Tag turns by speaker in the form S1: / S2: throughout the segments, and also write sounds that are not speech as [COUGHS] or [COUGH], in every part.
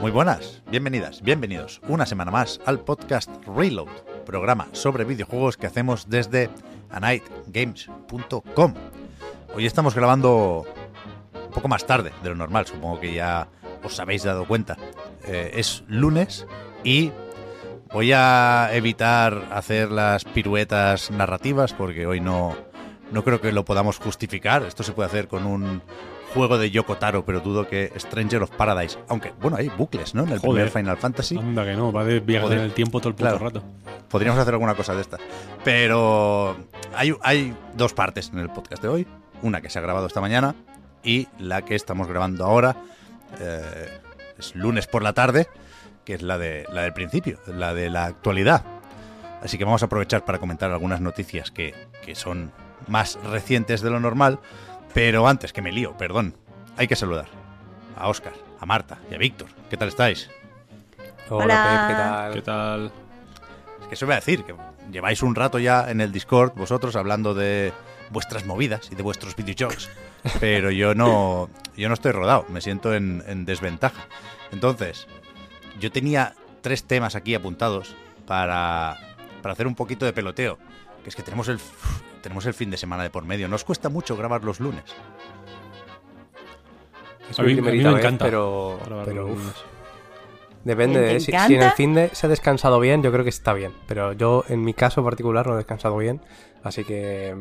S1: Muy buenas, bienvenidas, bienvenidos una semana más al podcast Reload, programa sobre videojuegos que hacemos desde anightgames.com. Hoy estamos grabando un poco más tarde de lo normal, supongo que ya os habéis dado cuenta. Eh, es lunes y voy a evitar hacer las piruetas narrativas porque hoy no, no creo que lo podamos justificar. Esto se puede hacer con un juego de Yoko Taro, pero dudo que Stranger of Paradise. Aunque, bueno, hay bucles, ¿no? En el
S2: Joder.
S1: primer Final Fantasy.
S2: Anda que no, va de viajar en el tiempo todo el puto
S1: Claro.
S2: rato.
S1: Podríamos hacer alguna cosa de esta. Pero hay, hay dos partes en el podcast de hoy. Una que se ha grabado esta mañana y la que estamos grabando ahora. eh, es lunes por la tarde, que es la, de, la del principio, la de la actualidad. Así que vamos a aprovechar para comentar algunas noticias que, que son más recientes de lo normal. Pero antes que me lío, perdón, hay que saludar a Oscar, a Marta y a Víctor. ¿Qué tal estáis?
S3: Hola,
S4: Hola.
S3: Pep, ¿qué tal?
S2: ¿Qué tal?
S1: Es que eso voy a decir, que lleváis un rato ya en el Discord vosotros hablando de vuestras movidas y de vuestros videojuegos, [LAUGHS] pero yo no, yo no estoy rodado, me siento en, en desventaja. Entonces, yo tenía tres temas aquí apuntados para, para hacer un poquito de peloteo, que es que tenemos el, tenemos el fin de semana de por medio. ¿No os cuesta mucho grabar los lunes?
S3: Es
S2: A
S3: mi
S2: mí- a mí
S3: primerita
S2: me
S3: vez,
S2: encanta
S3: pero, pero uf, depende.
S4: ¿Te
S3: de- si, si en el fin de se ha descansado bien, yo creo que está bien. Pero yo, en mi caso particular, no he descansado bien. Así que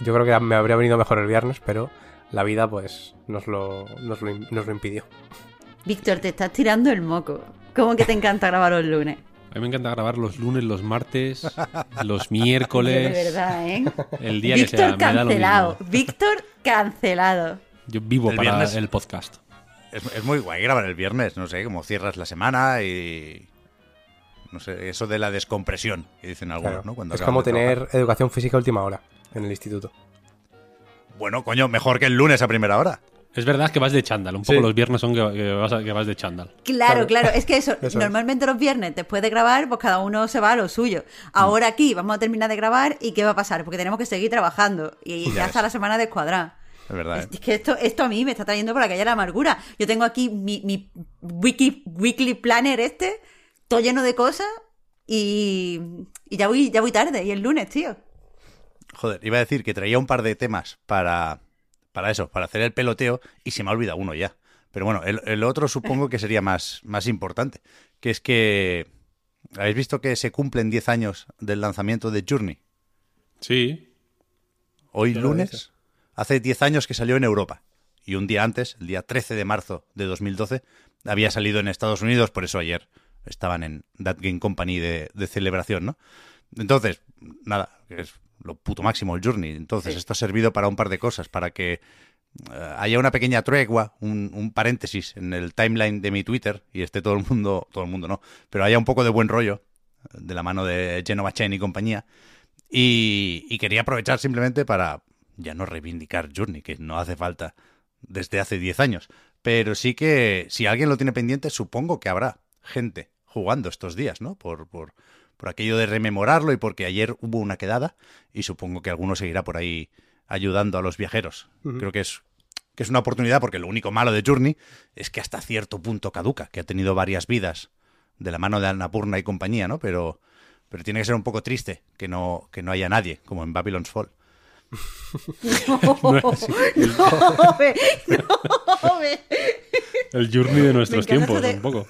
S3: yo creo que me habría venido mejor el viernes, pero la vida, pues, nos lo, nos lo, nos lo impidió.
S4: Víctor, te estás tirando el moco. ¿Cómo que te encanta grabar los lunes?
S2: A mí me encanta grabar los lunes, los martes, [LAUGHS] los
S4: De
S2: miércoles,
S4: verdad, ¿eh?
S2: el día que sea.
S4: Víctor
S2: Me da lo
S4: cancelado.
S2: mismo.
S4: Víctor cancelado.
S2: Yo vivo
S1: El
S2: para
S1: viernes-
S2: el podcast.
S1: Es, es muy guay grabar el viernes, no sé, como cierras la semana y... No sé, eso de la descompresión, que dicen algunos,
S3: Claro.
S1: ¿no? Cuando
S3: es como
S1: de trabajar.
S3: tener educación física a última hora en el instituto.
S1: Bueno, coño, mejor que el lunes a primera hora.
S2: Es verdad que vas de chándal. Un poco
S3: Sí.
S2: los viernes son que, que vas, a- que vas de chándal.
S4: Claro,
S3: Claro.
S4: claro. Es que eso,
S3: Eso es.
S4: normalmente los viernes, después de grabar, pues cada uno se va a lo suyo.
S1: Mm.
S4: Ahora aquí vamos a terminar de grabar y ¿qué va a pasar? Porque tenemos que seguir trabajando. Y
S1: Ya
S4: ya, está la semana descuadrada.
S1: Es verdad, ¿eh?
S4: Es que esto, esto a mí me está trayendo por la calle la amargura. Yo tengo aquí mi, mi wiki, weekly planner este, todo lleno de cosas y, y ya voy, ya voy tarde. Y el lunes, tío.
S1: Joder, iba a decir que traía un par de temas para, para eso, para hacer el peloteo, y se me ha olvidado uno ya. Pero bueno, el, el otro supongo que sería más, más importante, que es que... ¿Habéis visto que se cumplen 10 años del lanzamiento de Journey?
S2: Sí.
S1: Hoy lunes, hace 10 años que salió en Europa. Y un día antes, el día 13 de marzo de 2012, había salido en Estados Unidos, por eso ayer estaban en That Game Company de, de celebración, ¿no? Entonces, nada, es lo puto máximo el Journey. Entonces,
S4: Sí.
S1: esto ha servido para un par de cosas, para que eh, haya una pequeña tregua, un, un paréntesis en el timeline de mi Twitter y esté todo el mundo, todo el mundo no, pero haya un poco de buen rollo eh, de la mano de Genova Chen y compañía. Y, y quería aprovechar simplemente para ya no reivindicar Journey, que no hace falta desde hace 10 años. Pero sí que si alguien lo tiene pendiente, supongo que habrá gente jugando estos días, ¿no? Por, por, por aquello de rememorarlo y porque ayer hubo una quedada y supongo que alguno seguirá por ahí ayudando a los viajeros. Creo que es, que es una oportunidad porque lo único malo de Journey es que hasta cierto punto caduca, que ha tenido varias vidas de la mano de Annapurna y compañía, ¿no? Pero, pero tiene que ser un poco triste que no, que no haya nadie, como en Babylon's Fall.
S2: No es así. [LAUGHS]
S4: No, ve, no, ve.
S2: El journey de nuestros tiempos,
S4: de-
S2: un poco.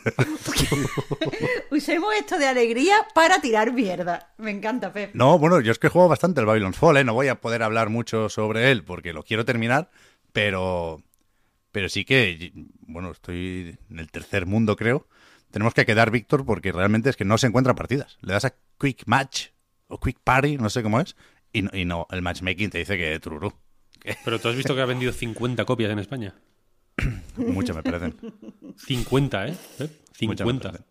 S4: Usemos [LAUGHS] esto de alegría para tirar mierda. Me encanta, Pep.
S1: No, bueno, yo es que juego bastante el Babylon's Fall, ¿eh? No voy a poder hablar mucho sobre él porque lo quiero terminar, pero, pero sí que, bueno, estoy en el tercer mundo, creo, tenemos que quedar, Víctor, porque realmente es que no se encuentran partidas. Le das a Quick Match o Quick Party, no sé cómo es, y no, y no el matchmaking te dice que trurú.
S2: Pero tú has visto que ha vendido 50 copias en España. [COUGHS]
S1: mucho me parecen.
S2: 50, ¿eh? ¿Eh?
S1: Muchas me
S2: 50.
S1: parecen.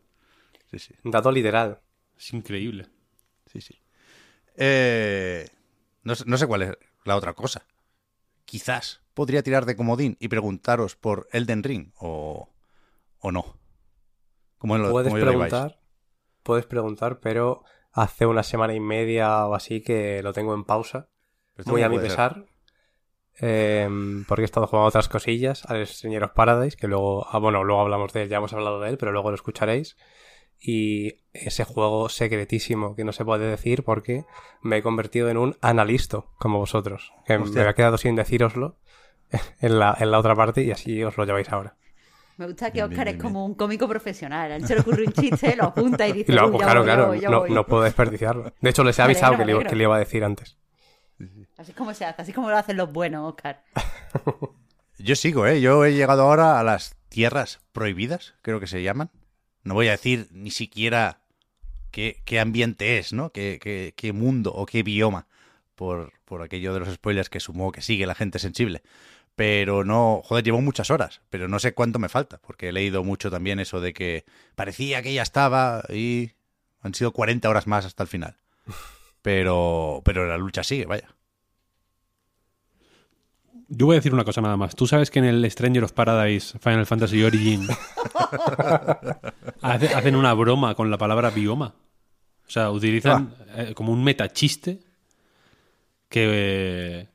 S1: Sí, sí,
S3: Un dato literal.
S2: Es increíble.
S1: sí, sí. Eh, no, sé, no sé cuál es la otra cosa. Quizás podría tirar de comodín y preguntaros por Elden Ring o, o no. ¿Cómo lo,
S3: Puedes
S1: cómo lo lleváis?
S3: preguntar, puedes preguntar, pero hace una semana y media o así que lo tengo en pausa. Muy a mi pesar. em, porque he estado jugando otras cosillas, al Señor of Paradise, que luego, ah, bueno, luego hablamos de él, ya hemos hablado de él, pero luego lo escucharéis. Y ese juego secretísimo que no se puede decir porque me he convertido en un analisto, como vosotros. Que me había quedado sin decíroslo [LAUGHS] en la, en la otra parte y así os lo lleváis ahora.
S4: Me gusta que
S1: Bien,
S4: Oscar
S1: bien,
S4: es
S1: bien,
S4: como un cómico profesional. A él se le ocurre un chiste, lo apunta y dice, [LAUGHS]
S3: Y lo-
S4: "Uy, ya
S3: claro,
S4: voy,
S3: claro,
S4: voy,
S3: no,
S4: voy".
S3: no puedo desperdiciarlo. De hecho, les he avisado
S4: alegro,
S3: que, le, que le iba a decir antes.
S4: Así es como se hace, así es como lo hacen los buenos, Oscar. [LAUGHS]
S1: Yo sigo, ¿eh? Yo he llegado ahora a las tierras prohibidas, creo que se llaman. No voy a decir ni siquiera qué, qué ambiente es, ¿no? Qué, qué- qué mundo o qué bioma, por, por aquello de los spoilers que sumo que sigue la gente sensible. Pero no, joder, llevo muchas horas, pero no sé cuánto me falta, porque he leído mucho también eso de que parecía que ya estaba y han sido 40 horas más hasta el final. Pero, pero la lucha sigue, vaya.
S2: Yo voy a decir una cosa nada más. Tú sabes que en el Stranger of Paradise Final Fantasy Origin hace- hacen una broma con la palabra bioma. O sea, utilizan eh, como un metachiste que,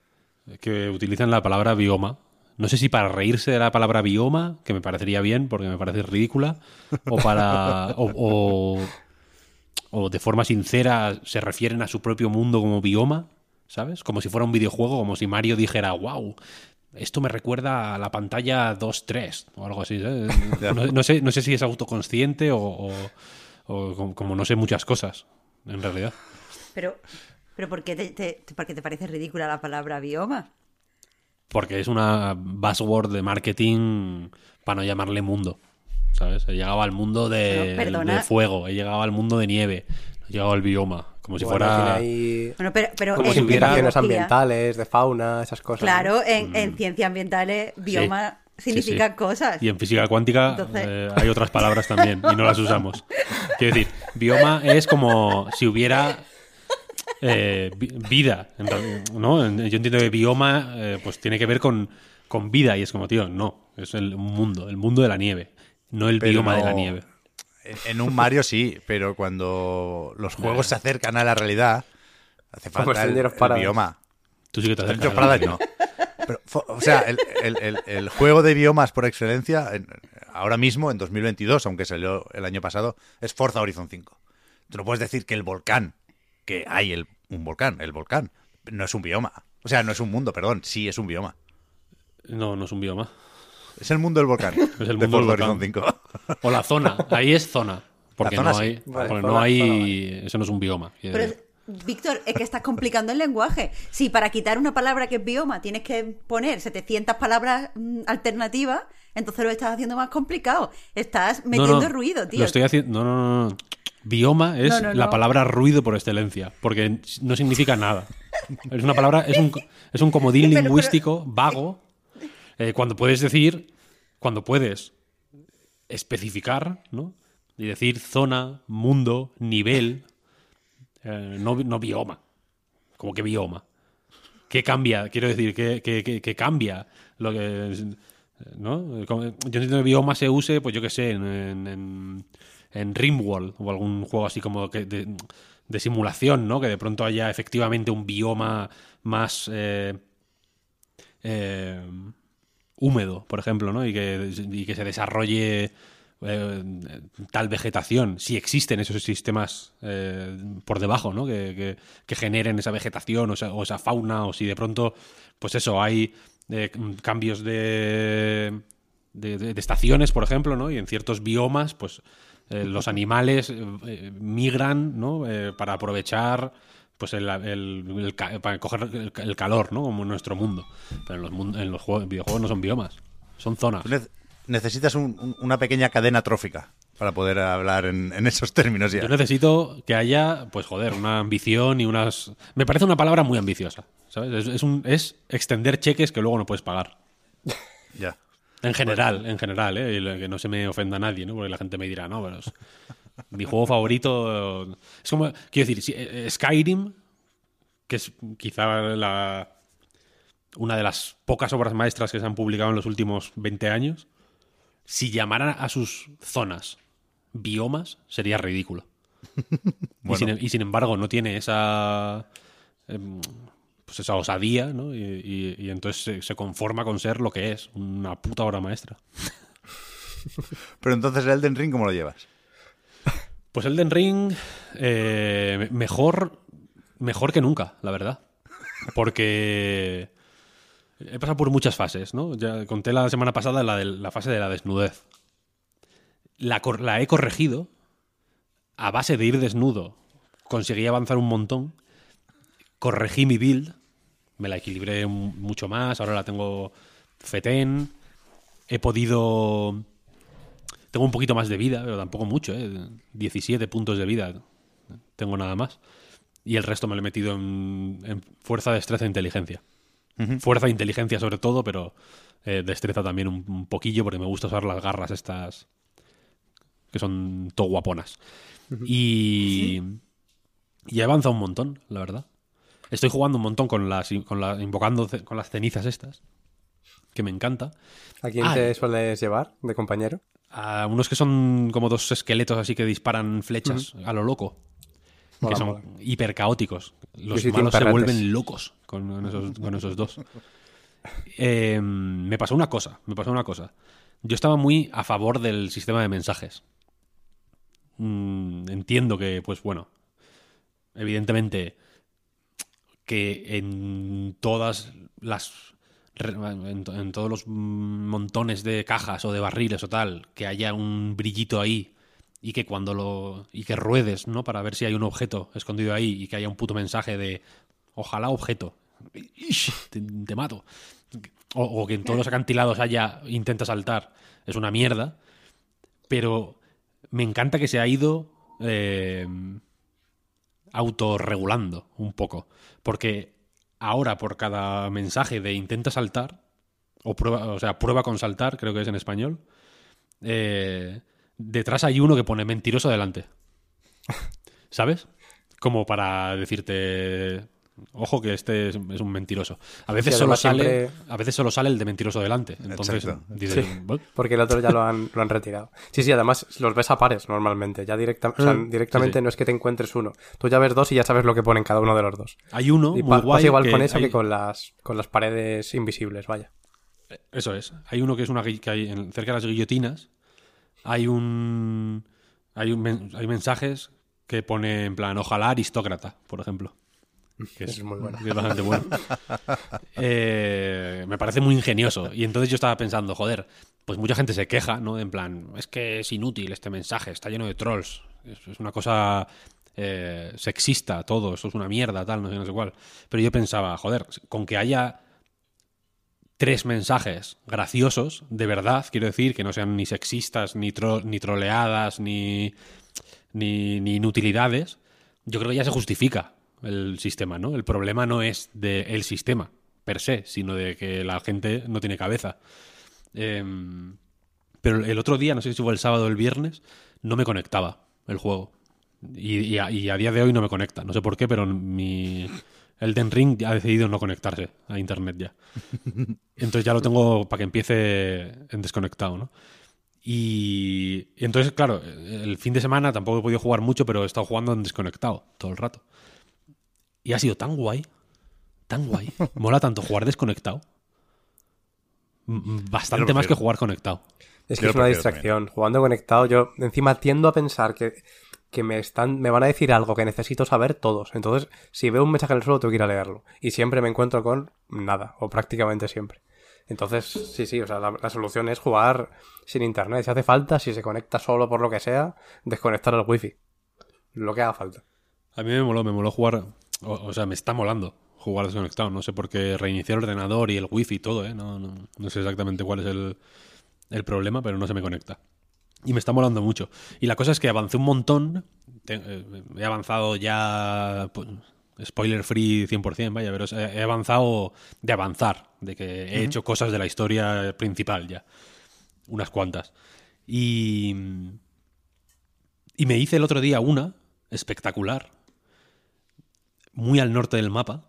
S2: que utilizan la palabra bioma. No sé si para reírse de la palabra bioma, que me parecería bien porque me parece ridícula, o para. o, o- o de forma sincera se refieren a su propio mundo como bioma, ¿sabes? Como si fuera un videojuego, como si Mario dijera, wow, esto me recuerda a la pantalla 2-3 o algo así, ¿sabes? [LAUGHS] No, no sé, no sé si es autoconsciente o, o- o como, como no sé muchas cosas, en realidad.
S4: Pero, pero ¿por, qué te, te- te- por qué te parece ridícula la palabra bioma?
S2: Porque es una buzzword de marketing para no llamarle mundo. ¿Sabes? He llegado al mundo de, de fuego, he llegado al mundo de nieve, he llegado al bioma, como si
S3: Bueno,
S2: fuera...
S3: ahí
S4: Bueno, pero, pero
S3: como
S4: en
S3: si hubiera ambientales, de fauna, esas cosas.
S4: Claro,
S3: ¿no?
S4: en, en ciencias ambientales, bioma
S2: Sí,
S4: significa
S2: sí.
S4: cosas.
S2: Y en física cuántica
S4: Entonces-
S2: eh, hay otras palabras también y no las usamos. [LAUGHS] Quiero decir, bioma es como si hubiera eh, vi- vida, en realidad, ¿no? Yo entiendo que bioma eh, pues tiene que ver con, con vida y es como, tío, no, es el mundo, el mundo de la nieve, no el
S1: Pero
S2: bioma de la nieve.
S1: En un Mario sí, pero cuando los juegos se acercan a la realidad, hace falta el, bioma.
S2: Tú sí que te acercas nieve.
S1: no. Pero, o sea, el, el- el- el juego de biomas por excelencia, en- ahora mismo, en 2022, aunque salió el año pasado, es Forza Horizon 5. Tú no puedes decir que el volcán, que hay el, un volcán, el volcán, no es un bioma. O sea, no es un mundo, perdón, sí es un bioma.
S2: No, no es un bioma.
S1: Es el mundo del volcán. [LAUGHS]
S2: Es el
S1: de
S2: mundo del volcán.
S1: Horizon 5.
S2: O la zona, ahí es zona. Porque,
S1: zona
S2: no,
S1: sí.
S2: hay,
S3: Vale,
S2: porque
S3: zona-
S2: no hay...
S3: zona vale.
S2: Eso no es un bioma.
S4: Pero. Víctor, es que estás complicando el lenguaje. Si para quitar una palabra que es bioma tienes que poner 700 palabras mm, alternativas, entonces lo estás haciendo más complicado. Estás metiendo
S2: no,
S4: ruido, tío.
S2: Lo estoy haciendo. No, no, no, no. Bioma es la palabra ruido por excelencia, porque no significa nada. Es una palabra, es un, es un comodín [LAUGHS]
S4: Pero- pero-
S2: lingüístico [LAUGHS] vago, eh, cuando puedes decir, cuando puedes especificar, ¿no? Y decir zona, mundo, nivel, eh, no, no bioma. Como que bioma. ¿Qué cambia? Quiero decir, ¿qué, qué- qué- qué cambia? Lo que, ¿no? Yo entiendo que bioma se use, pues yo qué sé, en, en, en- Rimworld o algún juego así como que de, de simulación, ¿no? Que de pronto haya efectivamente un bioma más eh, eh, húmedo, por ejemplo, ¿no? Y que, y que se desarrolle eh, tal vegetación, si existen esos sistemas por debajo, ¿no? Que, que- que generen esa vegetación o esa fauna, o si de pronto, pues eso, hay eh, cambios de, de, de- de estaciones, por ejemplo, ¿no? Y en ciertos biomas, pues eh, los animales eh, migran, ¿no? Eh, para aprovechar pues el, el- para coger el, calor, ¿no? Como en nuestro mundo. Pero en los, mun- en los juegos, videojuegos no son biomas, son zonas.
S1: Necesitas un- una pequeña cadena trófica para poder hablar en, en esos términos ya.
S2: Yo necesito que haya, pues joder, una ambición y unas... Me parece una palabra muy ambiciosa, ¿sabes? Es, es un, es extender cheques que luego no puedes pagar. [LAUGHS]
S1: Ya.
S2: En general, en general, ¿eh? Y que no se me ofenda a nadie, ¿no? Porque la gente me dirá, no, pero es- mi juego favorito... Es como, quiero decir, si- eh, Skyrim, que es quizá la, una de las pocas obras maestras que se han publicado en los últimos 20 años, si llamaran a sus zonas biomas, sería ridículo. [LAUGHS] y, sin, y sin embargo, no tiene esa... em, pues esa osadía, ¿no? Y, y- y entonces se, se conforma con ser lo que es, una puta obra maestra. [LAUGHS]
S1: Pero entonces el Elden Ring, ¿cómo lo llevas?
S2: Pues Elden Ring, eh, mejor, mejor que nunca, la verdad. Porque he pasado por muchas fases, ¿no? Ya conté la semana pasada la, de, la fase de la desnudez. La, he corregido a base de ir desnudo. Conseguí avanzar un montón. Corregí mi build. Me la equilibré mucho más. Ahora la tengo fetén. He podido tengo un poquito más de vida, pero tampoco mucho, ¿eh? 17 puntos de vida. Tengo nada más. Y el resto me lo he metido en, en fuerza, destreza e inteligencia. Fuerza e inteligencia sobre todo, pero eh, destreza también un, un poquillo porque me gusta usar las garras estas que son todo guaponas. Y, y he avanzado un montón, la verdad. Estoy jugando un montón con las, con la, invocando con las cenizas estas, que me encanta.
S3: ¿A quién
S2: Ah,
S3: te sueles llevar de compañero?
S2: a unos que son como dos esqueletos así que disparan flechas a lo loco.
S3: Mola,
S2: que son
S3: mola.
S2: hiper caóticos. Los
S3: team
S2: malos se vuelven locos con esos, con esos dos. Eh, me pasó una cosa, me pasó una cosa. Yo estaba muy a favor del sistema de mensajes. Mm, entiendo que, pues bueno, evidentemente que en todas las en, to- en todos los montones de cajas o de barriles o tal que haya un brillito ahí y que cuando lo y que ruedes no para ver si hay un objeto escondido ahí y que haya un puto mensaje de ojalá objeto te, mato. O que en todos los acantilados haya intenta saltar es una mierda pero me encanta que se ha ido eh, autorregulando un poco. Porque ahora por cada mensaje de intenta saltar, o prueba, o sea, prueba con saltar, creo que es en español, eh, detrás hay uno que pone mentiroso delante. [LAUGHS] ¿Sabes? Como para decirte, ojo que este es, es un mentiroso. A veces,
S3: Sí,
S2: solo sale,
S3: siempre-
S2: a veces solo sale el de mentiroso delante. Entonces, dices,
S3: Sí.
S2: "Bueno,
S3: Porque el otro ya lo han, lo han retirado. Sí, sí, además los ves a pares normalmente. Ya directa, o sea,
S2: Mm,
S3: directamente
S2: sí, sí.
S3: no es que te encuentres uno. Tú ya ves dos y ya sabes lo que ponen cada uno de los dos.
S2: hay uno
S3: Y
S2: muy guay
S3: pasa igual con
S2: que
S3: eso
S2: hay-
S3: que con las, con las paredes invisibles, vaya.
S2: Eso es. Hay uno que es una que hay en- cerca de las guillotinas. Hay un hay un hay mensajes que pone en plan ojalá aristócrata, por ejemplo. Que
S3: es muy bueno.
S2: que es bastante bueno. [LAUGHS] Eh, me parece muy ingenioso. Y entonces yo estaba pensando, joder, pues mucha gente se queja, ¿no? En plan, es que es inútil este mensaje, está lleno de trolls. Es, es una cosa eh, sexista todo, eso es una mierda, tal, no sé, no sé cuál. Pero yo pensaba, joder, con que haya tres mensajes graciosos, de verdad, quiero decir, que no sean ni sexistas, ni, tro- ni troleadas, ni, ni, ni inutilidades, yo creo que ya se justifica el sistema, ¿no? El problema no es del sistema per se, sino de que la gente no tiene cabeza. Em, pero el otro día, no sé si fue el sábado o el viernes, no me conectaba el juego. Y, y a, y a día de hoy no me conecta. No sé por qué, pero mi Elden Ring ha decidido no conectarse a internet ya. [LAUGHS] Entonces ya lo tengo para que empiece en desconectado, ¿no? Y, y entonces, claro, el fin de semana tampoco he podido jugar mucho, pero he estado jugando en desconectado todo el rato. Y ha sido tan guay, tan guay. [LAUGHS] Mola tanto jugar desconectado. Bastante más que jugar conectado.
S3: Es que es una distracción. Jugando conectado, yo encima tiendo a pensar que, que me están, me van a decir algo que necesito saber todos. Entonces, si veo un mensaje en el suelo, tengo que ir a leerlo. Y siempre me encuentro con nada, o prácticamente siempre. Entonces, sí, sí, o sea, la, la solución es jugar sin internet. Si hace falta, si se conecta solo por lo que sea, desconectar el wifi. Lo que haga falta.
S2: A mí me moló, me moló jugar. O, o sea, me está molando jugar desconectado. No sé por qué reiniciar el ordenador y el wifi y todo, ¿eh? No, no, no sé exactamente cuál es el, el problema, pero no se me conecta. Y me está molando mucho. Y la cosa es que avancé un montón. Te- eh, he avanzado ya. pues, spoiler free 100%, vaya, pero he avanzado de avanzar. De que he hecho cosas de la historia principal ya. Unas cuantas. Y. Y me hice el otro día una espectacular. Muy al norte del mapa.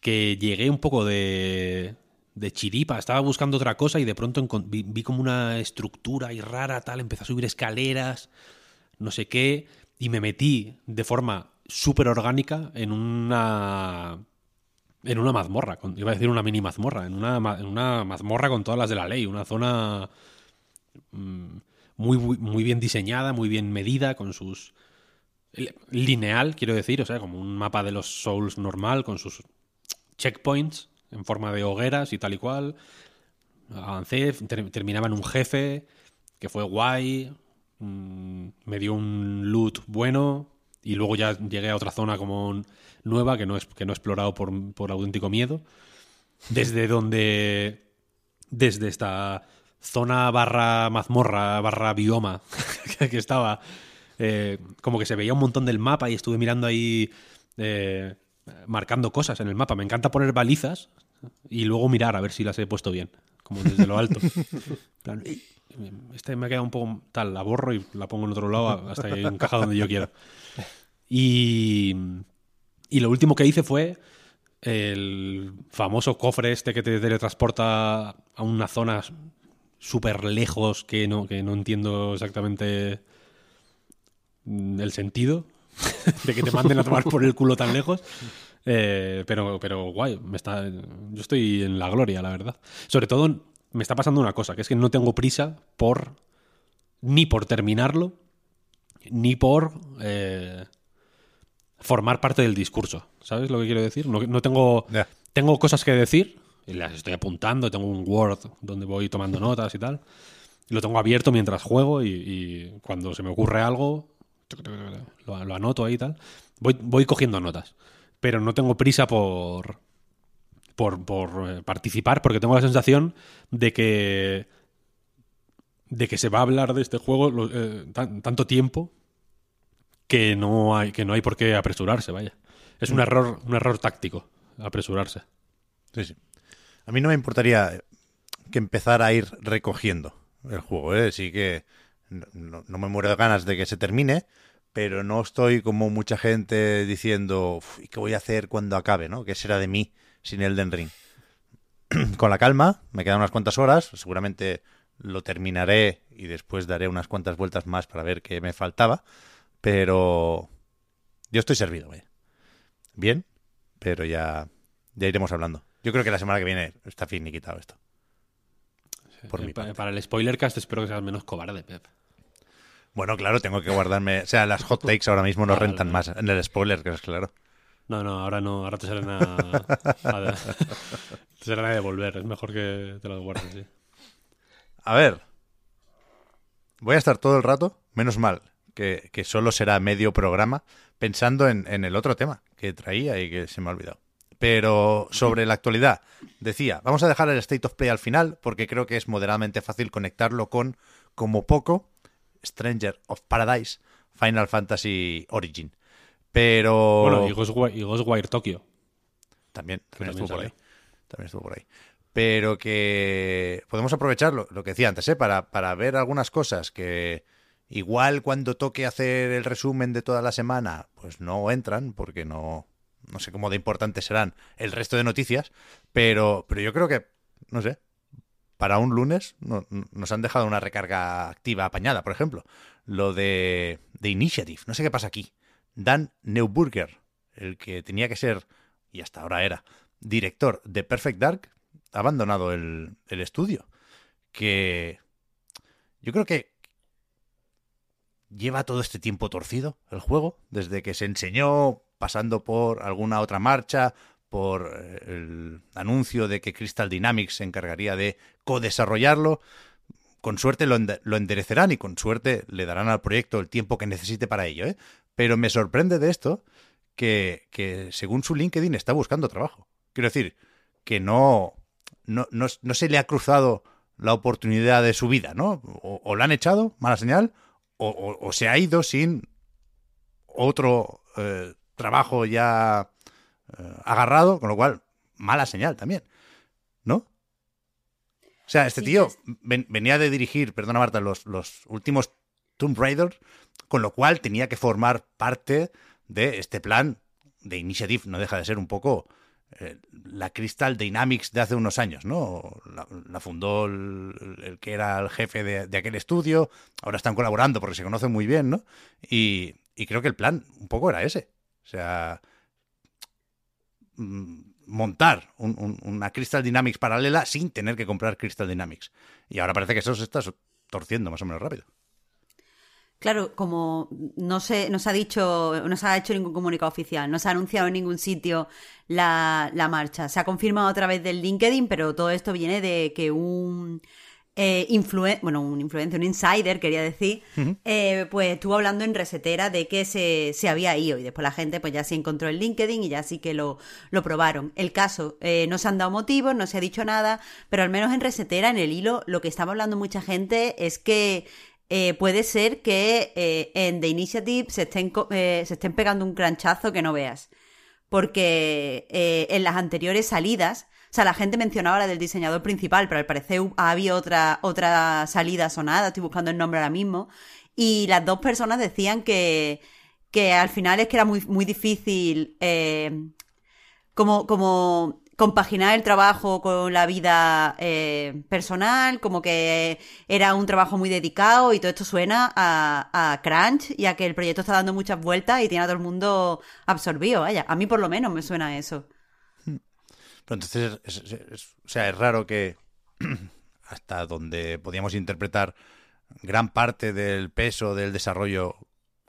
S2: Que llegué un poco de. De chiripa, estaba buscando otra cosa y de pronto vi, como una estructura y rara, tal, empecé a subir escaleras, no sé qué, y me metí de forma súper orgánica en una en una mazmorra, iba a decir una mini mazmorra, en una, en una mazmorra con todas las de la ley, una zona mm, muy, muy bien diseñada, muy bien medida, con sus... lineal, quiero decir, o sea, como un mapa de los Souls normal, con sus checkpoints en forma de hogueras y tal y cual. Avancé, ter- terminaba en un jefe que fue guay, mm, me dio un loot bueno y luego ya llegué a otra zona como nueva que no, es, que no he explorado por, por auténtico miedo. Desde donde, desde esta zona barra mazmorra, barra bioma [LAUGHS] que estaba, eh, como que se veía un montón del mapa y estuve mirando ahí, eh, marcando cosas en el mapa. Me encanta poner balizas y luego mirar a ver si las he puesto bien, como desde lo alto. Plan, "Ey, este me ha quedado un poco tal, la borro y la pongo en otro lado hasta que encaja donde yo quiero. Y, y lo último que hice fue el famoso cofre este que te teletransporta a una zona súper lejos que no, que no entiendo exactamente el sentido de que te manden a tomar por el culo tan lejos. Eh, pero, pero guay, me está, yo estoy en la gloria, la verdad. Sobre todo me está pasando una cosa, que es que no tengo prisa por ni por terminarlo, ni por eh, formar parte del discurso. ¿Sabes lo que quiero decir? No, no tengo, tengo cosas que decir y las estoy apuntando, tengo un Word donde voy tomando notas y tal. Y lo tengo abierto mientras juego y, y cuando se me ocurre algo, lo, lo anoto ahí y tal. Voy, voy cogiendo notas, pero no tengo prisa por, por, por eh, participar porque tengo la sensación de que de que se va a hablar de este juego eh, tan- tanto tiempo que no hay que no hay por qué apresurarse vaya es un error un error táctico apresurarse
S1: Sí, sí. A mí no me importaría que empezara a ir recogiendo el juego, ¿eh? Sí que no, no- me muero de ganas de que se termine, pero no estoy como mucha gente diciendo, "Uf, ¿y qué voy a hacer cuando acabe, no? ¿Qué será de mí sin Elden Ring? [CLEARS THROAT] Con la calma, me quedan unas cuantas horas, seguramente lo terminaré y después daré unas cuantas vueltas más para ver qué me faltaba, pero yo estoy servido, vaya. Bien, pero ya, ya iremos hablando. Yo creo que la semana que viene está finiquitado esto. Por mi
S2: Eh, pa-
S1: parte.
S2: para el spoiler cast espero que seas menos cobarde Pep
S1: Bueno, claro, tengo que guardarme. O sea, las hot takes ahora mismo no rentan más en el spoiler, que es claro.
S2: no no ahora no ahora te salen a, a- [LAUGHS] te salen a devolver es mejor que te lo guardes sí.
S1: A ver. Voy a estar todo el rato, menos mal, que, que solo será medio programa, pensando en, en el otro tema que traía y que se me ha olvidado. Pero sobre la actualidad, decía, vamos a dejar el State of Play al final porque creo que es moderadamente fácil conectarlo con, como poco, Stranger of Paradise, Final Fantasy Origin. Pero...
S2: bueno y Ghostwire, y Ghostwire Tokyo
S1: También, también,
S2: también
S1: estuvo por ahí. También estuvo por ahí. Pero que podemos aprovechar lo, lo que decía antes, ¿eh? para, para ver algunas cosas que igual cuando toque hacer el resumen de toda la semana, pues no entran, porque no, no sé cómo de importantes serán el resto de noticias, pero, pero yo creo que, no sé, para un lunes no- no- nos han dejado una recarga activa apañada, por ejemplo. Lo de, de Initiative, no sé qué pasa aquí. Dan Neuburger, el que tenía que ser, y hasta ahora era, director de Perfect Dark, ha abandonado el, el estudio. Que yo creo que lleva todo este tiempo torcido el juego, desde que se enseñó, pasando por alguna otra marcha, por eh, el anuncio de que Crystal Dynamics se encargaría de co-desarrollarlo. Con suerte lo, lo enderecerán y con suerte le darán al proyecto el tiempo que necesite para ello. ¿eh? Pero me sorprende de esto que, que según su LinkedIn está buscando trabajo. Quiero decir, que no, no, no, se le ha cruzado la oportunidad de su vida, ¿no? O, la han echado, mala señal, o, o- se ha ido sin otro eh, trabajo ya agarrado, con lo cual, mala señal también, ¿no? O sea, este
S4: Sí,
S1: tío
S4: es-
S1: ven- venía de dirigir, perdona Marta, los, los últimos Tomb Raider, con lo cual tenía que formar parte de este plan de Initiative. No deja de ser un poco eh, la Crystal Dynamics de hace unos años, ¿no? La, la fundó el, el que era el jefe de, de aquel estudio, ahora están colaborando porque se conocen muy bien, ¿no? Y, y creo que el plan un poco era ese. O sea, montar un- un- una Crystal Dynamics paralela sin tener que comprar Crystal Dynamics. Y ahora parece que eso se está torciendo más o menos rápido.
S4: Claro, como no se, no se ha dicho, no se ha hecho ningún comunicado oficial, no se ha anunciado en ningún sitio la, la marcha. Se ha confirmado a través del LinkedIn, pero todo esto viene de que un eh, influen- bueno, un influencer, un insider, quería decir, eh, pues estuvo hablando en Resetera de que se, se había ido y después la gente pues ya se encontró en LinkedIn y ya sí que lo, lo probaron. El caso, eh, no se han dado motivos, no se ha dicho nada, pero al menos en Resetera, en el hilo, lo que estaba hablando mucha gente es que eh, puede ser que eh, en The Initiative se estén, eh, se estén pegando un cranchazo que no veas. Porque en las anteriores salidas, o sea, la gente mencionaba la del diseñador principal, pero al parecer había otra, otra salida sonada, estoy buscando el nombre ahora mismo, y las dos personas decían que, que al final es que era muy, muy difícil eh, como, como compaginar el trabajo con la vida eh, personal, como que era un trabajo muy dedicado y todo esto suena a, a crunch y a que el proyecto está dando muchas vueltas y tiene a todo el mundo absorbido, vaya, a mí por lo menos me suena a eso.
S1: Pero entonces, es- o sea, es raro que [CLEARS THROAT] hasta donde podíamos interpretar gran parte del peso del desarrollo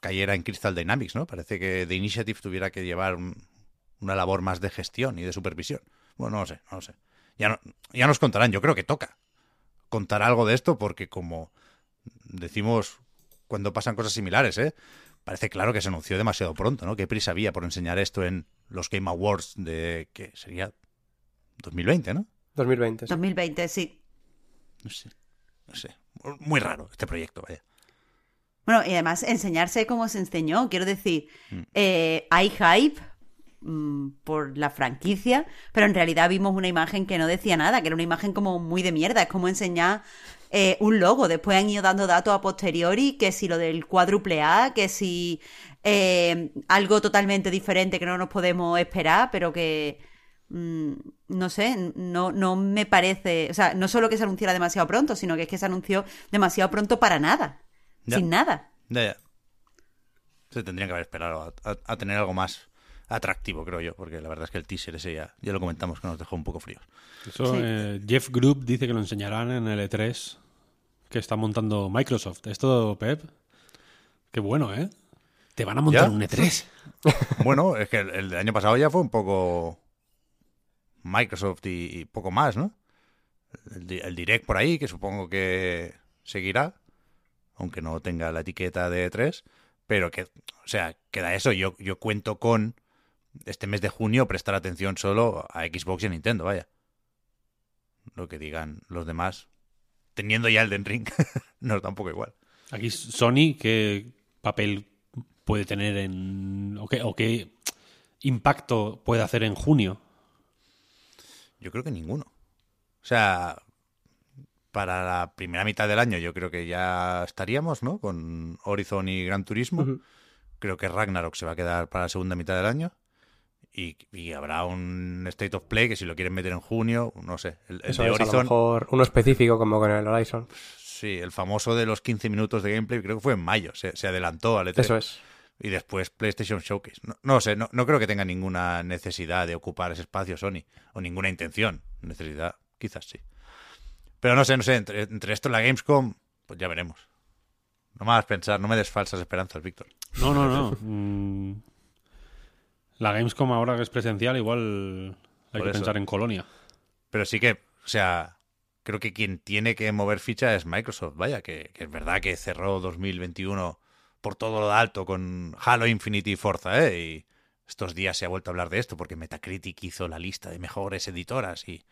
S1: cayera en Crystal Dynamics, ¿no? Parece que The Initiative tuviera que llevar un- una labor más de gestión y de supervisión. Bueno, no lo sé, no lo sé. Ya, ya nos contarán, yo creo que toca contar algo de esto porque como decimos cuando pasan cosas similares, ¿eh? Parece claro que se anunció demasiado pronto, ¿no? ¿Qué prisa había por enseñar esto en los Game Awards de que sería 2020, ¿no?
S3: 2020. sí.
S4: 2020, sí.
S1: No sé. No sé. Muy raro este proyecto, vaya.
S4: Bueno, y además enseñarse como se enseñó, quiero decir, eh, hay hype mm, por la franquicia, pero en realidad vimos una imagen que no decía nada, que era una imagen como muy de mierda, es como enseñar eh, un logo, después han ido dando datos a posteriori, que si lo del cuádruple A, que si eh, algo totalmente diferente que no nos podemos esperar, pero que mm, no sé, no, no me parece, o sea, no solo que se anunciara demasiado pronto, sino que es que se anunció demasiado pronto para nada,
S1: Ya.
S4: sin nada.
S1: Ya, ya. Se tendrían que haber esperado a, a- a tener algo más atractivo, creo yo, porque la verdad es que el teaser ese ya, ya lo comentamos que nos dejó un poco fríos.
S2: Eso,
S4: Sí.
S2: eh, Jeff Group dice que lo enseñarán en el E3 que está montando Microsoft. Esto, Pep, qué bueno, ¿eh? Te van a montar
S1: ¿Ya?
S2: un E E3. [LAUGHS]
S1: Bueno, es que el, el del año pasado ya fue un poco Microsoft y, poco más, ¿no? El, el Direct por ahí, que supongo que seguirá, aunque no tenga la etiqueta de 3, pero que, o sea, queda eso. Yo, yo cuento con este mes de junio prestar atención solo a Xbox y a Nintendo, vaya. Lo que digan los demás, teniendo ya el Den Ring, [LAUGHS] nos da un poco igual.
S2: Aquí Sony, ¿qué papel puede tener en... o qué, o qué impacto puede hacer en junio?
S1: Yo creo que ninguno. O sea, para la primera mitad del año yo creo que ya estaríamos, ¿no? Con Horizon y Gran Turismo. Creo que Ragnarok se va a quedar para la segunda mitad del año. Y, y habrá un State of Play que si lo quieren meter en junio, no sé. El, el
S3: Eso
S1: de
S3: es, a lo
S1: Horizon,
S3: mejor uno específico como con el Horizon.
S1: sí, el famoso de los 15 minutos de gameplay, creo que fue en mayo. Se, se adelantó al E3.
S3: Eso es.
S1: Y después PlayStation Showcase. No, no sé, no, no creo que tenga ninguna necesidad de ocupar ese espacio Sony. O ninguna intención. Necesidad, quizás sí. Pero no sé, no sé, entre, entre esto y la Gamescom, pues ya veremos. No me hagas pensar, no me des falsas esperanzas, Víctor.
S2: No, no, no. [LAUGHS] Mm, La Gamescom ahora que es presencial, igual hay
S1: Por
S2: que
S1: eso.
S2: pensar en Colonia.
S1: Pero sí que, o sea, creo que quien tiene que mover ficha es Microsoft. Vaya, que, que es verdad que cerró 2021 por todo lo alto con Halo Infinity Forza, ¿eh? Y estos días se ha vuelto a hablar de esto porque Metacritic hizo la lista de mejores editoras y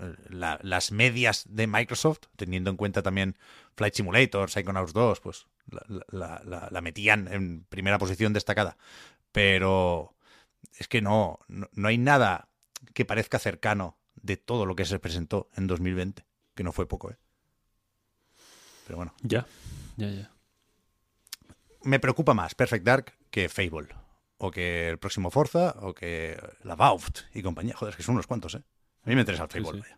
S1: eh, la- las medias de Microsoft, teniendo en cuenta también Flight Simulator, Psychonauts 2, pues la- la metían en primera posición destacada. Pero es que no, no, no hay nada que parezca cercano de todo lo que se presentó en 2020, que no fue poco, ¿eh? Pero bueno,
S2: Ya, ya, ya.
S1: Me preocupa más Perfect Dark que Fable, o que el próximo Forza, o que la Valve y compañía. Joder, es que son unos cuantos, ¿eh? A mí me interesa el Fable.
S2: sí.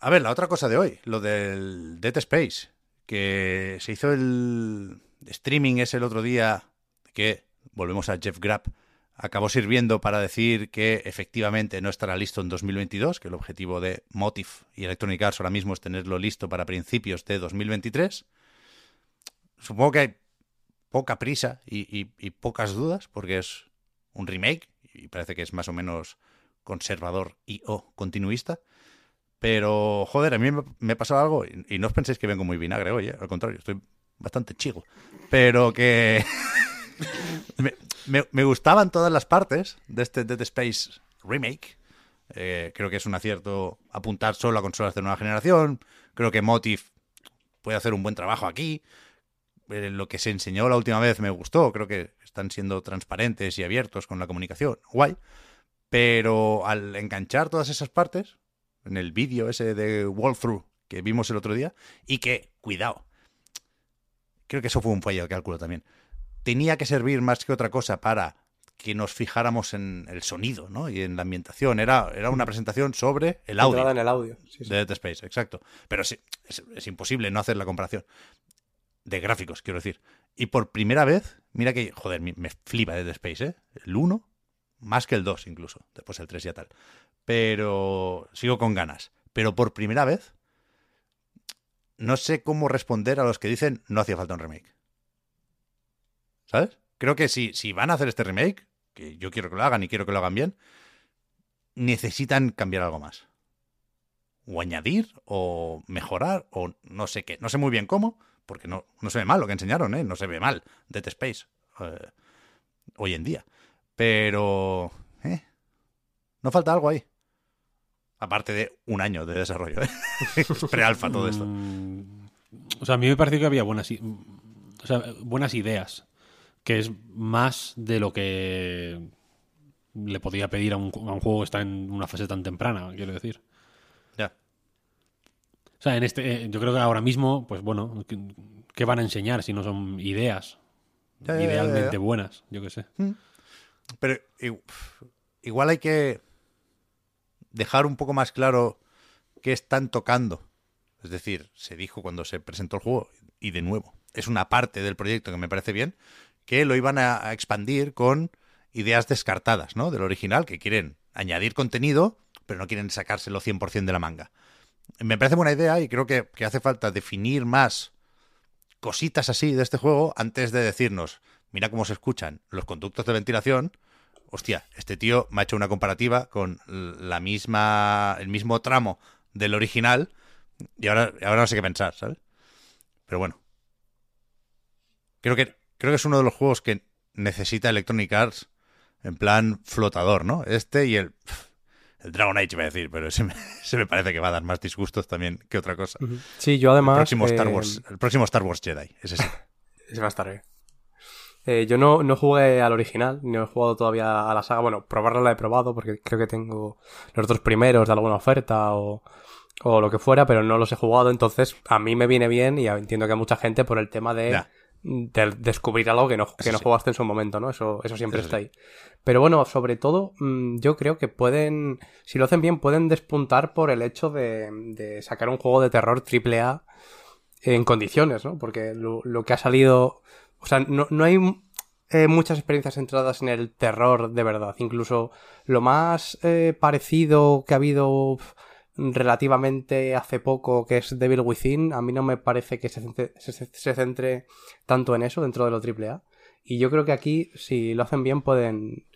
S1: A ver, la otra cosa de hoy, lo del Dead Space, que se hizo el streaming ese el otro día, que, volvemos a Jeff Grapp, acabó sirviendo para decir que efectivamente no estará listo en 2022, que el objetivo de Motive y Electronic Arts ahora mismo es tenerlo listo para principios de 2023. Supongo que hay poca prisa y, y- pocas dudas, porque es un remake y parece que es más o menos conservador y o continuista. Pero, joder, a mí me, ha pasado algo y, no os penséis que vengo muy vinagre hoy, ¿eh? al contrario, estoy bastante chigo. Pero que [LAUGHS] me gustaban todas las partes de este Dead Space remake. Eh, creo que es un acierto apuntar solo a consolas de nueva generación. Creo que Motive puede hacer un buen trabajo aquí. Eh, lo que se enseñó la última vez me gustó. Creo que están siendo transparentes y abiertos con la comunicación. Guay. Pero al enganchar todas esas partes, en el vídeo ese de walkthrough que vimos el otro día, y que, cuidado, creo que eso fue un fallo de cálculo también, tenía que servir más que otra cosa para que nos fijáramos en el sonido ¿no? y en la ambientación. Era, era una presentación sobre el audio.
S3: En el audio. sí, sí.
S1: De Dead Space, exacto. Pero sí, es, es imposible no hacer la comparación. De gráficos, quiero decir. Y por primera vez, mira que, joder, me, flipa Dead Space, ¿eh? El 1, más que el 2 incluso. Después el 3 ya tal. Pero sigo con ganas. Pero por primera vez, no sé cómo responder a los que dicen no hacía falta un remake. ¿Sabes? Creo que si, si van a hacer este remake, que yo quiero que lo hagan y quiero que lo hagan bien, necesitan cambiar algo más o añadir o mejorar o no sé qué. No sé muy bien cómo, porque no, no se ve mal lo que enseñaron, ¿eh? No se ve mal Dead Space eh, hoy en día. Pero... ¿eh? No falta algo ahí. Aparte de un año de desarrollo, ¿eh? [LAUGHS] Pre-alfa todo esto.
S2: Mm, O sea, a mí me pareció que había buenas, i- o sea, buenas ideas, que es más de lo que le podía pedir a un, a un juego que está en una fase tan temprana, quiero decir.
S1: Ya.
S2: O sea, en este, eh, yo creo que ahora mismo, pues bueno, ¿qué, van a enseñar si no son ideas
S1: Ya, ya, ya,
S2: idealmente
S1: ya.
S2: buenas? Yo qué sé.
S1: Pero i- igual hay que dejar un poco más claro qué están tocando. Es decir, se dijo cuando se presentó el juego, y de nuevo, es una parte del proyecto que me parece bien, que lo iban a, a expandir con ideas descartadas, ¿no? Del original, que quieren añadir contenido, pero no quieren sacárselo 100% de la manga. Me parece buena idea y creo que, que hace falta definir más cositas así de este juego antes de decirnos, mira cómo se escuchan los conductos de ventilación. Hostia, este tío me ha hecho una comparativa con la misma, el mismo tramo del original y ahora, ahora no sé qué pensar, ¿sabes? Pero bueno. Creo que, creo que es uno de los juegos que necesita Electronic Arts en plan flotador, ¿no? Este y el, el Dragon Age, iba a decir, pero ese me, [LAUGHS] ese me parece que va a dar más disgustos también que otra cosa.
S3: Sí, yo además...
S1: el, próximo Star
S3: eh,
S1: Wars, el próximo Star Wars Jedi, ese sí. [LAUGHS]
S3: Ese va a estar bien. Eh, yo no, no jugué al original, ni he jugado todavía a la saga. Bueno, probarla la he probado porque creo que tengo los dos primeros de alguna oferta o, o lo que fuera, pero no los he jugado. Entonces, a mí me viene bien y entiendo que a mucha gente por el tema de,
S1: Ya.
S3: De descubrir algo que no, que no
S1: sí.
S3: jugaste en su momento, ¿no? Eso, eso siempre está ahí. Pero bueno, sobre todo, mm, yo creo que pueden, si lo hacen bien, pueden despuntar por el hecho de, de sacar un juego de terror triple A en condiciones, ¿no? Porque lo, lo que ha salido. O sea, no, no hay eh, muchas experiencias centradas en el terror de verdad. Incluso lo más eh, parecido que ha habido pf, relativamente hace poco, que es Devil Within, a mí no me parece que se centre, se, se- se centre tanto en eso dentro de lo triple A. Y yo creo que aquí, si lo hacen bien, pueden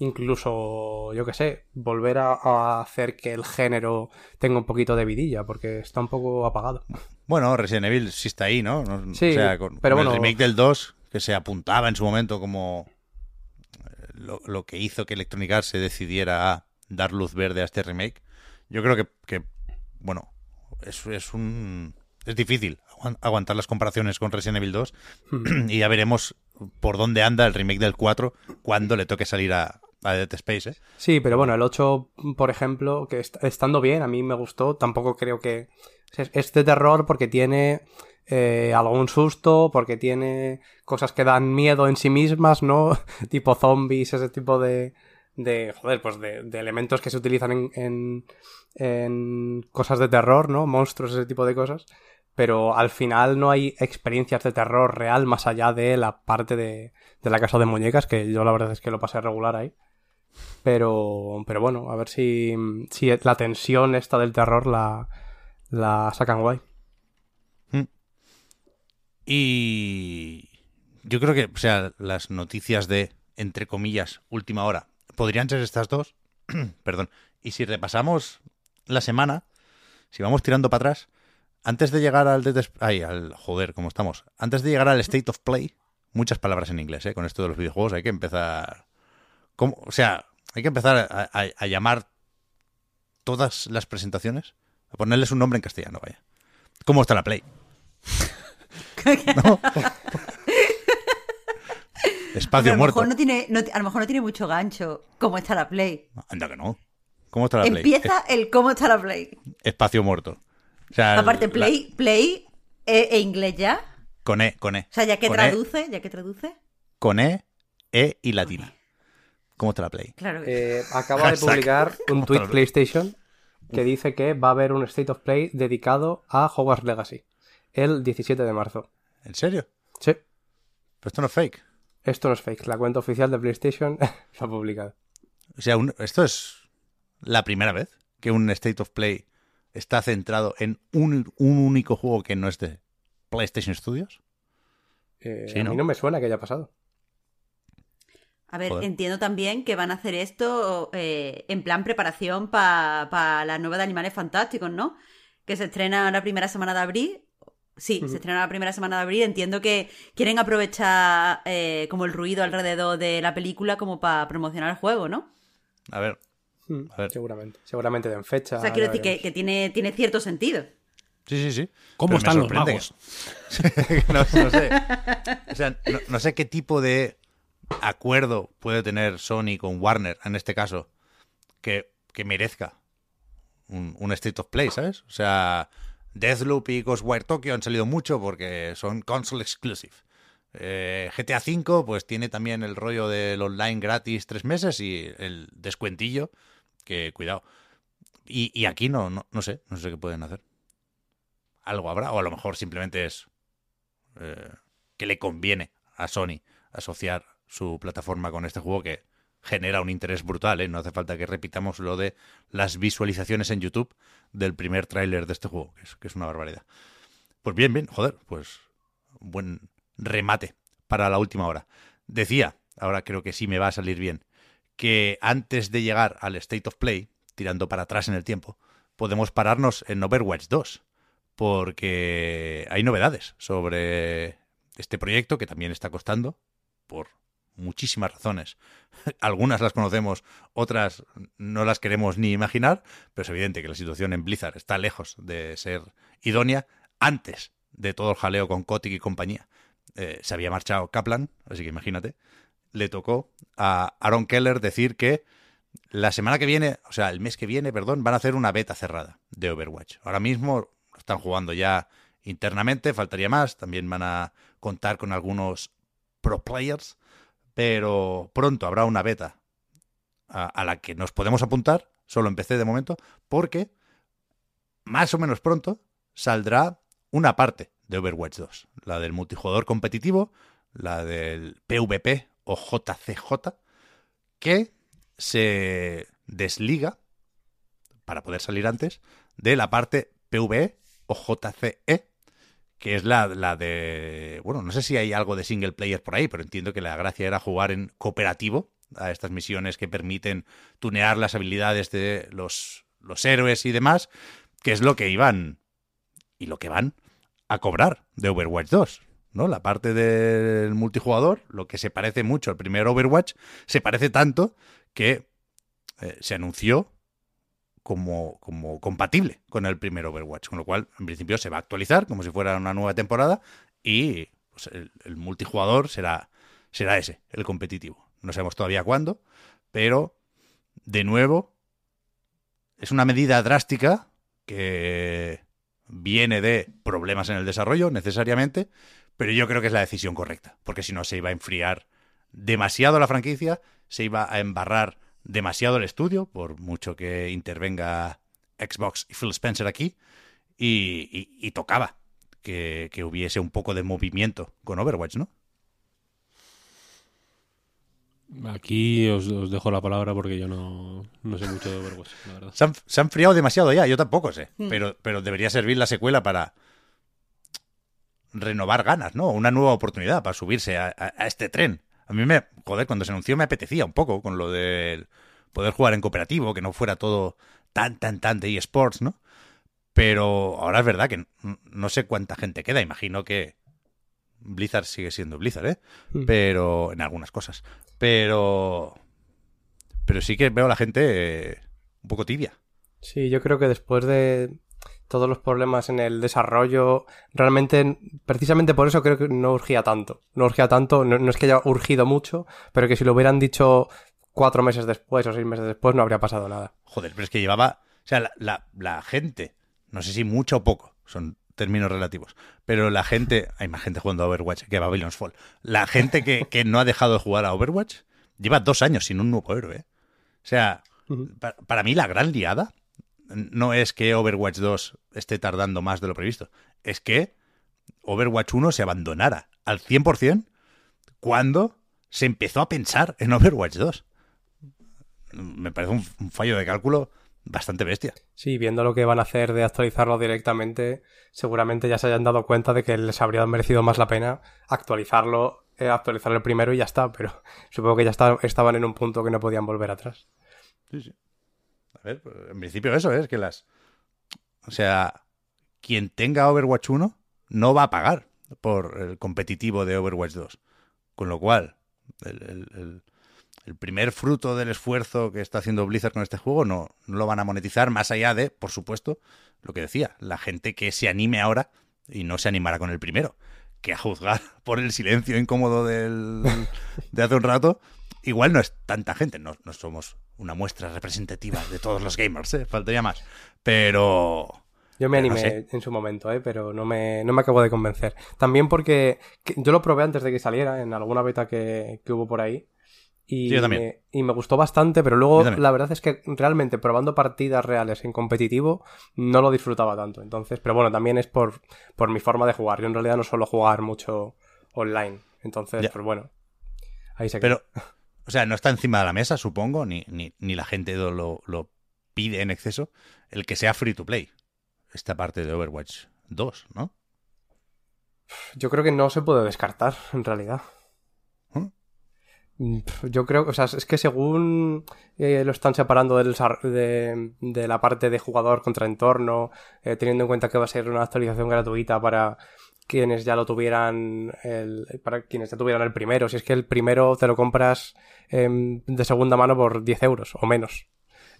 S3: incluso, yo qué sé, volver a, a hacer que el género tenga un poquito de vidilla, porque está un poco apagado.
S1: Bueno, Resident Evil sí está ahí, ¿no? No-
S3: Sí,
S1: o sea, con,
S3: pero
S1: con
S3: bueno-
S1: el remake del 2, que se apuntaba en su momento como eh, lo, lo que hizo que Electronic Arts se decidiera a dar luz verde a este remake, yo creo que, que, bueno, es, es un... Es difícil aguan- aguantar las comparaciones con Resident Evil 2 [CLEARS THROAT] y ya veremos por dónde anda el remake del 4 cuando le toque salir a, a Dead Space, ¿eh?
S3: Sí, pero bueno, el 8, por ejemplo, que est- estando bien, a mí me gustó, tampoco creo que... Es, es de terror porque tiene eh, algún susto, porque tiene cosas que dan miedo en sí mismas, ¿no? [LAUGHS] tipo zombies, ese tipo de... de joder, pues de, de elementos que se utilizan en, en, en cosas de terror, ¿no? Monstruos, ese tipo de cosas. Pero al final no hay experiencias de terror real más allá de la parte de, de la casa de muñecas, que yo la verdad es que lo pasé regular ahí. Pero, pero bueno, a ver si, si la tensión esta del terror la, la sacan guay.
S1: Y yo creo que, o sea, las noticias de, entre comillas, última hora, podrían ser estas dos. [CLEARS THROAT] Perdón. Y si repasamos la semana, si vamos tirando para atrás, antes de llegar al... Ay, al... Joder, ¿cómo estamos? Antes de llegar al State of Play, muchas palabras en inglés, ¿eh? Con esto de los videojuegos hay que empezar... ¿Cómo? O sea, hay que empezar a, a- a llamar todas las presentaciones, a ponerles un nombre en castellano, vaya. ¿Cómo está la Play? [LAUGHS] ¿No? Espacio
S4: a, lo
S1: muerto.
S4: mejor no tiene, no a lo mejor no tiene mucho gancho. ¿Cómo está la Play?
S1: Anda que no. ¿Cómo está la Play?
S4: Empieza el cómo está la Play.
S1: Es- espacio muerto. O sea,
S4: Aparte,
S1: la-
S4: Play, Play e, e inglés ya.
S1: con E, con E.
S4: O sea, ya que
S1: Con E,
S4: traduce, ya que traduce.
S1: con E, E y latina. ¿Cómo está la Play?
S4: Claro que
S3: Eh, acaba de [LAUGHS] publicar un tweet. PlayStation que dice que va a haber un State of Play dedicado a Hogwarts Legacy el 17 de marzo.
S1: ¿En serio?
S3: Sí,
S1: Pero esto no es fake.
S3: Esto no es fake. La cuenta oficial de PlayStation [LAUGHS] lo ha publicado.
S1: O sea, un- esto es la primera vez que un State of Play está centrado en un, un único juego que no es de PlayStation Studios.
S3: Eh,
S1: Sí,
S3: a
S1: ¿no?
S3: mí no me suena que haya pasado.
S4: A ver,
S1: Joder.
S4: entiendo también que van a hacer esto eh, en plan preparación para la nueva de Animales Fantásticos, ¿no? Que se estrena la primera semana de abril. Sí, se estrena la primera semana de abril. Entiendo que quieren aprovechar eh, como el ruido alrededor de la película como para promocionar el juego, ¿no?
S1: A ver,
S3: Hmm,
S1: A ver.
S3: Seguramente. Seguramente den fecha.
S4: O sea, quiero decir que, tiene, tiene cierto sentido.
S1: sí, sí, sí.
S2: ¿Cómo
S1: Pero
S2: están los magos? [LAUGHS]
S1: no, no sé. O sea, no, no sé qué tipo de acuerdo puede tener Sony con Warner, en este caso, que, que merezca un, un State of Play, ¿sabes? O sea, Deathloop y Ghostwire Tokyo han salido mucho porque son console exclusive. Eh, GTA V, pues tiene también el rollo del online gratis tres meses y el descuentillo, que cuidado. Y, aquí no, no, no sé, no sé qué pueden hacer. Algo habrá, o a lo mejor simplemente es eh, que le conviene a Sony asociar su plataforma con este juego que genera un interés brutal, ¿eh? No hace falta que repitamos lo de las visualizaciones en YouTube del primer tráiler de este juego, que es, una barbaridad. Pues bien, bien, joder, pues buen remate para la última hora. Decía, ahora creo que sí me va a salir bien, que antes de llegar al State of Play, tirando para atrás en el tiempo, podemos pararnos en Overwatch 2, porque hay novedades sobre este proyecto que también está costando por muchísimas razones. [LAUGHS] Algunas las conocemos, otras no las queremos ni imaginar, pero es evidente que la situación en Blizzard está lejos de ser idónea. Antes de todo el jaleo con Kotick y compañía, eh, se había marchado Kaplan, así que imagínate, le tocó a Aaron Keller decir que la semana que viene, o sea, el mes que viene, perdón, van a hacer una beta cerrada de Overwatch. Ahora mismo están jugando ya internamente, faltaría más, también van a contar con algunos pro players, pero pronto habrá una beta a, la que nos podemos apuntar, solo empecé de momento, porque más o menos pronto saldrá una parte de Overwatch 2, la del multijugador competitivo, la del PvP o JCJ, que se desliga para poder salir antes de la parte PvE o JCE, que es la, la de... Bueno, no sé si hay algo de single player por ahí, pero entiendo que la gracia era jugar en cooperativo a estas misiones que permiten tunear las habilidades de los, los héroes y demás, que es lo que iban y lo que van a cobrar de Overwatch 2. ¿no? La parte del multijugador, lo que se parece mucho al primer Overwatch, se parece tanto que eh, se anunció como, como compatible con el primer Overwatch, con lo cual en principio se va a actualizar como si fuera una nueva temporada y pues, el, el multijugador será, será ese, el competitivo. No sabemos todavía cuándo, pero de nuevo es una medida drástica que viene de problemas en el desarrollo necesariamente, pero yo creo que es la decisión correcta, porque si no se iba a enfriar demasiado la franquicia, se iba a embarrar demasiado el estudio, por mucho que intervenga Xbox y Phil Spencer aquí, y, y- y tocaba que, que hubiese un poco de movimiento con Overwatch, ¿no?
S2: Aquí os, os dejo la palabra porque yo no, no sé mucho de Overwatch, la verdad.
S1: Se han, se ha enfriado demasiado ya, yo tampoco sé, pero, pero debería servir la secuela para renovar ganas, ¿no? Una nueva oportunidad para subirse a, a- a este tren. A mí me, joder, cuando se anunció me apetecía un poco con lo del poder jugar en cooperativo, que no fuera todo tan, tan, tan de eSports, ¿no? Pero ahora es verdad que no sé cuánta gente queda, imagino que Blizzard sigue siendo Blizzard, ¿eh?
S3: Mm.
S1: Pero en algunas cosas. Pero pero sí que veo a la gente eh, un poco tibia.
S3: Sí, yo creo que después de todos los problemas en el desarrollo, realmente, precisamente por eso creo que no urgía tanto. No urgía tanto, no, no es que haya urgido mucho, pero que si lo hubieran dicho cuatro meses después o seis meses después no habría pasado nada.
S1: Joder, pero es que llevaba. O sea, la, la- la gente, no sé si mucho o poco, son términos relativos, pero la gente. Hay más gente jugando a Overwatch que a Babylon's Fall. La gente que, que no ha dejado de jugar a Overwatch lleva dos años sin un nuevo héroe. ¿eh? O sea, para, mí la gran liada no es que Overwatch 2 esté tardando más de lo previsto, es que Overwatch 1 se abandonara al 100% cuando se empezó a pensar en Overwatch 2. Me parece un, un fallo de cálculo bastante bestia.
S3: Sí, viendo lo que van a hacer de actualizarlo directamente, seguramente ya se hayan dado cuenta de que les habría merecido más la pena actualizarlo, eh, actualizar el primero y ya está, pero supongo que ya está- estaban en un punto que no podían volver atrás.
S1: Sí, sí. Pues, en principio eso es que las... O sea, quien tenga Overwatch 1 no va a pagar por el competitivo de Overwatch 2. Con lo cual, el- el primer fruto del esfuerzo que está haciendo Blizzard con este juego no, no lo van a monetizar, más allá de, por supuesto, lo que decía, la gente que se anime ahora y no se animará con el primero. Que a juzgar [LAUGHS] por el silencio incómodo del, de hace un rato, igual no es tanta gente, no, no somos una muestra representativa de todos los gamers, ¿eh? faltaría más. Pero...
S3: Yo me
S1: no
S3: animé
S1: sé.
S3: en su momento, ¿eh? pero no me, no me acabo de convencer. También porque que- yo lo probé antes de que saliera, en alguna beta que, que hubo por ahí. Y,
S1: Sí, yo también.
S3: Me, y me gustó bastante, pero luego la verdad es que realmente probando partidas reales en competitivo no lo disfrutaba tanto. Entonces, pero bueno, también es por, por mi forma de jugar. Yo en realidad no suelo jugar mucho online. Entonces,
S1: Ya.
S3: pues bueno, ahí se queda.
S1: Pero, [LAUGHS] o sea, no está encima de la mesa, supongo, ni, ni, ni la gente lo, lo- pide en exceso, el que sea free to play. Esta parte de Overwatch 2, ¿no?
S3: Yo creo que no se puede descartar, en realidad. Yo creo, o sea, es que según eh, lo están separando del de, de la parte de jugador contra entorno, eh, teniendo en cuenta que va a ser una actualización gratuita para quienes ya lo tuvieran, el, para quienes ya tuvieran el primero. Si es que el primero te lo compras em, de segunda mano por 10 euros o menos.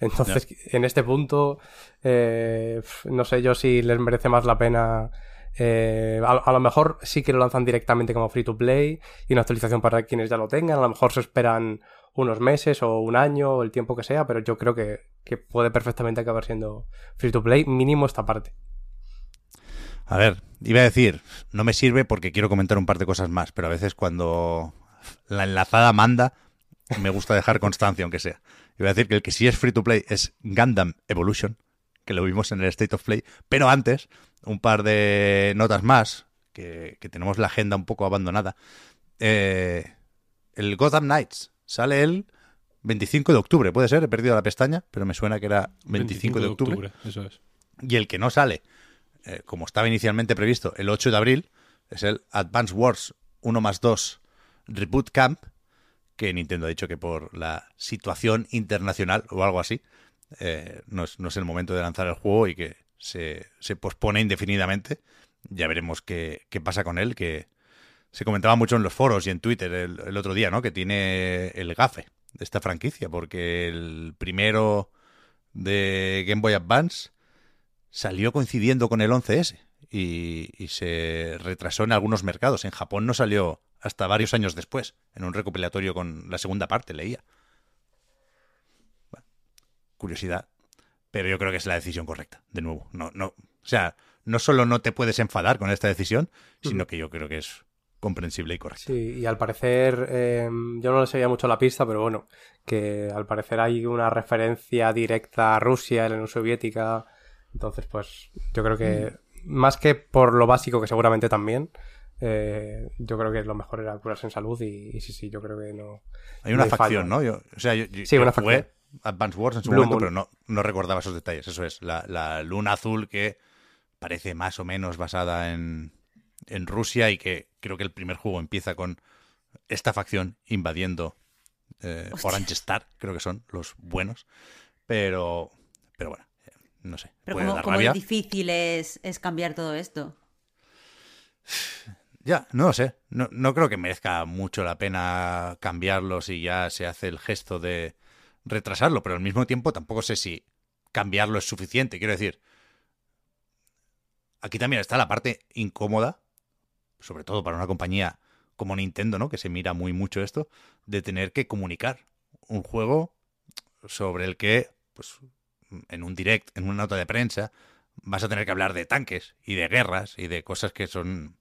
S3: Entonces, en este punto, eh, no sé yo si les merece más la pena. eh, a, a lo mejor sí que lo lanzan directamente como free to play y una actualización para quienes ya lo tengan. A lo mejor se esperan unos meses o un año o el tiempo que sea, pero yo creo que, que puede perfectamente acabar siendo free to play, mínimo esta parte.
S1: A ver, iba a decir, no me sirve porque quiero comentar un par de cosas más, pero a veces cuando la enlazada manda, me gusta dejar constancia, aunque sea. Iba a decir que el que sí es free to play es Gundam Evolution, que lo vimos en el State of Play, pero antes, un par de notas más, que, que tenemos la agenda un poco abandonada. Eh, el Gotham Knights sale el 25 de octubre, puede ser, he perdido la pestaña, pero me suena que era 25, de octubre.
S2: Eso es.
S1: Y el que no sale, eh, como estaba inicialmente previsto, el 8 de abril, es el Advance Wars 1 más 2 Reboot Camp, que Nintendo ha dicho que por la situación internacional o algo así, eh, no, es, no es el momento de lanzar el juego y que se, se pospone indefinidamente. Ya veremos qué, qué pasa con él, que se comentaba mucho en los foros y en Twitter el, el otro día, ¿no? Que tiene el gafe de esta franquicia, porque el primero de Game Boy Advance salió coincidiendo con el 11S y, y se retrasó en algunos mercados. En Japón no salió hasta varios años después, en un recopilatorio con la segunda parte, leía. Bueno, curiosidad. Pero yo creo que es la decisión correcta, de nuevo. No, no, o sea, no solo no te puedes enfadar con esta decisión, sino que yo creo que es comprensible y correcta.
S3: Sí, y al parecer, eh, yo no le seguía mucho la pista, pero bueno, que al parecer hay una referencia directa a Rusia, a la Unión Soviética. Entonces, pues yo creo que, más que por lo básico, que seguramente también, eh, yo creo que lo mejor era curarse en salud y, y sí, sí, yo creo que no.
S1: Hay una
S3: no
S1: facción,
S3: fallo.
S1: ¿no? Yo, o sea, yo, yo-
S3: Sí,
S1: yo
S3: una
S1: jugué
S3: facción.
S1: Advance Wars en su
S3: Blue
S1: momento,
S3: Moon.
S1: pero no, no recordaba esos detalles. Eso es, la, la luna azul que parece más o menos basada en, en Rusia y que creo que el primer juego empieza con esta facción invadiendo eh. Orange Star, creo que son los buenos. Pero, pero bueno, no sé.
S4: Pero
S1: puede
S4: como,
S1: dar rabia.
S4: difícil es, es cambiar todo esto.
S1: Ya, no lo sé. No, no creo que merezca mucho la pena cambiarlo si ya se hace el gesto de retrasarlo, pero al mismo tiempo tampoco sé si cambiarlo es suficiente. Quiero decir, aquí también está la parte incómoda, sobre todo para una compañía como Nintendo, ¿no? Que se mira muy mucho esto, de tener que comunicar un juego sobre el que, pues, en un direct, en una nota de prensa, vas a tener que hablar de tanques y de guerras y de cosas que son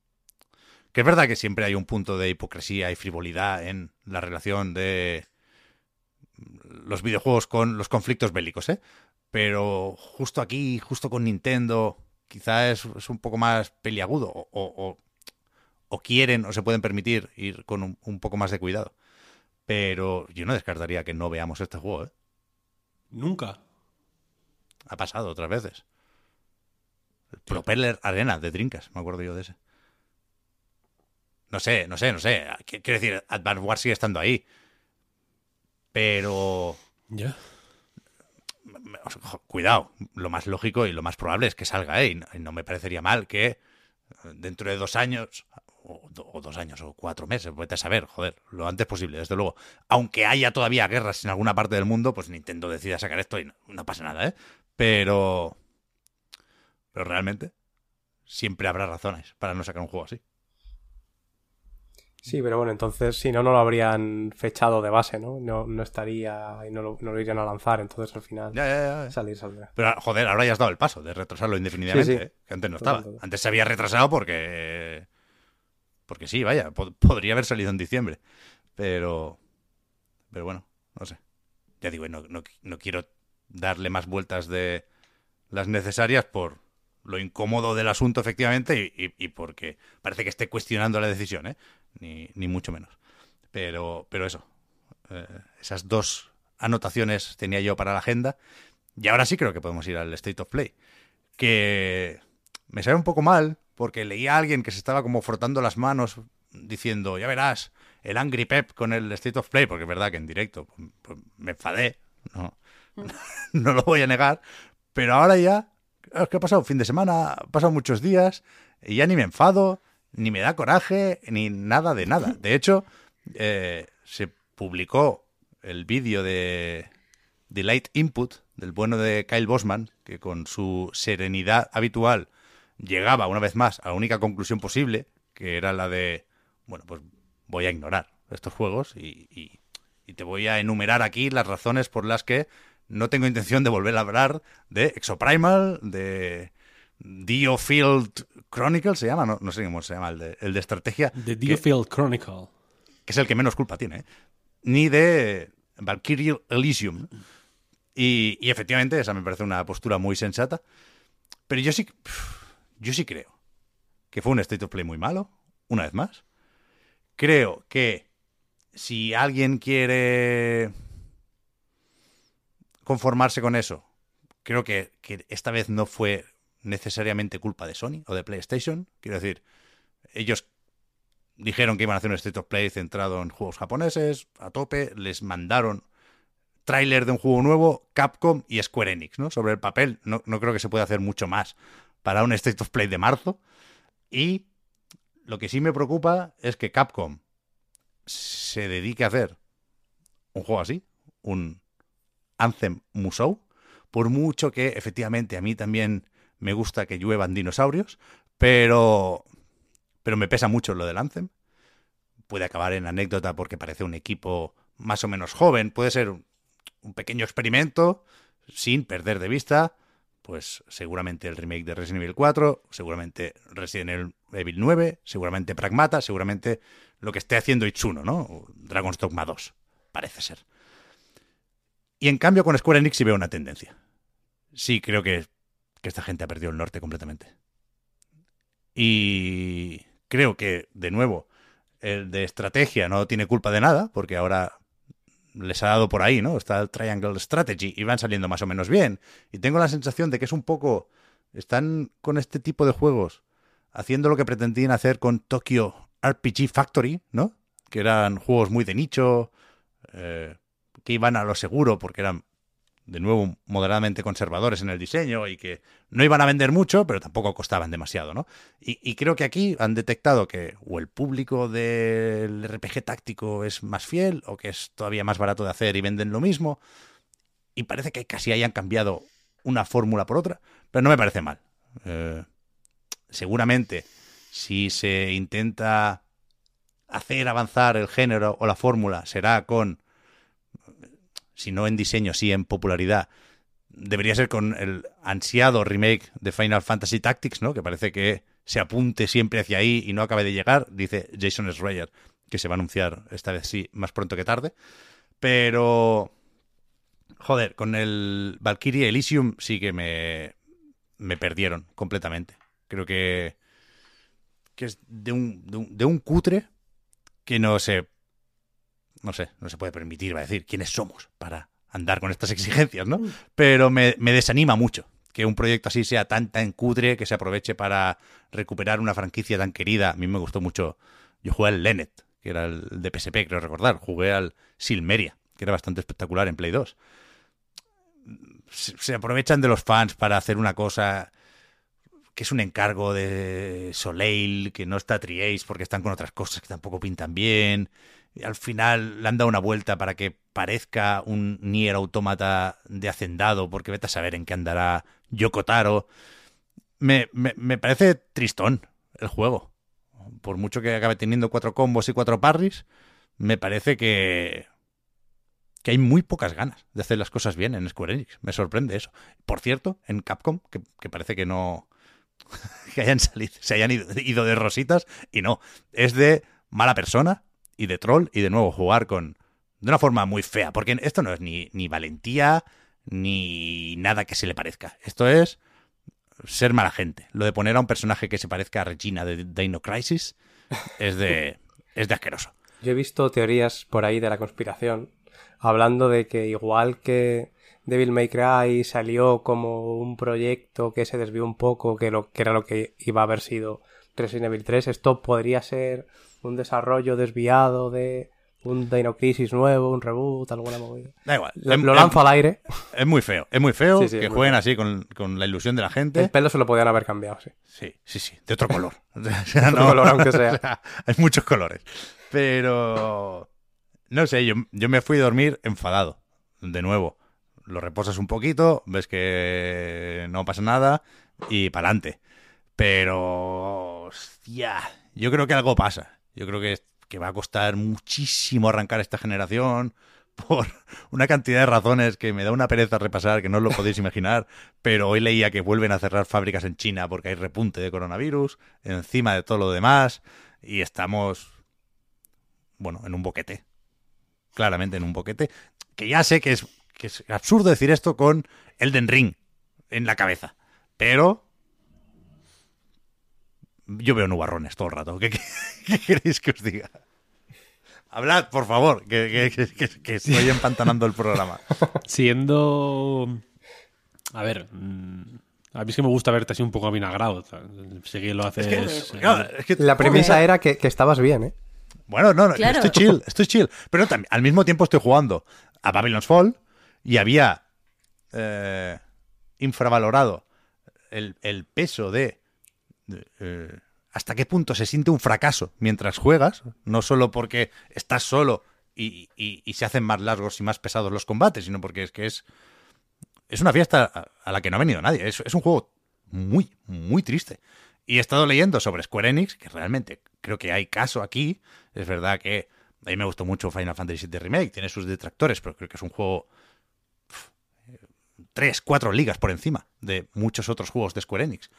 S1: que es verdad que siempre hay un punto de hipocresía y frivolidad en la relación de los videojuegos con los conflictos bélicos, ¿eh? Pero justo aquí, justo con Nintendo, quizá es, un poco más peliagudo o, o- o- o quieren o se pueden permitir ir con un, un poco más de cuidado. Pero yo no descartaría que no veamos este juego, ¿eh?
S2: Nunca.
S1: Ha pasado otras veces. El Propeller Arena de Drinkas, me acuerdo yo de ese. No sé, no sé, no sé. Qu- Quiero decir, Advance Wars sigue estando ahí. Pero.
S2: Ya.
S1: Cuidado, lo más lógico y lo más probable es que salga ahí. No- y no me parecería mal que eh, dentro de dos años, o, do- o dos años, o cuatro meses, vete a saber, joder, lo antes posible, desde luego. Aunque haya todavía guerras en alguna parte del mundo, pues Nintendo decida sacar esto y no, no pasa nada, ¿eh? Pero. Pero realmente, siempre habrá razones para no sacar un juego así.
S3: Sí, pero bueno, entonces si no, no lo habrían fechado de base, ¿no? No, no estaría y no lo, no lo irían a lanzar, entonces al final
S1: Ya, ya, ya.
S3: salir, saldrá.
S1: Pero joder, ahora ya has dado el paso de retrasarlo indefinidamente,
S3: Sí, sí.
S1: ¿eh? que antes no estaba. Antes se había retrasado porque. Porque sí, vaya, po- podría haber salido en diciembre. Pero. Pero bueno, no sé. Ya digo, no, no, no quiero darle más vueltas de las necesarias por lo incómodo del asunto, efectivamente, y, porque parece que esté cuestionando la decisión, ¿eh? Ni, mucho menos. Pero, pero eso. eh, esas dos anotaciones tenía yo para la agenda. Y ahora sí creo que podemos ir al State of Play. Que me sabe un poco mal, porque leía a alguien que se estaba como frotando las manos diciendo, ya verás, el Angry Pep con el State of Play, porque es verdad que en directo pues, pues, me enfadé, no, [LAUGHS] no lo voy a negar, pero ahora ya, es que ha pasado fin de semana, ha pasado muchos días, y ya ni me enfado, ni me da coraje, ni nada de nada. De hecho, eh, se publicó el vídeo de Delight Input, del bueno de Kyle Bosman, que con su serenidad habitual llegaba una vez más a la única conclusión posible, que era la de, bueno, pues voy a ignorar estos juegos y- y te voy a enumerar aquí las razones por las que no tengo intención de volver a hablar de Exoprimal, de Dio Field Chronicle, se llama, no, no sé cómo se llama, el de, el de estrategia,
S2: The
S1: que-
S2: Diofield Chronicle.
S1: que es el que menos culpa tiene, ¿eh? ni de Valkyrie Elysium. Y, y efectivamente, esa me parece una postura muy sensata. Pero yo sí, yo sí creo que fue un State of Play muy malo, una vez más. Creo que si alguien quiere conformarse con eso, creo que, esta vez no fue necesariamente culpa de Sony o de PlayStation. Quiero decir, ellos dijeron que iban a hacer un State of Play centrado en juegos japoneses, a tope, les mandaron tráiler de un juego nuevo, Capcom y Square Enix, ¿no? Sobre el papel, no, no creo que se pueda hacer mucho más para un State of Play de marzo. Y lo que sí me preocupa es que Capcom se dedique a hacer un juego así, un Anthem Musou, por mucho que efectivamente a mí también me gusta que lluevan dinosaurios, pero, pero me pesa mucho lo del Anthem. Puede acabar en anécdota porque parece un equipo más o menos joven, puede ser un pequeño experimento sin perder de vista pues seguramente el remake de Resident Evil 4, seguramente Resident Evil 9, seguramente Pragmata, seguramente lo que esté haciendo Itsuno, ¿no? Dragon's Dogma 2, parece ser. Y en cambio con Square Enix sí veo una tendencia. Sí, creo que, que esta gente ha perdido el norte completamente. Y creo que, de nuevo, el de estrategia no tiene culpa de nada, porque ahora les ha dado por ahí, ¿no? Está el Triangle Strategy y van saliendo más o menos bien. Y tengo la sensación de que es un poco... Están con este tipo de juegos haciendo lo que pretendían hacer con Tokyo RPG Factory, ¿no? Que eran juegos muy de nicho, eh, que iban a lo seguro porque eran de nuevo moderadamente conservadores en el diseño y que no iban a vender mucho, pero tampoco costaban demasiado, ¿no? Y, creo que aquí han detectado que o el público del RPG táctico es más fiel o que es todavía más barato de hacer y venden lo mismo. Y parece que casi hayan cambiado una fórmula por otra, pero no me parece mal. Eh, seguramente, si se intenta hacer avanzar el género o la fórmula, será con si no en diseño, sí en popularidad, debería ser con el ansiado remake de Final Fantasy Tactics, ¿no? Que parece que se apunte siempre hacia ahí y no acabe de llegar, dice Jason Schreier, que se va a anunciar esta vez sí, más pronto que tarde. Pero, joder, con el Valkyrie Elysium sí que me, me perdieron completamente. Creo que, que es de un, de un, de un cutre que no sé no sé, no se puede permitir, va a decir, quiénes somos para andar con estas exigencias, ¿no? Pero me, desanima mucho que un proyecto así sea tan, tan cutre, que se aproveche para recuperar una franquicia tan querida. A mí me gustó mucho, yo jugué al Lenet, que era el de PSP, creo recordar, jugué al Silmeria, que era bastante espectacular en Play 2. Se, aprovechan de los fans para hacer una cosa que es un encargo de Soleil, que no está Triace porque están con otras cosas que tampoco pintan bien al final le han dado una vuelta para que parezca un Nier autómata de hacendado, porque vete a saber en qué andará Yokotaro. Me, me, parece tristón el juego. Por mucho que acabe teniendo cuatro combos y cuatro parries, me parece que, que hay muy pocas ganas de hacer las cosas bien en Square Enix. Me sorprende eso. Por cierto, en Capcom, que, que parece que no. [LAUGHS] que hayan salido, se hayan ido de rositas, y no. Es de mala persona, y de troll y de nuevo jugar con de una forma muy fea, porque esto no es ni, ni valentía ni nada que se le parezca. Esto es ser mala gente. Lo de poner a un personaje que se parezca a Regina de Dino Crisis es de, [LAUGHS] es de asqueroso.
S3: Yo he visto teorías por ahí de la conspiración hablando de que igual que Devil May Cry salió como un proyecto que se desvió un poco, que, lo, que era lo que iba a haber sido Resident Evil 3, esto podría ser un desarrollo desviado de un Dino Crisis nuevo, un reboot, alguna movida.
S1: Da igual.
S3: Lo, em, lanzo
S1: em,
S3: al aire.
S1: Es muy feo, es muy feo que jueguen así con, la ilusión de la gente.
S3: El pelo se lo podían haber cambiado, sí.
S1: Sí, sí, sí, de otro color. [LAUGHS]
S3: de otro color, aunque [LAUGHS] sea.
S1: Hay muchos colores. Pero... No sé, yo, yo me fui a dormir enfadado. De nuevo, lo reposas un poquito, ves que no pasa nada y para adelante. Pero... Hostia, yo creo que algo pasa. Yo creo que, que va a costar muchísimo arrancar esta generación [LAUGHS] por una cantidad de razones que me da una pereza repasar, que no os lo podéis imaginar, pero hoy leía que vuelven a cerrar fábricas en China porque hay repunte de coronavirus, encima de todo lo demás, y estamos, bueno, en un boquete. Claramente en un boquete. Que ya sé que es, que es absurdo decir esto con Elden Ring en la cabeza, pero yo veo nubarrones todo el rato. [LAUGHS] ¿Qué, queréis que os diga? Hablad, por favor, que, estoy empantanando el programa. [LAUGHS]
S2: Siendo. A ver. Mm, a mí es que me gusta verte así un poco avinagrado. Si que lo haces.
S3: la premisa era que, estabas bien, ¿eh?
S1: Bueno, no, no estoy chill, estoy chill. Pero también, al mismo tiempo estoy jugando a Babylon's Fall y había eh, infravalorado el, el peso de eh, hasta qué punto se siente un fracaso mientras juegas, no solo porque estás solo y, se hacen más largos y más pesados los combates, sino porque es que es es una fiesta a, la que no ha venido nadie. Es, es un juego muy, muy triste. Y he estado leyendo sobre Square Enix, que realmente creo que hay caso aquí. Es verdad que a mí me gustó mucho Final Fantasy VII Remake, tiene sus detractores, pero creo que es un juego tres, cuatro ligas por encima de muchos otros juegos de Square Enix.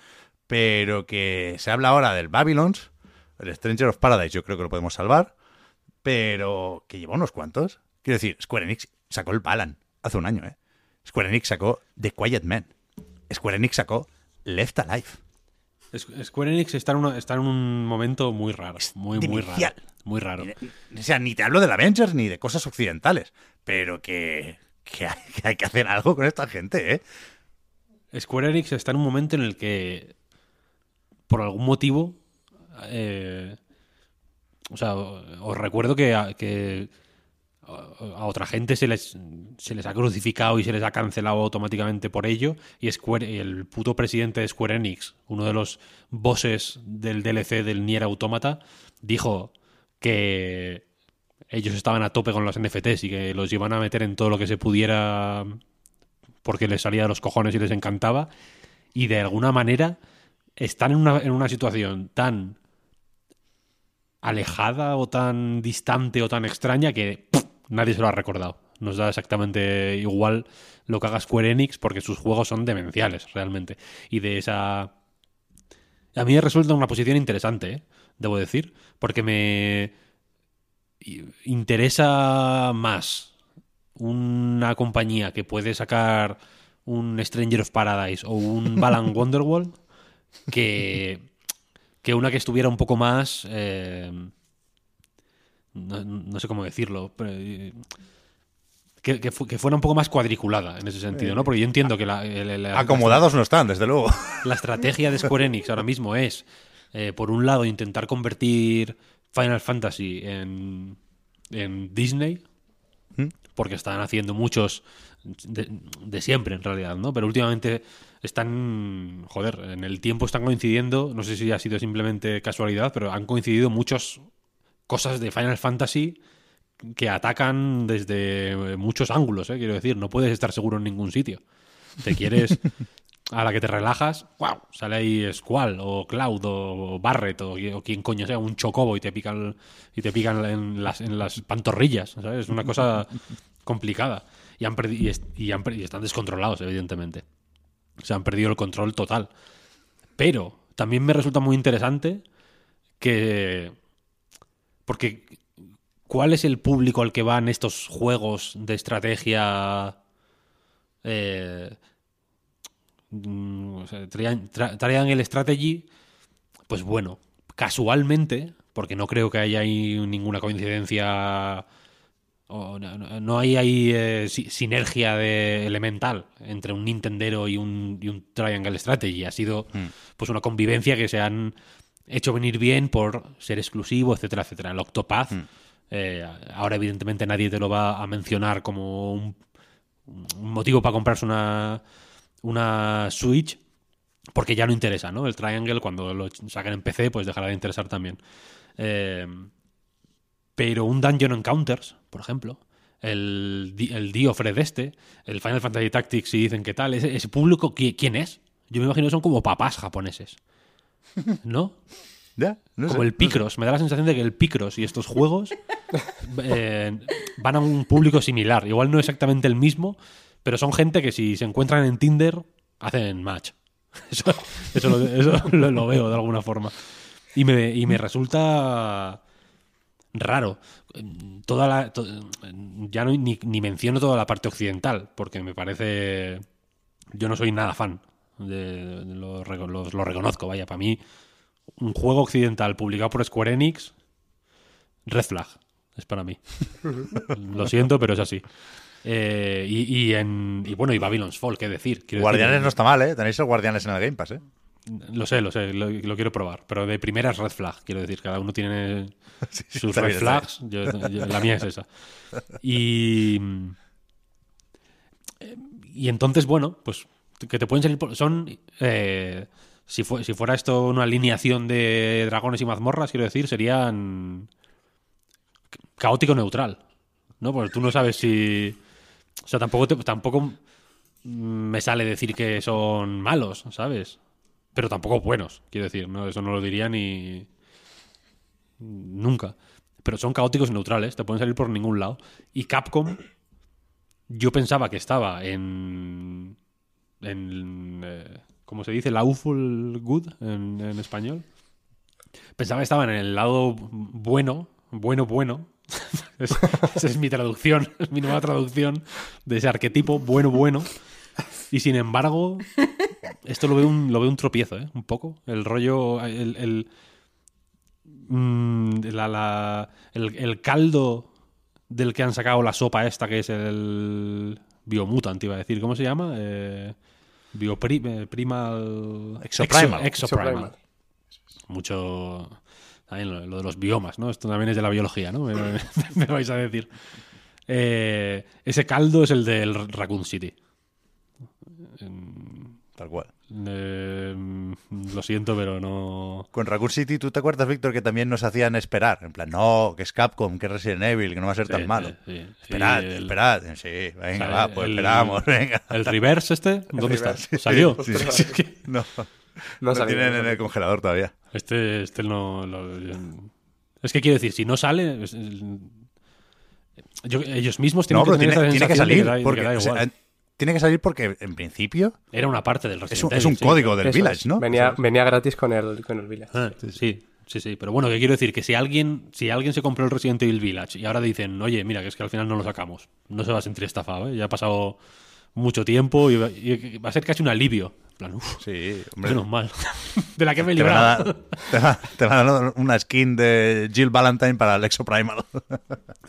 S1: Pero que se habla ahora del Babylons, el Stranger of Paradise, yo creo que lo podemos salvar, pero que lleva unos cuantos. Quiero decir, Square Enix sacó el Balan hace un año, ¿eh? Square Enix sacó The Quiet Man. Square Enix sacó Left Alive.
S2: Square Enix está en, una- está en un momento muy raro. Muy, muy raro. Muy raro.
S1: O sea, ni te hablo del Avengers ni de cosas occidentales, pero que, que, hay, que hay que hacer algo con esta gente, ¿eh?
S2: Square Enix está en un momento en el que, por algún motivo, eh, o sea, os recuerdo que, a, otra gente se les, ha crucificado y se les ha cancelado automáticamente por ello, y Square, el puto presidente de Square Enix, uno de los bosses del DLC del Nier Automata, dijo que ellos estaban a tope con los NFTs y que los iban a meter en todo lo que se pudiera porque les salía de los cojones y les encantaba. Y de alguna manera están en una, en una situación tan alejada o tan distante o tan extraña que nadie se lo ha recordado. Nos da exactamente igual lo que haga Square Enix porque sus juegos son demenciales, realmente. Y de esa... A mí me resulta una posición interesante, ¿eh? debo decir, porque me interesa más una compañía que puede sacar un Stranger of Paradise o un Balan [LAUGHS] Wonderworld que, que una que estuviera un poco más eh, no, no sé cómo decirlo pero, eh, que, que fu- que fuera un poco más cuadriculada en ese sentido, ¿no? Porque yo entiendo que la,
S1: Acomodados no están, desde luego.
S2: la estrategia de Square Enix ahora mismo es, eh, por un lado, intentar convertir Final Fantasy en, en Disney, porque están haciendo muchos de, de siempre, en realidad, ¿no? Pero últimamente están, joder, en el tiempo están coincidiendo, no sé si ha sido simplemente casualidad, pero han coincidido muchas cosas de Final Fantasy que atacan desde muchos ángulos, ¿eh? quiero decir, no puedes estar seguro en ningún sitio. Te quieres, a la que te relajas, wow, sale ahí Squall o Cloud o Barret o, o quien coño sea, un chocobo y te pican y te pican en las, en las pantorrillas, ¿sabes? Es una cosa complicada. Y, han y, han y están descontrolados, evidentemente. Se han perdido el control total. Pero también me resulta muy interesante que... Porque ¿cuál es el público al que van estos juegos de estrategia? Eh, mm, Triangle Strategy, pues bueno, casualmente, porque no creo que haya ahí ninguna coincidencia, o no, hay ahí eh, si- sinergia de elemental entre un Nintendero y un, y un Triangle Strategy. Ha sido pues una convivencia que se han hecho venir bien por ser exclusivo, etcétera, etcétera. El Octopath, eh, ahora evidentemente nadie te lo va a mencionar como un, un motivo para comprarse una, una Switch, porque ya no interesa, ¿no? El Triangle, cuando lo saquen en PC, pues dejará de interesar también. Eh, pero un Dungeon Encounters, por ejemplo, el, el Dio Fred este, el Final Fantasy Tactics, si dicen qué tal, ese, ese público, ¿qui- ¿quién es? Yo me imagino que son como papás japoneses, [LAUGHS] ¿no?
S1: Ya, no
S2: Como
S1: sé,
S2: el Picross. Me da la sensación de que el Picross y estos juegos [LAUGHS] eh, van a un público similar. Igual no exactamente el mismo, pero son gente que si se encuentran en Tinder, hacen match. [LAUGHS] Eso, eso lo, eso lo- lo veo de alguna forma. Y me, y me resulta raro. Toda la, to- ya no, ni, ni menciono toda la parte occidental, porque me parece... Yo no soy nada fan. De, de lo, lo- lo reconozco, vaya, para mí un juego occidental publicado por Square Enix, red flag, es para mí. [LAUGHS] Lo siento, pero es así. Eh, y, y en, y bueno, y Babylon's Fall, qué decir. Quiero
S1: Guardianes
S2: decir,
S1: no está mal, ¿eh? Tenéis el Guardianes en el Game Pass, ¿eh?
S2: Lo sé, lo sé, lo, lo quiero probar. Pero de primera es red flag, quiero decir. Cada uno tiene [LAUGHS] sus red
S1: bien,
S2: flags. yo- yo- la mía es esa. Y. Y entonces, bueno, pues que te pueden salir. por- Son. eh, si, fue- si fuera esto una alineación de dragones y mazmorras, quiero decir, serían. caótico neutral. ¿No? Porque tú no sabes si. O sea, tampoco. te- tampoco me sale decir que son malos, ¿sabes? Pero tampoco buenos, quiero decir, ¿no? Eso no lo diría ni. Nunca. Pero son caóticos neutrales, te pueden salir por ningún lado. Y Capcom, yo pensaba que estaba en. en eh, ¿Cómo se dice? Lawful Good en, español. Pensaba que estaba en el lado bueno, bueno, bueno. [LAUGHS] Es- Esa es mi traducción, es mi nueva traducción de ese arquetipo bueno, bueno. Y sin embargo, esto lo veo un, lo veo un tropiezo, ¿eh? Un poco. El rollo, el, el, mm, la- la- el- el caldo del que han sacado la sopa esta, que es el Biomutant, iba a decir. ¿Cómo se llama? Eh, Biopri- eh, Primal...
S1: Exoprimal.
S2: Exo- Exoprimal.
S3: Exoprimal.
S2: Mucho... También lo, lo de los biomas, ¿no? Esto también es de la biología, ¿no? Me, [LAUGHS] me- me vais a decir. Eh, ese caldo es el del Raccoon City.
S1: Tal cual.
S2: Eh, lo siento, pero no...
S1: Con Raccoon City, ¿tú te acuerdas, Víctor, que también nos hacían esperar? En plan, no, que es Capcom, que es Resident Evil, que no va a ser tan malo.
S2: sí, sí.
S1: Esperad,
S2: el-
S1: esperad. Sí, venga, va, pues
S2: El-
S1: esperamos, venga.
S2: ¿El reverse este? [LAUGHS] ¿Dónde está?
S3: reverse,
S2: ¿Salió?
S1: Sí,
S3: sí,
S2: Sí, es que [LAUGHS]
S1: No,
S3: No
S1: lo tienen en el congelador todavía.
S2: Este, este no... lo- es que quiero decir, si no sale... es- es- yo- ellos mismos tienen
S1: No, pero
S2: que tener
S1: tiene,
S2: esa
S1: tiene que salir.
S2: da- de
S1: porque,
S2: da
S1: o sea,
S2: igual.
S1: Tiene que salir porque, en principio,
S2: Era una parte del
S1: es
S2: Resident
S1: un, es un
S2: sí.
S1: código del
S3: Eso
S1: Village,
S3: es.
S1: ¿no?
S3: Venía, venía gratis con el, con el Village.
S2: Ah, sí, sí, sí. Pero bueno, que quiero decir que si alguien, si alguien se compró el Resident Evil Village y ahora dicen, oye, mira, que es que al final no lo sacamos, no se va a sentir estafado, ¿eh? Ya ha pasado mucho tiempo y va, y va a ser casi un alivio. En plan, uf,
S1: Sí, hombre.
S2: menos mal. [LAUGHS] [LAUGHS] de la que me he
S1: Te van, a
S2: librado.
S1: dar, te, van, te van a dar una skin de Jill Valentine para el Exoprimal.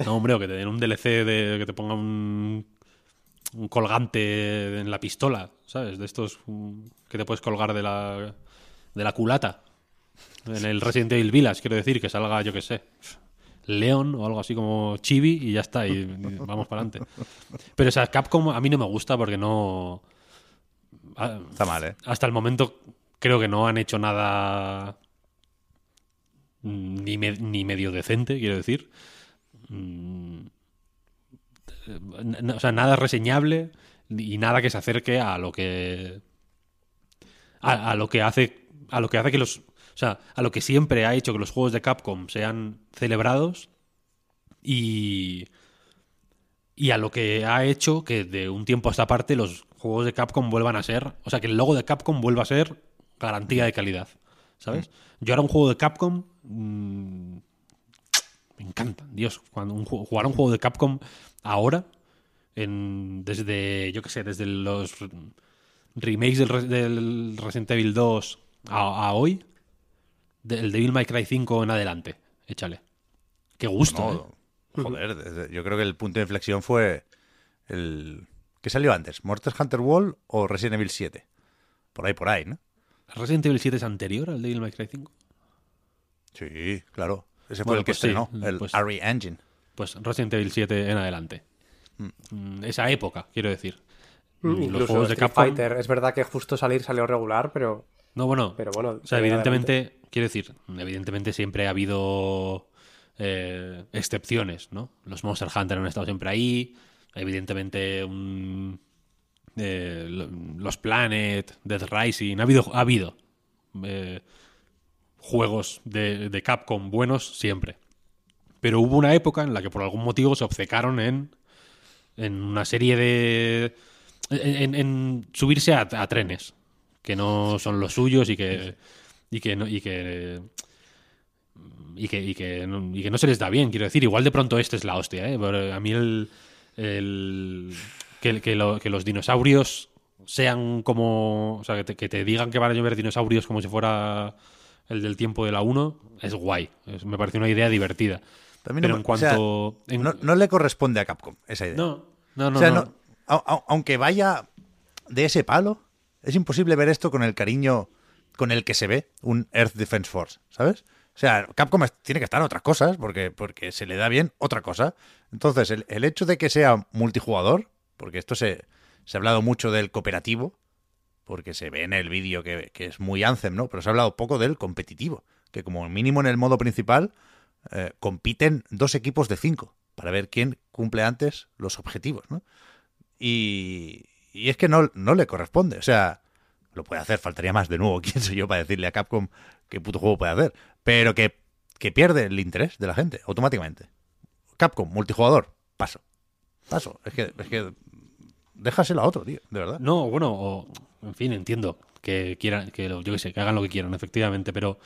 S2: No, hombre, o que te den un DLC de que te ponga un, un colgante en la pistola, ¿sabes? De estos mm, que te puedes colgar de la, de la culata. En el Resident Evil Village, quiero decir, que salga, yo qué sé, León o algo así como Chibi y ya está, y, y vamos para adelante. Pero esa Capcom a mí no me gusta porque no... a-
S1: Está mal, ¿eh?
S2: hasta el momento creo que no han hecho nada ni, me- ni medio decente, quiero decir. Mm, O sea, nada reseñable y nada que se acerque a lo que a, a lo que hace a lo que hace que los o sea, a lo que siempre ha hecho que los juegos de Capcom sean celebrados y y a lo que ha hecho que de un tiempo a esta parte los juegos de Capcom vuelvan a ser, o sea, que el logo de Capcom vuelva a ser garantía de calidad, ¿sabes? Yo ahora un juego de Capcom mm, me encanta, Dios, cuando un, ju- jugar un juego de Capcom ahora en, desde yo qué sé, desde los remakes del, del Resident Evil 2 a, a hoy, del Devil May Cry 5 en adelante, échale. Qué gusto,
S1: No,
S2: ¿eh?
S1: joder, desde- yo creo que el punto de inflexión fue el... ¿Qué salió antes? ¿Monster Hunter World o Resident Evil 7? Por ahí, por ahí, ¿no?
S2: ¿Resident Evil 7 es anterior al Devil May Cry 5?
S1: Sí, claro. Ese fue el que
S2: pues sí,
S1: estrenó, el
S2: pues-
S1: RE Engine.
S2: Pues Resident Evil 7 en adelante. Mm, Esa época, quiero decir.
S3: Mm,
S2: Mm,
S3: Incluso Street Fighter. Es verdad que justo salir salió regular, pero,
S2: No, bueno.
S3: pero bueno.
S2: o sea,
S3: de
S2: evidentemente, quiero decir, evidentemente siempre ha habido eh, excepciones, ¿no? Los Monster Hunter han estado siempre ahí. Evidentemente, un, eh, lo- los Planet, Death Rising. Ha habido, ha habido eh, juegos de, de Capcom buenos siempre. Pero hubo una época en la que por algún motivo se obcecaron en, en una serie de... En, subirse a, trenes que no son los suyos y que... Y que, no, y que y que, y, que no, y que no se les da bien, quiero decir. Igual de pronto este es la hostia, ¿eh? A mí el... que, que lo- que los dinosaurios sean como... O sea, que te, digan que van a llover dinosaurios como si fuera el del tiempo de la 1, es guay. Me parece una idea divertida.
S1: También
S2: Pero
S1: no-
S2: en cuanto...
S1: o sea,
S2: en-
S1: no, no le corresponde a Capcom esa idea.
S2: no, no, no,
S1: o sea,
S2: no.
S1: no- a- a- aunque vaya de ese palo, es imposible ver esto con el cariño con el que se ve un Earth Defense Force, ¿sabes? O sea, Capcom tiene que estar en otras cosas porque, porque se le da bien otra cosa. Entonces, el, el hecho de que sea multijugador, porque esto se, se ha hablado mucho del cooperativo, porque se ve en el vídeo que, que es muy Anthem, ¿no? Pero se ha hablado poco del competitivo, que como mínimo en el modo principal eh, compiten dos equipos de cinco para ver quién cumple antes los objetivos, ¿no? Y, es que no, le corresponde. O sea, lo puede hacer, faltaría más de nuevo. [LAUGHS] ¿Quién soy yo para decirle a Capcom qué puto juego puede hacer? Pero que, que pierde el interés de la gente automáticamente. Capcom, multijugador, paso. Paso. Es que, es que déjaselo a otro, tío, de verdad.
S2: No, bueno, en fin, entiendo que quieran, que yo qué sé, que hagan lo que quieran, efectivamente, pero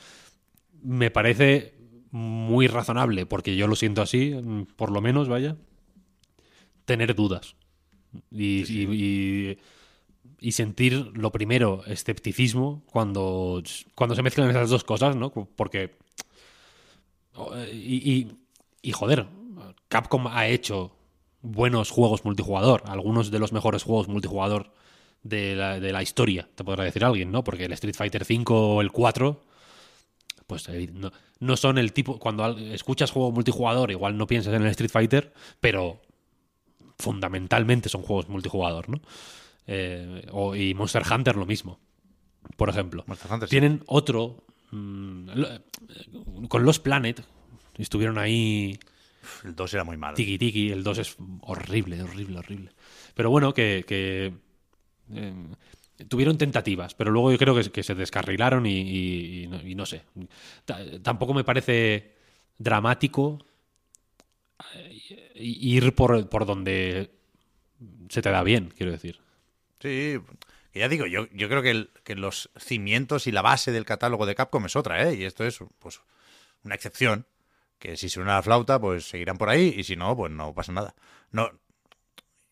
S2: me parece muy razonable, porque yo lo siento así, mm, por lo menos, vaya, tener dudas. Y, y- y- y sentir lo primero, escepticismo, cuando, cuando se mezclan esas dos cosas, ¿no? Porque. Y, y- y, joder, Capcom ha hecho buenos juegos multijugador, algunos de los mejores juegos multijugador de la, de la historia, te podrá decir alguien, ¿no? Porque el Street Fighter V o el 4, pues eh, no, no son el tipo. Cuando escuchas juego multijugador, igual no piensas en el Street Fighter, pero fundamentalmente son juegos multijugador, ¿no? Eh, o- y Monster Hunter lo mismo, por ejemplo.
S1: Monster Hunter, sí.
S2: Tienen otro. mm, eh, con los Planet, estuvieron ahí
S1: El 2 era muy malo.
S2: tiki tiki, el 2 es horrible, horrible, horrible. Pero bueno, que, que, eh, tuvieron tentativas, pero luego yo creo que, se descarrilaron y, no, sé. Ta- tampoco me parece dramático eh, ir por, por donde se te da bien, quiero decir.
S1: Sí, ya digo, yo, yo creo que los cimientos y la base del catálogo de Capcom es otra, ¿eh? Y esto es pues una excepción, que si suena la flauta, pues seguirán por ahí, y si no, pues no pasa nada. No,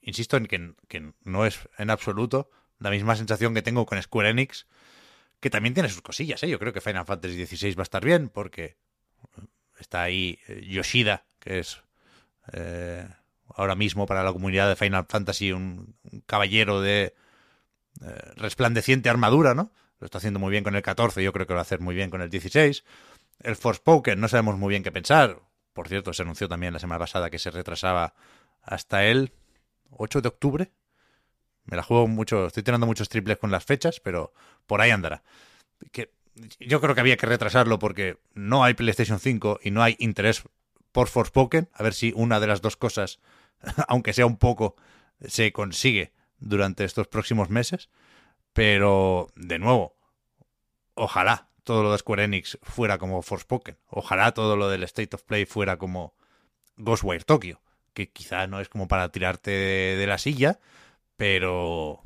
S1: insisto en que, que no es en absoluto la misma sensación que tengo con Square Enix, que también tiene sus cosillas, ¿eh? Yo creo que Final Fantasy XVI va a estar bien, porque está ahí eh, Yoshida, que es eh, ahora mismo para la comunidad de Final Fantasy un, un caballero de eh, resplandeciente armadura, ¿no? Lo está haciendo muy bien con el 14, yo creo que lo va a hacer muy bien con el 16. El Forspoken, no sabemos muy bien qué pensar. Por cierto, se anunció también la semana pasada que se retrasaba hasta el 8 de octubre. Me la juego mucho, estoy tirando muchos triples con las fechas, pero por ahí andará. Que yo creo que había que retrasarlo porque no hay PlayStation 5 y no hay interés por Forspoken. A ver si una de las dos cosas, [LAUGHS] aunque sea un poco, se consigue durante estos próximos meses. Pero, de nuevo, ojalá todo lo de Square Enix fuera como Forspoken. Ojalá todo lo del State of Play fuera como Ghostwire Tokyo. Que quizá no es como para tirarte de, de la silla, pero.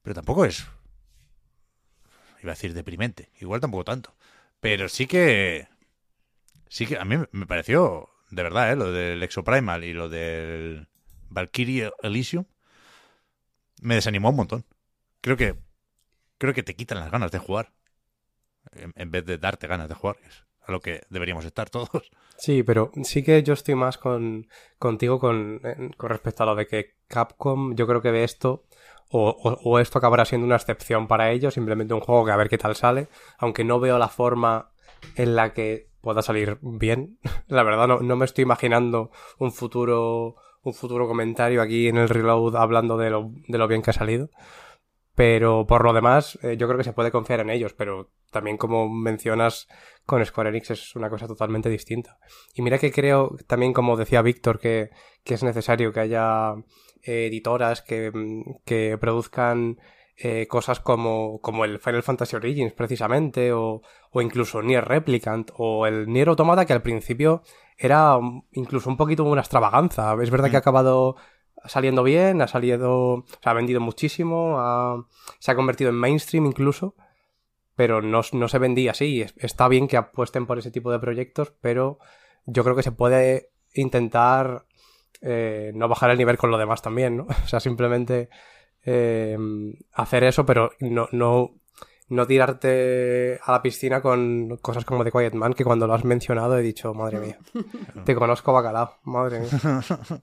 S1: Pero tampoco es. Iba a decir deprimente. Igual tampoco tanto. Pero sí que. Sí que a mí me pareció, de verdad, ¿eh? lo del Exoprimal y lo del Valkyrie Elysium me desanimó un montón. Creo que creo que te quitan las ganas de jugar en, en vez de darte ganas de jugar, es a lo que deberíamos estar todos. [LAUGHS]
S3: Sí, pero sí que yo estoy más con, contigo con, con respecto a lo de que Capcom, yo creo que de esto, o, o- o esto acabará siendo una excepción para ellos, simplemente un juego que a ver qué tal sale, aunque no veo la forma en la que pueda salir bien. [LAUGHS] La verdad, no, no me estoy imaginando un futuro, un futuro comentario aquí en el reload hablando de lo, de lo bien que ha salido. Pero por lo demás, eh, yo creo que se puede confiar en ellos, pero también como mencionas con Square Enix es una cosa totalmente distinta. Y mira que creo, también como decía Víctor, que, que es necesario que haya eh, editoras que, mm, que produzcan eh, cosas como, como el Final Fantasy Origins precisamente, o, o incluso Nier Replicant, o el Nier Automata que al principio era incluso un poquito una extravaganza. Es verdad que ha acabado saliendo bien, ha salido, se ha vendido muchísimo, se ha convertido en mainstream incluso, pero no, no se vendía así. Es- Está bien que apuesten por ese tipo de proyectos, pero yo creo que se puede intentar eh, no bajar el nivel con lo demás también, ¿no? [LAUGHS] O sea, simplemente eh, hacer eso, pero no, no, no tirarte a la piscina con cosas como The Quiet Man, que cuando lo has mencionado he dicho, madre mía, [LAUGHS] te conozco bacalao, madre mía. [LAUGHS]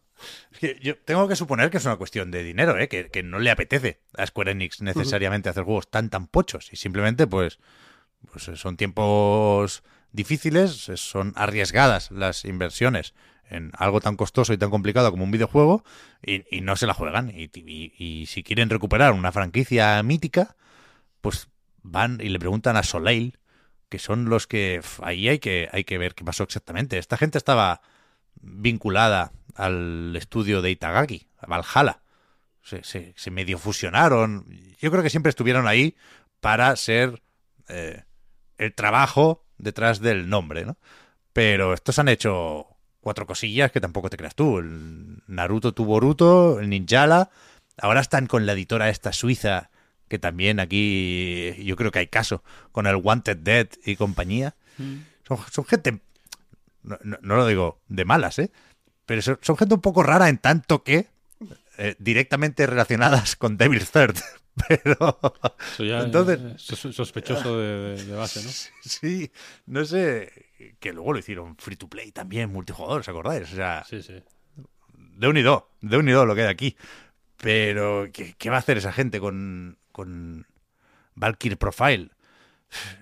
S1: Es que yo tengo que suponer que es una cuestión de dinero, ¿eh? que, que no le apetece a Square Enix necesariamente hacer juegos tan tan pochos y simplemente pues, pues son tiempos difíciles, son arriesgadas las inversiones en algo tan costoso y tan complicado como un videojuego y, y no se la juegan y, y- y si quieren recuperar una franquicia mítica pues van y le preguntan a Soleil que son los que ahí hay que hay que ver qué pasó exactamente esta gente estaba vinculada al estudio de Itagaki, a Valhalla. se, se- medio fusionaron. Yo creo que siempre estuvieron ahí para ser eh, el trabajo detrás del nombre, ¿no? Pero estos han hecho cuatro cosillas que tampoco te creas tú. El Naruto tu Boruto, el Ninjala. Ahora están con la editora esta suiza, que también aquí yo creo que hay caso, con el Wanted Dead y compañía. Son, son gente, no, no- no lo digo de malas, ¿eh? Pero son, son gente un poco rara en tanto que eh, directamente relacionadas con Devil's Third. [LAUGHS] Pero
S2: Eso ya
S1: Entonces-
S2: eh, sos- sospechoso de, de- de base, ¿no?
S1: sí, no sé, que luego lo hicieron free to play también, multijugador, ¿os acordáis? O sea,
S2: Sí, sí.
S1: de unido, de unido lo que hay aquí. Pero, ¿qué, qué va a hacer esa gente con, con Valkyrie Profile?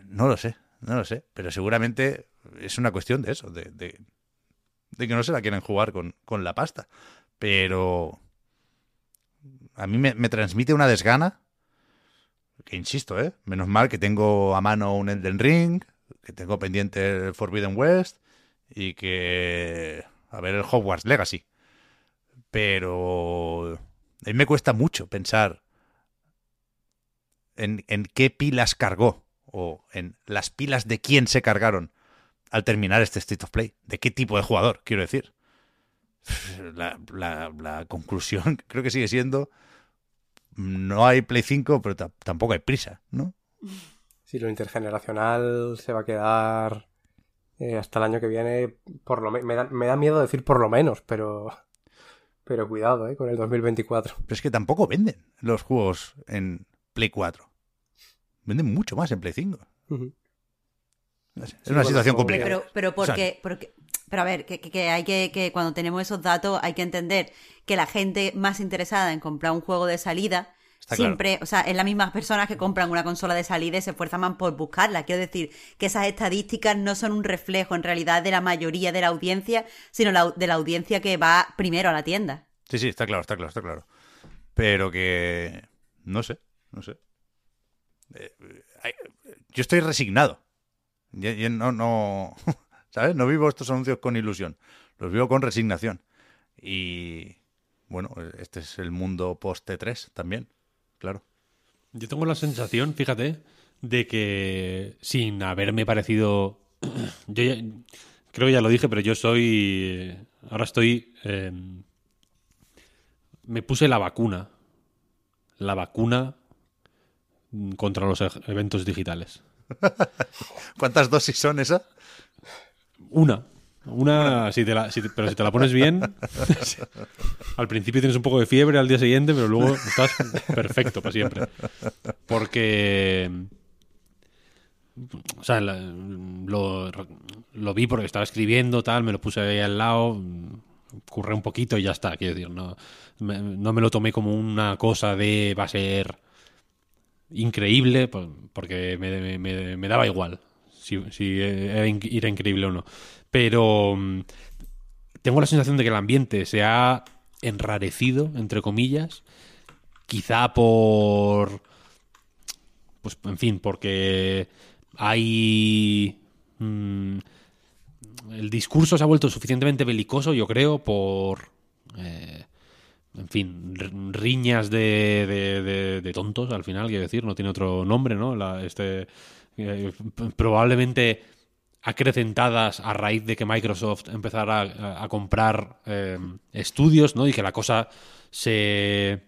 S1: No lo sé, no lo sé. Pero seguramente es una cuestión de eso, de, de, que no se la quieren jugar con, con la pasta. Pero a mí me, me transmite una desgana. Que insisto, ¿eh? Menos mal que tengo a mano un Elden Ring, que tengo pendiente el Forbidden West y que. A ver, el Hogwarts Legacy. Pero. A mí me cuesta mucho pensar en, en qué pilas cargó o en las pilas de quién se cargaron al terminar este State of Play. ¿De qué tipo de jugador, quiero decir? [SIGHS] La, la- la conclusión [LAUGHS] creo que sigue siendo no hay Play 5, pero ta- tampoco hay prisa, ¿no?
S3: Si lo intergeneracional se va a quedar eh, hasta el año que viene, por lo me, me da, me da miedo decir por lo menos, pero pero cuidado, eh, con el 2024.
S1: Pero es que tampoco venden los juegos en Play 4. Venden mucho más en Play 5.
S3: Ujú.
S1: No sé, es una
S3: bueno,
S1: situación
S3: como-
S1: complicada.
S4: Pero, pero porque, porque, pero a ver, que, que- hay que, que cuando tenemos esos datos hay que entender que la gente más interesada en comprar un juego de salida
S1: Está claro.
S4: siempre, o sea, es las mismas personas que compran una consola de salida y se esfuerzan más por buscarla. Quiero decir que esas estadísticas no son un reflejo en realidad de la mayoría de la audiencia, sino la- de la audiencia que va primero a la tienda.
S1: Sí, sí, está claro, está claro, está claro. Pero que. No sé, no sé. Eh, hay- yo estoy resignado. Yo- no, no. [LAUGHS] ¿Sabes? No vivo estos anuncios con ilusión. Los vivo con resignación. Y. Bueno, este es el mundo post-T3 también, claro.
S2: Yo tengo la sensación, fíjate, de que sin haberme parecido. [CLEARS THROAT] Yo ya- creo que ya lo dije, pero yo soy. Ahora estoy. eh, me puse la vacuna. La vacuna contra los eventos digitales. [LAUGHS]
S1: ¿Cuántas dosis son esas?
S2: Una. Una, si te la, si te- pero si te la pones bien, [LAUGHS] al principio tienes un poco de fiebre al día siguiente, pero luego estás perfecto para siempre. Porque, o sea, lo, lo vi porque estaba escribiendo, tal, me lo puse ahí al lado, curré un poquito y ya está, quiero decir, no no me lo tomé como una cosa de va a ser increíble, porque me, me- daba igual si, era increíble o no. Pero mm, tengo la sensación de que el ambiente se ha enrarecido, entre comillas, quizá por... Pues, en fin, porque hay... mm, el discurso se ha vuelto suficientemente belicoso, yo creo, por... eh, en fin, riñas de, de- de- de tontos, al final, quiero decir, no tiene otro nombre, ¿no? La- este, eh, probablemente acrecentadas a raíz de que Microsoft empezara a, a comprar eh, estudios, ¿no? Y que la cosa se...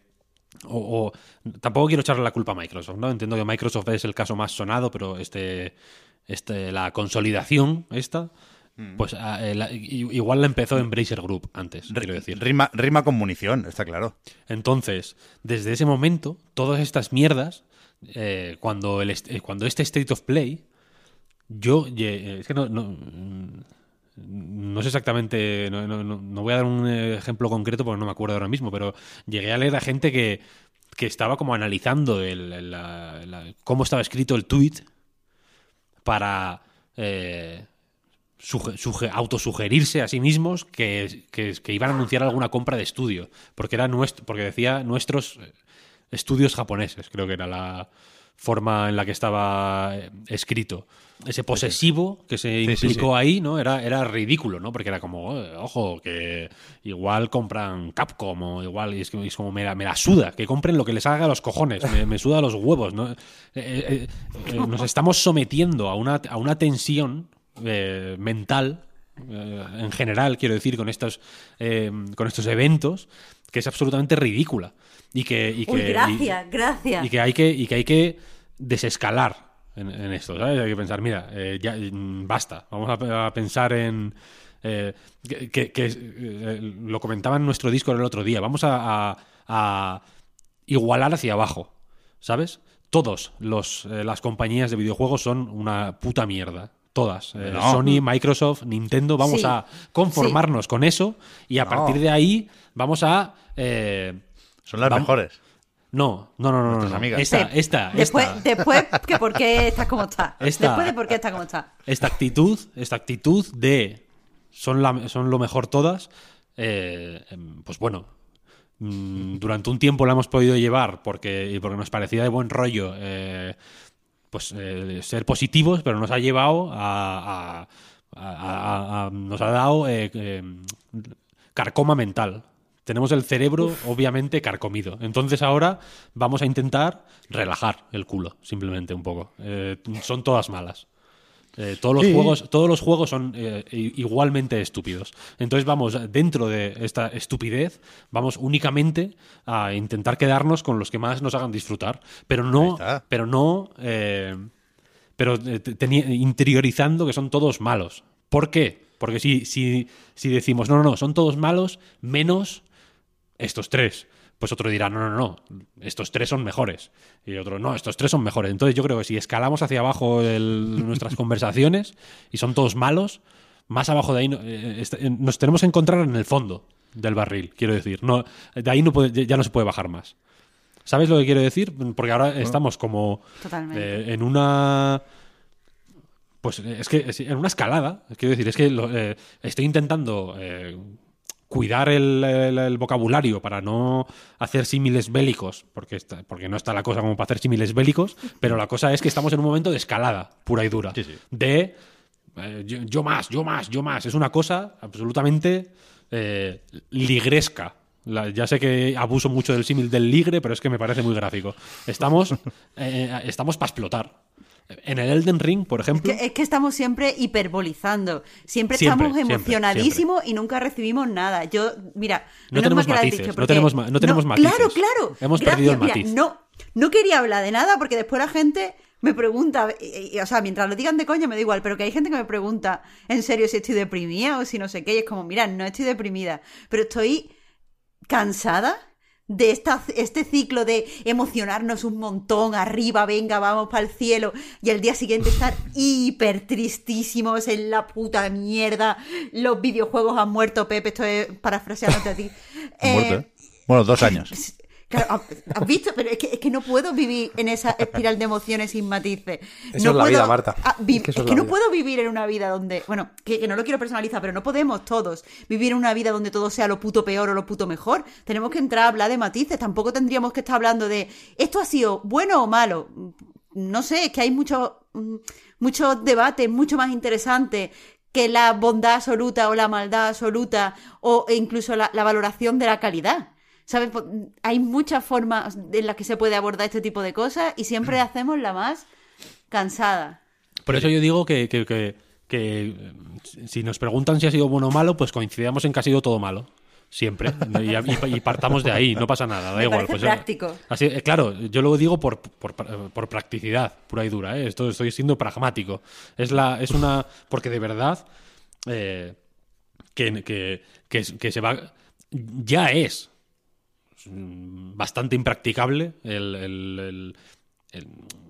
S2: O, o- tampoco quiero echarle la culpa a Microsoft, ¿no? Entiendo que Microsoft es el caso más sonado, pero este, este la consolidación esta, pues ah, eh, la- igual la empezó Embracer Group antes, quiero decir.
S1: Rima, rima con munición, está claro.
S2: Entonces, desde ese momento, todas estas mierdas, eh, cuando, el est- eh, cuando este State of Play, yo, eh, es que no, no, mm, no sé exactamente, no, no- no- voy a dar un ejemplo concreto porque no me acuerdo ahora mismo, pero llegué a leer a gente que, que estaba como analizando el- la- la- cómo estaba escrito el tweet para eh, suge- suge- autosugerirse a sí mismos que, que- que iban a anunciar alguna compra de estudio, porque era nuestro, porque decía nuestros eh, estudios japoneses, creo que era la, forma en la que estaba eh, escrito. Ese posesivo que se
S1: Sí, sí,
S2: implicó
S1: sí.
S2: ahí, ¿no? Era, era ridículo, ¿no? Porque era como, "Eh, ojo, que igual compran Capcom o igual, y es, que, es como, me la, me la suda, que compren lo que les haga a los cojones, me, me suda los huevos, ¿no? Eh, eh, eh, nos estamos sometiendo a una, a una tensión eh, mental, eh, en general, quiero decir, con estos, eh, con estos eventos, que es absolutamente ridícula. Y que, y que,
S4: Uy,
S2: y-
S4: gracias, gracias.
S2: y que hay que, y que, hay que desescalar en, en esto, ¿sabes? Hay que pensar, mira, ya mm, basta, vamos a, a pensar en... que, lo comentaba en nuestro disco el otro día, vamos a, a- a igualar hacia abajo, ¿sabes? Todos los, eh, las compañías de videojuegos son una puta mierda. Todas. Eh,
S1: No.
S2: Sony, Microsoft, Nintendo, vamos
S4: Sí.
S2: a conformarnos con eso y a
S1: No.
S2: partir de ahí vamos a... eh,
S1: Son las mejores.
S2: no, no, no, no. no,
S1: amigas.
S2: Esta, esta,
S4: después,
S2: esta,
S4: después que por qué estás como está. [LAUGHS]
S2: Esta-
S4: Después de por qué estás como está.
S2: esta actitud, esta actitud de son, la- son lo mejor todas, eh, em, pues bueno, mm, durante un tiempo la hemos podido llevar porque, y porque nos parecía de buen rollo eh, pues eh, ser positivos, pero nos ha llevado a, a- a- a- nos ha dado eh, eh, carcoma mental. Tenemos el cerebro obviamente carcomido. Entonces ahora vamos a intentar relajar el culo, simplemente un poco. Eh, son todas malas. Eh, todos, los
S1: Sí.
S2: juegos, todos los juegos son eh, igualmente estúpidos. Entonces vamos, dentro de esta estupidez, vamos únicamente a intentar quedarnos con los que más nos hagan disfrutar. Pero no, pero no, eh, pero interiorizando que son todos malos. ¿Por qué? Porque si, si, si decimos, no, no, no, son todos malos, menos estos tres. Pues otro dirá, no, no, no, estos tres son mejores. Y otro, no, estos tres son mejores. Entonces yo creo que si escalamos hacia abajo el- [LAUGHS] nuestras conversaciones y son todos malos, más abajo de ahí no- eh, est- eh, nos tenemos que encontrar en el fondo del barril, quiero decir. No, de ahí no puede- ya no se puede bajar más. ¿Sabes lo que quiero decir? Porque ahora estamos como
S4: Totalmente.
S2: eh, en una pues es que en una escalada quiero decir es que lo- eh, estoy intentando eh, cuidar el, el- el vocabulario para no hacer símiles bélicos porque está- porque no está la cosa como para hacer símiles bélicos pero la cosa es que estamos en un momento de escalada pura y dura
S1: Sí, sí.
S2: de eh, yo, yo más yo más yo más es una cosa absolutamente eh, ligresca La- ya sé que abuso mucho del símil del ligre, pero es que me parece muy gráfico. Estamos, [LAUGHS] eh, estamos para explotar. En el Elden Ring, por
S4: Es
S2: ejemplo,
S4: que, es que estamos siempre hiperbolizando. Siempre,
S2: Siempre,
S4: estamos
S2: siempre,
S4: emocionadísimos y nunca recibimos nada. Yo, mira,
S2: No tenemos matices, no tenemos no tenemos matices.
S4: Claro, claro.
S2: Hemos
S4: Gracias,
S2: perdido el
S4: mira,
S2: matiz.
S4: no, no quería hablar de nada porque después la gente me pregunta, y- y- o sea, mientras lo digan de coña me da igual, pero que hay gente que me pregunta en serio si estoy deprimida o si no sé qué, y es como, mira, no estoy deprimida, pero estoy cansada de esta, este ciclo de emocionarnos un montón, arriba, venga, vamos para el cielo, y al día siguiente estar hiper tristísimos en la puta mierda, los videojuegos han muerto, Pepe, estoy parafraseándote a ti. Eh,
S1: Muerto, ¿eh? Bueno, dos años. [LAUGHS]
S4: Claro, ¿has- ¿has visto? Pero es que, es que no puedo vivir en esa espiral de emociones sin matices.
S3: Eso
S4: no
S3: es la
S4: puedo-
S3: vida, Marta.
S4: Ah,
S3: Es que
S4: es
S3: la
S4: no
S3: vida.
S4: puedo vivir en una vida donde. Bueno, que, que no lo quiero personalizar, pero no podemos todos vivir en una vida donde todo sea lo puto peor o lo puto mejor. Tenemos que entrar a hablar de matices. Tampoco tendríamos que estar hablando de esto ha sido bueno o malo. No sé, es que hay muchos muchos debates mucho más interesantes que la bondad absoluta o la maldad absoluta o e incluso la, la valoración de la calidad. ¿Sabes? Po- Hay muchas formas en las que se puede abordar este tipo de cosas y siempre hacemos la más cansada.
S2: por eso yo digo que, que- que- que, eh, si nos preguntan si ha sido bueno o malo, pues coincidamos en que ha sido todo malo. Siempre. Y, partamos de ahí, no pasa nada, da [LAUGHS]
S4: Me
S2: igual. pues, eh,
S4: práctico.
S2: así- eh, claro, yo lo digo por, por, por practicidad pura y dura. ¿eh? Esto, estoy siendo pragmático. Es, la, es una. Porque de verdad. eh, que, que, que, que se va. Ya es mm, bastante impracticable el,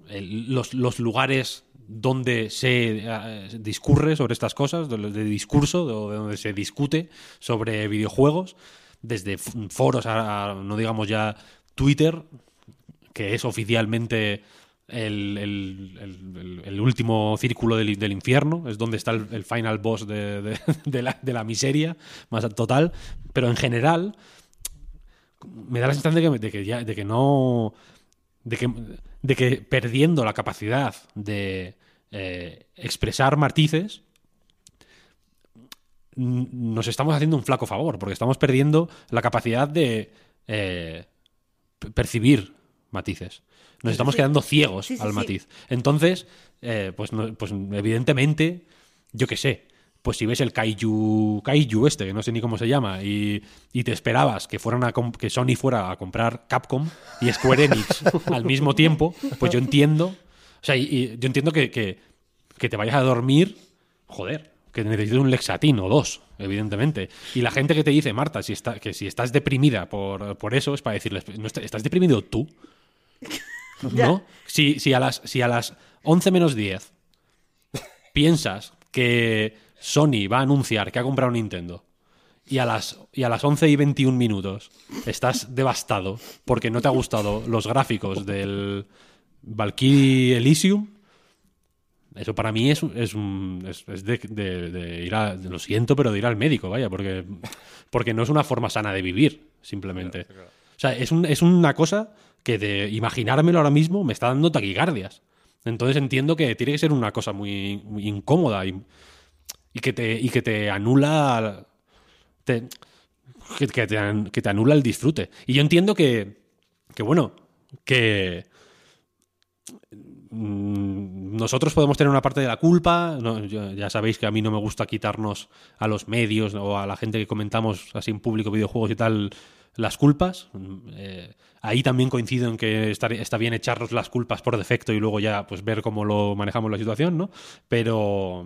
S2: los, lugares donde se eh, discurre sobre estas cosas, de, discurso, de, de donde se discute sobre videojuegos, desde foros a, no digamos ya Twitter, que es oficialmente el, último círculo del, infierno, es donde está el, final boss [LAUGHS] de la, de la miseria más total, pero en general me da la sensación de que, de que ya, de que no de que, de que perdiendo la capacidad de eh, expresar matices, nos estamos haciendo un flaco favor, porque estamos perdiendo la capacidad de eh, percibir matices. Nos estamos
S4: sí.
S2: quedando ciegos
S4: Sí, sí,
S2: al matiz. Entonces, eh, pues, no- pues evidentemente, yo qué sé, pues si ves el Kaiju, Kaiju este, que no sé ni cómo se llama, y, y te esperabas que fueran a que Sony fuera a comprar Capcom y Square Enix [LAUGHS] al mismo tiempo, pues yo entiendo, o sea, y, y yo entiendo que, que, que te vayas a dormir, joder, que necesites un Lexatin o dos, evidentemente. Y la gente que te dice, Marta, si está, que si estás deprimida por, por eso, es para decirles, ¿no está- ¿estás deprimido tú? [LAUGHS] ¿No? Si, si, a las, si a las 11 menos 10 piensas que Sony va a anunciar que ha comprado Nintendo y a las, y a las 11 y 21 minutos estás devastado porque no te ha gustado los gráficos del Valkyrie Elysium, eso para mí es, es, un- es- es de, de- de ir a. Lo siento, pero de ir al médico, vaya, porque, porque no es una forma sana de vivir, simplemente. O sea, es, un- es una cosa que de imaginármelo ahora mismo me está dando taquicardias. Entonces entiendo que tiene que ser una cosa muy, muy incómoda y, y que te, y que te anula. que, te, que te anula el disfrute. Y yo entiendo que, que bueno, que mm, nosotros podemos tener una parte de la culpa. ya sabéis que a mí no me gusta quitarnos a los medios o a la gente que comentamos así en público videojuegos y tal las culpas. Mm, eh, ahí también coincido en que está, está bien echarnos las culpas por defecto y luego ya pues ver cómo lo manejamos la situación, ¿no? Pero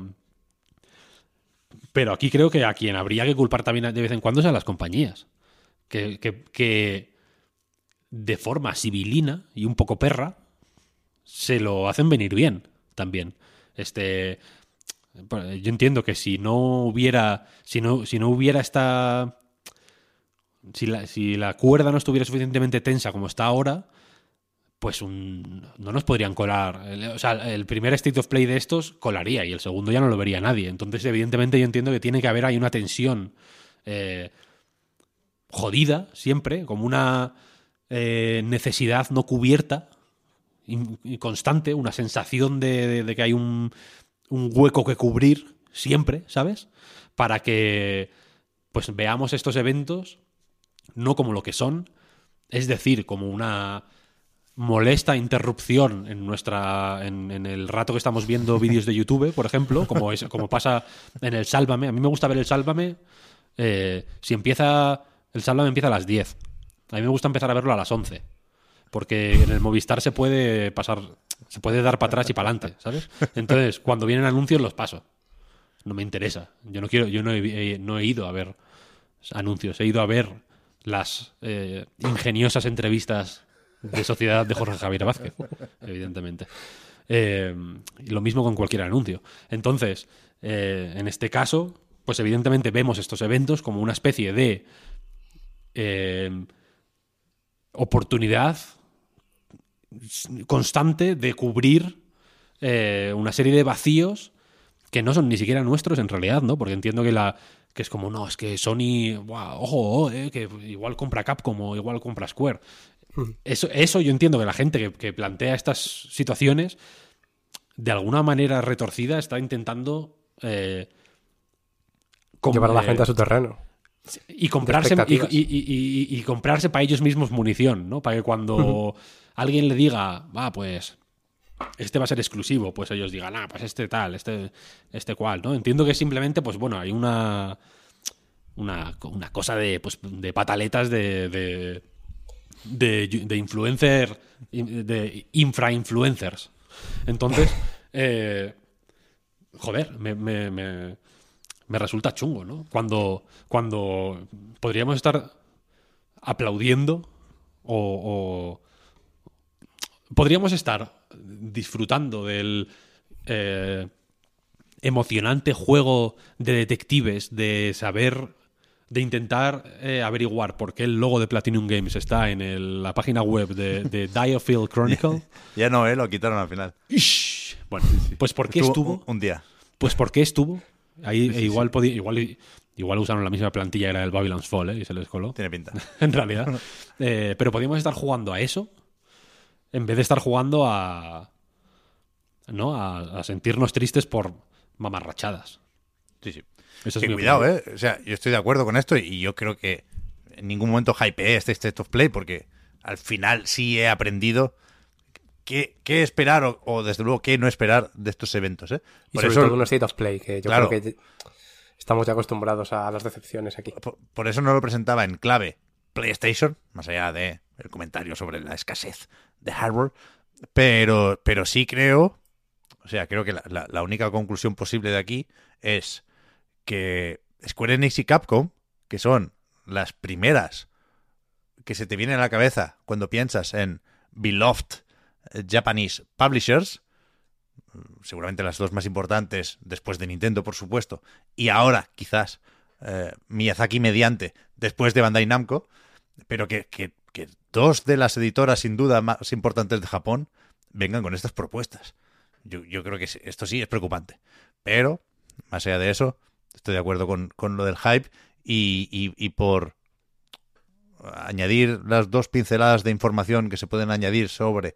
S2: pero aquí creo que a quien habría que culpar también de vez en cuando es a las compañías. Que, que- que de forma civilina y un poco perra se lo hacen venir bien también. Este. Yo entiendo que si no hubiera. Si no, si no hubiera esta. Si la, si la cuerda no estuviera suficientemente tensa como está ahora, pues un- no nos podrían colar. O sea, el primer State of Play de estos colaría y el segundo ya no lo vería nadie. Entonces, evidentemente, yo entiendo que tiene que haber ahí una tensión eh, jodida siempre, como una eh, necesidad no cubierta in- y constante, una sensación de, de- de que hay un, un hueco que cubrir siempre, ¿sabes? Para que pues veamos estos eventos no como lo que son, es decir, como una molesta interrupción en nuestra en, en el rato que estamos viendo [LAUGHS] vídeos de YouTube, por ejemplo, como es como pasa en el Sálvame. A mí me gusta ver el Sálvame eh, si empieza el Sálvame empieza a las 10. A mí me gusta empezar a verlo a las 11. Porque en el Movistar se puede pasar se puede dar para atrás y para adelante, ¿sabes? Entonces, cuando vienen anuncios los paso. No me interesa. Yo no quiero yo no he, eh, no he ido a ver anuncios, he ido a ver las eh, ingeniosas entrevistas de sociedad de Jorge Javier Vázquez, evidentemente. Eh, lo mismo con cualquier anuncio. Entonces, eh, en este caso, pues evidentemente vemos estos eventos como una especie de eh, oportunidad constante de cubrir eh, una serie de vacíos que no son ni siquiera nuestros en realidad, ¿no? Porque entiendo que la que es como, no, es que Sony, ojo, ojo, eh, que igual compra Capcom o igual compra Square. Eso, eso yo entiendo que la gente que, que plantea estas situaciones, de alguna manera retorcida, está intentando eh,
S3: Llevar a la
S2: eh,
S3: gente a su terreno.
S2: y comprarse y,
S3: expectativas.
S2: y- y- y- y comprarse para ellos mismos munición, ¿no? Para que cuando alguien le diga, va, pues este va a ser exclusivo, pues ellos digan, ah, pues este tal, este, este cual, ¿no? Entiendo que simplemente, pues bueno, hay una una, una cosa de, pues, de pataletas de, de, de, de influencer, de infra-influencers. Entonces, [LAUGHS] eh, joder, me, me, me, me resulta chungo, ¿no? Cuando, cuando podríamos estar aplaudiendo o, o podríamos estar disfrutando del eh, emocionante juego de detectives, de saber, de intentar eh, averiguar por qué el logo de Platinum Games está en el- la página web de, de [LAUGHS] Diofield Chronicle. [LAUGHS]
S1: Ya no, ¿eh? Lo quitaron al final.
S2: Ish. Bueno, pues ¿por qué estuvo?
S1: Un, un día.
S2: Pues porque estuvo. Ahí igual podía, igual, igual usaron la misma plantilla era el Babylon's Fall, ¿eh? Y se les coló.
S1: Tiene pinta. [LAUGHS]
S2: en realidad. Eh, pero podíamos estar jugando a eso. en vez de estar jugando a. ¿No? A, a sentirnos tristes por mamarrachadas.
S1: Sí, sí.
S2: Eso es
S1: Que
S2: mi
S1: cuidado,
S2: opinión.
S1: ¿eh? O sea, yo estoy de acuerdo con esto y yo creo que en ningún momento hypeé este State of Play porque al final sí he aprendido qué, qué esperar o, o, desde luego qué no esperar de estos eventos, ¿eh?
S3: Y
S1: Por
S3: sobre
S1: eso,
S3: todo un State of Play, que yo
S1: Claro.
S3: creo que estamos ya acostumbrados a las decepciones aquí.
S1: por, por eso no lo presentaba en clave PlayStation, más allá de el comentario sobre la escasez de hardware, pero, pero sí creo, o sea, creo que la, la- la única conclusión posible de aquí es que Square Enix y Capcom, que son las primeras que se te vienen a la cabeza cuando piensas en beloved eh, Japanese publishers, mm, seguramente las dos más importantes después de Nintendo, por supuesto, y ahora quizás eh, Miyazaki mediante después de Bandai Namco, pero que, que- que dos de las editoras sin duda más importantes de Japón vengan con estas propuestas. Yo, yo creo que esto sí es preocupante. Pero, más allá de eso, estoy de acuerdo con, con lo del hype y, y- por añadir las dos pinceladas de información que se pueden añadir sobre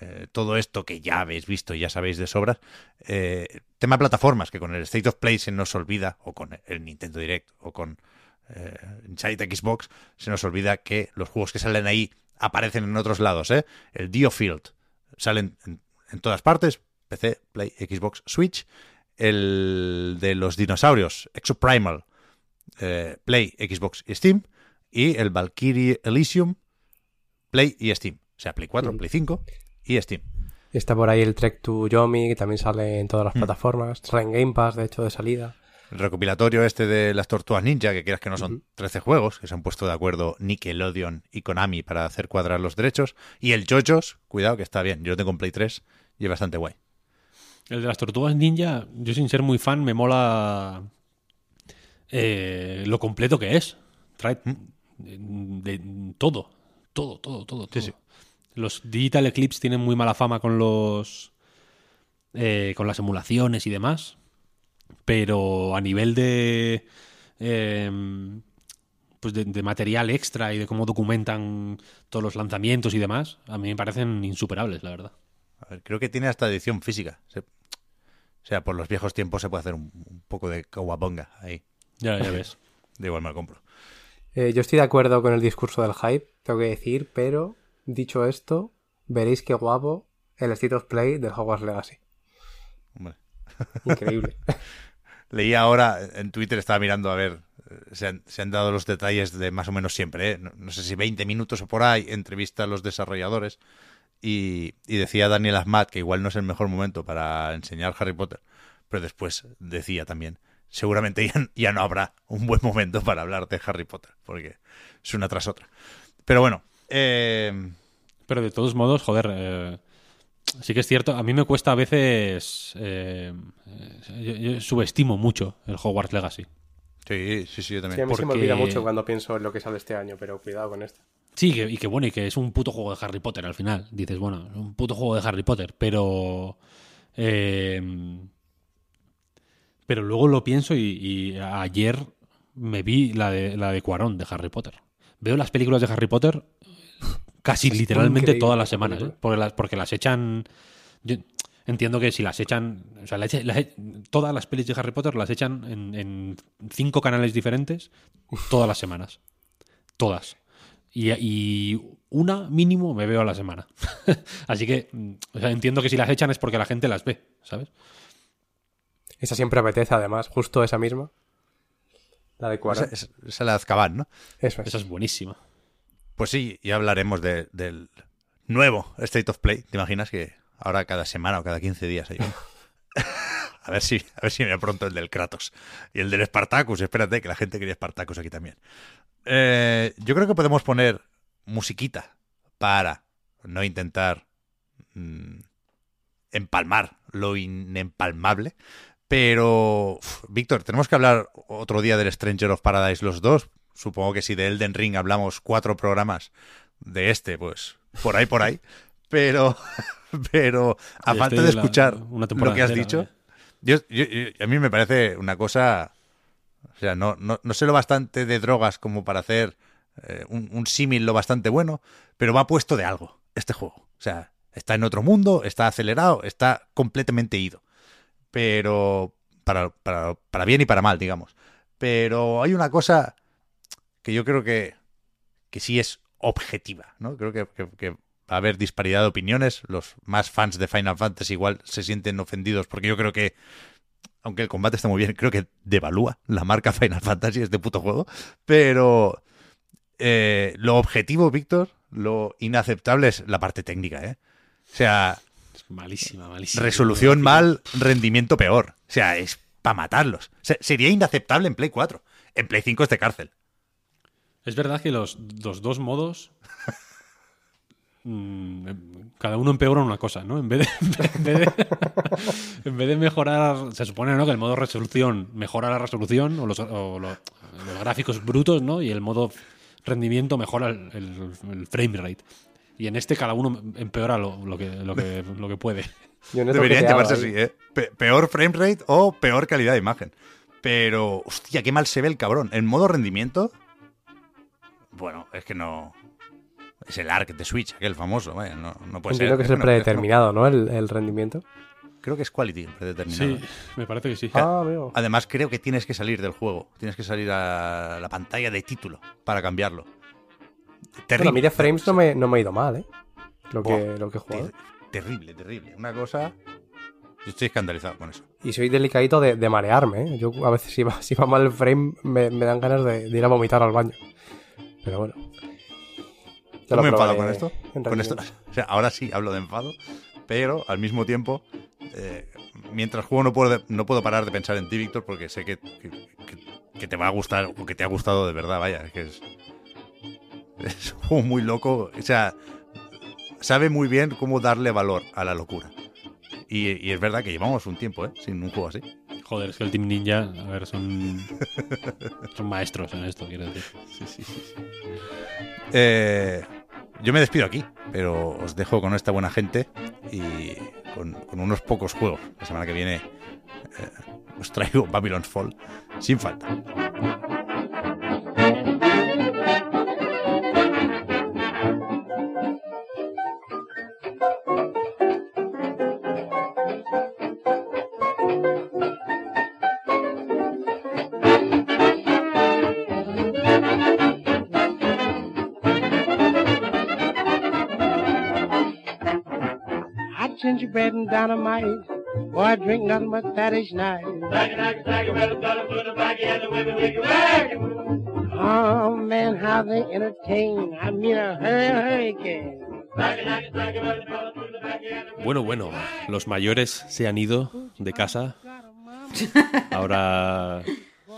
S1: eh, todo esto que ya habéis visto y ya sabéis de sobras. Eh, tema plataformas, que con el State of Play se nos olvida, o con el Nintendo Direct, o con eh, Inside Xbox, se nos olvida que los juegos que salen ahí aparecen en otros lados. ¿eh? El Diofield salen en, en todas partes, PC, Play, Xbox, Switch. El de los dinosaurios, Exoprimal, eh, Play, Xbox y Steam. Y el Valkyrie Elysium, Play y Steam. O sea, Play 4,
S3: Mm.
S1: Play 5 y Steam.
S3: Está por ahí el Trek to Yomi, que también sale en todas las
S1: Hmm.
S3: plataformas. Sale en Game Pass, de hecho, de salida.
S1: El recopilatorio este de las Tortugas Ninja, que quieras que no son
S3: Ujú.
S1: 13 juegos, que se han puesto de acuerdo Nickelodeon y Konami para hacer cuadrar los derechos. Y el JoJo's, cuidado que está bien, yo lo tengo en Play 3 y es bastante guay.
S2: El de las tortugas ninja, yo sin ser muy fan, me mola eh, lo completo que es. Trae de, de- todo, todo, todo, todo. todo.
S1: sí.
S2: Los Digital Eclipse tienen muy mala fama con los. eh, con las emulaciones y demás. Pero a nivel de. eh, pues de, de material extra y de cómo documentan todos los lanzamientos y demás, a mí me parecen insuperables, la verdad.
S1: A ver, creo que tiene hasta edición física. Se- o sea, por los viejos tiempos se puede hacer un, un poco de kawabonga ahí.
S2: Ya, ya ves. [LAUGHS]
S1: De igual me lo compro.
S3: Eh, yo estoy de acuerdo con el discurso del hype, tengo que decir, pero dicho esto, veréis qué guapo el State of Play del Hogwarts Legacy.
S1: Hombre. [LAUGHS]
S3: Increíble. [LAUGHS]
S1: Leí ahora en Twitter, estaba mirando a ver, eh, se han, se han dado los detalles de más o menos siempre, ¿eh? no, no sé si 20 minutos o por ahí, entrevista a los desarrolladores y, y decía Daniel Ahmad que igual no es el mejor momento para enseñar Harry Potter, pero después decía también, seguramente ya, ya no habrá un buen momento para hablar de Harry Potter, porque es una tras otra. Pero bueno, eh,
S2: Pero de todos modos, joder, eh, sí que es cierto. A mí me cuesta a veces. eh, eh, yo, yo subestimo mucho el Hogwarts Legacy.
S1: sí, sí, sí, yo
S3: Sí, a
S1: también.
S3: mí se me
S2: Porque-
S3: olvida mucho cuando pienso en lo que sale este año, pero cuidado con esto.
S2: Sí, que- y que bueno, y que es un puto juego de Harry Potter al final. Dices, bueno, es un puto juego de Harry Potter, pero. eh, pero luego lo pienso y, y ayer me vi la de, la de Cuarón de Harry Potter. Veo las películas de Harry Potter casi [LAUGHS]
S3: Es
S2: literalmente todas las semanas, ¿eh? porque, las, porque las echan. yo entiendo que si las echan. O sea, las echa- las todas las pelis de Harry Potter las echan en, en cinco canales diferentes todas las semanas. Todas. Y, y una mínimo me veo a la semana. [LAUGHS] Así que o sea, entiendo que si las echan es porque la gente las ve, ¿sabes?
S3: Esa siempre apetece, además, justo esa misma. La de
S1: Esa,
S3: Cuarón.
S1: esa- esa es la de Azkaban, ¿no?
S3: Eso es.
S2: Esa es buenísima.
S1: Pues sí, ya hablaremos de- del nuevo State of Play. ¿Te imaginas que ahora cada semana o cada 15 días hay uno? [LAUGHS] a ver si, a ver si viene pronto el del Kratos y el del Spartacus. Espérate, que la gente quería Spartacus aquí también. Eh, yo creo que podemos poner musiquita para no intentar mm, empalmar lo inempalmable. Pero, uf, Víctor, tenemos que hablar otro día del Stranger of Paradise los dos. Supongo que si de Elden Ring hablamos cuatro programas de este, pues por ahí, por ahí. Pero, [LAUGHS] pero a falta de escuchar
S2: una
S1: lo que has
S2: entera,
S1: dicho,
S2: ¿eh?
S1: yo, yo- yo- a mí me parece una cosa... O sea, no, no, no sé lo bastante de drogas como para hacer eh, un, un símil lo bastante bueno, pero va puesto de algo este juego. O sea, está en otro mundo, está acelerado, está completamente ido. Pero para, para, para bien y para mal, digamos. Pero hay una cosa que yo creo que, que sí es objetiva, ¿no? Creo que, que- que va a haber disparidad de opiniones. Los más fans de Final Fantasy igual se sienten ofendidos porque yo creo que, aunque el combate está muy bien, creo que devalúa la marca Final Fantasy este puto juego. Pero eh, lo objetivo, Víctor, lo inaceptable es la parte técnica, ¿eh? O sea,
S2: Es malísima, malísima.
S1: resolución mal, rendimiento peor. O sea, es para matarlos. O sea, sería inaceptable en Play 4. En Play 5 es de cárcel.
S2: Es verdad que los, los dos modos. Mm, em, cada uno empeora una cosa, ¿no? En vez de, [LAUGHS] en vez de, en vez de mejorar. Se supone ¿no? que el modo resolución mejora la resolución o los, o lo- los gráficos brutos, ¿no? Y el modo rendimiento mejora el, el- el frame rate. Y en este cada uno empeora lo, lo que, lo, que, lo que puede.
S1: Deberían llamarse
S3: ahí.
S1: así, ¿eh? Pe- peor frame rate o peor calidad de imagen. Pero, hostia, qué mal se ve el cabrón. En modo rendimiento, bueno, es que no. Es el ARC de Switch, aquel famoso, vaya, no, no puede
S3: Entiendo
S1: ser.
S3: que es el predeterminado, ¿no? El, el rendimiento.
S1: Creo que es quality predeterminado.
S2: Sí, me parece que sí.
S3: Ah, amigo.
S1: Además, creo que tienes que salir del juego. Tienes que salir a la pantalla de título para cambiarlo. Terrible.
S3: Bueno, a mí de frames no me, no me ha ido mal, ¿eh? Lo que, lo que he jugado.
S1: ter- terrible, terrible. Una cosa. Yo estoy escandalizado con eso.
S3: Y soy delicadito de, de marearme, ¿eh? Yo a veces si va, [LAUGHS] si va mal el frame me, me dan ganas de, de ir a vomitar al baño. Pero bueno.
S1: Yo
S3: lo
S1: me enfado
S3: probaré
S1: con esto. Con esto. [LAUGHS] O sea, ahora sí hablo de enfado, pero al mismo tiempo, eh, mientras juego no puedo, no puedo parar de pensar en ti, Víctor, porque sé que, que- te va a gustar o que te ha gustado de verdad, vaya. Es que es, [LAUGHS] es un juego muy loco. O sea, sabe muy bien cómo darle valor a la locura. Y, y es verdad que llevamos un tiempo, ¿eh? Sin un juego así.
S2: Joder, es que el Team Ninja, a ver, son. [LAUGHS] Son maestros en esto, quiero decir.
S1: Eh, yo me despido aquí, pero os dejo con esta buena gente y con, unos pocos juegos. La semana que viene eh, os traigo Babylon's Fall sin falta.
S5: Hot gingerbread and dynamite. Boy, I drink nothing but that each night. Oh man, how they entertain. I mean a hurricane.
S2: Bueno, bueno, los mayores se han ido de casa. Ahora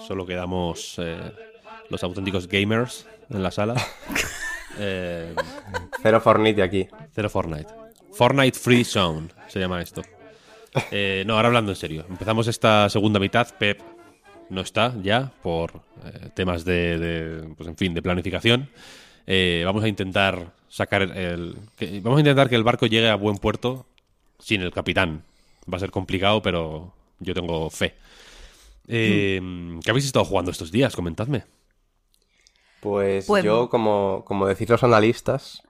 S2: solo quedamos eh, los auténticos gamers en la sala. [LAUGHS] Eh,
S3: Cero Fornite aquí.
S2: cero Fortnite. Fortnite Free Zone se llama esto. Eh, no, ahora hablando en serio. Empezamos esta segunda mitad. Pep no está ya por eh, temas de, de, pues en fin, de planificación. Eh, vamos a intentar sacar el, que- vamos a intentar que el barco llegue a buen puerto sin el capitán. Va a ser complicado, pero yo tengo fe. Eh, ¿Qué habéis estado jugando estos días? Comentadme.
S3: Pues,
S4: Pues-
S3: yo, como, como decir los analistas,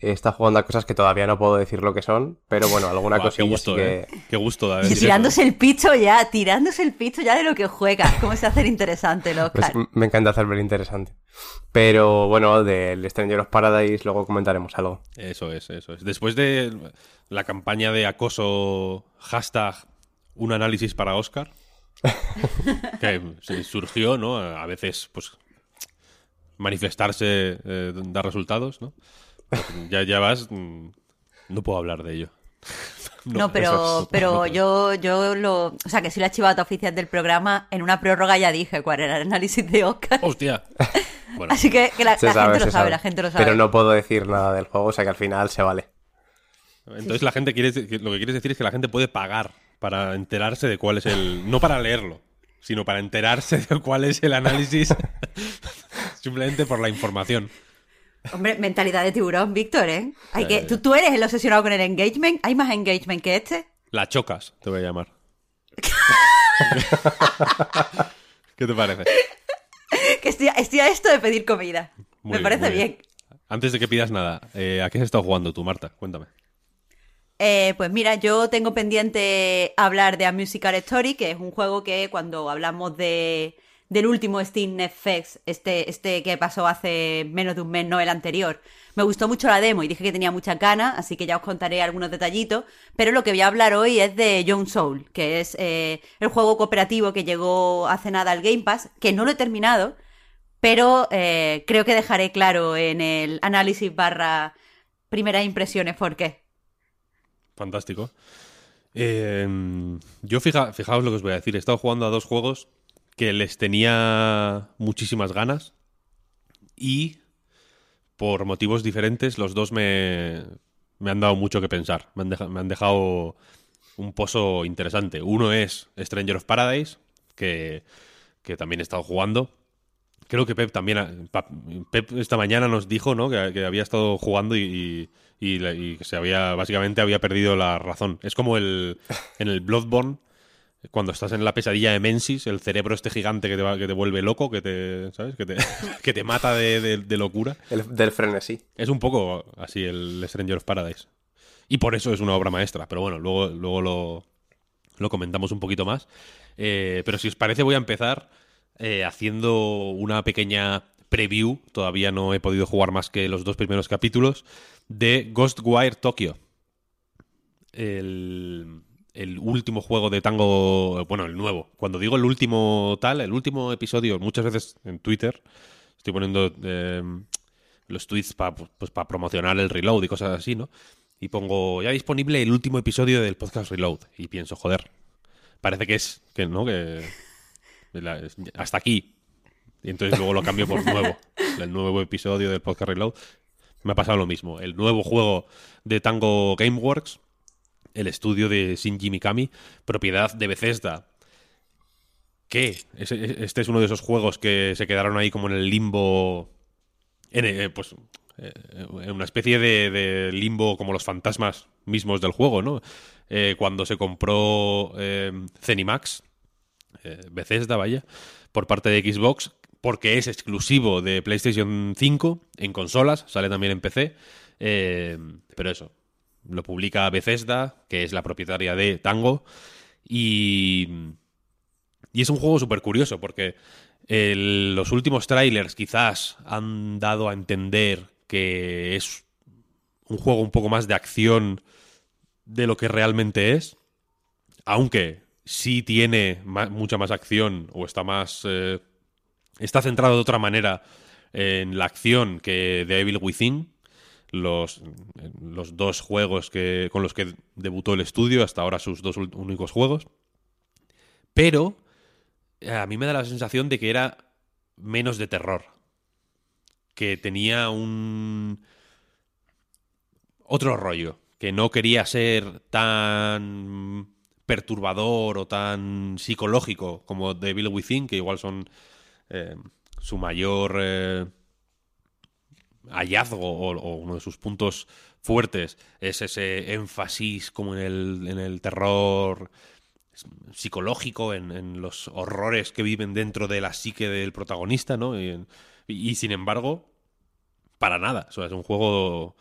S3: he estado jugando a cosas que todavía no puedo decir lo que son, pero bueno, alguna
S2: qué
S3: cosilla
S2: gusto,
S3: sí que...
S2: eh. Qué gusto da
S4: Y
S2: decir eso,
S4: tirándose el picho ya, tirándose el picho ya de lo que juega. ¿Cómo se hace interesante, el
S3: Pues me encanta hacer ver interesante. Pero bueno, del Stranger of Paradise luego comentaremos algo.
S2: Eso es, eso es. Después de la campaña de acoso hashtag un análisis para Oscar, [LAUGHS] que se surgió, ¿no? A veces, pues, manifestarse eh, da resultados, ¿no? [LAUGHS] Ya, ya vas, mm, no puedo hablar de ello. [LAUGHS]
S4: No, pero,
S2: es-
S4: pero
S2: no
S4: yo, yo lo. O sea, que soy la chivata oficial del programa. En una prórroga ya dije cuál era el análisis de Oscar.
S2: ¡Hostia! [LAUGHS] Bueno,
S4: Así que, que la,
S3: Se
S4: la
S3: sabe,
S4: gente lo sabe,
S3: sabe.
S4: la gente lo sabe.
S3: Pero no puedo decir nada del juego, o sea que al final se vale.
S2: entonces la gente quiere, lo que quieres decir es que la gente puede pagar para enterarse de cuál es el... No para leerlo, sino para enterarse de cuál es el análisis simplemente por la información.
S4: Hombre, mentalidad de tiburón, Víctor, ¿eh? Hay que, ¿tú, tú eres el obsesionado con el engagement. ¿Hay más engagement que este?
S2: La chocas, te voy a llamar. [LAUGHS] ¿Qué te parece?
S4: Que estoy, estoy a esto de pedir comida.
S2: Muy
S4: Me
S2: bien,
S4: parece bien.
S2: Antes de que pidas nada, eh, ¿a qué has estado jugando tú, Marta? Cuéntame.
S4: Eh, pues mira, yo tengo pendiente hablar de A Musical Story, que es un juego que cuando hablamos de, del último Steam Netflix, este, este que pasó hace menos de un mes, no el anterior, me gustó mucho la demo y dije que tenía muchas ganas, así que ya os contaré algunos detallitos. Pero lo que voy a hablar hoy es de Young Soul, que es eh, el juego cooperativo que llegó hace nada al Game Pass, que no lo he terminado, pero eh, creo que dejaré claro en el análisis barra primeras impresiones por qué.
S2: Fantástico. Eh, yo, fija, fijaos lo que os voy a decir. He estado jugando a dos juegos que les tenía muchísimas ganas y por motivos diferentes los dos me, me han dado mucho que pensar. Me han, me han dejado un pozo interesante. Uno es Stranger of Paradise, que, que también he estado jugando. Creo que Pep también. ha- Pep esta mañana nos dijo, ¿no? Que, que había estado jugando y, y, y se había. Básicamente había perdido la razón. Es como el. En el Bloodborne. Cuando estás en la pesadilla de Mensis, el cerebro este gigante que te, va- que te vuelve loco, que te, ¿sabes? Que te, [LAUGHS] que te mata de, de- de locura.
S3: El- del frenesí.
S2: Es un poco así el Stranger of Paradise. Y por eso es una obra maestra. Pero bueno, luego, luego lo, lo comentamos un poquito más. Eh, pero si os parece, voy a empezar eh, haciendo una pequeña preview. Todavía no he podido jugar más que los dos primeros capítulos de Ghostwire Tokyo. El, el último juego de tango. Bueno, el nuevo. Cuando digo el último tal, el último episodio, muchas veces en Twitter estoy poniendo eh, los tweets para pues, pa promocionar el reload y cosas así, ¿no? Y pongo ya disponible el último episodio del podcast Reload. Y pienso, joder, parece que es, que no, que [LAUGHS] la- hasta aquí. Y entonces luego lo cambio por nuevo. [LAUGHS] El nuevo episodio del podcast Reload. Me ha pasado lo mismo. El nuevo juego de Tango Gameworks, el estudio de Shinji Mikami, propiedad de Bethesda. Que este es uno de esos juegos que se quedaron ahí como en el limbo. En, eh, pues eh, en una especie de, limbo como los fantasmas mismos del juego, ¿no? Eh, cuando se compró Zenimax, eh, Bethesda, vaya, por parte de Xbox, porque es exclusivo de PlayStation 5 en consolas, sale también en PC, pero eso, lo publica Bethesda, que es la propietaria de Tango, y, y es un juego súper curioso, porque los últimos trailers quizás han dado a entender que es un juego un poco más de acción de lo que realmente es, aunque sí tiene mucha más acción o está más eh, está centrado de otra manera en la acción que The Evil Within, los, los dos juegos que, con los que debutó el estudio, hasta ahora sus dos únicos juegos. Pero eh, a mí me da la sensación de que era menos de terror. Que tenía un. otro rollo. Que no quería ser tan perturbador o tan psicológico como The Evil Within, que igual son eh, su mayor eh, hallazgo o, uno de sus puntos fuertes es ese énfasis como en el, en el terror psicológico, en, en los horrores que viven dentro de la psique del protagonista, ¿no? Y, sin embargo, para nada. Es un juego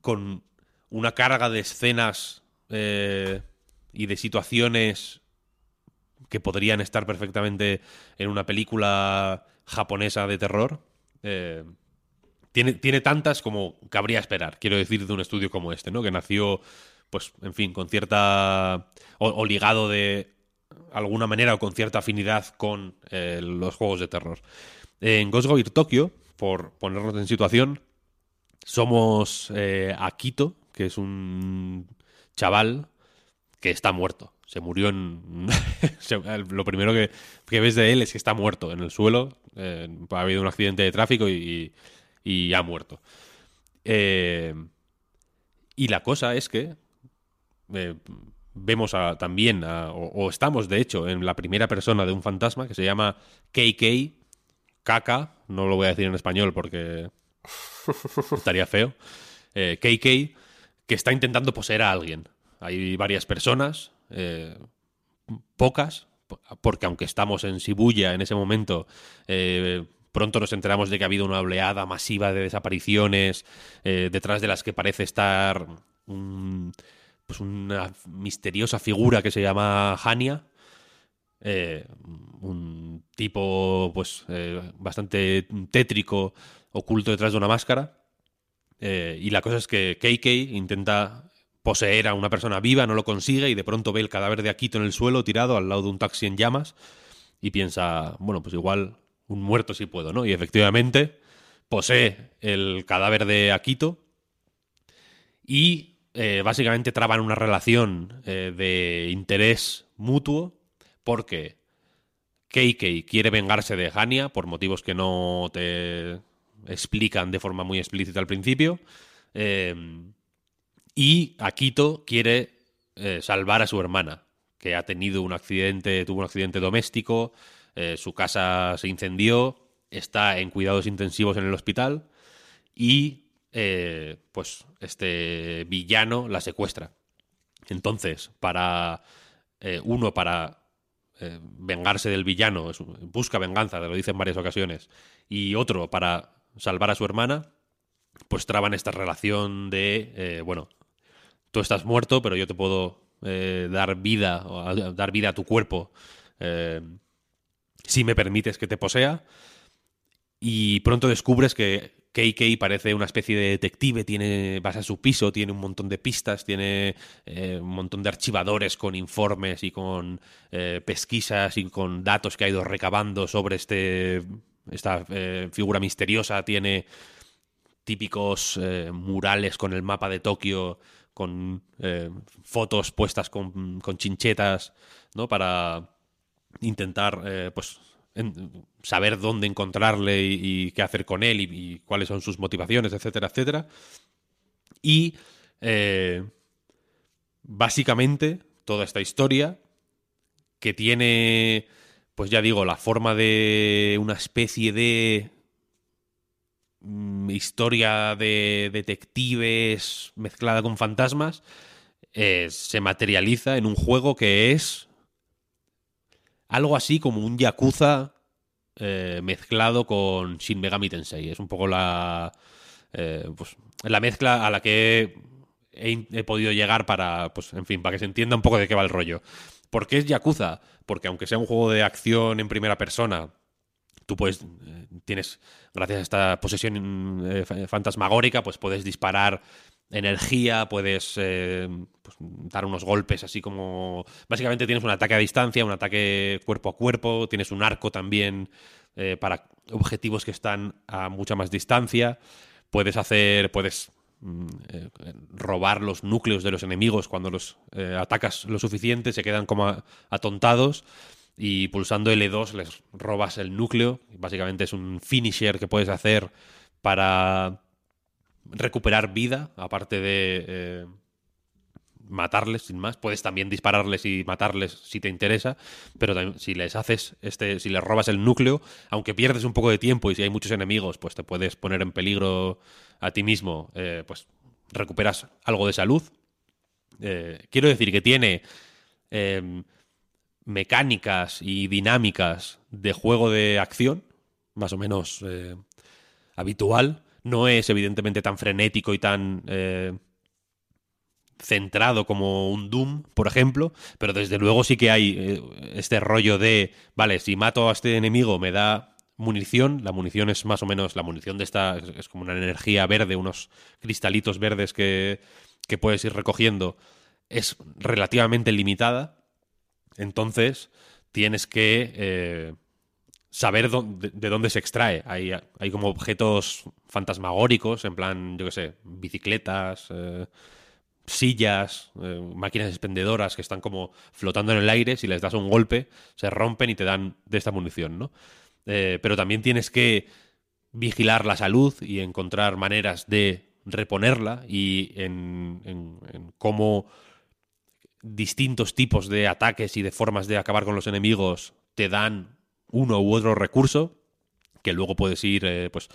S2: con una carga de escenas eh, y de situaciones que podrían estar perfectamente en una película japonesa de terror. Eh, tiene, tiene tantas como cabría esperar, quiero decir, de un estudio como este, ¿no? Que nació, pues, en fin, con cierta. o, ligado de alguna manera o con cierta afinidad con eh, los juegos de terror. En Ghostwire Tokyo, por ponernos en situación, somos eh, Akito, que es un chaval que está muerto. Se murió en... [LAUGHS] Lo primero que, que ves de él es que está muerto en el suelo. eh, ha habido un accidente de tráfico y, y ha muerto. Eh, y la cosa es que eh, vemos a- también, a- o, o estamos de hecho en la primera persona de un fantasma que se llama KK, Kaka, no lo voy a decir en español porque [LAUGHS] estaría feo, KK, que está intentando poseer a alguien. Hay varias personas, eh, pocas, po- porque aunque estamos en Shibuya en ese momento, eh, pronto nos enteramos de que ha habido una oleada masiva de desapariciones, eh, detrás de las que parece estar un, pues una misteriosa figura que se llama Hania. un tipo pues bastante tétrico, oculto detrás de una máscara. Y la cosa es que KK intenta poseer a una persona viva, no lo consigue y de pronto ve el cadáver de Akito en el suelo tirado al lado de un taxi en llamas y piensa, bueno, pues igual un muerto sí puedo, ¿no? Y efectivamente posee el cadáver de Akito y eh, básicamente traban una relación eh, de interés mutuo porque KK quiere vengarse de Hania por motivos que no te explican de forma muy explícita al principio. eh, y Akito quiere eh, salvar a su hermana, que ha tenido un accidente, tuvo un accidente doméstico, eh, su casa se incendió, está en cuidados intensivos en el hospital y eh, pues este villano la secuestra. Entonces, para uno para vengarse del villano, busca venganza, lo dice en varias ocasiones, y otro para salvar a su hermana, pues traban esta relación de, bueno, tú estás muerto, pero yo te puedo eh, dar vida, o a- dar vida a tu cuerpo, eh, si me permites que te posea. Y pronto descubres que KK parece una especie de detective, tiene, vas a su piso, tiene un montón de pistas, tiene eh, un montón de archivadores con informes y con pesquisas y con datos que ha ido recabando sobre este, esta figura misteriosa, tiene típicos murales con el mapa de Tokio, con eh, fotos puestas con, con chinchetas, ¿no? Para intentar, eh, pues, saber dónde encontrarle y, qué hacer con él y, cuáles son sus motivaciones, etcétera, etcétera. Y eh, básicamente toda esta historia que tiene, pues ya digo, la forma de una especie de historia de detectives mezclada con fantasmas, eh, se materializa en un juego que es algo así como un Yakuza eh, mezclado con Shin Megami Tensei. Es un poco la, eh, pues, la mezcla a la que he podido llegar para, pues, en fin, para que se entienda un poco de qué va el rollo. ¿Por qué es Yakuza? Porque aunque sea un juego de acción en primera persona, tú puedes, eh, tienes, gracias a esta posesión eh, fa- fantasmagórica, pues puedes disparar energía, puedes eh, pues, dar unos golpes así como... Básicamente tienes un ataque a distancia, un ataque cuerpo a cuerpo, tienes un arco también para objetivos que están a mucha más distancia, puedes hacer, puedes mm, robar los núcleos de los enemigos cuando los atacas lo suficiente, se quedan como atontados y pulsando L2 les robas el núcleo. Básicamente es un finisher que puedes hacer para recuperar vida, aparte de eh, matarles sin más. Puedes también dispararles y matarles si te interesa, pero también si les haces este, si les robas el núcleo, aunque pierdes un poco de tiempo y si hay muchos enemigos, pues te puedes poner en peligro a ti mismo, eh, pues recuperas algo de salud. Eh, quiero decir que tiene mecánicas y dinámicas de juego de acción, más o menos eh, habitual. No es evidentemente tan frenético y tan eh, centrado como un Doom, por ejemplo, pero desde luego sí que hay eh, este rollo de, vale, si mato a este enemigo me da munición, la munición es más o menos, la munición de esta es, es como una energía verde, unos cristalitos verdes que, que puedes ir recogiendo, es relativamente limitada, entonces tienes que eh, saber de dónde se extrae. Hay, hay como objetos fantasmagóricos, en plan, yo qué sé, bicicletas, eh, sillas, eh, máquinas expendedoras que están como flotando en el aire. Si les das un golpe, se rompen y te dan de esta munición, ¿no? Pero también tienes que vigilar la salud y encontrar maneras de reponerla y en cómo distintos tipos de ataques y de formas de acabar con los enemigos te dan uno u otro recurso que luego puedes ir eh, pues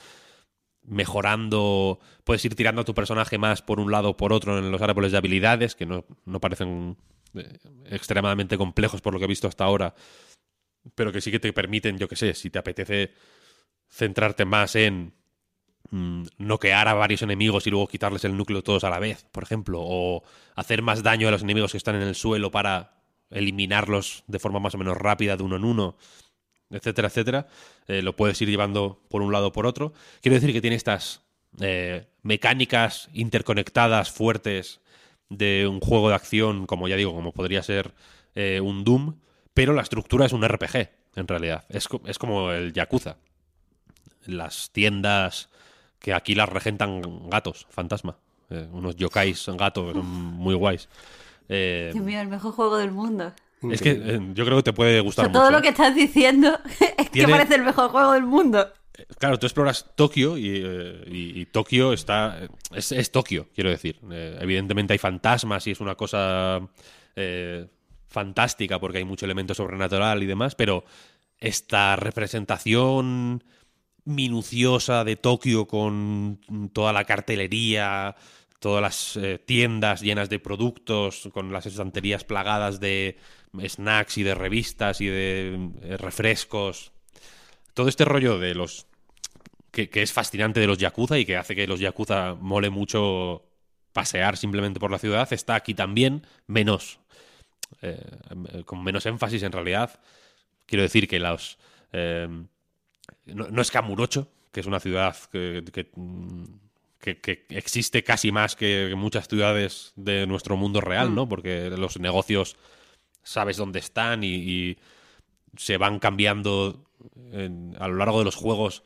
S2: mejorando puedes ir tirando a tu personaje más por un lado o por otro en los árboles de habilidades que no, no parecen eh, extremadamente complejos por lo que he visto hasta ahora pero que sí que te permiten yo que sé si te apetece centrarte más en noquear a varios enemigos y luego quitarles el núcleo todos a la vez, por ejemplo, o hacer más daño a los enemigos que están en el suelo para eliminarlos de forma más o menos rápida de uno en uno, etcétera, etcétera, eh, lo puedes ir llevando por un lado o por otro. Quiero decir que tiene estas eh, mecánicas interconectadas fuertes de un juego de acción, como ya digo, como podría ser eh, un Doom, pero la estructura es un RPG, en realidad. Es, es como el Yakuza. Las tiendas que aquí las regentan gatos, fantasma. Eh, unos yokais gatos, son muy guays. Eh,
S4: Dios mío, el mejor juego del mundo.
S2: es que eh, yo creo que te puede
S4: O
S2: gustar
S4: sea, todo
S2: mucho.
S4: lo que estás diciendo [LAUGHS] es que parece el mejor juego del mundo.
S2: Claro, tú exploras Tokio y, eh, y- y Tokio está. Es, es Tokio, quiero decir. Eh, evidentemente hay fantasmas y es una cosa eh, fantástica porque hay mucho elemento sobrenatural y demás, pero esta representación minuciosa de Tokio con toda la cartelería, todas las eh, tiendas llenas de productos, con las estanterías plagadas de snacks y de revistas y de eh, refrescos, todo este rollo de los que, es fascinante de los Yakuza y que hace que los Yakuza mole mucho pasear simplemente por la ciudad, está aquí también, menos eh, con menos énfasis en realidad. Quiero decir que los no, no es Kamurocho, que es una ciudad que, que, mm, que- que existe casi más que muchas ciudades de nuestro mundo real, ¿no? Porque los negocios sabes dónde están y, y se van cambiando en- a lo largo de los juegos.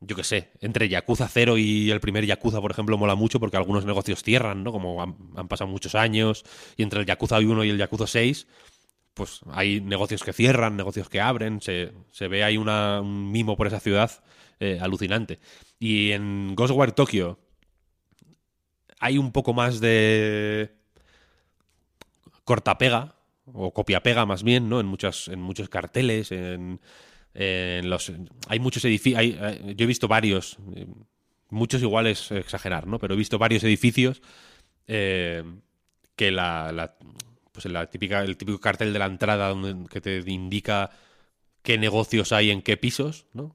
S2: Yo qué sé, entre Yakuza 0 y el primer Yakuza, por ejemplo, mola mucho porque algunos negocios cierran, ¿no? Como han, han pasado muchos años. Y entre el Yakuza 1 y el Yakuza 6, pues hay negocios que cierran, negocios que abren. Se, se ve ahí una- un mimo por esa ciudad eh, alucinante. Y en Ghostwire Tokyo hay un poco más de cortapega o copia-pega más bien, ¿no? En muchos, en muchos carteles, en, en los... Hay muchos edificios... yo he visto varios, eh, muchos igual es exagerar, ¿no? Pero he visto varios edificios eh, que la- pues la típica, el típico cartel de la entrada donde, que te indica qué negocios hay en qué pisos, ¿no?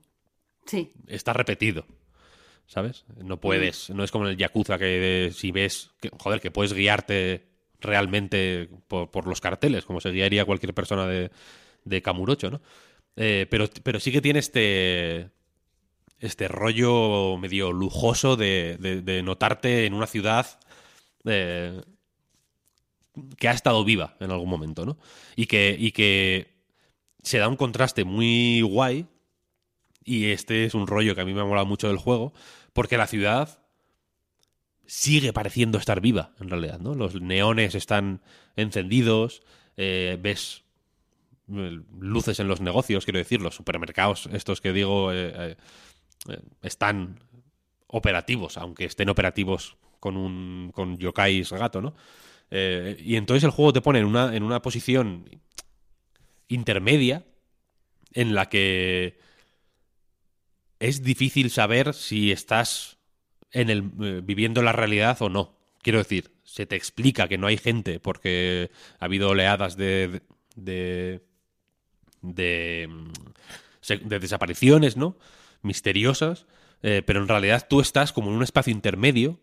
S4: Sí.
S2: está repetido. ¿Sabes? No puedes, no es como en el Yakuza que si ves, que, joder, que puedes guiarte realmente por, por los carteles, como se guiaría cualquier persona de, de Kamurocho, ¿no? Eh, pero, pero sí que tiene este, este rollo medio lujoso de, de- de notarte en una ciudad eh, que ha estado viva en algún momento, ¿no? Y que, y que se da un contraste muy guay y este es un rollo que a mí me ha molado mucho del juego, porque la ciudad sigue pareciendo estar viva, en realidad, ¿no? Los neones están encendidos, eh, ves eh, luces en los negocios, quiero decir, los supermercados, estos que digo, eh, eh, eh, están operativos, aunque estén operativos con un con yokais gato, ¿no? Eh, y entonces el juego te pone en una, en una posición intermedia en la que es difícil saber si estás en el eh, viviendo la realidad o no. Quiero decir, se te explica que no hay gente porque ha habido oleadas de de de, mm, desapariciones, ¿no? Misteriosas, eh, pero en realidad tú estás como en un espacio intermedio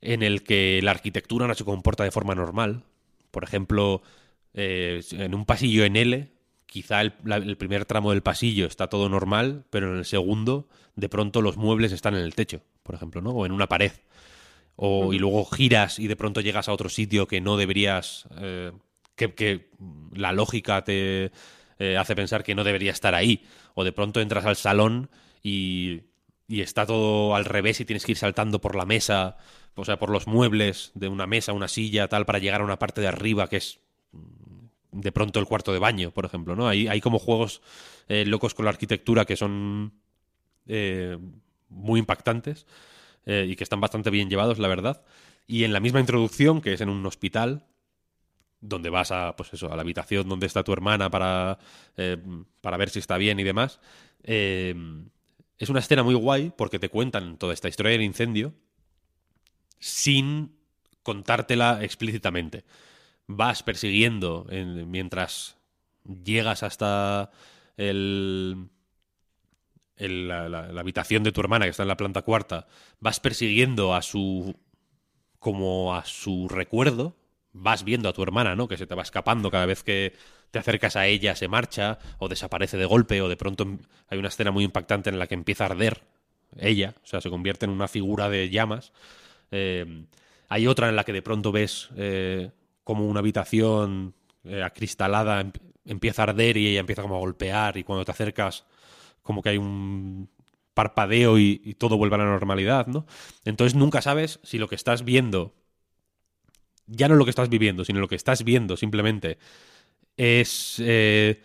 S2: en el que la arquitectura no se comporta de forma normal. Por ejemplo, eh, en un pasillo en L, quizá el, la- el primer tramo del pasillo está todo normal, pero en el segundo, de pronto los muebles están en el techo, por ejemplo, ¿no? O en una pared. O, y luego giras y de pronto llegas a otro sitio que no deberías. eh, que, que la lógica te eh, hace pensar que no debería estar ahí. O de pronto entras al salón y, y está todo al revés y tienes que ir saltando por la mesa, o sea, por los muebles de una mesa, una silla, tal, para llegar a una parte de arriba que es mm, de pronto el cuarto de baño, por ejemplo, ¿no? Hay, como juegos eh, locos con la arquitectura que son eh, muy impactantes eh, y que están bastante bien llevados, la verdad. Y en la misma introducción, que es en un hospital, donde vas a, pues eso, a la habitación donde está tu hermana para, para ver si está bien y demás, es una escena muy guay porque te cuentan toda esta historia del incendio sin contártela explícitamente. Vas persiguiendo en- mientras llegas hasta el, la- la habitación de tu hermana que está en la planta cuarta, vas persiguiendo a su como a su recuerdo, vas viendo a tu hermana, ¿no? Que se te va escapando cada vez que te acercas a ella, se marcha o desaparece de golpe o de pronto em- hay una escena muy impactante en la que empieza a arder ella, o sea, se convierte en una figura de llamas. Eh, hay otra en la que de pronto ves eh, como una habitación eh, acristalada em- empieza a arder y ella empieza como a golpear y cuando te acercas como que hay un parpadeo y, y todo vuelve a la normalidad, ¿no? Entonces nunca sabes si lo que estás viendo, ya no lo que estás viviendo, sino lo que estás viendo simplemente es eh,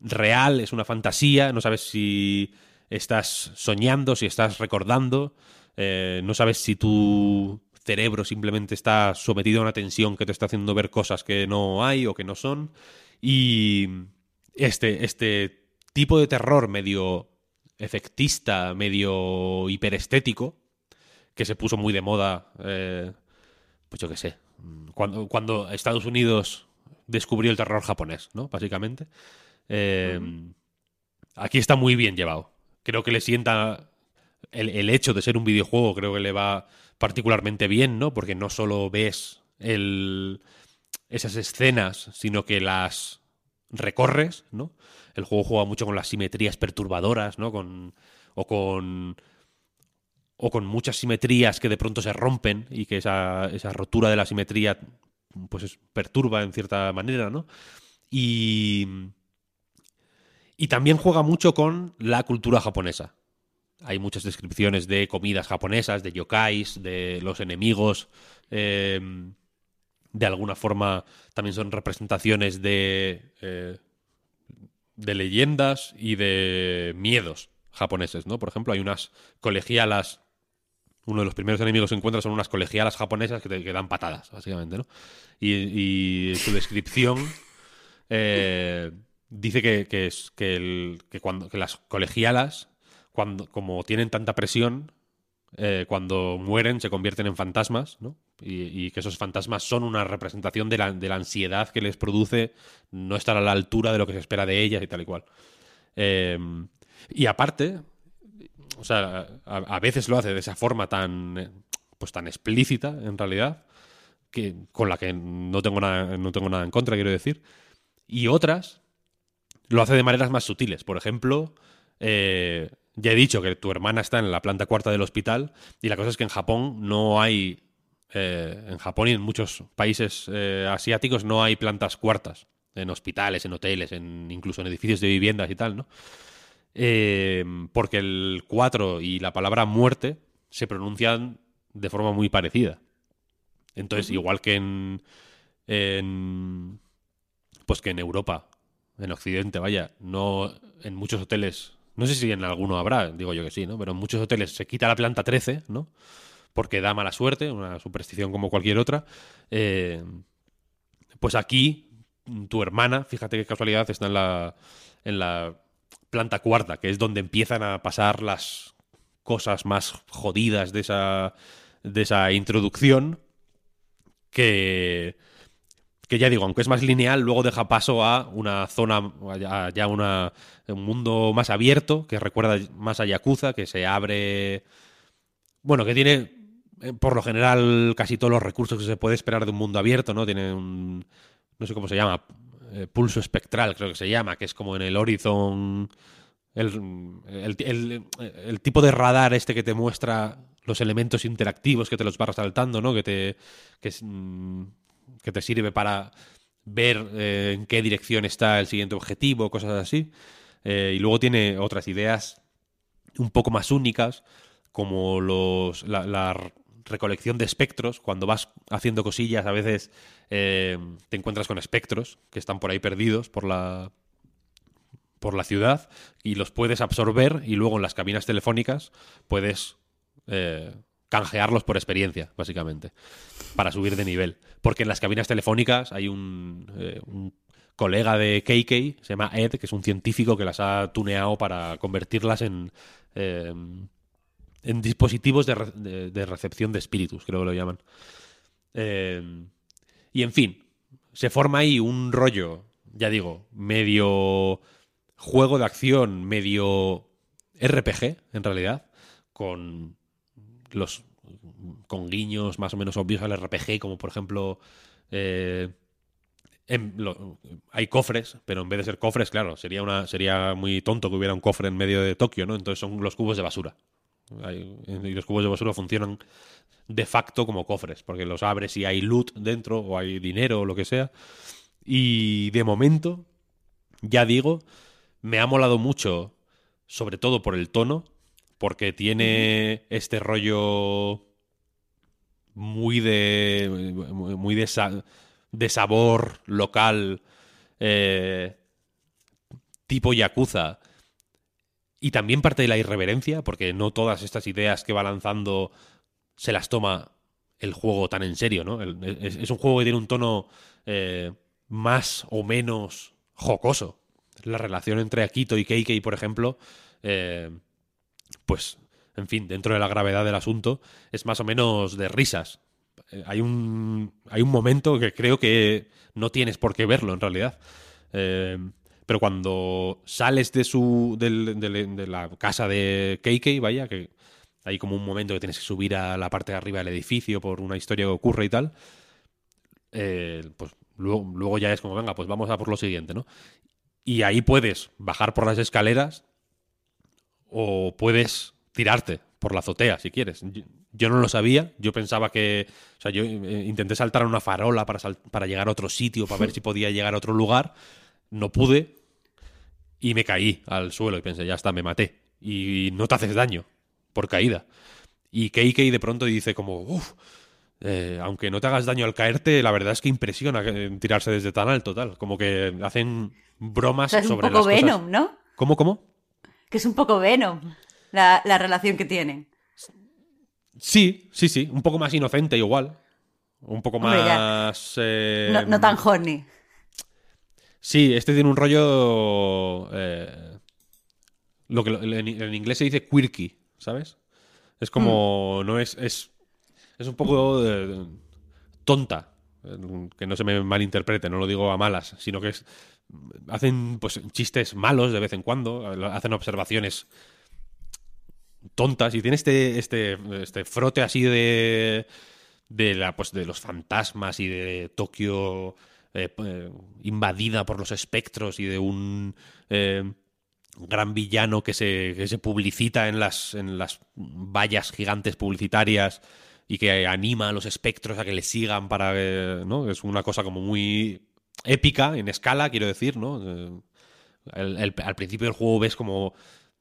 S2: real, es una fantasía, no sabes si estás soñando, si estás recordando, eh, no sabes si tu cerebro simplemente está sometido a una tensión que te está haciendo ver cosas que no hay o que no son. Y este, este tipo de terror medio efectista, medio hiperestético, que se puso muy de moda, eh, pues yo qué sé, cuando, cuando Estados Unidos descubrió el terror japonés, ¿no? Básicamente. Eh, Aquí está muy bien llevado. Creo que le sienta el, el hecho de ser un videojuego, creo que le va particularmente bien, ¿no? Porque no solo ves el, esas escenas, sino que las recorres, ¿no? El juego juega mucho con las simetrías perturbadoras, ¿no? Con, o con o con muchas simetrías que de pronto se rompen y que esa, esa rotura de la simetría pues es- perturba en cierta manera, ¿no? Y, y también juega mucho con la cultura japonesa. Hay muchas descripciones de comidas japonesas, de yokais, de los enemigos. eh, de alguna forma también son representaciones de, eh, de leyendas y de miedos japoneses, ¿no? Por ejemplo, hay unas colegialas. Uno de los primeros enemigos que encuentras son unas colegialas japonesas que te dan patadas, básicamente, ¿no? Y, y su descripción eh, dice que, que es, que cuando, que las colegialas, cuando, como tienen tanta presión, eh, cuando mueren se convierten en fantasmas, ¿no? Y, y que esos fantasmas son una representación de la, de la ansiedad que les produce no estar a la altura de lo que se espera de ellas y tal y cual. Eh, y aparte, o sea, a, veces lo hace de esa forma tan, pues tan explícita, en realidad, que, con la que no tengo, nada, no tengo nada en contra, quiero decir. Y otras lo hace de maneras más sutiles. Por ejemplo, eh, ya he dicho que tu hermana está en la planta cuarta del hospital y la cosa es que en Japón no hay, eh, en Japón y en muchos países eh, asiáticos no hay plantas cuartas, en hospitales, en hoteles, en, incluso en edificios de viviendas y tal, ¿no? Eh, porque el 4 y la palabra muerte se pronuncian de forma muy parecida. Entonces, igual que en, en pues que en Europa, en Occidente, vaya, no en muchos hoteles, no sé si en alguno habrá, digo yo que sí, ¿no? Pero en muchos hoteles se quita la planta 13, ¿no? Porque da mala suerte, una superstición como cualquier otra. Eh, pues aquí, tu hermana, fíjate qué casualidad, está en la, en la planta cuarta, que es donde empiezan a pasar las cosas más jodidas de esa, de esa introducción, que, que ya digo, aunque es más lineal, luego deja paso a una zona, a ya una, un mundo más abierto, que recuerda más a Yakuza, que se abre, bueno, que tiene, eh, por lo general, casi todos los recursos que se puede esperar de un mundo abierto, ¿no? Tiene un, no sé cómo se llama, eh, pulso espectral, creo que se llama, que es como en el Horizon. El, el- tipo de radar este que te muestra los elementos interactivos que te los va resaltando, ¿no? Que te, que, mm, que te sirve para ver eh, en qué dirección está el siguiente objetivo, cosas así. Eh, y luego tiene otras ideas un poco más únicas, como los, la, recolección de espectros. Cuando vas haciendo cosillas, a veces eh, te encuentras con espectros que están por ahí perdidos por la, por la ciudad y los puedes absorber y luego en las cabinas telefónicas puedes canjearlos por experiencia, básicamente, para subir de nivel. Porque en las cabinas telefónicas hay un, eh, colega de KK, se llama Ed, que es un científico que las ha tuneado para convertirlas en, eh, en dispositivos de, de- recepción de espíritus, creo que lo llaman. Eh, y en fin, se forma ahí un rollo, ya digo, medio juego de acción, medio RPG, en realidad, con los con guiños más o menos obvios al RPG, como por ejemplo eh, hay cofres, pero en vez de ser cofres, claro, sería una sería muy tonto que hubiera un cofre en medio de Tokio, ¿no? Entonces son los cubos de basura. Y los cubos de basura funcionan de facto como cofres, porque los abres y hay loot dentro, o hay dinero, o lo que sea. Y de momento, ya digo, me ha molado mucho, sobre todo por el tono, porque tiene este rollo muy de. muy de, sa- de sabor local, eh, tipo Yakuza. Y también parte de la irreverencia, porque no todas estas ideas que va lanzando se las toma el juego tan en serio, ¿no? El- es, es un juego que tiene un tono eh, más o menos jocoso. La relación entre Akito y Keikei, por ejemplo, eh, pues, en fin, dentro de la gravedad del asunto, es más o menos de risas. Eh, hay, un, hay un momento que creo que no tienes por qué verlo, en realidad. Eh, pero cuando sales de su de la casa de Keikei, vaya, que hay como un momento que tienes que subir a la parte de arriba del edificio por una historia que ocurre y tal, eh, pues luego, luego ya es como, venga, pues vamos a por lo siguiente, ¿no? Y ahí puedes bajar por las escaleras o puedes tirarte por la azotea si quieres. Yo, no lo sabía, yo pensaba que, o sea, yo eh, intenté saltar a una farola para, sal- para llegar a otro sitio, para ver si [LAUGHS] podía llegar a otro lugar, no pude y me caí al suelo y pensé, ya está, me maté. Y no te haces daño por caída. Y Keikei de pronto dice como, uff, eh, aunque no te hagas daño al caerte, la verdad es que impresiona que- tirarse desde tan alto, tal. Como que hacen
S4: O
S2: bromas
S4: sea, es [LAUGHS] un
S2: sobre
S4: poco
S2: las
S4: Venom,
S2: cosas.
S4: ¿no?
S2: ¿Cómo, cómo?
S4: Que es un poco Venom la, la relación que tienen.
S2: Sí, sí, sí. Un poco más inocente igual. Un poco
S4: Hombre,
S2: más... eh,
S4: No, no tan horny.
S2: Sí, este tiene un rollo... eh, lo que en, en inglés se dice quirky, ¿sabes? Es como... No es... Es, es un poco tonta. eh, Que no se me malinterprete, no lo digo a malas, sino que es... Hacen pues chistes malos de vez en cuando, hacen observaciones tontas y tiene este, este, este frote así de de la pues de los fantasmas y de Tokio eh, eh, invadida por los espectros y de un eh, gran villano que se, que se publicita en las en las vallas gigantes publicitarias y que anima a los espectros a que le sigan para no es una cosa como muy épica en escala quiero decir no Eh, al principio del juego ves como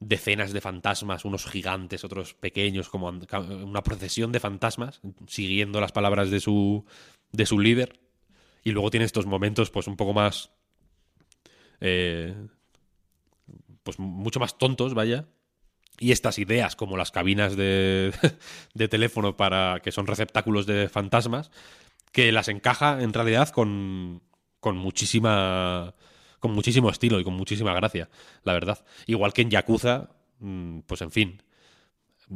S2: decenas de fantasmas, unos gigantes, otros pequeños, como una procesión de fantasmas, siguiendo las palabras de su, de su líder. Y luego tiene estos momentos, pues, un poco más. eh, pues mucho más tontos, vaya. Y estas ideas, como las cabinas de, [LAUGHS] de teléfono para que son receptáculos de fantasmas, que las encaja en realidad con, con muchísima con muchísimo estilo y con muchísima gracia, la verdad. Igual que en Yakuza, mm, pues en fin,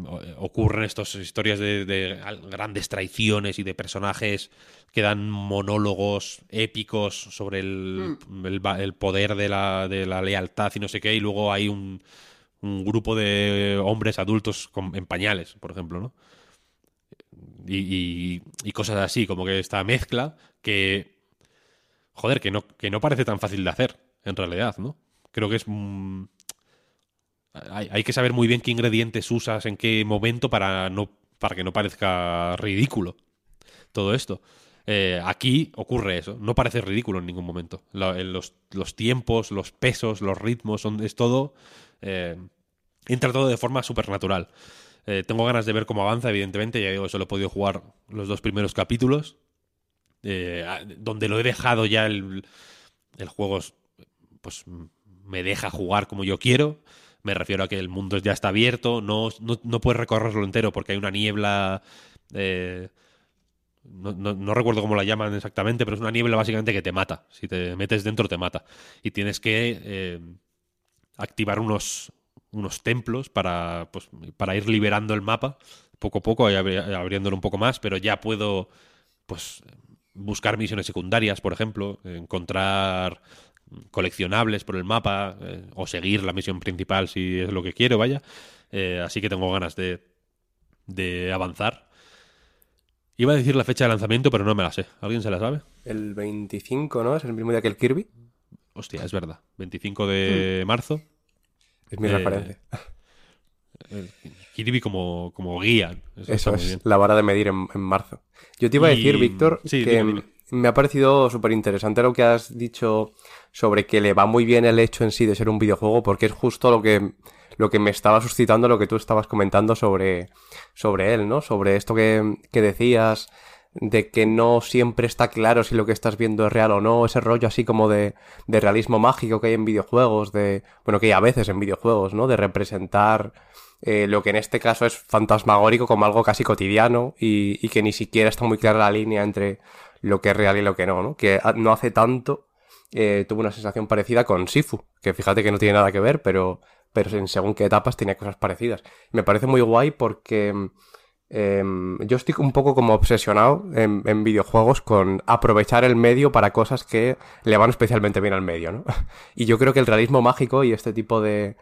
S2: o- ocurren estas historias de, de grandes traiciones y de personajes que dan monólogos épicos sobre el, el va- el poder de la, de la lealtad y no sé qué, y luego hay un, un grupo de hombres adultos con- en pañales, por ejemplo, ¿no? Y, y- y cosas así, como que esta mezcla que joder, que no, que no parece tan fácil de hacer, en realidad, ¿no? Creo que es... mm, hay, hay que saber muy bien qué ingredientes usas en qué momento para, no, para que no parezca ridículo todo esto. Eh, aquí ocurre eso, no parece ridículo en ningún momento. En los, los tiempos, los pesos, los ritmos, es todo... eh, entra todo de forma supernatural. Eh, tengo ganas de ver cómo avanza, evidentemente, ya digo, solo he podido jugar los dos primeros capítulos eh, donde lo he dejado ya el, el juego es- pues me deja jugar como yo quiero. Me refiero a que el mundo ya está abierto no, no, no puedes recorrerlo entero porque hay una niebla eh, no, no- no recuerdo cómo la llaman exactamente pero es una niebla básicamente que te mata. Si te metes dentro te mata. Y tienes que eh, activar unos unos templos para pues para ir liberando el mapa poco a poco y abri- abriéndolo un poco más pero ya puedo pues buscar misiones secundarias, por ejemplo, encontrar coleccionables por el mapa eh, o seguir la misión principal si es lo que quiero, vaya. Eh, así que tengo ganas de, de avanzar. Iba a decir la fecha de lanzamiento, pero no me la sé. ¿Alguien se la sabe?
S3: El 25, ¿no? Es el mismo día que el Kirby.
S2: Hostia, es verdad. 25 de marzo.
S3: Es mi
S2: Eh,
S3: referencia.
S2: El Kirby como, como guía. Eso,
S3: es,
S2: bien.
S3: la vara de medir en, en marzo. Yo te iba a
S2: Y-
S3: decir, Víctor,
S2: sí,
S3: que
S2: dime, dime.
S3: me ha parecido súper interesante lo que has dicho sobre que le va muy bien el hecho en sí de ser un videojuego, porque es justo lo que, lo que me estaba suscitando lo que tú estabas comentando sobre, sobre él, ¿no? Sobre esto que, que decías de que no siempre está claro si lo que estás viendo es real o no, ese rollo así como de, de realismo mágico que hay en videojuegos, de, bueno, que hay a veces en videojuegos, ¿no? De representar eh, lo que en este caso es fantasmagórico como algo casi cotidiano y, que ni siquiera está muy clara la línea entre lo que es real y lo que no, ¿no? Que no hace tanto eh, tuve una sensación parecida con Sifu, que fíjate que no tiene nada que ver, pero, pero en según qué etapas tenía cosas parecidas. Me parece muy guay porque em, yo estoy un poco como obsesionado en, en videojuegos con aprovechar el medio para cosas que le van especialmente bien al medio, ¿no? [LAUGHS] Y yo creo que el realismo mágico y este tipo de,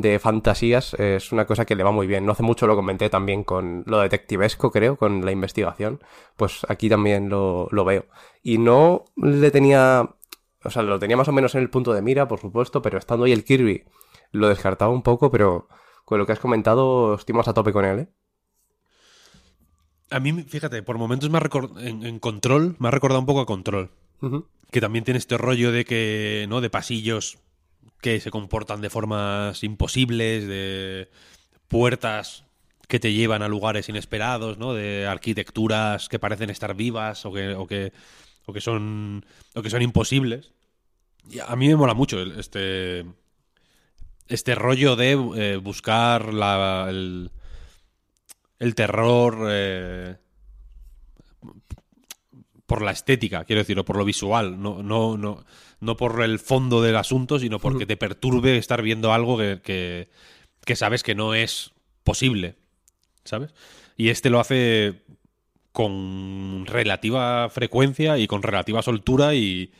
S3: de fantasías es una cosa que le va muy bien. No hace mucho lo comenté también con lo detectivesco, creo, con la investigación. Pues aquí también lo, lo veo. Y no le tenía... O sea, lo tenía más o menos en el punto de mira, por supuesto, pero estando ahí el Kirby lo descartaba un poco, pero con lo que has comentado estoy más a tope con él, ¿eh?
S2: A mí, fíjate, por momentos me ha en, en Control me ha recordado un poco a Control. Que también tiene este rollo de que, ¿no? De pasillos que se comportan de formas imposibles, de puertas que te llevan a lugares inesperados, ¿no? De arquitecturas que parecen estar vivas o que, o que, son o que son imposibles. Y a mí me mola mucho este este rollo de eh, buscar la, el, el terror eh, por la estética, quiero decir, o por lo visual, no, no, no, no por el fondo del asunto, sino porque te perturbe estar viendo algo que, que, que sabes que no es posible, ¿sabes? Y este lo hace con relativa frecuencia y con relativa soltura y,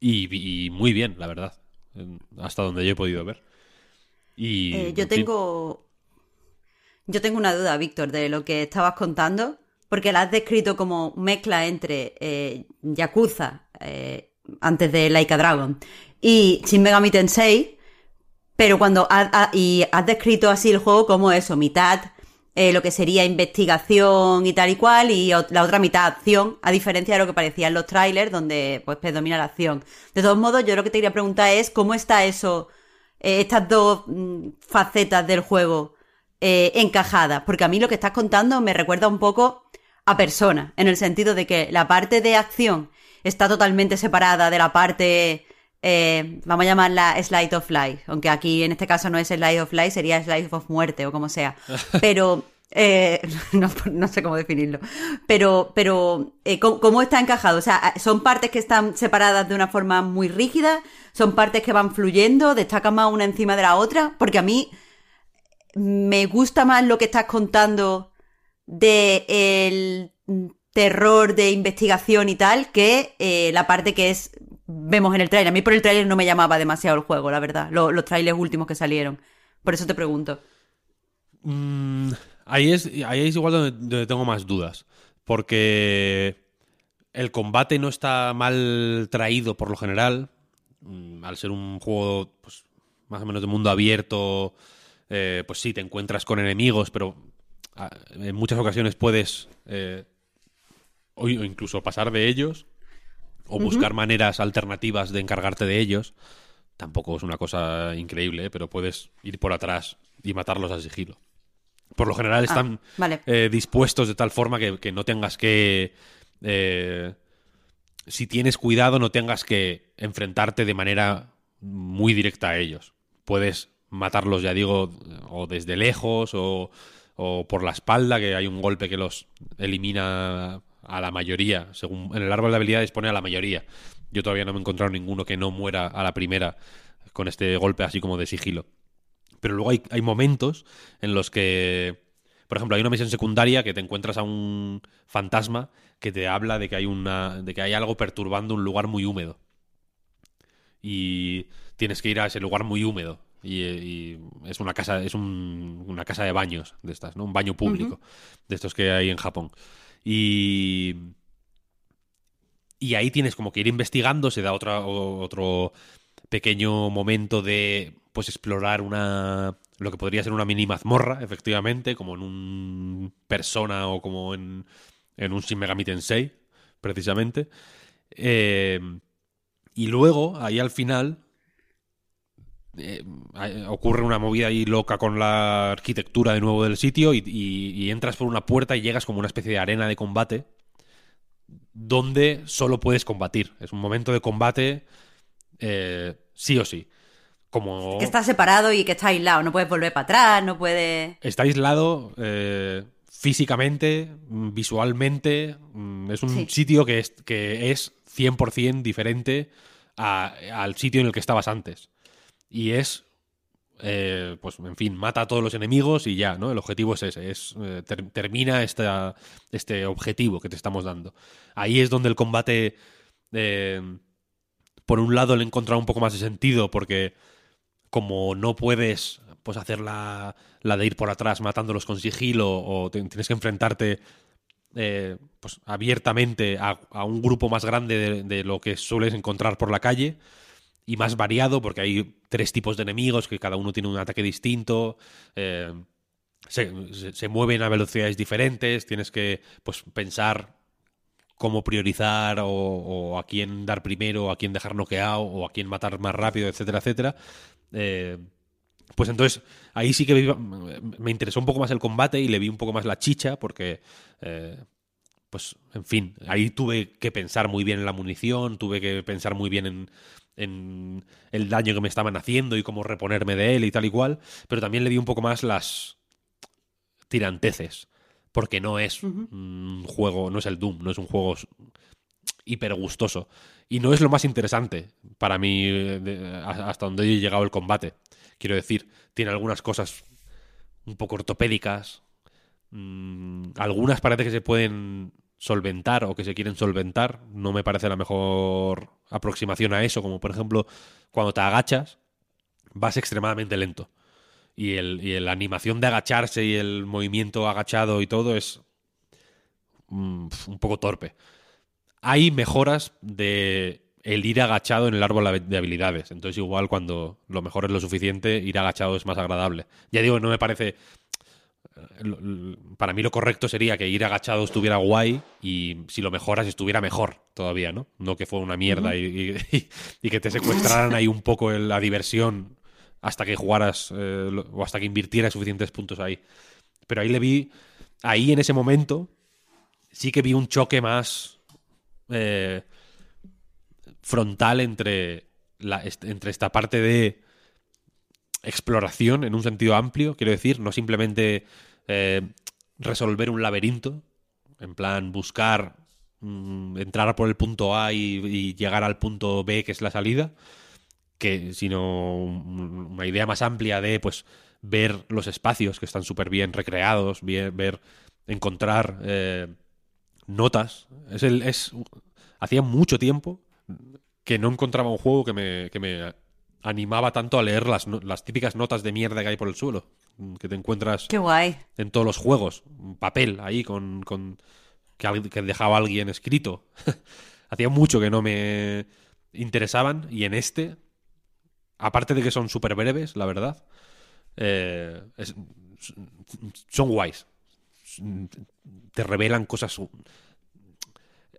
S2: y, y muy bien, la verdad, hasta donde yo he podido ver. Y,
S4: Eh, yo
S2: fin.
S4: tengo. Yo tengo una duda, Víctor, de lo que estabas contando, porque la has descrito como mezcla entre eh, Yakuza, eh, antes de Laika Dragon, y Shin Megami Tensei, pero cuando ha- y has descrito así el juego como eso, mitad eh, lo que sería investigación y tal y cual, y la otra mitad acción, a diferencia de lo que parecía en los trailers, donde pues predomina la acción. De todos modos, yo lo que te quería preguntar es cómo está eso, eh, estas dos mm, facetas del juego eh, encajadas, porque a mí lo que estás contando me recuerda un poco a persona, en el sentido de que la parte de acción está totalmente separada de la parte, eh, vamos a llamarla Slide of Life, aunque aquí en este caso no es Slide of Life, sería Slide of Muerte o como sea, [LAUGHS] pero... eh, [LAUGHS] no, no sé cómo definirlo, pero, pero eh, ¿cómo, cómo está encajado? O sea, son partes que están separadas de una forma muy rígida, son partes que van fluyendo, destacan más una encima de la otra, porque a mí me gusta más lo que estás contando de el terror de investigación y tal que eh, la parte que es vemos en el trailer. A mí por el trailer no me llamaba demasiado el juego, la verdad. Lo- los trailers últimos que salieron. Por eso te pregunto.
S2: Mm, ahí, es, ahí es igual donde, donde tengo más dudas. Porque el combate no está mal traído por lo general. Mm, Al ser un juego pues, más o menos de mundo abierto, eh, pues sí, te encuentras con enemigos, pero ah, en muchas ocasiones puedes eh, o incluso pasar de ellos o buscar maneras alternativas de encargarte de ellos. Tampoco es una cosa increíble, ¿eh? pero puedes ir por atrás y matarlos a sigilo. Por lo general están
S4: vale.
S2: eh, dispuestos de tal forma que, que no tengas que... eh, si tienes cuidado, no tengas que enfrentarte de manera muy directa a ellos. Puedes matarlos, ya digo, o desde lejos o, o por la espalda, que hay un golpe que los elimina a la mayoría. Según en el árbol de habilidades pone a la mayoría. Yo todavía no me he encontrado ninguno que no muera a la primera con este golpe así como de sigilo. Pero luego hay, hay momentos en los que, por ejemplo, hay una misión secundaria que te encuentras a un fantasma que te habla de que hay una, de que hay algo perturbando un lugar muy húmedo. y tienes que ir a ese lugar muy húmedo. Y, y es una casa, es un- una casa de baños de estas, ¿no? Un baño público de estos que hay en Japón. Y y ahí tienes como que ir investigando, se da otro pequeño momento de pues explorar una lo que podría ser una mini mazmorra, efectivamente, como en un persona o como en, en un Shin Megami Tensei, precisamente. Eh, y luego, ahí al final, eh, ocurre una movida ahí loca con la arquitectura de nuevo del sitio y, y- y entras por una puerta y llegas como una especie de arena de combate donde solo puedes combatir. Es un momento de combate eh, sí o sí. Como
S4: Que está separado y que está aislado. No puedes volver para atrás, no puedes.
S2: está aislado eh, físicamente, mm, visualmente. mm, Es un
S4: Sí.
S2: sitio que es, que es 100% diferente a- al sitio en el que estabas antes. Y es, eh, pues, en fin, mata a todos los enemigos y ya, ¿no? El objetivo es ese, es eh, ter- termina esta, este objetivo que te estamos dando. Ahí es donde el combate, eh, por un lado, le he encontrado un poco más de sentido porque como no puedes pues hacer la, la de ir por atrás matándolos con sigilo o tienes que enfrentarte eh, pues abiertamente a, a un grupo más grande de, de lo que sueles encontrar por la calle y más variado porque hay tres tipos de enemigos que cada uno tiene un ataque distinto eh, se, mueven a velocidades diferentes tienes que pues pensar cómo priorizar o, a quién dar primero, o a quién dejar noqueado o a quién matar más rápido, etcétera, etcétera. Eh, pues entonces ahí sí que vi- me interesó un poco más el combate y le vi un poco más la chicha porque, eh, pues, en fin, ahí tuve que pensar muy bien en la munición, tuve que pensar muy bien en, en el daño que me estaban haciendo y cómo reponerme de él y tal y cual, pero también le vi un poco más las tiranteces, porque no es un juego, no es el Doom, no es un juego hiper gustoso. Y no es lo más interesante para mí eh, de- hasta donde he llegado el combate. Quiero decir, tiene algunas cosas un poco ortopédicas. mm, algunas parece que se pueden solventar o que se quieren solventar. No me parece la mejor aproximación a eso, como por ejemplo cuando te agachas, vas extremadamente lento. Y, el, y la animación de agacharse y el movimiento agachado y todo es mm, un poco torpe. Hay mejoras de el ir agachado en el árbol de habilidades. Entonces, igual cuando lo mejor es lo suficiente, ir agachado es más agradable. Ya digo, no me parece. Para mí lo correcto sería que ir agachado estuviera guay y si lo mejoras estuviera mejor todavía, ¿no? No que fuera una mierda y, y- y que te secuestraran ahí un poco la diversión hasta que jugaras eh, o hasta que invirtieras suficientes puntos ahí. Pero ahí le vi, ahí en ese momento, sí que vi un choque más eh, frontal entre, la, entre esta parte de exploración en un sentido amplio, quiero decir, no simplemente eh, resolver un laberinto, en plan buscar mm, entrar por el punto A y, llegar al punto B, que es la salida, que sino un- una idea más amplia de pues ver los espacios que están súper bien recreados, bien- ver encontrar eh, notas. Es el, hacía mucho tiempo que no encontraba un juego que me, que me animaba tanto a leer las, las típicas notas de mierda que hay por el suelo, que te encuentras
S4: Qué guay.
S2: en todos los juegos. Un papel ahí con, con que, que dejaba alguien escrito. [LAUGHS] Hacía mucho que no me interesaban y en este, aparte de que son súper breves, la verdad, eh, es- son guays. Te revelan cosas...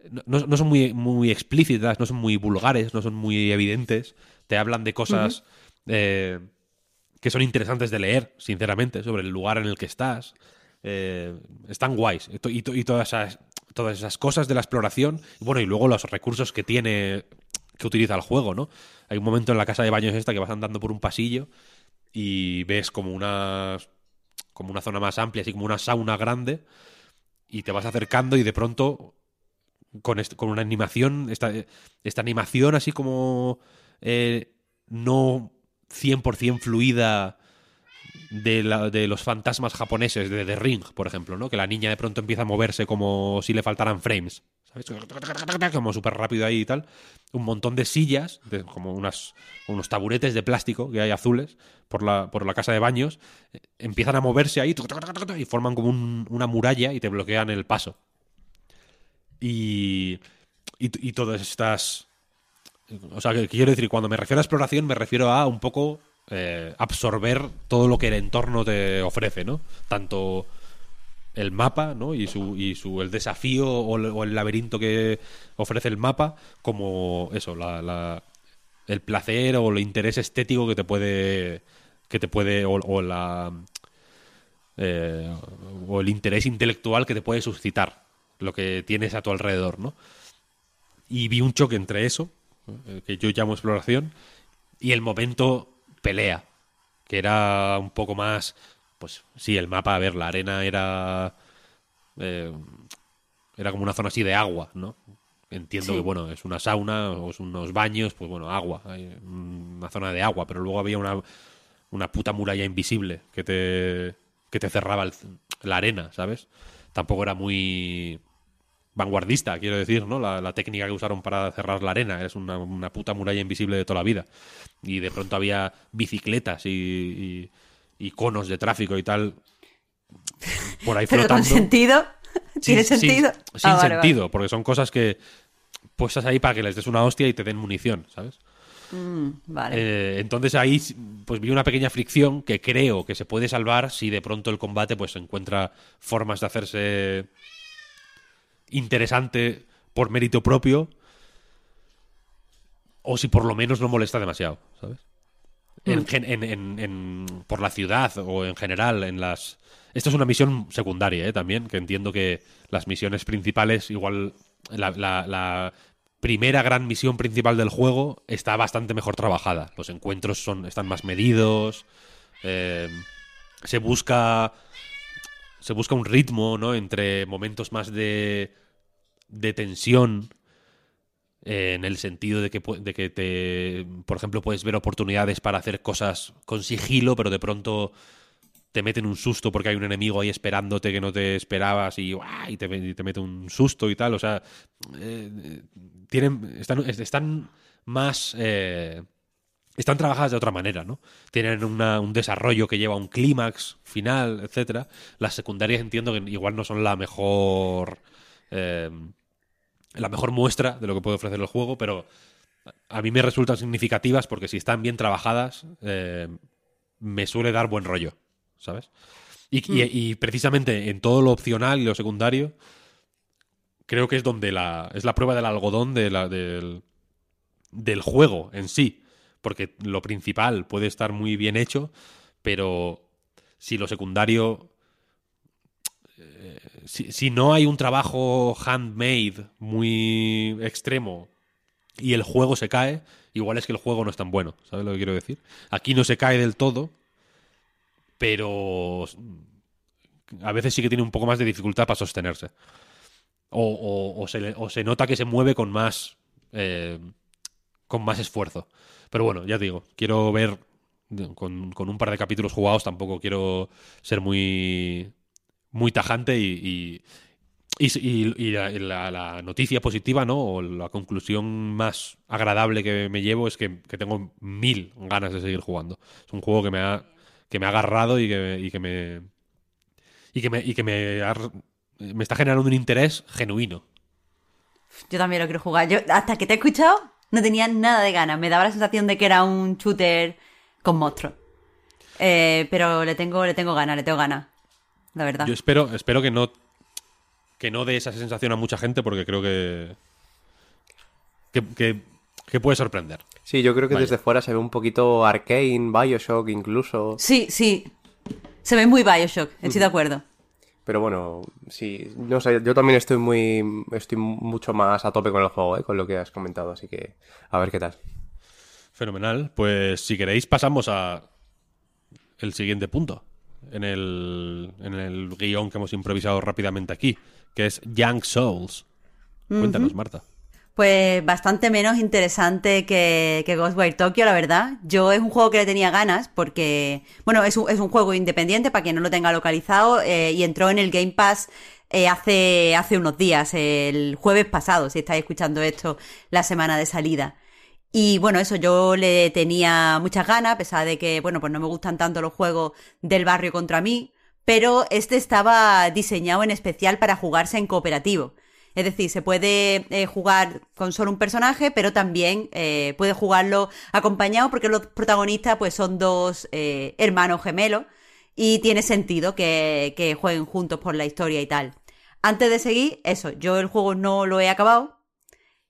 S2: No, no- no son muy, muy explícitas, no son muy vulgares, no son muy evidentes. Te hablan de cosas eh, que son interesantes de leer, sinceramente, sobre el lugar en el que estás. Eh, están guays. Y, to- y to- y todas, esas, todas esas cosas de la exploración. Y bueno, y luego los recursos que tiene, que utiliza el juego, ¿no? Hay un momento en la casa de baños esta que vas andando por un pasillo y ves como una, como una zona más amplia, así como una sauna grande, y te vas acercando y de pronto con, con una animación, esta, esta animación así como eh, no 100% fluida de, la- de los fantasmas japoneses de The Ring, por ejemplo, ¿no? Que la niña de pronto empieza a moverse como si le faltaran frames, ¿sabes? Como súper rápido ahí y tal. Un montón de sillas, como unas, unos taburetes de plástico que hay azules por la, por la casa de baños, eh, empiezan a moverse ahí y forman como un- una muralla y te bloquean el paso. Y, y todas estas... O sea, que quiero decir, cuando me refiero a exploración, me refiero a un poco eh, absorber todo lo que el entorno te ofrece, ¿no? Tanto el mapa, ¿no? Y su, y su el desafío o el, laberinto que ofrece el mapa, como eso, la, el placer o el interés estético que te puede. que te puede. o, o la. eh, o el interés intelectual que te puede suscitar lo que tienes a tu alrededor, ¿no? Y vi un choque entre eso, que yo llamo exploración, y el momento pelea, que era un poco más, pues sí, el mapa, a ver, la arena era eh, era como una zona así de agua, ¿no? Entiendo
S4: Sí.
S2: que, bueno, es una sauna o es unos baños, pues bueno, agua, hay una zona de agua, pero luego había una, una puta muralla invisible que te, que te cerraba el- la arena, ¿sabes? Tampoco era muy vanguardista, quiero decir, ¿no? La, la técnica que usaron para cerrar la arena es una, una puta muralla invisible de toda la vida. Y de pronto había bicicletas y, y- y conos de tráfico y tal por ahí [LAUGHS]
S4: Pero con
S2: flotando.
S4: sentido. ¿Tiene
S2: Sin-
S4: sentido?
S2: Sin,
S4: Ah, vale, vale.
S2: sentido, porque son cosas que puestas ahí para que les des una hostia y te den munición, ¿sabes?
S4: Mm, vale.
S2: Eh, entonces ahí pues vi una pequeña fricción que creo que se puede salvar si de pronto el combate pues encuentra formas de hacerse interesante por mérito propio o si por lo menos no molesta demasiado, ¿sabes? En gen- en- en- en- por la ciudad o en general en las... Esto es una misión secundaria, ¿eh? También, que entiendo que las misiones principales, igual la, la- la primera gran misión principal del juego está bastante mejor trabajada. Los encuentros son, están más medidos, eh, se busca... Se busca un ritmo, ¿no? Entre momentos más de, de tensión eh, en el sentido de que, de que te, por ejemplo, puedes ver oportunidades para hacer cosas con sigilo, pero de pronto te meten un susto porque hay un enemigo ahí esperándote que no te esperabas y, y, te, te mete un susto y tal. O sea, eh, tienen, están, están más... eh, están trabajadas de otra manera, ¿no? Tienen una- un desarrollo que lleva a un clímax final, etcétera. Las secundarias entiendo que igual no son la mejor... eh, la mejor muestra de lo que puede ofrecer el juego, pero a mí me resultan significativas porque si están bien trabajadas, eh, me suele dar buen rollo, ¿sabes? Y, y- y precisamente en todo lo opcional y lo secundario, creo que es donde la. es la prueba del algodón de la- del, del juego en sí. Porque lo principal puede estar muy bien hecho, pero si lo secundario si, si no hay un trabajo handmade muy extremo y el juego se cae, igual es que el juego no es tan bueno, ¿sabes lo que quiero decir? Aquí no se cae del todo, pero a veces sí que tiene un poco más de dificultad para sostenerse. O se nota que se mueve con más eh, con más esfuerzo. Pero bueno, ya te digo, quiero ver con, con un par de capítulos jugados, tampoco quiero ser muy muy tajante y, y, la, noticia positiva, ¿no? O la conclusión más agradable que me llevo es que, que tengo mil ganas de seguir jugando. Es un juego que me ha, que me ha agarrado y que, y que me. Y que me, y que me, me está generando un interés genuino.
S4: Yo también lo quiero jugar. Yo, hasta que te he escuchado, no tenía nada de ganas. Me daba la sensación de que era un shooter con monstruos. Eh, pero le tengo, le tengo ganas, le tengo ganas. La verdad.
S2: Yo espero, espero que no. Que no dé esa sensación a mucha gente porque creo que. que, que- que puede sorprender.
S3: Sí, yo creo que
S2: Vaya.
S3: desde fuera se ve un poquito Arcane, Bioshock incluso.
S4: Sí, sí. Se ve muy Bioshock, estoy de acuerdo.
S3: Pero bueno, sí, no sé, yo también estoy muy, estoy mucho más a tope con el juego, ¿eh? con lo que has comentado, así que a ver qué tal.
S2: Fenomenal. Pues si queréis pasamos a el siguiente punto en el, en el guion que hemos improvisado rápidamente aquí, que es Young Souls. Cuéntanos, Marta.
S4: Pues bastante menos interesante que, que Ghostwire Tokyo, la verdad. Yo es un juego que le tenía ganas porque, bueno, es un, es un juego independiente para quien no lo tenga localizado eh, y entró en el Game Pass eh, hace, hace unos días, el jueves pasado, si estáis escuchando esto, la semana de salida. Y bueno, eso yo le tenía muchas ganas, a pesar de que, bueno, pues no me gustan tanto los juegos del barrio contra mí, pero este estaba diseñado en especial para jugarse en cooperativo. Es decir, se puede eh, jugar con solo un personaje, pero también eh, puede jugarlo acompañado porque los protagonistas pues son dos eh, hermanos gemelos y tiene sentido que, que jueguen juntos por la historia y tal. Antes de seguir, eso, yo el juego no lo he acabado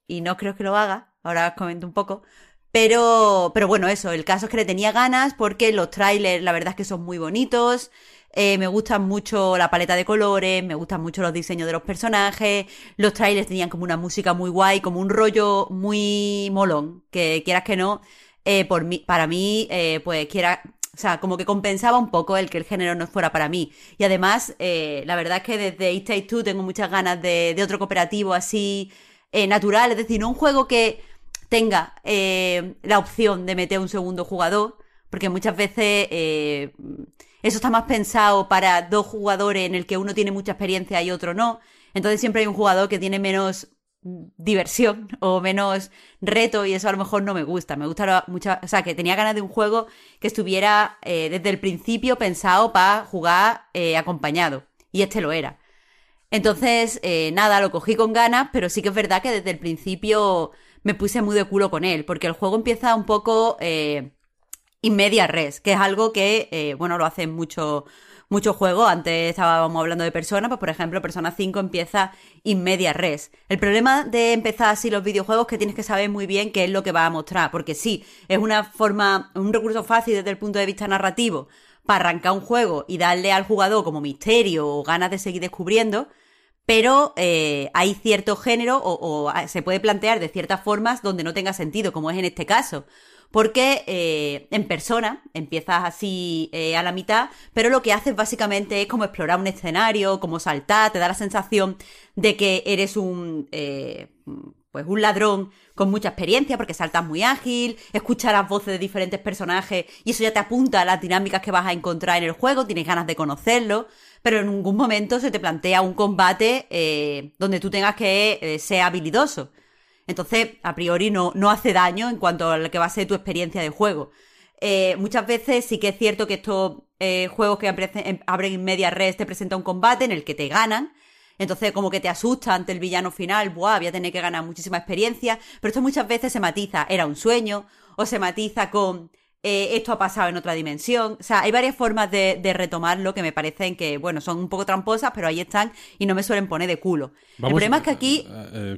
S4: y no creo que lo haga, ahora os comento un poco. Pero, pero bueno, eso, el caso es que le tenía ganas porque los trailers, la verdad es que son muy bonitos. Eh, me gustan mucho la paleta de colores, me gustan mucho los diseños de los personajes. Los trailers tenían como una música muy guay, como un rollo muy molón, que quieras que no, eh, por mí, para mí, eh, pues quiera, o sea, como que compensaba un poco el que el género no fuera para mí. Y además, la verdad es que desde It Takes Two tengo muchas ganas de, de otro cooperativo así natural, es decir, no un juego que tenga la opción de meter un segundo jugador, porque muchas veces eso está más pensado para dos jugadores en el que uno tiene mucha experiencia y otro no. Entonces siempre hay un jugador que tiene menos diversión [LAUGHS] o menos reto y eso a lo mejor no me gusta. Me gusta mucho, o sea, que tenía ganas de un juego que estuviera eh, desde el principio pensado para jugar eh, acompañado y este lo era. Entonces, eh, nada, lo cogí con ganas, pero sí que es verdad que desde el principio me puse muy de culo con él, porque el juego empieza un poco in media res, que es algo que, eh, bueno, lo hacen mucho muchos juegos. Antes estábamos hablando de Persona, pues por ejemplo, Persona 5 empieza in media res. El problema de empezar así los videojuegos es que tienes que saber muy bien qué es lo que va a mostrar, porque sí, es una forma, un recurso fácil desde el punto de vista narrativo para arrancar un juego y darle al jugador como misterio o ganas de seguir descubriendo, pero eh, hay cierto género o, o, ah, se puede plantear de ciertas formas donde no tenga sentido, como es en este caso. Porque eh, en persona empiezas así eh, a la mitad, pero lo que haces básicamente es como explorar un escenario, como saltar, te da la sensación de que eres un, eh, pues un ladrón con mucha experiencia porque saltas muy ágil, escuchas las voces de diferentes personajes y eso ya te apunta a las dinámicas que vas a encontrar en el juego, tienes ganas de conocerlo, pero en ningún momento se te plantea un combate eh, donde tú tengas que eh, ser habilidoso. Entonces, a priori no, no hace daño en cuanto a lo que va a ser tu experiencia de juego. Eh, muchas veces sí que es cierto que estos eh, juegos que apre- abren en media red te presentan un combate en el que te ganan. Entonces, como que te asusta ante el villano final, buah, voy a tener que ganar muchísima experiencia. Pero esto muchas veces se matiza, era un sueño, o se matiza con eh, esto ha pasado en otra dimensión. O sea, hay varias formas de, de retomarlo que me parecen que, bueno, son un poco tramposas, pero ahí están y no me suelen poner de culo. el problema es que aquí.
S6: eh,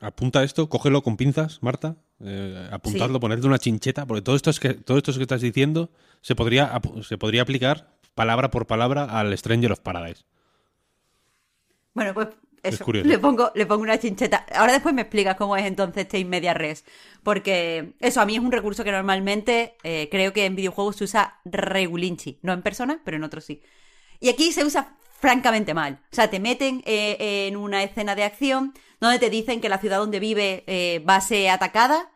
S6: apunta esto, cógelo con pinzas, Marta. Eh, apuntadlo, ponerle una chincheta, porque todo esto, es que, todo esto que estás diciendo se podría, se podría aplicar palabra por palabra al Stranger of Paradise.
S4: Bueno, pues
S6: Es
S4: eso,
S6: curioso.
S4: le pongo, le pongo una chincheta. Ahora después me explicas cómo es entonces este media res. Porque eso a mí es un recurso que normalmente eh, creo que en videojuegos se usa regulinchi. No en persona, pero en otros sí. Y aquí se usa francamente mal. O sea, te meten eh, en una escena de acción donde te dicen que la ciudad donde vive eh, va a ser atacada.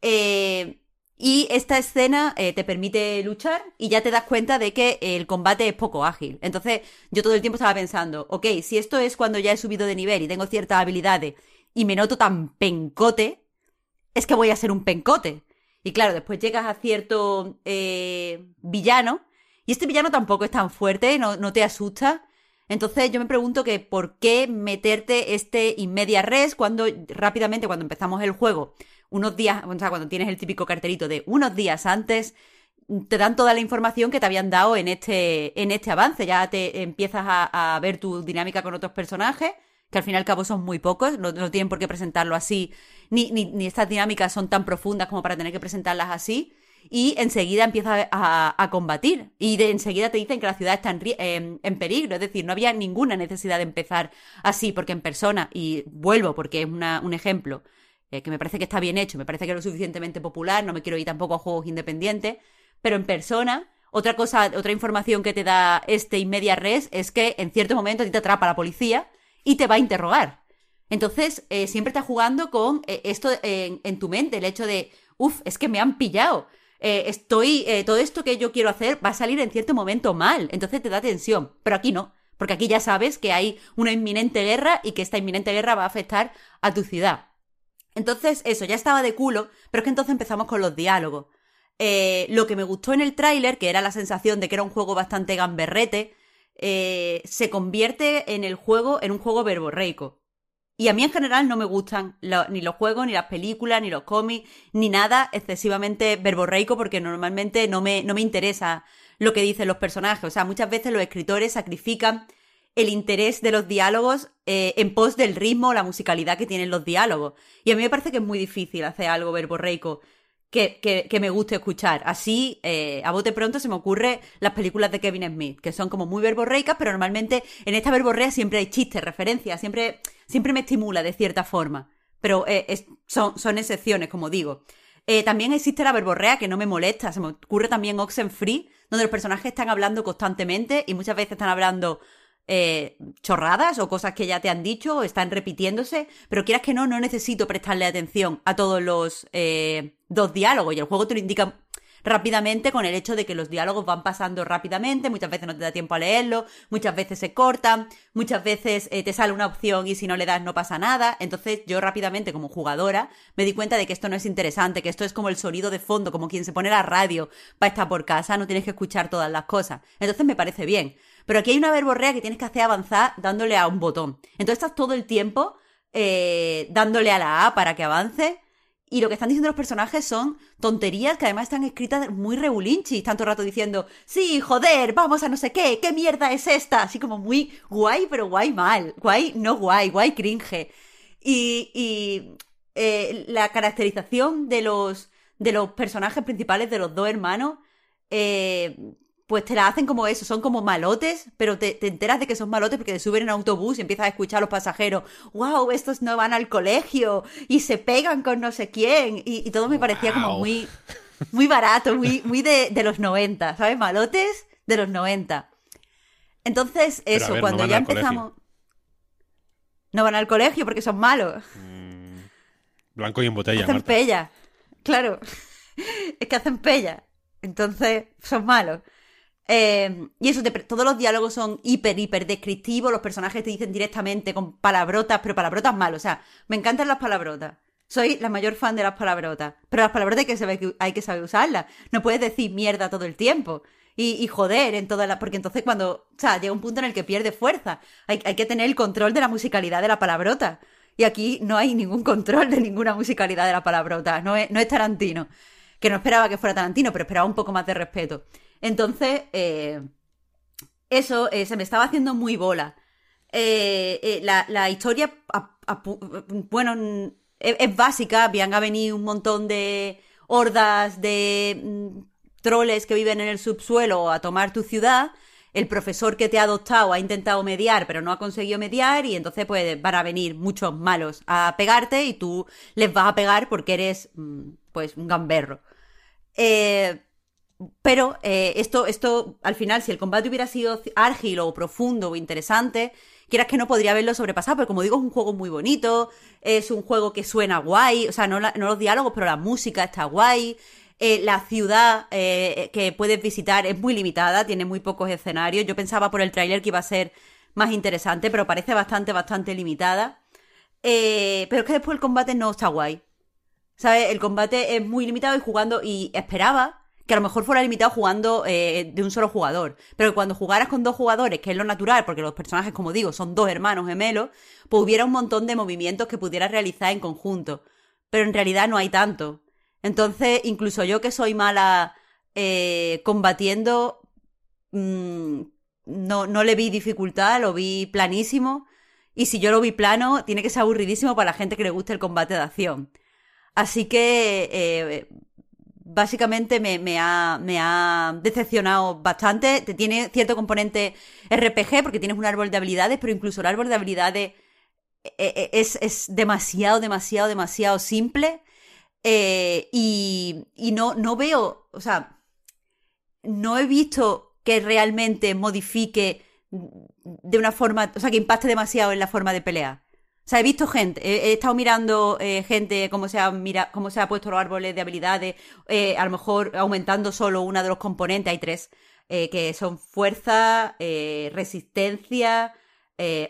S4: Eh, y esta escena eh, te permite luchar y ya te das cuenta de que el combate es poco ágil. Entonces, yo todo el tiempo estaba pensando, ok, si esto es cuando ya he subido de nivel y tengo ciertas habilidades y me noto tan pencote, es que voy a ser un pencote. Y claro, después llegas a cierto eh, villano y este villano tampoco es tan fuerte, no, te asusta. Entonces yo me pregunto que por qué meterte este in media res cuando rápidamente, cuando empezamos el juego, unos días, o sea, cuando tienes el típico cartelito de unos días antes, te dan toda la información que te habían dado en este, en este avance. Ya te empiezas a, ver tu dinámica con otros personajes, que al fin y al cabo son muy pocos, no, tienen por qué presentarlo así, ni, ni, ni estas dinámicas son tan profundas como para tener que presentarlas así. Y enseguida empiezas a, a combatir. Y de enseguida te dicen que la ciudad está en, en- en peligro. Es decir, no había ninguna necesidad de empezar así, porque en persona, y vuelvo porque es una- un ejemplo, eh, que me parece que está bien hecho, me parece que es lo suficientemente popular, no me quiero ir tampoco a juegos independientes, pero en persona, otra cosa, otra información que te da este Inmedia Res es que en cierto momento a ti te atrapa la policía y te va a interrogar. Entonces, eh, siempre estás jugando con eh, esto en, tu mente, el hecho de, uff, es que me han pillado. Estoy, todo esto que yo quiero hacer va a salir en cierto momento mal, entonces te da tensión, pero aquí no. Porque aquí ya sabes que hay una inminente guerra y que esta inminente guerra va a afectar a tu ciudad. Entonces, eso, ya estaba de culo, pero es que entonces empezamos con los diálogos. Eh, lo que me gustó en el tráiler, que era la sensación de que era un juego bastante gamberrete, eh, se convierte en el juego en un juego verborreico. Y a mí en general no me gustan ni los juegos, ni las películas, ni los cómics, ni nada excesivamente verborreico porque normalmente no me, no me interesa lo que dicen los personajes. O sea, muchas veces los escritores sacrifican el interés de los diálogos eh, en pos del ritmo o la musicalidad que tienen los diálogos. Y a mí me parece que es muy difícil hacer algo verborreico que, que, que me guste escuchar. Así, eh, a bote pronto se me ocurre las películas de Kevin Smith, que son como muy verborreicas, pero normalmente en esta verborrea siempre hay chistes, referencias, siempre, siempre me estimula de cierta forma. Pero eh, son, son excepciones, como digo. También existe la verborrea que no me molesta. Se me ocurre también Oxenfree, donde los personajes están hablando constantemente y muchas veces están hablando eh, chorradas o cosas que ya te han dicho o están repitiéndose, pero quieras que no, no necesito prestarle atención a todos los eh, dos diálogos. Y el juego te lo indica rápidamente con el hecho de que los diálogos van pasando rápidamente, muchas veces no te da tiempo a leerlo, muchas veces se cortan, muchas veces eh, te sale una opción y si no le das no pasa nada, entonces yo rápidamente como jugadora me di cuenta de que esto no es interesante, que esto es como el sonido de fondo, como quien se pone la radio para estar por casa, no tienes que escuchar todas las cosas, entonces me parece bien. Pero aquí hay una verborrea que tienes que hacer avanzar dándole a un botón. Entonces estás todo el tiempo eh, dándole a la A para que avance. Y lo que están diciendo los personajes son tonterías que además están escritas muy regulinchis, tanto rato diciendo, sí, joder, vamos a no sé qué, ¿qué mierda es esta? Así como muy guay, pero guay mal. Guay, no guay, guay cringe. Y, eh, la caracterización de los, de los personajes principales de los dos hermanos, eh, pues te la hacen como eso, son como malotes, pero te, te enteras de que son malotes porque te suben en autobús y empiezas a escuchar a los pasajeros, wow, estos no van al colegio y se pegan con no sé quién, y, y todo me parecía como muy, muy barato, muy, muy de, de los 90, ¿sabes? Malotes de los 90. Entonces, eso,
S6: ver,
S4: cuando ya
S6: colegio.
S4: empezamos... No van al colegio porque son malos.
S6: Blanco y en botella,
S4: hacen
S6: Marta.
S4: pella. Claro. [LAUGHS] es que hacen pella. Entonces, son malos. Eh, y eso, te- todos los diálogos son hiper, hiper descriptivos. Los personajes te dicen directamente con palabrotas, pero palabrotas mal. O sea, me encantan las palabrotas. Soy la mayor fan de las palabrotas. Pero las palabrotas hay que saber, usarlas. No puedes decir mierda todo el tiempo. Y, y joder en todas las. Porque entonces cuando. O sea, llega un punto en el que pierde fuerza. Hay, hay que tener el control de la musicalidad de la palabrota. Y aquí no hay ningún control de ninguna musicalidad de la palabrota. No es, no es Tarantino. Que no esperaba que fuera Tarantino, pero esperaba un poco más de respeto. Entonces, eh, eso eh, se me estaba haciendo muy bola. Eh, la, la historia, bueno, es, básica. Van a venir un montón de hordas de mm, troles que viven en el subsuelo a tomar tu ciudad. El profesor que te ha adoptado ha intentado mediar, pero no ha conseguido mediar, y entonces pues van a venir muchos malos a pegarte y tú les vas a pegar porque eres mm, pues un gamberro. Eh, pero eh, esto, esto, al final, si el combate hubiera sido ágil o profundo o interesante, quieras que no podría haberlo sobrepasado, pero como digo, es un juego muy bonito, es un juego que suena guay, o sea, no, los diálogos, pero la música está guay, eh, la ciudad eh, que puedes visitar es muy limitada, tiene muy pocos escenarios, yo pensaba por el tráiler que iba a ser más interesante, pero parece bastante, bastante limitada. Pero es que después el combate no está guay. ¿Sabes? El combate es muy limitado y jugando. Y esperaba que a lo mejor fuera limitado jugando eh, de un solo jugador. Pero que cuando jugaras con dos jugadores, que es lo natural, porque los personajes, como digo, son dos hermanos gemelos, pues hubiera un montón de movimientos que pudieras realizar en conjunto. Pero en realidad no hay tanto. Entonces, incluso yo que soy mala eh, combatiendo, mm, no, no le vi dificultad, lo vi planísimo. Y si yo lo vi plano, tiene que ser aburridísimo para la gente que le guste el combate de acción. Así que eh, básicamente me, ha, me ha decepcionado bastante. Te tiene cierto componente RPG porque tienes un árbol de habilidades, pero incluso el árbol de habilidades eh, eh, es, es demasiado, demasiado, demasiado simple. Eh, y y no, no veo, o sea, no he visto que realmente modifique de una forma, o sea, que impacte demasiado en la forma de pelear. Sea, he visto gente, he, estado mirando eh, gente cómo se, ha mira, cómo se ha puesto los árboles de habilidades, eh, a lo mejor aumentando solo una de los componentes, hay tres, eh, que son fuerza, resistencia.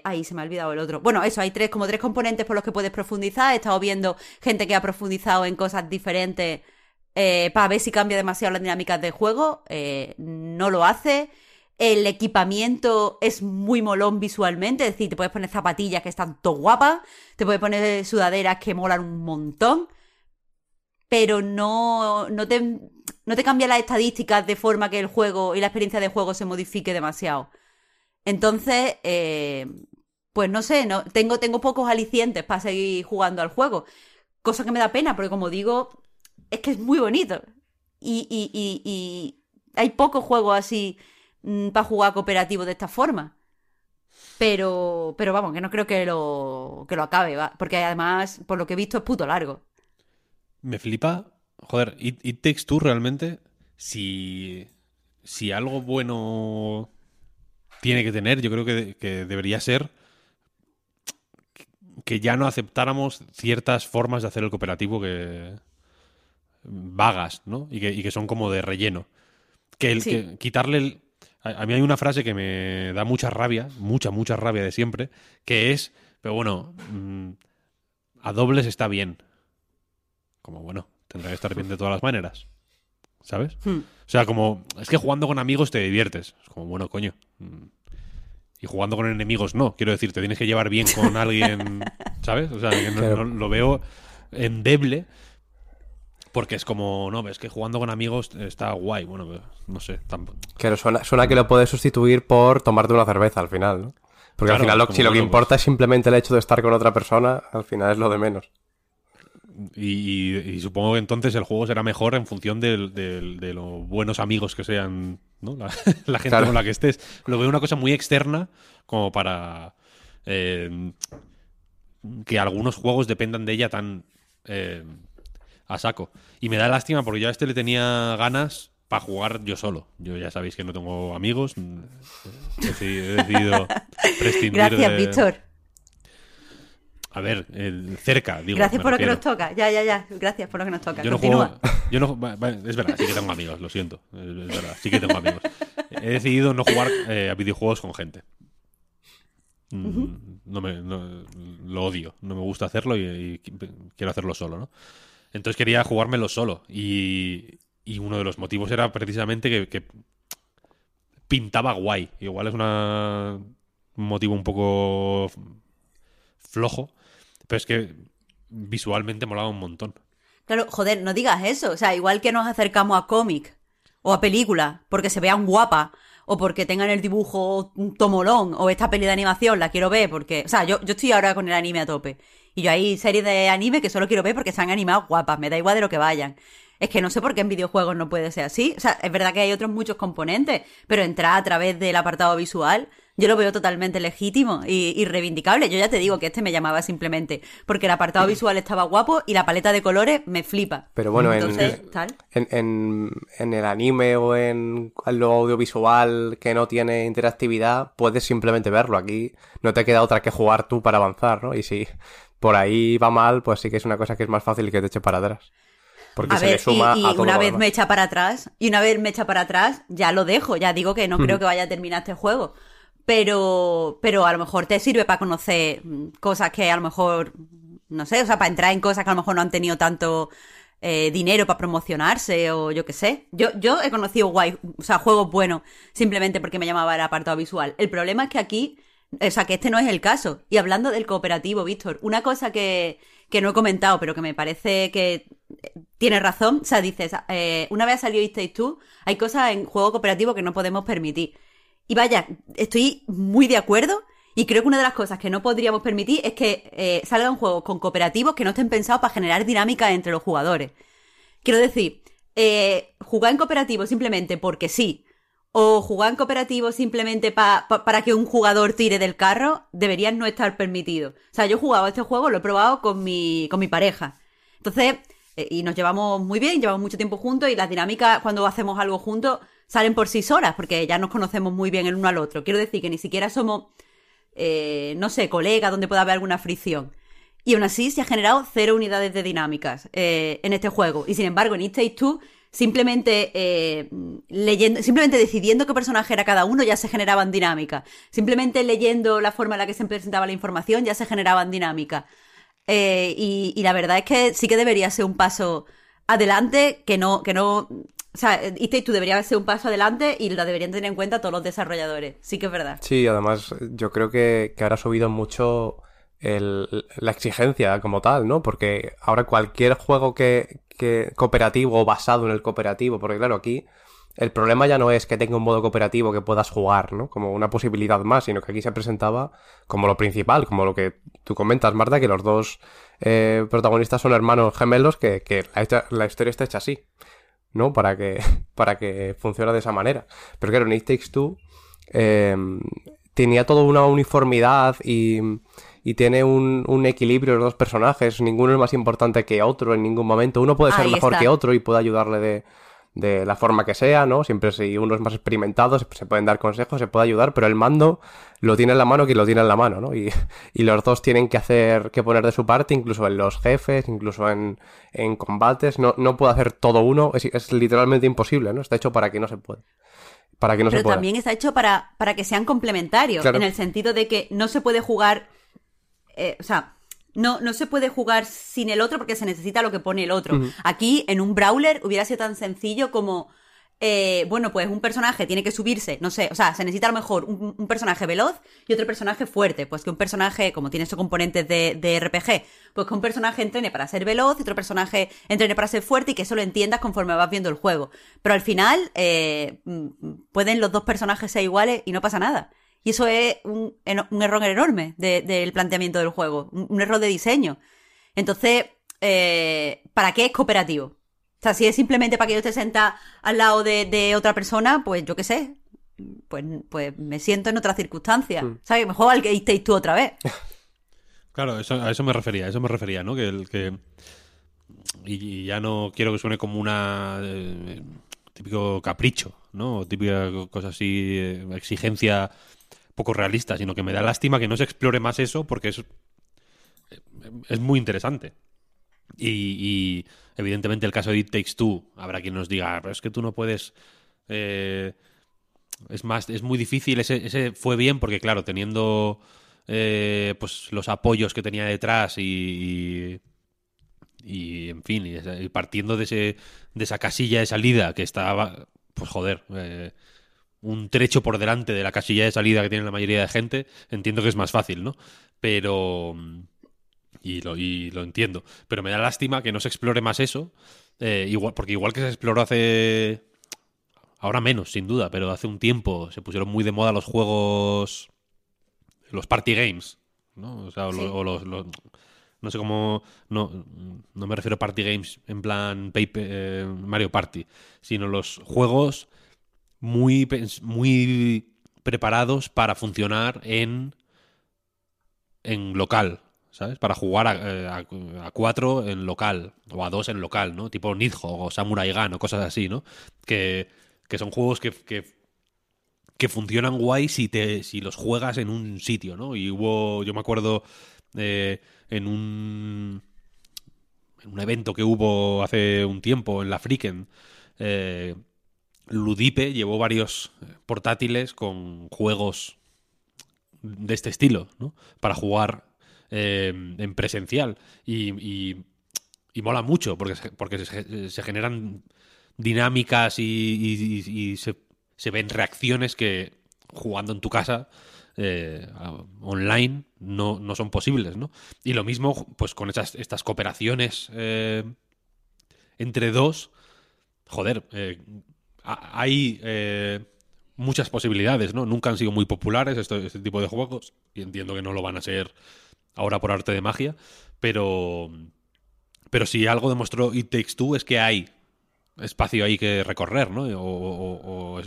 S4: ahí se me ha olvidado el otro. Bueno, eso, hay tres, como tres componentes por los que puedes profundizar. He estado viendo gente que ha profundizado en cosas diferentes para ver si cambia demasiado las dinámicas del juego. No lo hace. El equipamiento es muy molón visualmente, es decir, te puedes poner zapatillas que están todo guapas, te puedes poner sudaderas que molan un montón, pero no, no, te, no te cambia las estadísticas de forma que el juego y la experiencia de juego se modifique demasiado. Entonces, eh, pues no sé, no, tengo, tengo pocos alicientes para seguir jugando al juego. Cosa que me da pena, porque como digo, es que es muy bonito. Y, y, y, y hay pocos juegos así para jugar cooperativo de esta forma. Pero, pero vamos, que no creo que lo, que lo acabe, ¿va? porque además, por lo que he visto, es puto largo.
S2: Me flipa. Joder, It, It Takes Two realmente, si, si algo bueno tiene que tener, yo creo que, que debería ser que ya no aceptáramos ciertas formas de hacer el cooperativo que vagas, ¿no? Y que, y que son como de relleno. Que, el,
S4: Sí.
S2: que quitarle el... A, a mí hay una frase que me da mucha rabia, mucha, mucha rabia de siempre, que es, pero bueno, mm, a dobles está bien. Como bueno, tendrá que estar bien de todas las maneras. ¿Sabes?
S4: Hmm.
S2: O sea, como, es que jugando con amigos te diviertes. Es como, bueno, coño. mm, Y jugando con enemigos no. Quiero decir, te tienes que llevar bien con alguien, [LAUGHS] ¿sabes? O sea, que no-
S3: Claro.
S2: no- lo veo endeble. Porque es como, no, es que jugando con amigos está guay. Bueno, pues, no sé. tampoco-
S3: Que suena, suena que lo puedes sustituir por tomarte una cerveza al final, ¿no? Porque
S2: Claro,
S3: al final, lo- si lo que
S2: bueno,
S3: importa
S2: pues-
S3: es simplemente el hecho de estar con otra persona, al final es lo de menos.
S2: Y, y- y supongo que entonces el juego será mejor en función del- del- de los buenos amigos que sean, ¿no? La, [LAUGHS] la gente
S3: Claro.
S2: con la que estés. Lo veo una cosa muy externa como para eh, que algunos juegos dependan de ella tan eh, a saco. Y me da lástima porque yo a este le tenía ganas para jugar yo solo. Yo ya sabéis que no tengo amigos. mm, He decidido, he decidido [LAUGHS] prescindir
S4: Gracias,
S2: de-
S4: Víctor.
S2: A ver, cerca, digo.
S4: Gracias por lo que nos toca. Ya, ya, ya. Gracias por lo que nos toca.
S2: Yo no
S4: Continúa.
S2: juego. Yo no, es verdad, sí que tengo amigos, lo siento. Es, verdad, sí que tengo amigos. He decidido no jugar eh, a videojuegos con gente. Mm, no me, no- lo odio, no me gusta hacerlo y, y qui- quiero hacerlo solo, ¿no? Entonces quería jugármelo solo. Y, y uno de los motivos era precisamente que, pintaba guay. Igual es un motivo un poco flojo, pero es que visualmente molaba un montón.
S4: Claro, joder, no digas eso. O sea, igual que nos acercamos a cómic o a película porque se vean guapas o porque tengan el dibujo tomolón o esta peli de animación la quiero ver porque, o sea, yo, yo estoy ahora con el anime a tope y yo hay series de anime que solo quiero ver porque se han animado guapas, me da igual de lo que vayan. Es que no sé por qué en videojuegos no puede ser así. O sea, es verdad que hay otros muchos componentes, pero entrar a través del apartado visual yo lo veo totalmente legítimo y, y reivindicable. Yo ya te digo que este me llamaba simplemente porque el apartado visual estaba guapo y la paleta de colores me flipa.
S3: Pero bueno, en,
S4: Entonces, tal.
S3: en, en- en el anime o en lo audiovisual que no tiene interactividad, puedes simplemente verlo. Aquí no te queda otra que jugar tú para avanzar, ¿no? Y si por ahí va mal, pues sí que es una cosa que es más fácil que te eche para atrás. Porque
S4: A
S3: se
S4: ver,
S3: le suma
S4: y, y
S3: a todo
S4: una vez
S3: demás.
S4: me echa para atrás, y una vez me echa para atrás, ya lo dejo, ya digo que no creo que vaya a terminar este juego. Pero, pero a lo mejor te sirve para conocer cosas que a lo mejor, no sé, o sea, para entrar en cosas que a lo mejor no han tenido tanto eh, dinero para promocionarse o yo qué sé. Yo, yo he conocido guay, o sea, juegos buenos simplemente porque me llamaba el apartado visual. El problema es que aquí, o sea, que este no es el caso. Y hablando del cooperativo, Víctor, una cosa que, que no he comentado, pero que me parece que tiene razón. O sea, dices, eh, una vez salió It Takes Two, hay cosas en juego cooperativo que no podemos permitir. Y vaya, estoy muy de acuerdo. Y creo que una de las cosas que no podríamos permitir es que eh, salgan juegos con cooperativos que no estén pensados para generar dinámica entre los jugadores. Quiero decir, eh, jugar en cooperativo simplemente porque sí, o jugar en cooperativo simplemente pa- pa- para que un jugador tire del carro, deberían no estar permitidos. O sea, yo he jugado este juego, lo he probado con mi, con mi pareja. Entonces, eh, y nos llevamos muy bien, llevamos mucho tiempo juntos y las dinámicas cuando hacemos algo juntos salen por sí solas, porque ya nos conocemos muy bien el uno al otro. Quiero decir que ni siquiera somos, eh, no sé, colegas donde pueda haber alguna fricción. Y aún así se ha generado cero unidades de dinámicas eh, en este juego. Y sin embargo, en It Takes simplemente eh, leyendo, simplemente decidiendo qué personaje era cada uno ya se generaban dinámicas. Simplemente leyendo la forma en la que se presentaba la información ya se generaban dinámicas. Eh, y, la verdad es que sí que debería ser un paso adelante que no, que no, o sea, y tú debería ser un paso adelante y lo deberían tener en cuenta todos los desarrolladores. Sí que es verdad.
S3: Sí, además yo creo que, que ahora ha subido mucho el- la exigencia como tal, ¿no? Porque ahora cualquier juego que, que cooperativo o basado en el cooperativo, porque claro, aquí el problema ya no es que tenga un modo cooperativo que puedas jugar, ¿no? Como una posibilidad más, sino que aquí se presentaba como lo principal, como lo que tú comentas, Marta, que los dos eh, protagonistas son hermanos gemelos, que, que la, historia está hecha así, ¿no? Para que, [LAUGHS] para que funcione de esa manera. Pero claro, en It Takes Two eh, tenía toda una uniformidad y, y tiene un, un equilibrio los dos personajes. Ninguno es más importante que otro en ningún momento. Uno puede ser
S4: Ahí
S3: mejor
S4: está.
S3: que otro y puede ayudarle de, de la forma que sea, ¿no? Siempre si uno es más experimentado, se, se pueden dar consejos, se puede ayudar, pero el mando lo tiene en la mano quien lo tiene en la mano, ¿no? Y, y los dos tienen que hacer, que poner de su parte, incluso en los jefes, incluso en, en combates. No, no puede hacer todo uno, es, es literalmente imposible, ¿no? Está hecho para que no se pueda. Para que no se
S4: Pero
S3: pueda.
S4: también está hecho para, para que sean complementarios,
S3: Claro.
S4: en el sentido de que no se puede jugar, eh, o sea, no, no se puede jugar sin el otro porque se necesita lo que pone el otro. Aquí, en un brawler, hubiera sido tan sencillo como, eh, bueno, pues un personaje tiene que subirse, no sé, o sea, se necesita a lo mejor un, un personaje veloz y otro personaje fuerte. Pues que un personaje, como tiene esos componentes de, de RPG, pues que un personaje entrene para ser veloz y otro personaje entrene para ser fuerte y que eso lo entiendas conforme vas viendo el juego. Pero al final, eh, mm, pueden los dos personajes ser iguales y no pasa nada. Y eso es un, un error enorme de- del planteamiento del juego, un, un error de diseño. Entonces, eh, ¿para qué es cooperativo? O sea, si es simplemente para que yo te senta al lado de, de otra persona, pues yo qué sé, pues, pues me siento en otras circunstancias. ¿Sabes? Me juego al que estéis tú otra vez. [LAUGHS]
S2: Claro, eso, a eso me refería, a eso me refería, ¿no? Que el que y, y ya no quiero que suene como una eh, típico capricho, ¿no? O típica cosa así, eh, exigencia poco realista, sino que me da lástima que no se explore más eso porque es es muy interesante. Y, evidentemente el caso de It Takes Two, habrá quien nos diga, "Ah, pero es que tú no puedes eh, es más, es muy difícil. Ese, ese fue bien porque, claro, teniendo eh, pues los apoyos que tenía detrás y, y, en fin, y partiendo de, ese, de esa casilla de salida que estaba, pues joder, eh, un trecho por delante de la casilla de salida que tiene la mayoría de gente, entiendo que es más fácil, ¿no? Pero... Y lo, y lo entiendo. Pero me da lástima que no se explore más eso. eh, igual, porque igual que se exploró hace Ahora menos, sin duda, pero hace un tiempo se pusieron muy de moda los juegos. Los party games. ¿no? O sea, o lo-
S4: Sí.
S2: o los, los- No sé cómo. No, no me refiero a party games en plan Paper- eh, Mario Party, sino los juegos muy, muy preparados para funcionar en. en local. ¿Sabes? Para jugar a, eh, a- a cuatro en local o a dos en local, ¿no? Tipo Nidhogg o Samurai Gun o cosas así, ¿no? Que, que son juegos que, que, funcionan guay si, te, si los juegas en un sitio, ¿no? Y hubo, yo me acuerdo eh, en un en un evento que hubo hace un tiempo en la Friken, eh, Ludipe llevó varios portátiles con juegos de este estilo, ¿no? Para jugar eh, en presencial. Y, y- mola mucho porque, porque se, generan dinámicas y, se, se ven reacciones que jugando en tu casa eh, online no, no son posibles, ¿no? Y lo mismo pues con estas, estas cooperaciones eh, entre dos, joder, eh, hay eh, muchas posibilidades, ¿no? Nunca han sido muy populares este tipo de juegos y entiendo que no lo van a ser ahora por arte de magia, pero pero si algo demostró It Takes Two es que hay espacio ahí que recorrer, ¿no? O,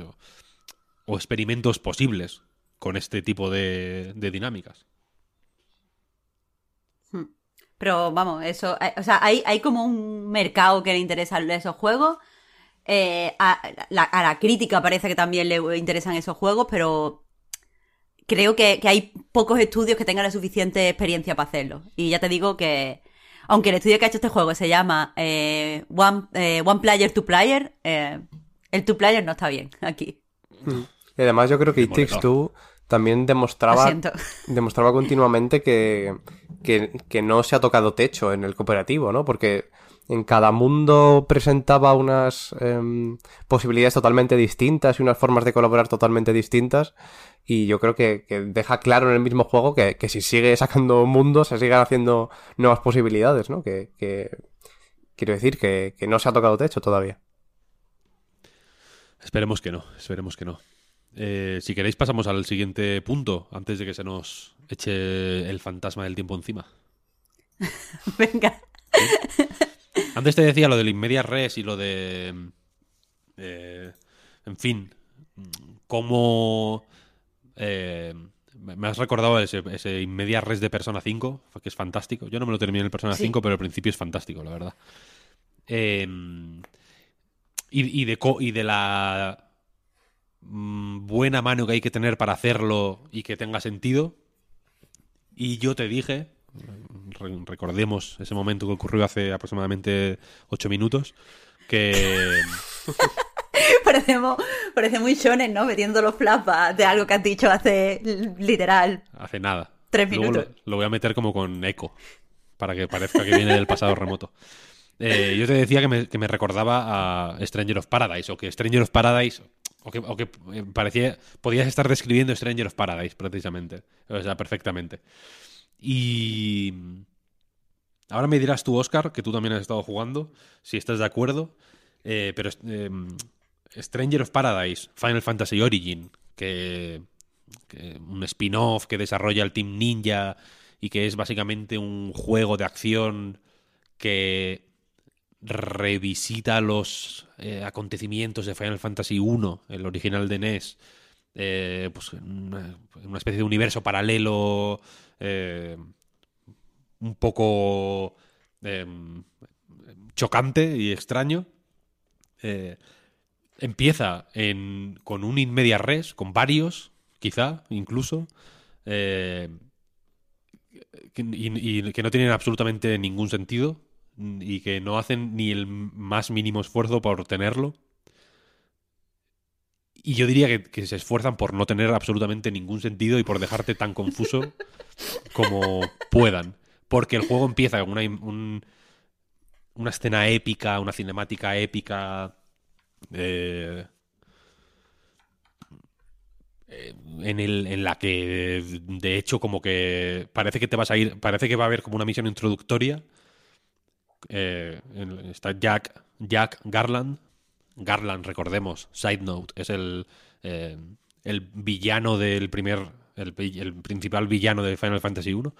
S2: o- experimentos posibles con este tipo de, de dinámicas.
S4: Pero vamos, eso, eh, o sea, hay, hay como un mercado que le interesa esos juegos. Eh, a, la, a la crítica parece que también le interesan esos juegos, pero creo que, que hay pocos estudios que tengan la suficiente experiencia para hacerlo. Y ya te digo que, aunque el estudio que ha hecho este juego se llama eh, One, eh, One Player, Two Player, eh, el Two Player no está bien aquí.
S3: Y además yo creo que It Takes. Two también demostraba, [LAUGHS] demostraba continuamente que, que, que no se ha tocado techo en el cooperativo, ¿no? Porque en cada mundo presentaba unas em, posibilidades totalmente distintas y unas formas de colaborar totalmente distintas. Y yo creo que, que deja claro en el mismo juego que, que si sigue sacando mundos, se sigan haciendo nuevas posibilidades, ¿no? Que, que quiero decir que, que no se ha tocado techo todavía.
S2: Esperemos que no, esperemos que no. Eh, si queréis pasamos al siguiente punto, antes de que se nos eche el fantasma del tiempo encima. [LAUGHS]
S4: Venga.
S2: Antes te decía lo del inmedia res y lo de... eh, en fin, cómo... eh, me has recordado ese, ese inmedia res de Persona 5, que es fantástico. Yo no me lo terminé en el Persona
S4: Sí.
S2: 5, pero al principio es fantástico, la verdad. Eh, y, y de, co- y de la mm, buena mano que hay que tener para hacerlo y que tenga sentido. Y yo te dije, recordemos ese momento que ocurrió hace aproximadamente ocho minutos, que [LAUGHS]
S4: Parecemos, parece muy shonen, ¿no? Metiendo los flashbacks de algo que has dicho hace literal.
S2: hace nada.
S4: Tres
S2: Luego
S4: minutos.
S2: Lo, lo voy a meter como con eco, para que parezca que viene del pasado remoto. Eh, yo te decía que me, que me recordaba a Stranger of Paradise, o que Stranger of Paradise, o que, o que, eh, parecía, podías estar describiendo Stranger of Paradise, precisamente. O sea, perfectamente. Y ahora me dirás tú, Oscar, que tú también has estado jugando, si estás de acuerdo. Eh, pero eh, Stranger of Paradise, Final Fantasy Origin, que, un spin-off que desarrolla el Team Ninja y que es básicamente un juego de acción que revisita los eh, acontecimientos de Final Fantasy 1, el original de NES, eh, pues una, una especie de universo paralelo eh, un poco eh, chocante y extraño. Eh, empieza en, con un in media res, con varios, quizá, incluso, eh, y que no tienen absolutamente ningún sentido y que no hacen ni el más mínimo esfuerzo por tenerlo. Y yo diría que, que se esfuerzan por no tener absolutamente ningún sentido y por dejarte tan confuso [LAUGHS] como puedan. Porque el juego empieza con una, un- una escena épica, una cinemática épica. eh, eh, en, el, en la que de hecho como que parece que te vas a ir parece que va a haber como una misión introductoria Eh, está Jack Jack Garland Garland recordemos side note es el eh, el villano del primer el, principal villano de Final Fantasy 1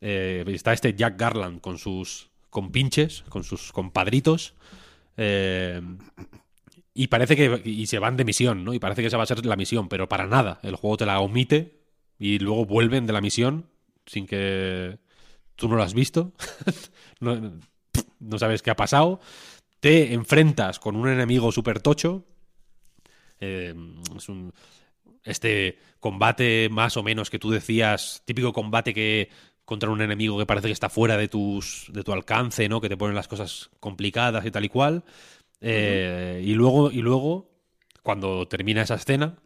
S2: está este Jack Garland con sus compinches con sus compadritos eh, y parece que y se van de misión, ¿no? Y parece que esa va a ser la misión, pero para nada. El juego te la omite y luego vuelven de la misión sin que tú no lo has visto. [LAUGHS] no sabes qué ha pasado. Te enfrentas con un enemigo súper tocho. Eh, es un, este combate más o menos que tú decías, típico combate que contra un enemigo que parece que está fuera de tus de tu alcance, ¿no? Que te ponen las cosas complicadas y tal y cual. Eh, Y luego, y luego, cuando termina esa escena,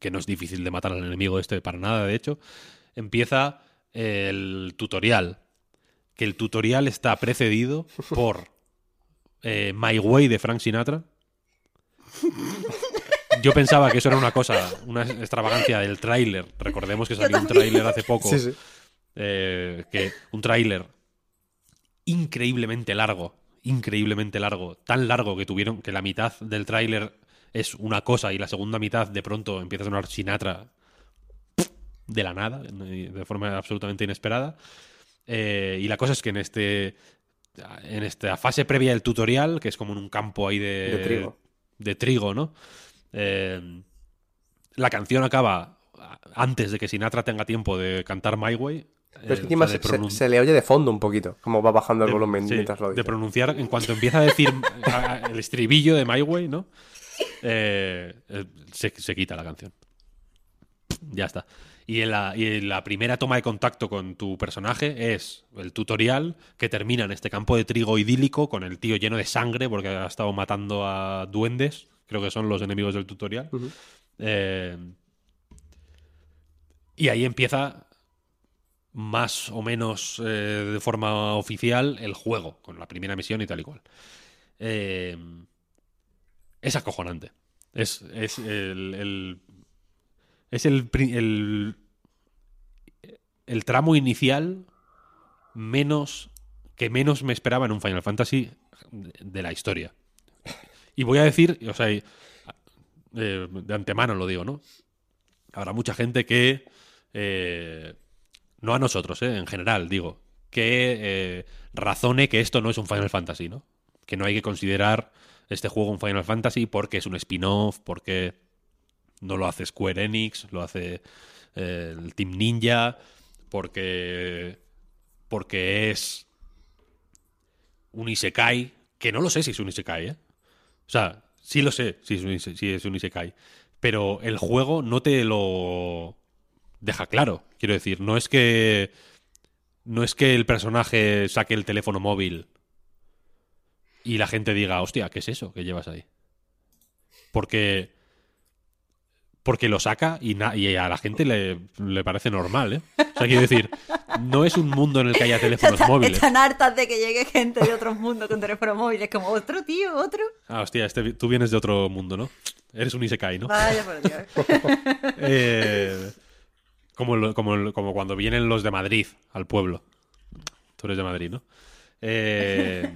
S2: que no es difícil de matar al enemigo este para nada, de hecho, empieza el tutorial. Que el tutorial está precedido por eh, My Way de Frank Sinatra. Yo pensaba que eso era una cosa, una extravagancia del tráiler. Recordemos que salió un tráiler hace poco.
S3: Sí, sí.
S2: eh, que un tráiler increíblemente largo, increíblemente largo, tan largo que tuvieron que la mitad del tráiler es una cosa y la segunda mitad de pronto empieza a sonar Sinatra de la nada, de forma absolutamente inesperada. Eh, y la cosa es que en este en esta fase previa del tutorial, que es como en un campo ahí de,
S3: De trigo.
S2: de trigo, ¿no? Eh, la canción acaba antes de que Sinatra tenga tiempo de cantar My Way.
S3: Pero es
S2: eh,
S3: que encima
S2: o sea,
S3: se,
S2: de
S3: se-
S2: pronun-
S3: se le oye de fondo un poquito, como va bajando el
S2: de-
S3: volumen
S2: sí,
S3: mientras lo
S2: de
S3: dice.
S2: pronunciar, en cuanto empieza a decir el estribillo de My Way, ¿no? Eh, eh, se, se quita la canción. Ya está. Y en, la, y en la primera toma de contacto con tu personaje es el tutorial que termina en este campo de trigo idílico con el tío lleno de sangre porque ha estado matando a duendes, creo que son los enemigos del tutorial. Eh, y ahí empieza más o menos eh, de forma oficial el juego, con la primera misión y tal y cual. Eh, es acojonante. Es, es el, el- es el, el, el tramo inicial menos que menos me esperaba en un Final Fantasy de, la historia. Y voy a decir, eh, de antemano lo digo, ¿no? Habrá mucha gente que, eh, no a nosotros, eh, en general, digo, que eh, razone que esto no es un Final Fantasy, ¿no? Que no hay que considerar este juego un Final Fantasy porque es un spin-off, porque no lo hace Square Enix, lo hace eh, el Team Ninja, porque, porque es un Isekai, que no lo sé si es un Isekai, ¿eh? O sea, sí lo sé si es un, es Isekai, pero el juego no te lo deja claro, quiero decir, no es que no es que el personaje saque el teléfono móvil y la gente diga, hostia, ¿qué es eso que llevas ahí? Porque porque lo saca y, a la gente le, le parece normal, ¿eh? O sea, quiero decir, no es un mundo en el que haya [LAUGHS] teléfonos móviles.
S4: Están hartas de que llegue gente de otros mundos con teléfono móvil. Es como otro tío, otro.
S2: Ah, hostia, este- tú vienes de otro mundo, ¿no? Eres un Isekai, ¿no?
S4: Vaya por Dios. [LAUGHS]
S2: Eh, como, como cuando vienen los de Madrid al pueblo. Tú eres de Madrid, ¿no? Eh,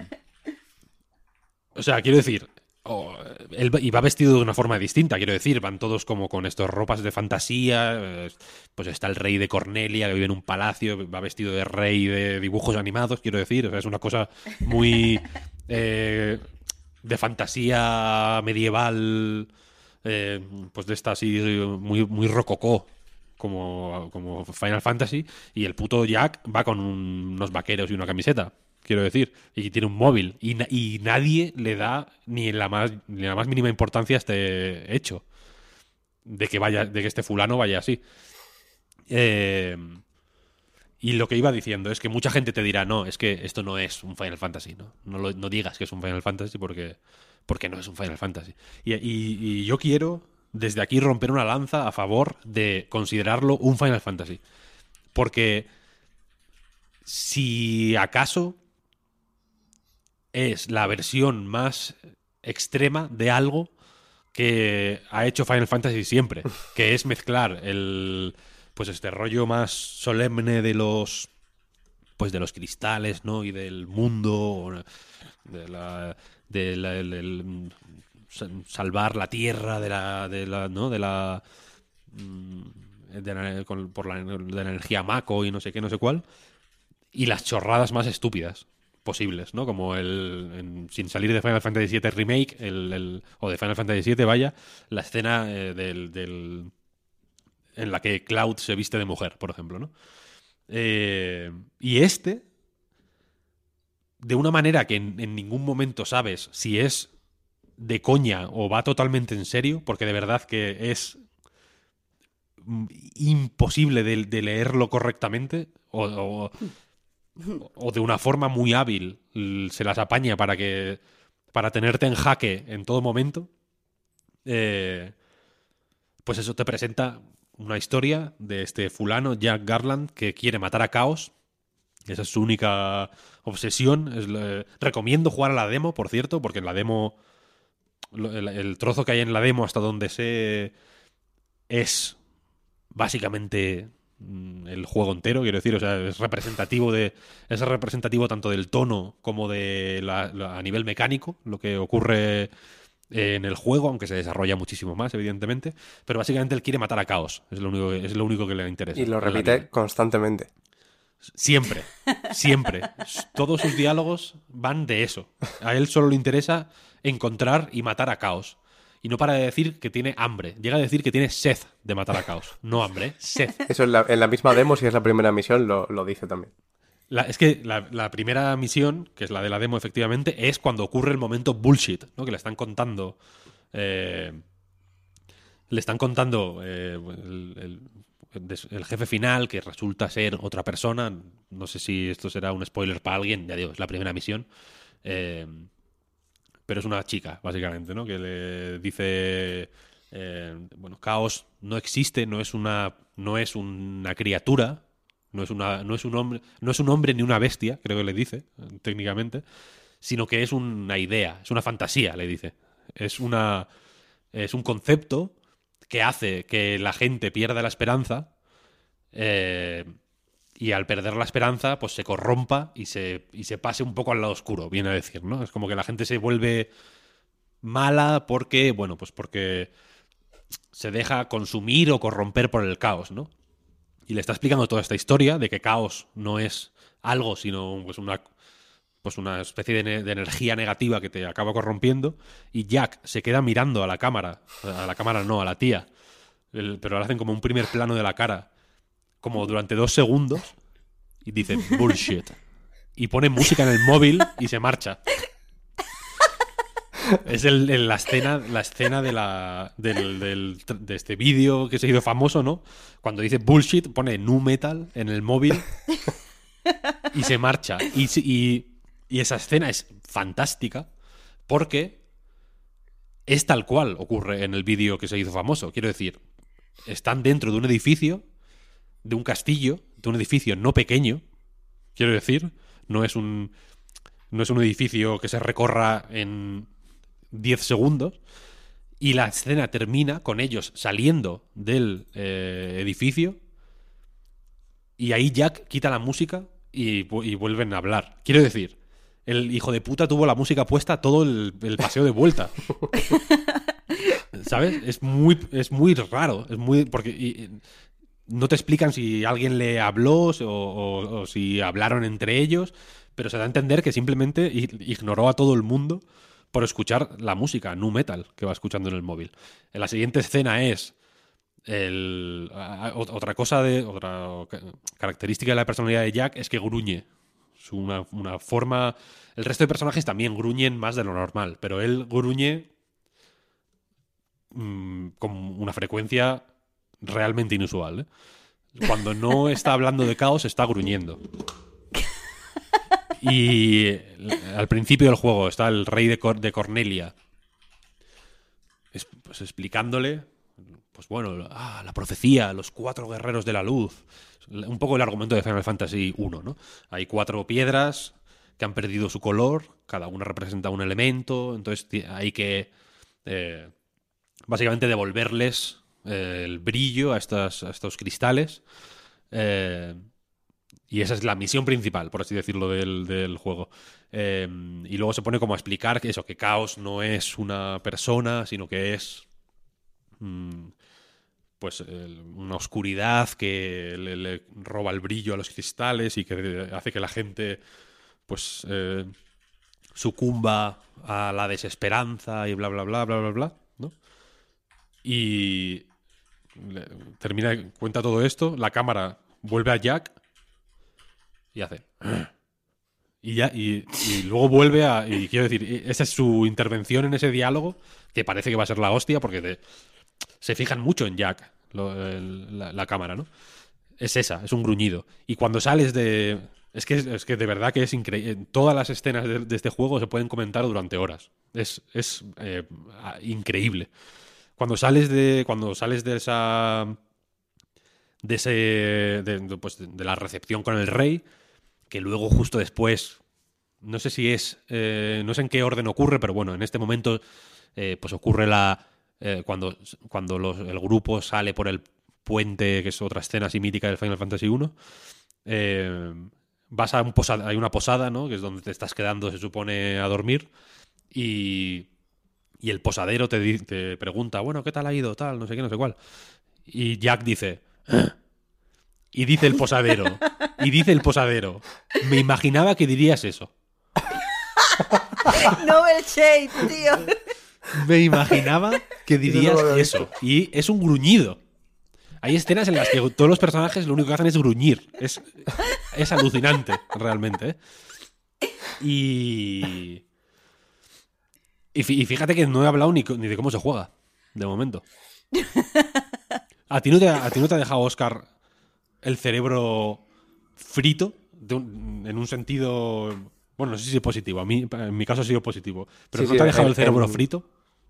S2: o sea, quiero decir, oh, él va- y va vestido de una forma distinta, quiero decir, van todos como con estas ropas de fantasía, eh, pues está el rey de Cornelia que vive en un palacio, va vestido de rey de dibujos animados, quiero decir, o sea, es una cosa muy [LAUGHS] eh, de fantasía medieval, eh, pues de esta así muy, muy rococó. Como, como Final Fantasy y el puto Jack va con un- unos vaqueros y una camiseta quiero decir, y tiene un móvil. Y, na- y nadie le da ni la más ni la más mínima importancia a este hecho. De que vaya, de que este fulano vaya así. Eh, y lo que iba diciendo es que mucha gente te dirá, no, es que esto no es un Final Fantasy, ¿no? No, digas que es un Final Fantasy porque, porque no es un Final Fantasy. Y yo quiero desde aquí romper una lanza a favor de considerarlo un Final Fantasy. Porque si acaso es la versión más extrema de algo que ha hecho Final Fantasy siempre, que es mezclar el pues este rollo más solemne de los pues de los cristales, ¿no? y del mundo de la de la- el- el- sal- salvar la tierra de la de la ¿no? de la mm, de la- con- por la, de la energía Mako y no sé qué, no sé cuál y las chorradas más estúpidas posibles, ¿no? Como el, sin salir de Final Fantasy VII Remake, el, o de Final Fantasy VII, vaya, la escena eh, del, del- en la que Cloud se viste de mujer, por ejemplo, ¿no? Eh, y este, de una manera que en, ningún momento sabes si es de coña o va totalmente en serio, porque de verdad que es mm, imposible de, leerlo correctamente, o, o de una forma muy hábil se las apaña para que para tenerte en jaque en todo momento eh, pues eso te presenta una historia de este fulano Jack Garland que quiere matar a Caos esa es su única obsesión. Es recomiendo jugar a la demo por cierto porque en la demo el, el trozo que hay en la demo hasta donde sé es básicamente el juego entero, quiero decir, o sea, es representativo de es representativo tanto del tono como de la, la- a nivel mecánico, lo que ocurre en el juego, aunque se desarrolla muchísimo más, evidentemente, pero básicamente él quiere matar a Caos, es lo único que, es lo único que le interesa.
S3: Y lo repite constantemente.
S2: Siempre, siempre. Todos sus diálogos van de eso. A él solo le interesa encontrar y matar a Caos. Y no para de decir que tiene hambre. Llega a decir que tiene sed de matar a Caos. No hambre, ¿eh? sed.
S3: Eso en la, en la misma demo, si es la primera misión, lo, lo dice también.
S2: La- es que la, la primera misión, que es la de la demo efectivamente, es cuando ocurre el momento bullshit, ¿no? Que le están contando... eh, le están contando eh, el, el jefe final, que resulta ser otra persona. No sé si esto será un spoiler para alguien, ya digo, es la primera misión. Eh, pero es una chica, básicamente, ¿no? Que le dice. eh, bueno, Caos no existe, no es una. no es una criatura. No es, una, no, es un hombre, no es un hombre ni una bestia, creo que le dice, técnicamente. Sino que es una idea, es una fantasía, le dice. Es una. Es un concepto que hace que la gente pierda la esperanza. eh, y al perder la esperanza, pues se corrompa y se, y se pase un poco al lado oscuro, viene a decir, ¿no? Es como que la gente se vuelve mala porque, bueno, pues porque se deja consumir o corromper por el caos, ¿no? Y le está explicando toda esta historia de que caos no es algo, sino pues una, pues una especie de, ne- de energía negativa que te acaba corrompiendo. Y Jack se queda mirando a la cámara, a la cámara no, a la tía, pero le hacen como un primer plano de la cara, como durante dos segundos, y dice bullshit. Y pone música en el móvil y se marcha. Es el- la escena, la escena de, la, del, de este vídeo que se hizo famoso, ¿no? Cuando dice bullshit, pone nu metal en el móvil y se marcha. Y, y- y esa escena es fantástica porque es tal cual ocurre en el vídeo que se hizo famoso. Quiero decir, están dentro de un edificio, de un castillo, de un edificio no pequeño, quiero decir, no es un, no es un edificio que se recorra en 10 segundos. Y la escena termina con ellos saliendo del eh, edificio. Y ahí Jack quita la música y, y vuelven a hablar. Quiero decir, el hijo de puta tuvo la música puesta todo el, el paseo de vuelta. [LAUGHS] ¿Sabes? Es muy, es muy raro. Es muy. Porque y no te explican si alguien le habló o, si hablaron entre ellos. Pero se da a entender que simplemente ignoró a todo el mundo por escuchar la música, nu metal, que va escuchando en el móvil. En la siguiente escena es otra cosa de otra ca- característica de la personalidad de Jack es que gruñe. Es una, una forma. El resto de personajes también gruñen más de lo normal, pero él gruñe mm, con una frecuencia realmente inusual. ¿eh? Cuando no está hablando de caos, está gruñendo. Y eh, al principio del juego está el rey de, de Cornelia es- pues, explicándole, pues bueno, ah, la profecía, los cuatro guerreros de la luz. Un poco el argumento de Final Fantasy 1, ¿no? Hay cuatro piedras que han perdido su color, cada una representa un elemento, entonces hay que eh, básicamente devolverles eh, el brillo a, estas, a estos cristales. Eh, y esa es la misión principal, por así decirlo, del, del juego. Eh, y luego se pone como a explicar que eso, que Caos no es una persona, sino que es mm, pues una oscuridad que le, roba el brillo a los cristales y que hace que la gente pues sucumba a la desesperanza y bla bla bla bla bla bla, ¿no? Y le- termina, cuenta todo esto, la cámara vuelve a Jack y hace. Y ya, y, luego vuelve a. Y quiero decir, y esa es su intervención en ese diálogo, que parece que va a ser la hostia, porque se fijan mucho en Jack, la, cámara, ¿no? Es esa, es un gruñido. Y cuando sales de. Es que, es que de verdad que es increíble. Todas las escenas de, este juego se pueden comentar durante horas. Es, es eh, increíble. Cuando sales de. Cuando sales de esa. De ese. Pues, de la recepción con el rey. Que luego, justo después. No sé si es. eh, no sé en qué orden ocurre, pero bueno, en este momento. eh, pues ocurre la. eh, cuando cuando el grupo sale por el puente, que es otra escena así mítica del Final Fantasy 1. Eh, vas a un posada, hay una posada, ¿no? Que es donde te estás quedando, se supone, a dormir. Y, y el posadero te, pregunta, bueno, ¿qué tal ha ido? Tal, no sé qué, no sé cuál. Y Jack dice. "Ah". Y dice el posadero. Y dice el posadero. Me imaginaba que dirías eso. [LAUGHS]
S4: Novel Shade, tío.
S2: Me imaginaba que dirías eso. Y es un gruñido. Hay escenas en las que todos los personajes lo único que hacen es gruñir. Es, es alucinante, realmente. ¿eh? Y. Y fí- y fíjate que no he hablado ni, ni de cómo se juega, de momento. [LAUGHS] ¿A ti no te, a ti no te ha dejado, Oscar, el cerebro frito? De un- en un sentido. Bueno, no sé si es positivo. A mí, en mi caso ha sido positivo. Pero
S3: Sí,
S2: ¿no
S3: sí,
S2: te ha dejado
S3: en-
S2: el cerebro
S3: en-
S2: frito?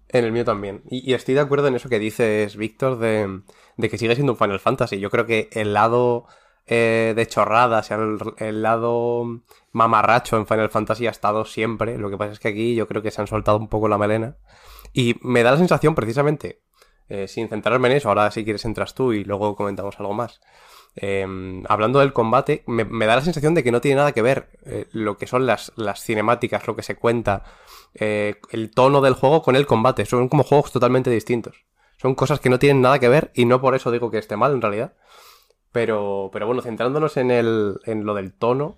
S3: En el mío también. Y, y estoy de acuerdo en eso que dices, Víctor, de, de que sigue siendo un Final Fantasy. Yo creo que el lado eh, de chorradas, el, el lado mamarracho en Final Fantasy ha estado siempre. Lo que pasa es que aquí yo creo que se han soltado un poco la melena. Y me da la sensación, precisamente, eh, sin centrarme en eso, ahora si quieres entras tú y luego comentamos algo más. Eh, hablando del combate, me, me da la sensación de que no tiene nada que ver eh, lo que son las, las cinemáticas, lo que se cuenta, eh, el tono del juego con el combate. Son como juegos totalmente distintos. Son cosas que no tienen nada que ver y no por eso digo que esté mal en realidad. Pero, pero bueno, centrándonos en, el, en lo del tono,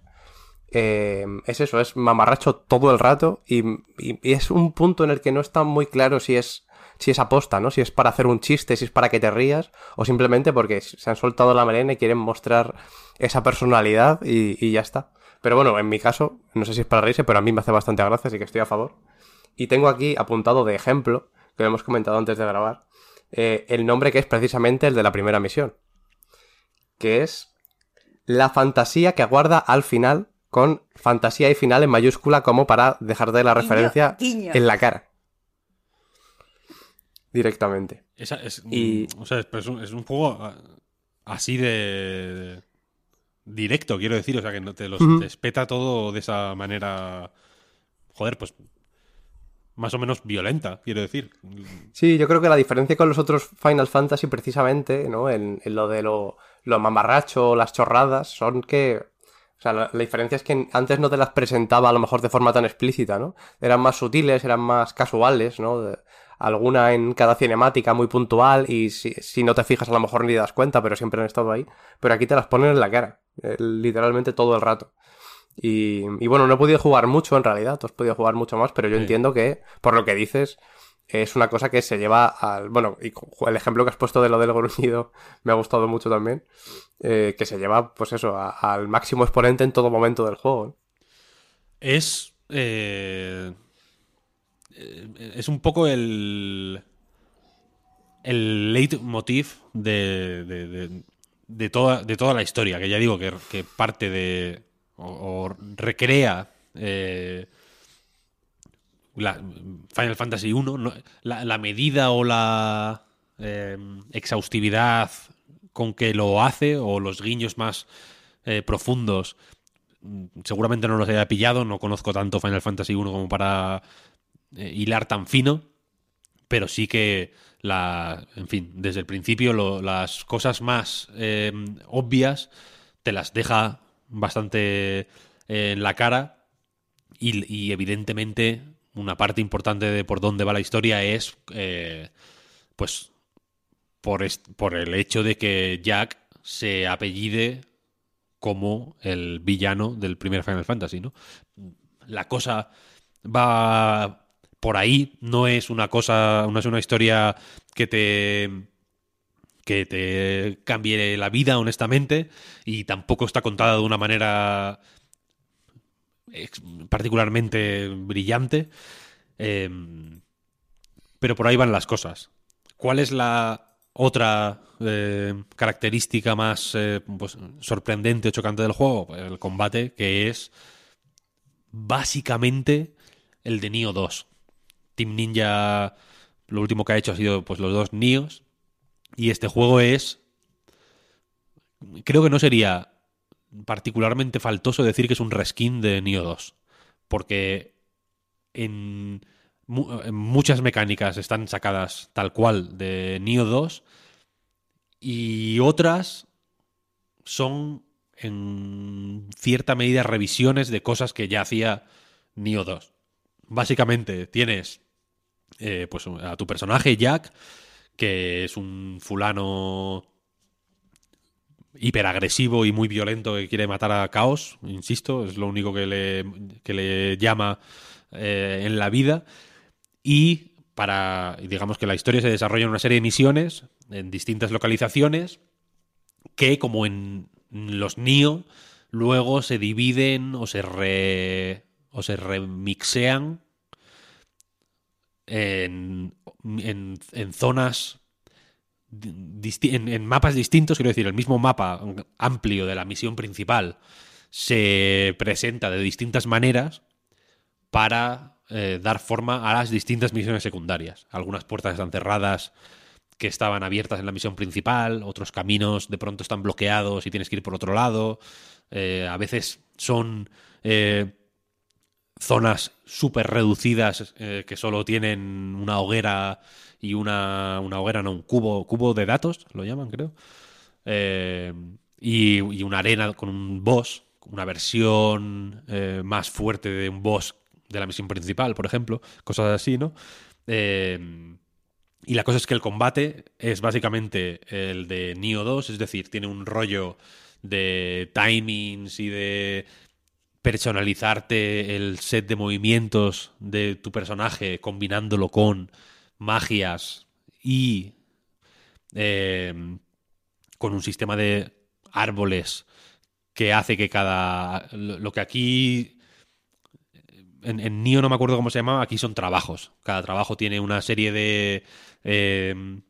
S3: eh, es eso, es mamarracho todo el rato y, y- es un punto en el que no está muy claro si es, si es aposta, ¿no? Si es para hacer un chiste, si es para que te rías o simplemente porque se han soltado la melena y quieren mostrar esa personalidad y, y ya está. Pero bueno, en mi caso, no sé si es para reírse, pero a mí me hace bastante gracia, así que estoy a favor. Y tengo aquí apuntado de ejemplo, que lo hemos comentado antes de grabar, eh, el nombre que es precisamente el de la primera misión. Que es la fantasía que aguarda al final, con fantasía y final en mayúscula, como para dejarte la referencia
S4: guiño.
S3: en la cara. Directamente.
S2: Esa- es,
S3: Y-
S2: o sea, es, es un, es un juego ah, así de directo, quiero decir. O sea, que no te los te espeta todo de esa manera. Joder, pues. Más o menos violenta, quiero decir.
S3: Sí, yo creo que la diferencia con los otros Final Fantasy, precisamente, ¿no? En, en lo de lo, lo mamarracho, las chorradas, son que. O sea, la, la diferencia es que antes no te las presentaba a lo mejor de forma tan explícita, ¿no? Eran más sutiles, eran más casuales, ¿no? De- alguna en cada cinemática muy puntual y si, si no te fijas a lo mejor ni te das cuenta, pero siempre han estado ahí. Pero aquí te las ponen en la cara, eh, literalmente todo el rato. Y, y bueno, no he podido jugar mucho en realidad, tú has podido jugar mucho más, pero yo
S2: Sí.
S3: entiendo que, por lo que dices, es una cosa que se lleva al. Bueno, y el ejemplo que has puesto de lo del gruñido me ha gustado mucho también. eh, que se lleva, pues eso, al máximo exponente en todo momento del juego.
S2: Es. eh, eh, es un poco el. El leitmotiv de, de, de- de toda, de toda la historia, que ya digo que, parte de. o, recrea. La- Final Fantasy 1, la, medida o la eh, exhaustividad con que lo hace, o los guiños más eh, profundos, mm, seguramente no los haya pillado, no conozco tanto Final Fantasy 1 como para eh, hilar tan fino, pero sí que la, en fin, desde el principio las cosas más eh, obvias te las deja bastante en la cara y evidentemente una parte importante de por dónde va la historia es eh, pues por, por el hecho de que Jack se apellide como el villano del primer Final Fantasy, ¿no? La cosa va por ahí, no es una cosa, no es una historia que te que te cambie la vida, honestamente, y tampoco está contada de una manera particularmente brillante. Eh, pero por ahí van las cosas. ¿Cuál es la otra eh, característica más eh, pues, sorprendente o chocante del juego? Pues el combate, que es básicamente el de Nioh 2. Team Ninja, lo último que ha hecho ha sido pues, los dos Nios. Y este juego es. Creo que no sería particularmente faltoso decir que es un reskin de Nioh 2. Porque en, mu- en muchas mecánicas están sacadas tal cual de Nioh 2 y otras son en cierta medida revisiones de cosas que ya hacía Nioh 2. Básicamente tienes eh, pues a tu personaje Jack, que es un fulano hiperagresivo y muy violento que quiere matar a Caos, insisto, es lo único que le, que le llama eh, en la vida. Y para, digamos que la historia se desarrolla en una serie de misiones en distintas localizaciones que, como en los Nio, luego se dividen o se, re, o se remixean en, en, en zonas en, mapas distintos, quiero decir, el mismo mapa amplio de la misión principal se presenta de distintas maneras para eh, dar forma a las distintas misiones secundarias. Algunas puertas están cerradas que estaban abiertas en la misión principal, otros caminos de pronto están bloqueados y tienes que ir por otro lado. Eh, a veces son eh, zonas súper reducidas que solo tienen una hoguera y una, una hoguera, no, un cubo, cubo de datos, lo llaman, creo. Eh, y, y una arena con un boss, una versión eh, más fuerte de un boss de la misión principal, por ejemplo, cosas así, ¿no? Eh, y la cosa es que el combate es básicamente el de Nioh 2, es decir, tiene un rollo de timings y de personalizarte el set de movimientos de tu personaje combinándolo con magias y eh, con un sistema de árboles que hace que cada... Lo que aquí... En, Nioh no me acuerdo cómo se llamaba, aquí son trabajos. Cada trabajo tiene una serie de... eh,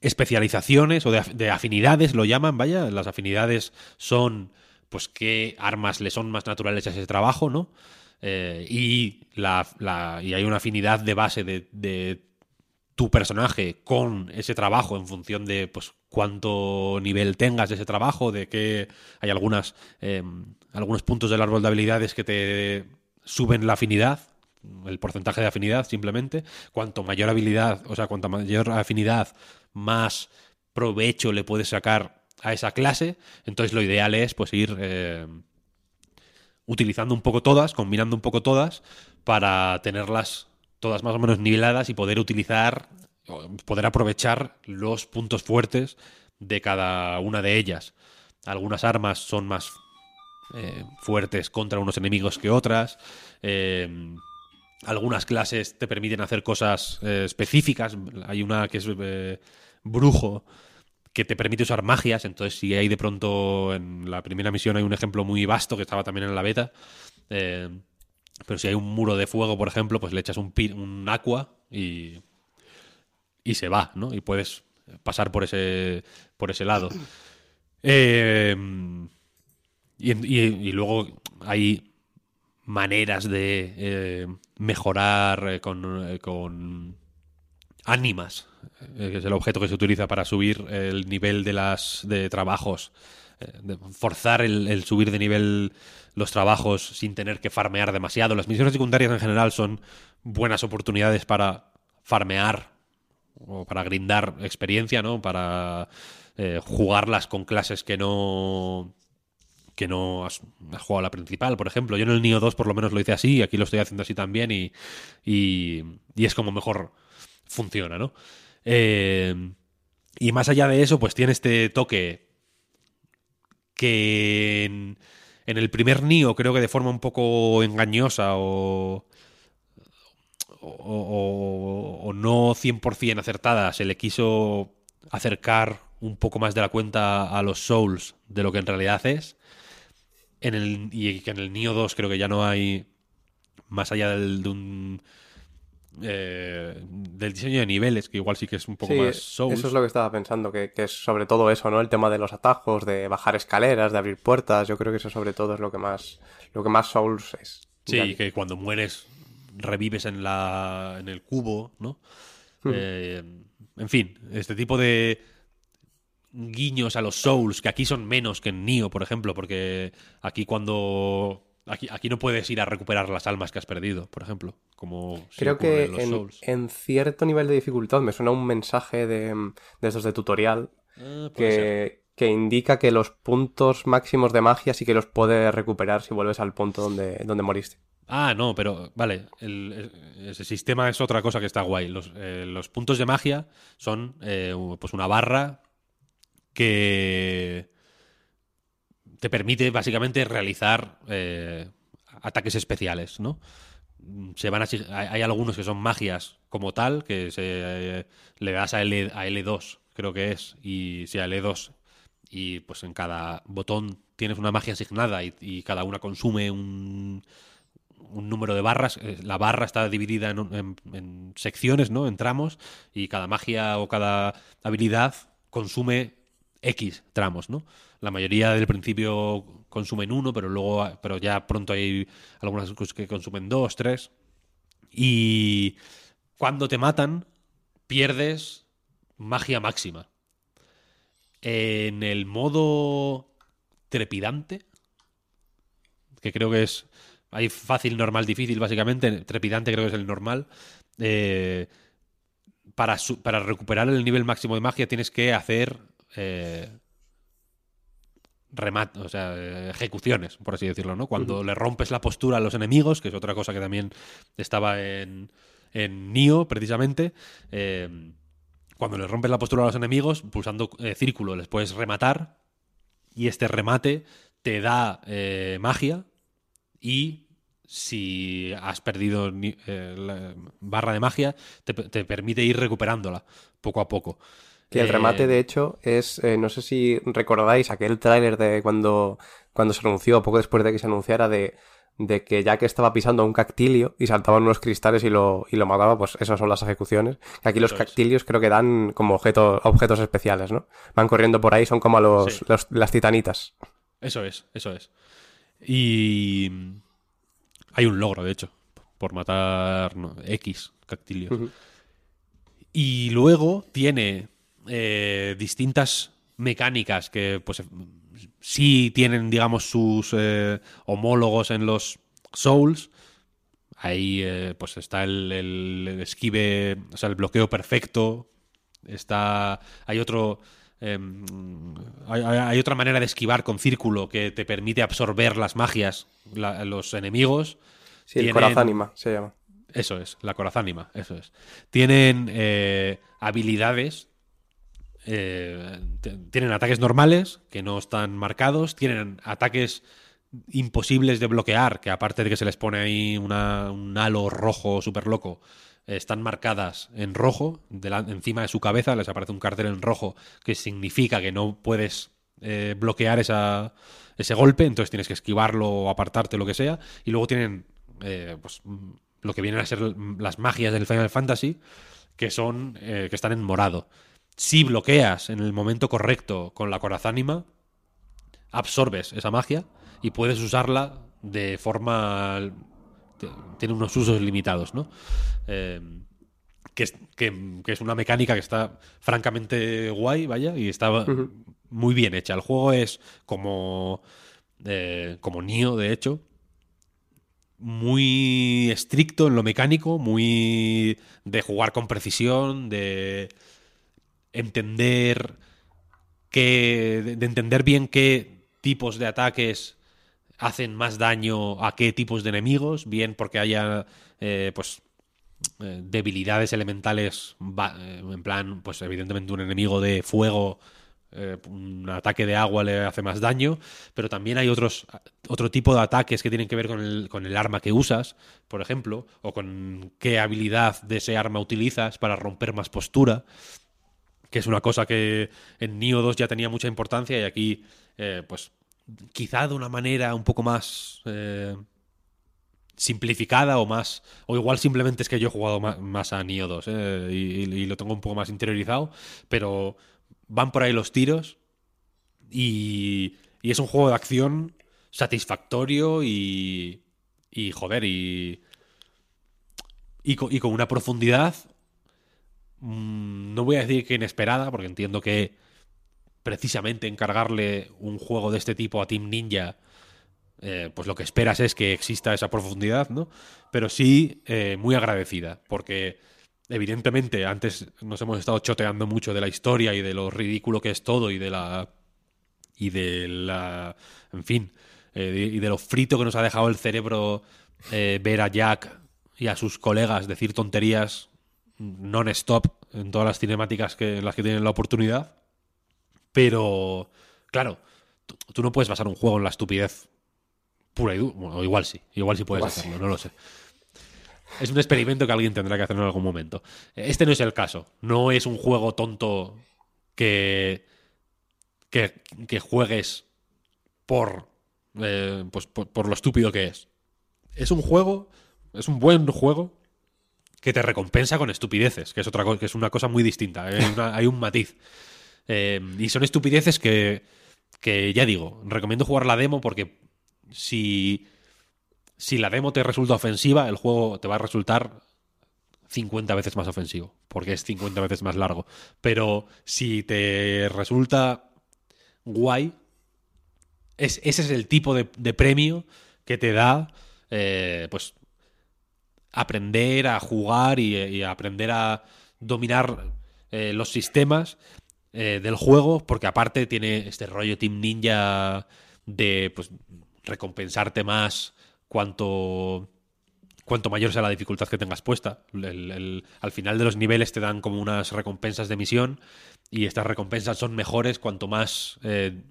S2: especializaciones o de, af- de afinidades, lo llaman, vaya. Las afinidades son, pues, qué armas le son más naturales a ese trabajo, ¿no? Eh, y, la, y hay una afinidad de base de tu personaje con ese trabajo en función de pues cuánto nivel tengas de ese trabajo, de que hay algunas eh, algunos puntos del árbol de habilidades que te suben la afinidad, el porcentaje de afinidad simplemente. Cuanto mayor habilidad, o sea, cuanto mayor afinidad, más provecho le puedes sacar a esa clase. Entonces lo ideal es pues ir eh, utilizando un poco todas, combinando un poco todas, para tenerlas todas más o menos niveladas y poder utilizar, poder aprovechar los puntos fuertes de cada una de ellas. Algunas armas son más eh, fuertes contra unos enemigos que otras. eh, algunas clases te permiten hacer cosas eh, específicas. Hay una que es eh, brujo que te permite usar magias. Entonces, si hay de pronto en la primera misión hay un ejemplo muy vasto que estaba también en la beta. eh, pero si hay un muro de fuego, por ejemplo, pues le echas un, pi- un aqua y, y se va, ¿no? Y puedes pasar por ese, por ese lado. Eh, y, y- luego hay maneras de eh, mejorar eh, con, con ánimas, que es el objeto que se utiliza para subir el nivel de las de trabajos, forzar el, subir de nivel los trabajos sin tener que farmear demasiado. Las misiones secundarias en general son buenas oportunidades para farmear o para grindar experiencia, ¿no? Para eh, jugarlas con clases que no que no has, has jugado la principal, por ejemplo. Yo en el Nio 2 por lo menos lo hice así, aquí lo estoy haciendo así también y, y, y es como mejor funciona, ¿no? Eh, y más allá de eso, pues tiene este toque que en, el primer Nio creo que de forma un poco engañosa o, o, o- o no 100% acertada se le quiso acercar un poco más de la cuenta a los Souls de lo que en realidad es. En el, y que en el Nio 2 creo que ya no hay más allá del, de un eh, del diseño de niveles, que igual sí que es un poco
S3: Sí,
S2: más Souls.
S3: eso es lo que estaba pensando, que, que es sobre todo eso, ¿no? El tema de los atajos, de bajar escaleras, de abrir puertas. Yo creo que eso sobre todo es lo que más, lo que más Souls es.
S2: Sí, que cuando mueres revives en la en el cubo, ¿no?
S3: Hmm.
S2: Eh, en fin, este tipo de guiños a los Souls, que aquí son menos que en Nio, por ejemplo, porque aquí cuando aquí, aquí no puedes ir a recuperar las almas que has perdido, por ejemplo, como sí
S3: Creo que
S2: en
S3: cierto nivel de dificultad me suena un mensaje de, de estos de tutorial
S2: Ah,
S3: que, que indica que los puntos máximos de magia sí que los puedes recuperar si vuelves al punto donde, donde moriste.
S2: Ah, no, pero vale, el- ese sistema es otra cosa que está guay. Los, eh, los puntos de magia son eh, pues una barra que te permite básicamente realizar eh, ataques especiales, ¿no? Se van a, hay, algunos que son magias como tal, que se, eh, le das a, L, a L2, creo que es, y si a L2, y pues en cada botón tienes una magia asignada y, y cada una consume un, número de barras. eh, La barra está dividida en- en secciones, ¿no? En tramos. Y cada magia o cada habilidad consume X tramos, ¿no? La mayoría del principio consumen uno, pero luego, pero ya pronto hay algunas que consumen dos, tres. Y cuando te matan, pierdes magia máxima. En el modo trepidante, que creo que es. Hay fácil, normal, difícil, básicamente. Trepidante creo que es el normal. eh, para, para recuperar el nivel máximo de magia tienes que hacer. Eh, remat- o sea, ejecuciones, por así decirlo, ¿no? Cuando le rompes la postura a los enemigos, que es otra cosa que también estaba en, en Nioh, precisamente. eh, cuando le rompes la postura a los enemigos, pulsando eh, círculo, les puedes rematar. Y este remate te da eh, magia. Y si has perdido eh, la barra de magia, te, te permite ir recuperándola poco a poco.
S3: Y el remate, de hecho, es, eh, no sé si recordáis aquel tráiler de cuando, cuando se anunció, poco después de que se anunciara, de, de que ya que estaba pisando un cactilio y saltaban unos cristales y lo, y lo mataba, pues esas son las ejecuciones. Que aquí los cactilios creo que dan como objeto, objetos especiales, ¿no? Van corriendo por ahí, son como los,
S2: Sí.
S3: los- las titanitas.
S2: Eso es, eso es. Y hay un logro, de hecho, por matar no, X cactilios. Y luego tiene eh, distintas mecánicas que, pues, sí tienen, digamos, sus eh, homólogos en los Souls. Ahí, eh, pues, está el, esquive, o sea, el bloqueo perfecto. Está. Hay otro. em, hay, otra manera de esquivar con círculo que te permite absorber las magias, la- los enemigos.
S3: Sí, el corazánima se llama.
S2: eso es, la corazánima, eso es. Tienen eh, habilidades, eh, tienen ataques normales que no están marcados, tienen ataques imposibles de bloquear, que aparte de que se les pone ahí un halo rojo súper loco, están marcadas en rojo, delan- encima de su cabeza les aparece un cartel en rojo que significa que no puedes eh, bloquear ese golpe, entonces tienes que esquivarlo o apartarte, lo que sea, y luego tienen eh, pues, lo que vienen a ser las magias del Final Fantasy, que son que están en morado. Si bloqueas en el momento correcto con la corazánima, absorbes esa magia y puedes usarla de forma... Tiene unos usos limitados, ¿no? Eh, que, es, que, que es una mecánica que está francamente guay, vaya, y está muy bien hecha. El juego es como... eh, como Nio, de hecho, muy estricto en lo mecánico, muy de jugar con precisión, de entender que de de entender bien qué tipos de ataques hacen más daño a qué tipos de enemigos, bien porque haya eh, pues eh, debilidades elementales, eh, en plan, pues evidentemente un enemigo de fuego, eh, un ataque de agua le hace más daño, pero también hay otros otro tipo de ataques que tienen que ver con el, con el arma que usas, por ejemplo, o con qué habilidad de ese arma utilizas para romper más postura que es una cosa que en Nioh 2 ya tenía mucha importancia y aquí, eh, pues, quizá de una manera un poco más eh, simplificada o más, o igual simplemente es que yo he jugado más, a Nioh 2 eh, y, lo tengo un poco más interiorizado, pero van por ahí los tiros y, y es un juego de acción satisfactorio y, y joder, y, y con una profundidad mm, no voy a decir que inesperada, porque entiendo que precisamente encargarle un juego de este tipo a Team Ninja, eh, pues lo que esperas es que exista esa profundidad, ¿no? Pero sí eh, muy agradecida, porque evidentemente antes nos hemos estado choteando mucho de la historia y de lo ridículo que es todo y de la y de la en fin eh, y de lo frito que nos ha dejado el cerebro ver a Jack y a sus colegas decir tonterías non-stop en todas las cinemáticas que, en las que tienen la oportunidad. Pero, claro, tú, no puedes basar un juego en la estupidez pura y dura. Bueno, o igual sí, igual sí puedes
S3: Igual sí.
S2: hacerlo, no lo sé. Es un experimento que alguien tendrá que hacer en algún momento. Este no es el caso. No es un juego tonto que, que, que juegues por, eh, pues por, por lo estúpido que es. es un juego, es un buen juego que te recompensa con estupideces, que es otra cosa, que es una cosa muy distinta. ¿eh? Hay, un matiz. Eh, y son estupideces que, que ya digo, recomiendo jugar la demo porque si, si la demo te resulta ofensiva, el juego te va a resultar 50 veces más ofensivo, porque es 50 veces más largo. Pero si te resulta guay, es, ese es el tipo de, de premio que te da, eh, pues, aprender a jugar y, aprender a dominar eh, los sistemas eh, del juego, porque aparte tiene este rollo Team Ninja de pues, recompensarte más cuanto cuanto mayor sea la dificultad que tengas puesta. Al final de los niveles te dan como unas recompensas de misión y estas recompensas son mejores cuanto más eh,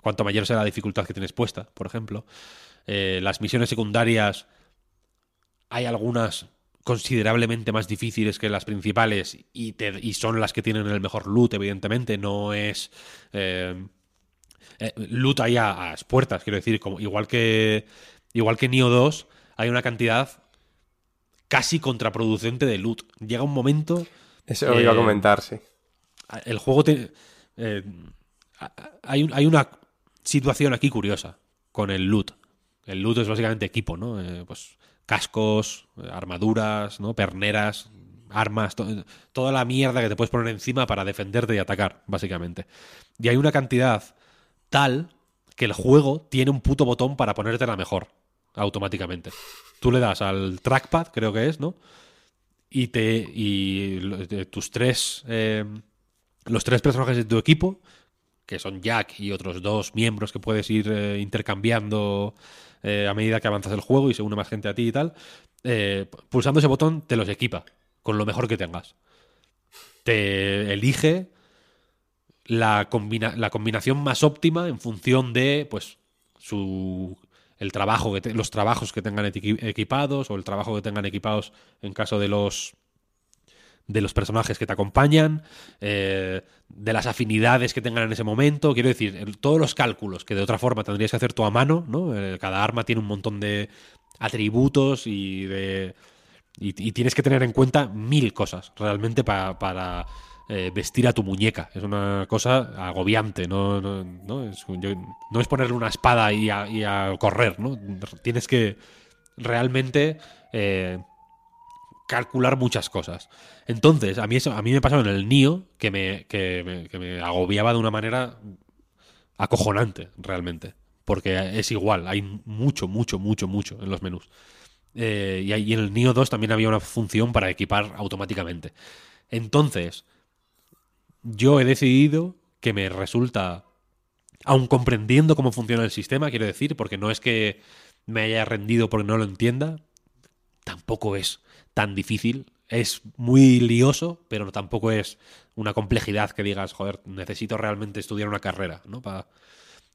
S2: cuanto mayor sea la dificultad que tienes puesta, por ejemplo. Las misiones secundarias hay algunas considerablemente más difíciles que las principales y, te- y son las que tienen el mejor loot, evidentemente. No es eh, eh, loot ahí a, a las puertas, quiero decir, como, igual que igual que Nioh 2, hay una cantidad casi contraproducente de loot. Llega un momento
S3: Eso lo iba a comentar, sí.
S2: el juego te. eh, hay, hay una situación aquí curiosa con el loot. El loot es básicamente equipo, ¿no? Pues cascos, eh, armaduras, ¿no? Perneras, armas, to- toda la mierda que te puedes poner encima para defenderte y atacar, básicamente. Y hay una cantidad tal que el juego tiene un puto botón para ponerte la mejor, automáticamente. Tú le das al trackpad, creo que es, ¿no? y te y de tus tres eh, los tres personajes de tu equipo que son Jack y otros dos miembros que puedes ir eh, intercambiando eh, a medida que avanzas el juego y se une más gente a ti y tal eh, pulsando ese botón te los equipa con lo mejor que tengas. Te elige la, combina- la combinación más óptima en función de pues su el trabajo que los trabajos que tengan equi- equipados o el trabajo que tengan equipados en caso de los de los personajes que te acompañan, eh, de las afinidades que tengan en ese momento. Quiero decir, todos los cálculos que de otra forma tendrías que hacer tú a mano, ¿no? Eh, cada arma tiene un montón de atributos y de. Y, tienes que tener en cuenta mil cosas realmente pa- para eh, vestir a tu muñeca. Es una cosa agobiante, ¿no? No, no es, no es ponerle una espada y a, y a correr, ¿no? Tienes que realmente calcular muchas cosas. Entonces, a mí, eso, a mí me pasó en el Nio que me, agobiaba de una manera acojonante, realmente. Porque es igual, hay mucho, mucho, mucho, mucho en los menús. Eh, y, y en el Nio 2 también había una función para equipar automáticamente. Entonces, yo he decidido que me resulta, aun comprendiendo cómo funciona el sistema, quiero decir, porque no es que me haya rendido porque no lo entienda, tampoco es tan difícil. Es muy lioso, pero tampoco es una complejidad que digas, joder, necesito realmente estudiar una carrera, ¿no? Pa-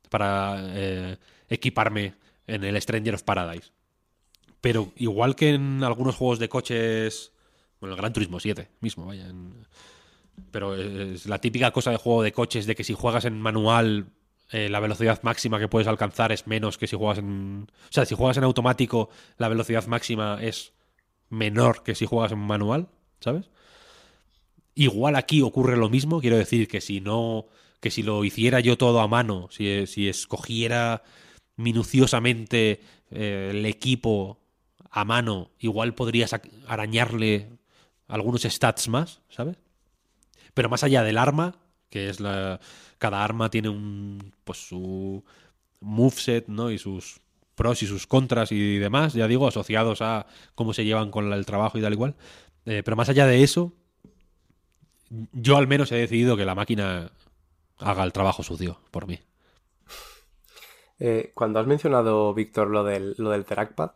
S2: para eh, equiparme en el Stranger of Paradise. Pero igual que en algunos juegos de coches, bueno, el Gran Turismo 7 mismo, vaya. pero es la típica cosa de juego de coches de que si juegas en manual eh, la velocidad máxima que puedes alcanzar es menos que si juegas en... O sea, si juegas en automático la velocidad máxima es menor que si juegas en manual, ¿sabes? Igual aquí ocurre lo mismo, quiero decir que si no, que si lo hiciera yo todo a mano, si, si escogiera minuciosamente eh, el equipo a mano, igual podría sac- arañarle algunos stats más, ¿sabes? Pero más allá del arma, que es la. Cada arma tiene un. pues su moveset, ¿no? Y sus pros y sus contras y demás, ya digo, asociados a cómo se llevan con el trabajo y tal igual. Eh, pero más allá de eso, yo al menos he decidido que la máquina haga el trabajo sucio por mí.
S3: Eh, cuando has mencionado, Víctor, lo del, lo del trackpad,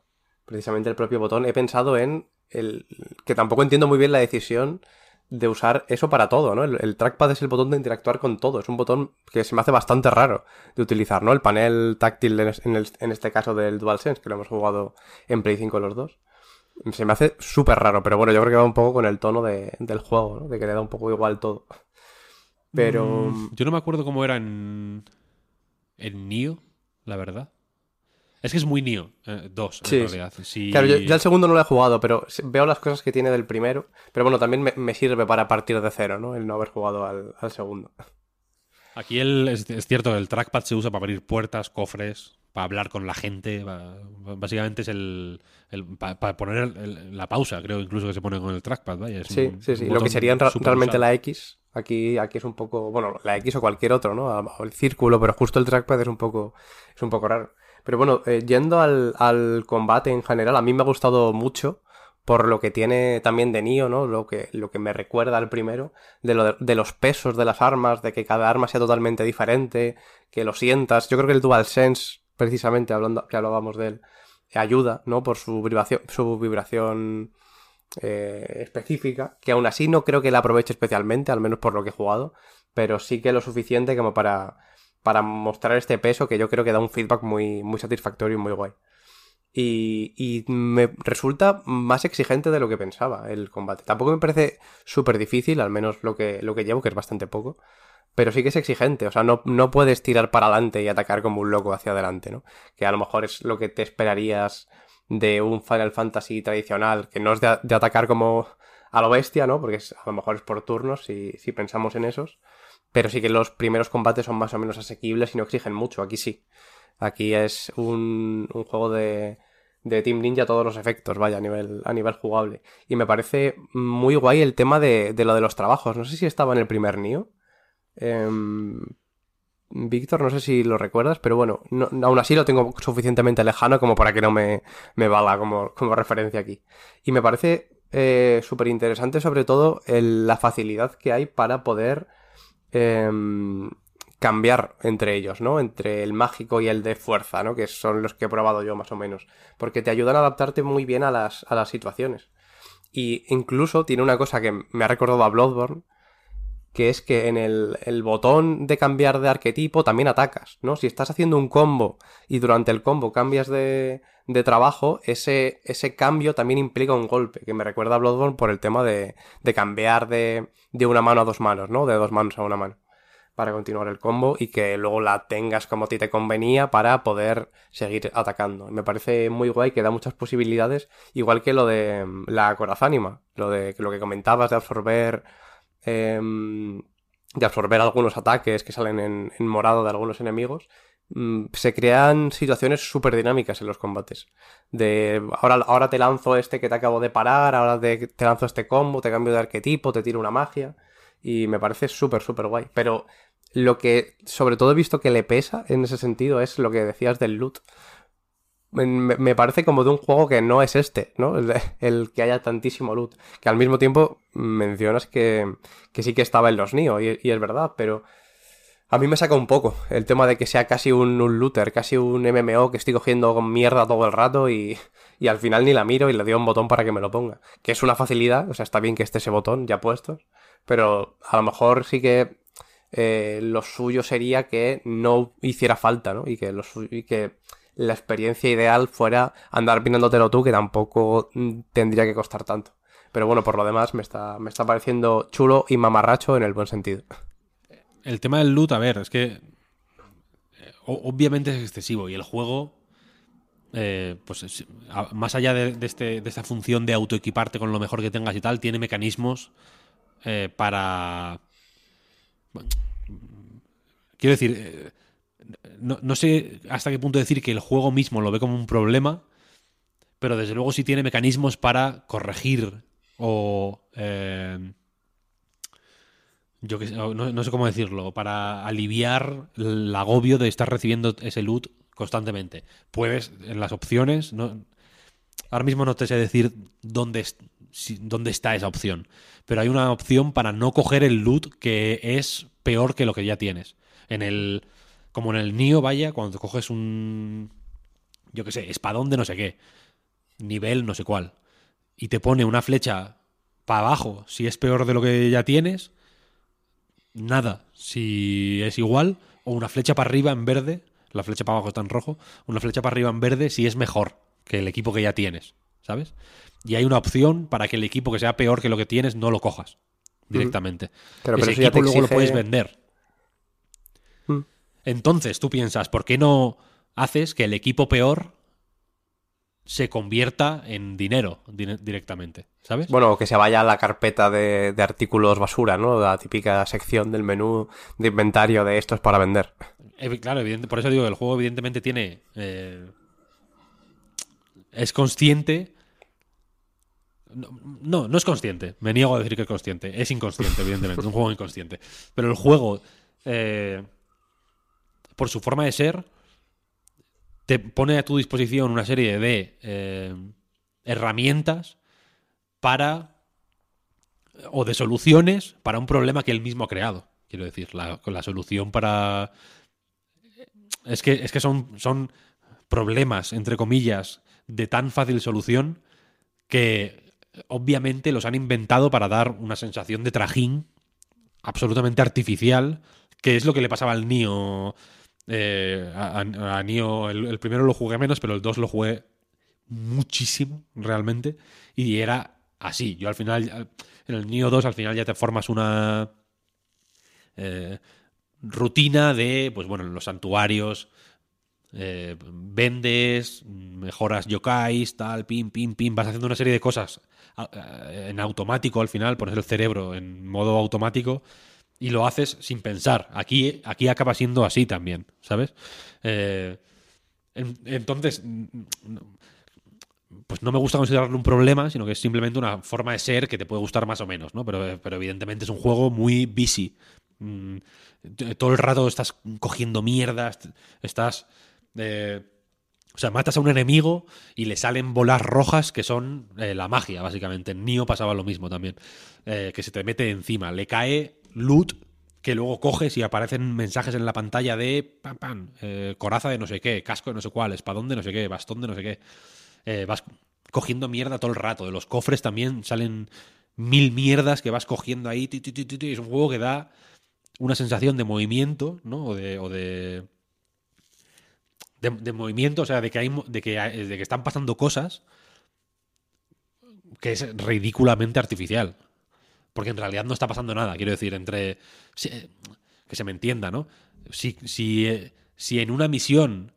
S3: precisamente el propio botón, he pensado en el que tampoco entiendo muy bien la decisión de usar eso para todo, ¿no? El, trackpad es el botón de interactuar con todo, es un botón que se me hace bastante raro de utilizar, ¿no? El panel táctil en, este caso del DualSense, que lo hemos jugado en Play 5 los dos, se me hace súper raro, pero bueno, yo creo que va un poco con el tono de- del juego, ¿no? De que le da un poco igual todo. Pero...
S2: Mm, Yo no me acuerdo cómo era en. En Nio, la verdad. Es que es muy Nio 2,
S3: Sí,
S2: en realidad.
S3: Claro, yo, yo el segundo no lo he jugado, pero veo las cosas que tiene del primero. Pero bueno, también me, me sirve para partir de cero, ¿no? El no haber jugado al, al segundo.
S2: Aquí el, es, es cierto, el trackpad se usa para abrir puertas, cofres, para hablar con la gente. básicamente es el. para poner el- el- la pausa, creo incluso que se pone con el trackpad. Vaya, es
S3: Sí,
S2: un-
S3: sí, sí. Lo que sería realmente
S2: usado.
S3: la X, aquí, aquí es un poco, bueno, la X o cualquier otro, ¿no? El círculo, pero justo el trackpad es un poco, es un poco raro. Pero bueno, eh, yendo al, al combate en general, a mí me ha gustado mucho por lo que tiene también de Nio, ¿no? Lo que, lo que me recuerda al primero, de, lo de, los pesos de las armas, de que cada arma sea totalmente diferente, que lo sientas. Yo creo que el DualSense, precisamente hablando, que hablábamos de él, ayuda, ¿no? Por su vibración, su vibración eh, específica, que aún así no creo que la aproveche especialmente, al menos por lo que he jugado, pero sí que lo suficiente como para, para mostrar este peso que yo creo que da un feedback muy, muy satisfactorio y muy guay. Y, y me resulta más exigente de lo que pensaba el combate. Tampoco me parece súper difícil, al menos lo que, lo que llevo, que es bastante poco. Pero sí que es exigente, o sea, no, no puedes tirar para adelante y atacar como un loco hacia adelante, ¿no? Que a lo mejor es lo que te esperarías de un Final Fantasy tradicional, que no es de, atacar como a lo bestia, ¿no? Porque es- a lo mejor es por turnos si, si pensamos en esos. Pero sí que los primeros combates son más o menos asequibles y no exigen mucho. Aquí sí. Aquí es un, un juego de, de Team Ninja todos los efectos, vaya, a nivel, a nivel jugable. Y me parece muy guay el tema de, de lo de los trabajos. No sé si estaba en el primer Nioh. Em, Víctor, no sé si lo recuerdas, pero bueno, no- aún así lo tengo suficientemente lejano como para que no me, me valga como, como referencia aquí. Y me parece súper interesante sobre todo la facilidad que hay para poder em, cambiar entre ellos, ¿no? Entre el mágico y el de fuerza, ¿no? Que son los que he probado yo más o menos. Porque te ayudan a adaptarte muy bien a las, a las situaciones. Y incluso tiene una cosa que me ha recordado a Bloodborne, que es que en el, botón de cambiar de arquetipo también atacas, ¿no? Si estás haciendo un combo y durante el combo cambias de, trabajo, ese, ese cambio también implica un golpe, que me recuerda a Bloodborne por el tema de, de cambiar de, de una mano a dos manos, ¿no? De dos manos a una mano para continuar el combo y que luego la tengas como a ti te convenía para poder seguir atacando. Me parece muy guay que da muchas posibilidades, igual que lo de mm, la corazánima, lo de lo que comentabas de absorber em, de absorber algunos ataques que salen en, en morado de algunos enemigos. mm, Se crean situaciones súper dinámicas en los combates. De ahora, ahora te lanzo este que te acabo de parar, ahora te, te lanzo este combo, te cambio de arquetipo, te tiro una magia. Y me parece súper, súper guay. Pero lo que sobre todo he visto que le pesa en ese sentido es lo que decías del loot. Me, parece como de un juego que no es este, ¿no? El, que haya tantísimo loot. Que al mismo tiempo mencionas que, que sí que estaba en los Nio, y, es verdad, pero a mí me saca un poco el tema de que sea casi un, un looter, casi un MMO que estoy cogiendo mierda todo el rato y, y al final ni la miro y le doy un botón para que me lo ponga. Que es una facilidad, o sea, está bien que esté ese botón ya puesto, pero a lo mejor sí que eh, lo suyo sería que no hiciera falta, ¿no? Y que, lo y que la experiencia ideal fuera andar pinándotelo tú, que tampoco mm, tendría que costar tanto. Pero bueno, por lo demás me está, me está pareciendo chulo y mamarracho en el buen sentido.
S2: El tema del loot, a ver, es que eh, obviamente es excesivo y el juego, eh, pues más allá de, de este, de esta función de autoequiparte con lo mejor que tengas y tal, tiene mecanismos eh, para... bueno, quiero decir, eh, no, no sé hasta qué punto decir que el juego mismo lo ve como un problema, pero desde luego sí tiene mecanismos para corregir o... eh, yo que no, no sé cómo decirlo, para aliviar el agobio de estar recibiendo ese loot constantemente. Puedes, en las opciones, no, ahora mismo no te sé decir dónde, dónde está esa opción, pero hay una opción para no coger el loot que es peor que lo que ya tienes. En el, como en el Nio, vaya, cuando te coges un, yo que sé, espadón de no sé qué, nivel no sé cuál, y te pone una flecha para abajo si es peor de lo que ya tienes, nada si es igual, o una flecha para arriba en verde, la flecha para abajo está en rojo, una flecha para arriba en verde si es mejor que el equipo que ya tienes, ¿sabes? Y hay una opción para que el equipo que sea peor que lo que tienes no lo cojas directamente.
S3: Claro,
S2: Ese
S3: pero ya
S2: equipo luego lo puedes vender.
S3: Mm.
S2: Entonces tú piensas, ¿por qué no haces que el equipo peor se convierta en dinero dire- directamente, ¿sabes?
S3: Bueno, que se vaya a la carpeta de, de artículos basura, ¿no? La típica sección del menú de inventario de estos para vender.
S2: Claro, evidente, por eso digo que el juego evidentemente tiene... eh, es consciente... No, no, no es consciente. Me niego a decir que es consciente. Es inconsciente, evidentemente. es un juego inconsciente. Pero el juego, eh, por su forma de ser, te pone a tu disposición una serie de eh, herramientas para... o de soluciones para un problema que él mismo ha creado. Quiero decir, la, la solución para es que, es que son, son problemas, entre comillas, de tan fácil solución que obviamente los han inventado para dar una sensación de trajín absolutamente artificial, que es lo que le pasaba al Nio. Eh, a, el, primero lo jugué menos, pero el 2 lo jugué muchísimo, realmente. Y era así. Yo al final, en el Nio 2, al final ya te formas una. eh, rutina de, pues bueno, en los santuarios eh, vendes, mejoras yokais, tal, pim, pim, pim, vas haciendo una serie de cosas en automático al final, pones el cerebro en modo automático y lo haces sin pensar. Aquí, aquí acaba siendo así también, ¿sabes? Eh, en- entonces, mm, pues no me gusta considerarlo un problema, sino que es simplemente una forma de ser que te puede gustar más o menos, ¿no? Pero, pero evidentemente es un juego muy busy. Mm, todo el rato estás cogiendo mierdas, estás... eh, o sea, matas a un enemigo y le salen bolas rojas que son eh, la magia, básicamente. En Nio pasaba lo mismo también. Que se te mete encima. Le cae loot que luego coges y aparecen mensajes en la pantalla de pam, pam, eh, coraza de no sé qué, casco de no sé cuál, espadón de no sé qué, bastón de no sé qué. Eh, vas cogiendo mierda todo el rato. De los cofres también salen mil mierdas que vas cogiendo ahí. ti. Es un juego que da una sensación de movimiento, ¿no? O de. De, movimiento, o sea, de que, hay, de, que, hay- de que están pasando cosas que es ridículamente artificial. Porque en realidad no está pasando nada, quiero decir, entre. si- eh, que se me entienda, ¿no? Si, si, eh, si en una misión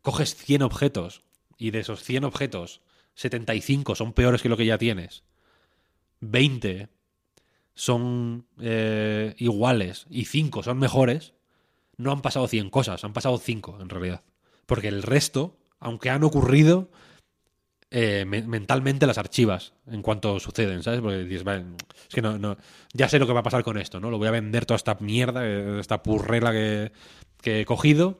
S2: coges 100 objetos y de esos 100 objetos, 75 son peores que lo que ya tienes, 20 son eh, iguales y 5 son mejores, no han pasado 100 cosas, han pasado 5 en realidad. Porque el resto, aunque han ocurrido, eh, me- mentalmente las archivas en cuanto suceden, ¿sabes? Porque dices, es que no, no, ya sé lo que va a pasar con esto, ¿no? Lo voy a vender toda esta mierda, eh, esta purrela que, que he cogido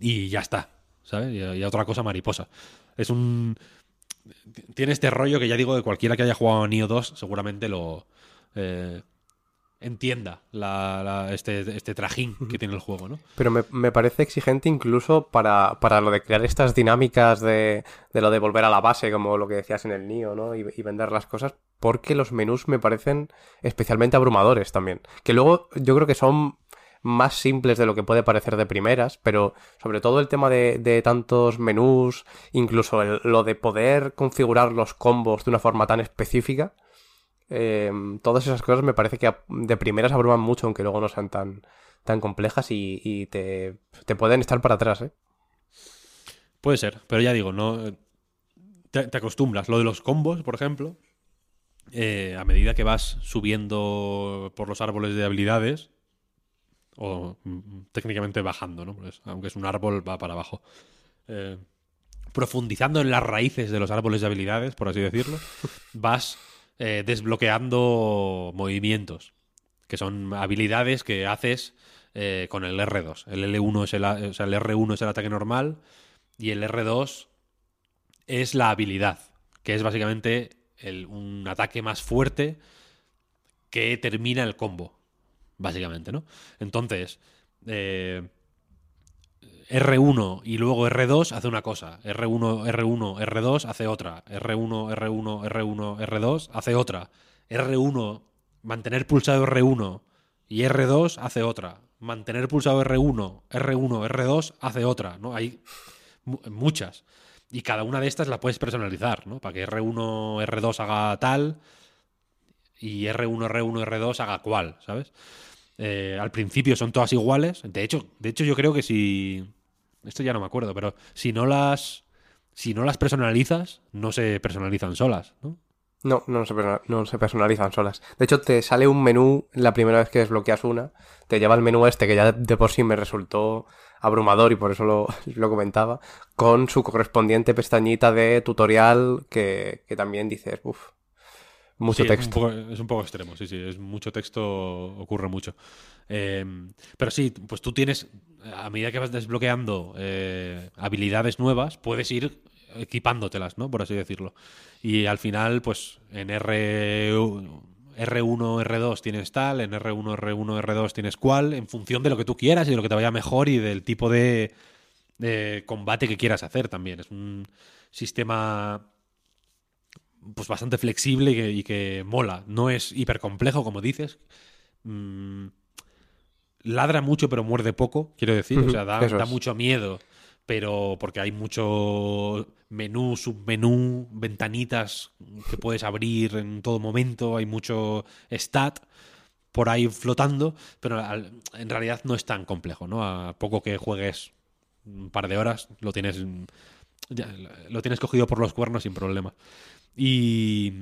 S2: y ya está, ¿sabes? Y, y otra cosa mariposa. Es un... Tiene este rollo que ya digo de cualquiera que haya jugado a Neo 2 seguramente lo... eh, entienda la, la- este, este trajín que tiene el juego, ¿no?
S3: Pero me, me parece exigente incluso para, para lo de crear estas dinámicas de, de lo de volver a la base, como lo que decías en el Nio, ¿no? Y, y vender las cosas, porque los menús me parecen especialmente abrumadores también. Que luego yo creo que son más simples de lo que puede parecer de primeras, pero sobre todo el tema de, de tantos menús, incluso el- lo de poder configurar los combos de una forma tan específica, eh, todas esas cosas me parece que de primeras abruman mucho, aunque luego no sean tan, tan complejas y, y te, te pueden estar para atrás, ¿eh?
S2: Puede ser, pero ya digo, no te, te acostumbras. Lo de los combos, por ejemplo, eh, a medida que vas subiendo por los árboles de habilidades, o mm, técnicamente bajando, ¿no? Pues, aunque es un árbol, va para abajo. Eh, profundizando en las raíces de los árboles de habilidades, por así decirlo, [LAUGHS] vas eh, desbloqueando movimientos, que son habilidades que haces eh, con el R2. El L1 es el, a- o sea, el R1 es el ataque normal y el R2 es la habilidad, que es básicamente un ataque más fuerte que termina el combo, básicamente, ¿no? Entonces, eh, R1 y luego R2 hace una cosa, R1, R1, R2 hace otra, R1, R1, R1, R2 hace otra, R1, mantener pulsado R1 y R2 hace otra, mantener pulsado R1, R1, R2 hace otra, ¿no? Hay mu- muchas. Y cada una de estas la puedes personalizar, ¿no? Para que R1, R2 haga tal y R1, R1, R2 haga cual, ¿sabes? Eh, al principio son todas iguales. De hecho, de hecho, yo creo que si. esto ya no me acuerdo, pero si no las si no las personalizas, no se personalizan solas, ¿no?
S3: No, no se, no se personalizan solas. De hecho, te sale un menú la primera vez que desbloqueas una. Te lleva al menú este que ya de por sí me resultó abrumador y por eso lo, [LAUGHS] lo comentaba. Con su correspondiente pestañita de tutorial que, que también dices, uff, mucho
S2: Sí,
S3: texto.
S2: Es un, poco, es un poco extremo, sí, sí. Es mucho texto, ocurre mucho. Eh, pero sí, pues tú tienes, a medida que vas desbloqueando eh, habilidades nuevas, puedes ir equipándotelas, ¿no? Por así decirlo. Y al final, pues en R, R1, R2 tienes tal, en R1, R1, R2 tienes cual, en función de lo que tú quieras y de lo que te vaya mejor y del tipo de, de combate que quieras hacer también. Es un sistema pues bastante flexible y que, y que mola. No es hiper complejo, como dices. Mm, ladra mucho, pero muerde poco, quiero decir. O sea, da, da mucho miedo, pero porque hay mucho menú, submenú, ventanitas que puedes abrir en todo momento, hay mucho stat por ahí flotando, pero en realidad no es tan complejo, ¿no? A poco que juegues un par de horas, lo tienes, lo tienes cogido por los cuernos sin problema. Y,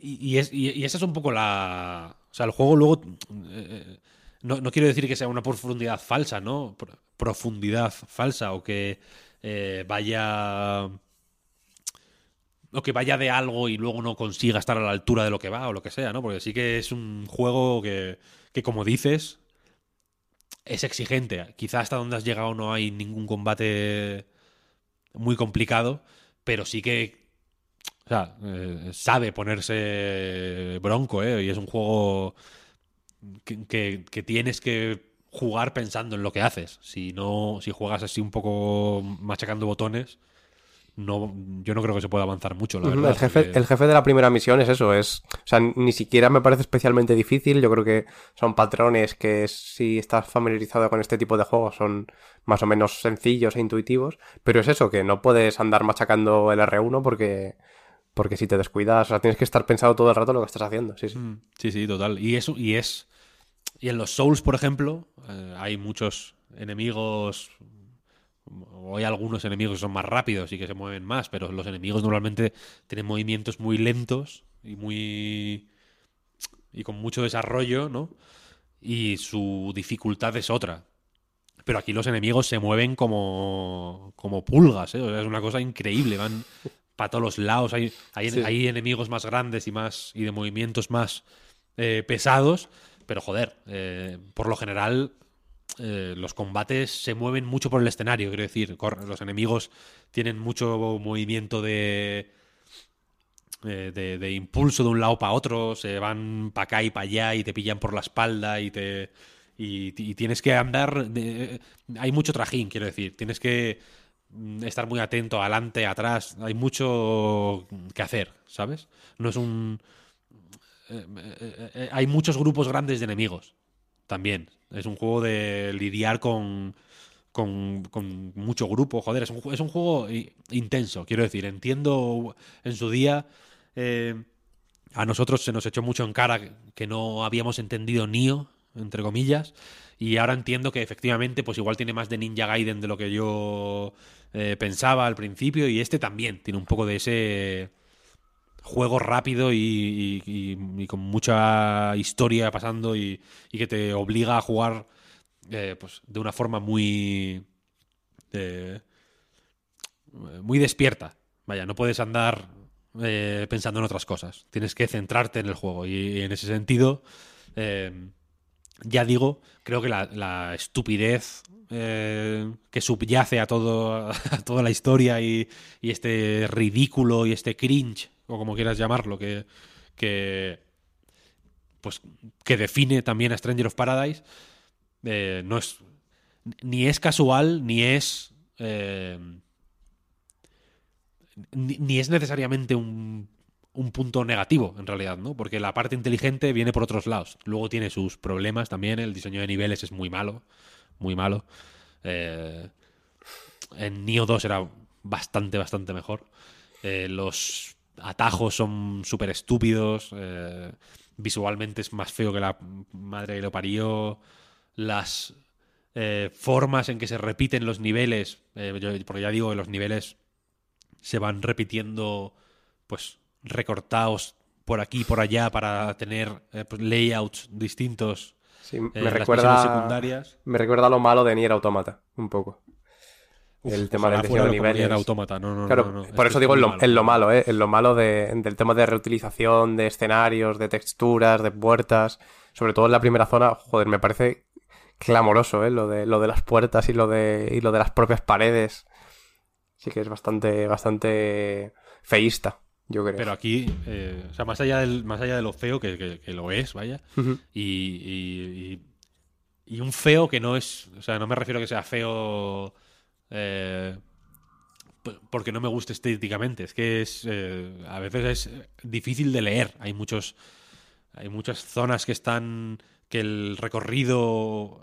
S2: y, es, y- esa es un poco la... O sea, el juego luego... eh, no, no quiero decir que sea una profundidad falsa, ¿no? Pro- profundidad falsa o que eh, vaya... O que vaya de algo y luego no consiga estar a la altura de lo que va o lo que sea, ¿no? Porque sí que es un juego que, que como dices, es exigente. Quizá hasta donde has llegado no hay ningún combate muy complicado, pero sí que eh, sabe ponerse bronco, ¿eh? Y es un juego que- que tienes que jugar pensando en lo que haces. Si no, si juegas así un poco machacando botones, no, yo no creo que se pueda avanzar mucho, la verdad.
S3: el, jefe,
S2: porque-
S3: el jefe de la primera misión es eso, es, o sea, ni siquiera me parece especialmente difícil, yo creo que son patrones que si estás familiarizado con este tipo de juegos son más o menos sencillos e intuitivos, pero es eso, que no puedes andar machacando el R1 porque, porque si te descuidas, o sea, tienes que estar pensado todo el rato lo que estás haciendo, sí, sí.
S2: Mm, Sí, sí, total. Y eso, y es. Y en los Souls, por ejemplo, eh, hay muchos enemigos. O hay algunos enemigos que son más rápidos y que se mueven más, pero los enemigos normalmente tienen movimientos muy lentos y muy. y con mucho desarrollo, ¿no? Y su dificultad es otra. Pero aquí los enemigos se mueven como. como pulgas, ¿eh? O sea, es una cosa increíble. Van para todos los lados. Hay, hay,
S3: Sí.
S2: hay enemigos más grandes y más. y de movimientos más eh, pesados. Pero joder, eh, por lo general. Eh, los combates se mueven mucho por el escenario, quiero decir, los enemigos tienen mucho movimiento de, eh, de, impulso de un lado para otro, se van para acá y para allá y te pillan por la espalda y te y, tienes que andar. de- hay mucho trajín, quiero decir. Tienes que mm, estar muy atento, adelante, atrás. Hay mucho que hacer, ¿sabes? No es un. eh, eh, eh, hay muchos grupos grandes de enemigos también. Es un juego de lidiar con. Con, con mucho grupo, joder, es un, es un juego intenso, quiero decir, entiendo en su día eh, a nosotros se nos echó mucho en cara que- que no habíamos entendido Nio, entre comillas, y ahora entiendo que efectivamente, pues igual tiene más de Ninja Gaiden de lo que yo eh, pensaba al principio, y este también tiene un poco de ese juego rápido y, con mucha historia pasando y, que te obliga a jugar eh, pues de una forma muy eh, muy despierta. Vaya, no puedes andar eh, pensando en otras cosas. Tienes que centrarte en el juego. Y, en ese sentido, ya digo, creo que la, estupidez que subyace a, todo, [LAUGHS] toda la historia y este ridículo y este cringe, o como quieras llamarlo, que, que pues que define también a Stranger of Paradise, eh, no es ni es casual ni es eh, ni, es necesariamente un, un punto negativo, en realidad, ¿no? Porque la parte inteligente viene por otros lados. Luego tiene sus problemas también. El diseño de niveles es muy malo. Muy malo. Eh, en Neo 2 era bastante, bastante mejor. Los atajos son súper estúpidos. eh, visualmente es más feo que la madre que lo parió. Las eh, formas en que se repiten los niveles, eh, yo- porque ya digo que los niveles se van repitiendo, pues recortados por aquí y por allá para tener eh, pues, layouts distintos.
S3: Sí, me recuerda.
S2: secundarias.
S3: Me recuerda lo malo de Nier Automata, un poco. El tema del
S2: Ojalá
S3: diseño
S2: fuera
S3: de niveles.
S2: Automata. No, no,
S3: Claro,
S2: no, no,
S3: por
S2: es
S3: eso digo
S2: es
S3: en lo, en lo malo, ¿eh? En lo malo de- del tema de reutilización de escenarios, de texturas, de puertas. Sobre todo en la primera zona, joder, me parece clamoroso, ¿eh? Lo de, lo de las puertas y lo de, y lo de las propias paredes. Sí que es bastante, bastante feísta, yo creo.
S2: Pero aquí, eh, o sea, más allá, del, más allá de lo feo, que, que- que lo es, vaya, y, y- y- y un feo que no es, o sea, no me refiero a que sea feo eh, porque no me guste estéticamente, es que es, eh, a veces es difícil de leer, hay muchos, hay muchas zonas que están, que el recorrido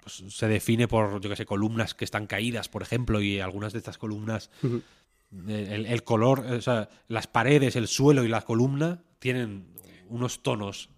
S2: pues, se define por, yo que sé, columnas que están caídas, por ejemplo, y algunas de estas columnas
S3: Ujú.
S2: el, el color, o sea, las paredes, el suelo y la columna tienen unos tonos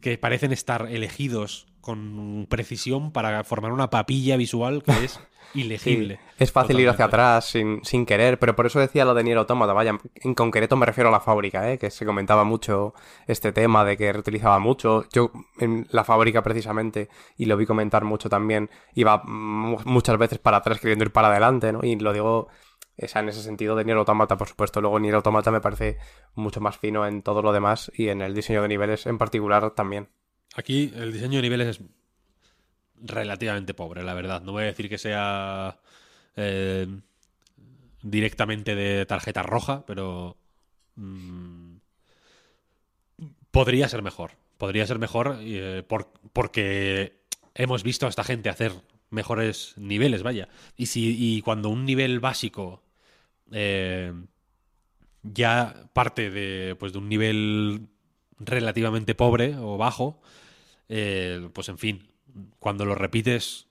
S2: que parecen estar elegidos con precisión para formar una papilla visual que es [LAUGHS] ilegible.
S3: Sí, es fácil ir hacia atrás sin, sin querer, pero por eso decía lo de Nier Automata, vaya, en concreto me refiero a la fábrica, ¿eh? que se comentaba mucho este tema de que reutilizaba mucho. Yo en la fábrica precisamente, y lo vi comentar mucho también, iba mu- muchas veces para atrás queriendo ir para adelante, ¿no? Y lo digo esa, en ese sentido de Nier Automata, por supuesto. Luego Nier Automata me parece mucho más fino en todo lo demás y en el diseño de niveles en particular también.
S2: Aquí el diseño de niveles es relativamente pobre, la verdad. No voy a decir que sea eh, directamente de tarjeta roja, pero mm, podría ser mejor. Podría ser mejor eh, por- porque hemos visto a esta gente hacer mejores niveles, vaya. Y si y cuando un nivel básico eh, ya parte de pues de un nivel relativamente pobre o bajo, eh, pues en fin, cuando lo repites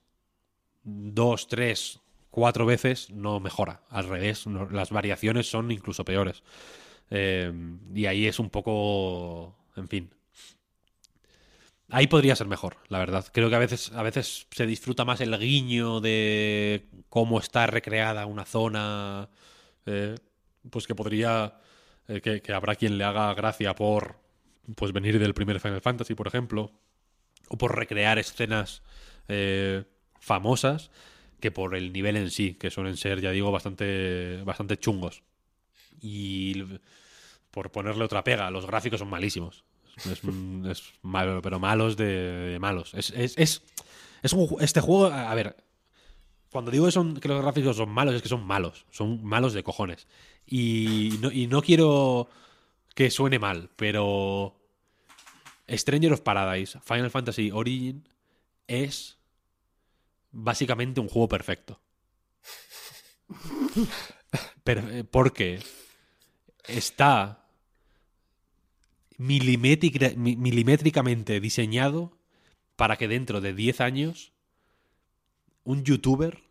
S2: dos, tres, cuatro veces, no mejora. Al revés, las variaciones son incluso peores. Eh, y ahí es un poco, en fin. Ahí podría ser mejor, la verdad. Creo que a veces, a veces se disfruta más el guiño de cómo está recreada una zona. eh, pues que podría. eh, que, que habrá quien le haga gracia por pues venir del primer Final Fantasy, por ejemplo. O por recrear escenas eh, famosas. Que por el nivel en sí, que suelen ser, ya digo, bastante, bastante chungos. Y por ponerle otra pega, los gráficos son malísimos. Es, [LAUGHS] malo, pero malos de, malos. Es, es, es, un este juego, a ver, cuando digo que, son, que los gráficos son malos, es que son malos. Son malos de cojones. Y no, y no quiero que suene mal, pero Stranger of Paradise, Final Fantasy Origin, es básicamente un juego perfecto. Pero, eh, porque está milimétrica- mi- milimétricamente diseñado para que dentro de 10 años un youtuber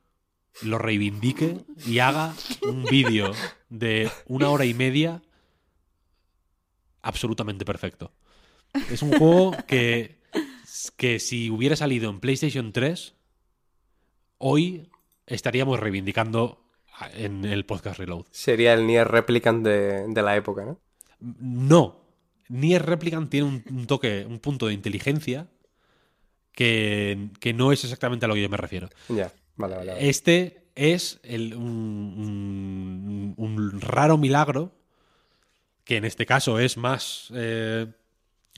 S2: lo reivindique y haga un vídeo de una hora y media absolutamente perfecto. Es un juego que, que si hubiera salido en PlayStation 3, hoy estaríamos reivindicando en el podcast Reload.
S3: Sería el Nier Replicant de, de la época, ¿no?
S2: No. Nier Replicant tiene un, un toque, un punto de inteligencia que, que no es exactamente a lo que yo me refiero.
S3: Ya, vale, vale. vale.
S2: Este es el- un, un- un raro milagro, que en este caso es más eh,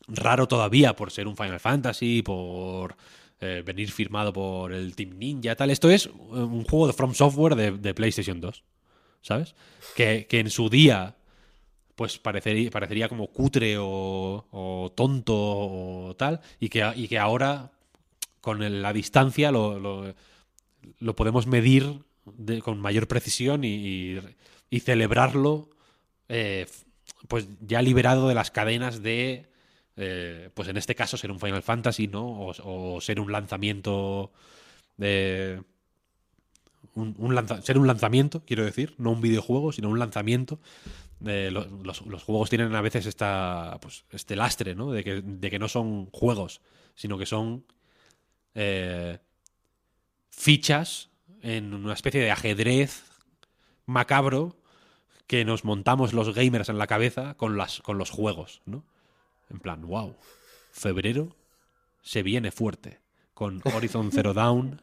S2: raro todavía por ser un Final Fantasy, por eh, venir firmado por el Team Ninja, tal. Esto es eh, un juego de From Software de, de PlayStation 2, ¿sabes? Que, que en su día pues parecería, parecería como cutre o, tonto o tal, y que, y que ahora con la distancia lo, lo- podemos medir con mayor precisión y, y- celebrarlo eh, pues ya liberado de las cadenas de eh, pues en este caso ser un Final Fantasy no o, ser un lanzamiento de un, ser un lanzamiento quiero decir no un videojuego sino un lanzamiento. Eh, lo- los, los juegos tienen a veces esta pues este lastre no de que, de que no son juegos sino que son eh, fichas en una especie de ajedrez macabro que nos montamos los gamers en la cabeza con, las, con los juegos, ¿no? En plan, wow, febrero se viene fuerte con Horizon Zero Dawn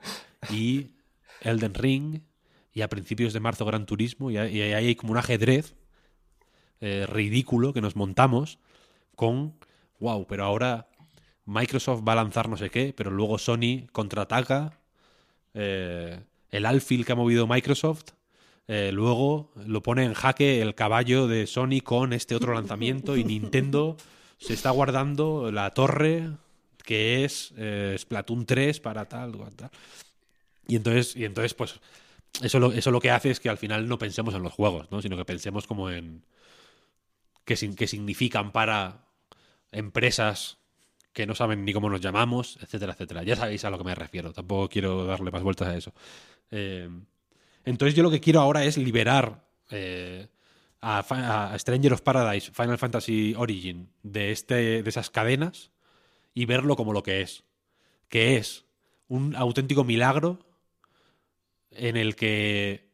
S2: y Elden Ring y a principios de marzo Gran Turismo y ahí hay como un ajedrez eh, ridículo que nos montamos con, wow, pero ahora Microsoft va a lanzar no sé qué, pero luego Sony contraataca, eh, el alfil que ha movido Microsoft, eh, luego lo pone en jaque el caballo de Sony con este otro lanzamiento y Nintendo se está guardando la torre que es eh, Splatoon 3 para tal, tal. Y entonces, y entonces pues, eso lo, eso lo que hace es que al final no pensemos en los juegos, ¿no? Sino que pensemos como en qué, qué significan para empresas que no saben ni cómo nos llamamos, etcétera, etcétera. Ya sabéis a lo que me refiero. Tampoco quiero darle más vueltas a eso. Eh, entonces yo lo que quiero ahora es liberar eh, a, Stranger of Paradise, Final Fantasy Origin, de, este, de esas cadenas y verlo como lo que es. Que es un auténtico milagro en el que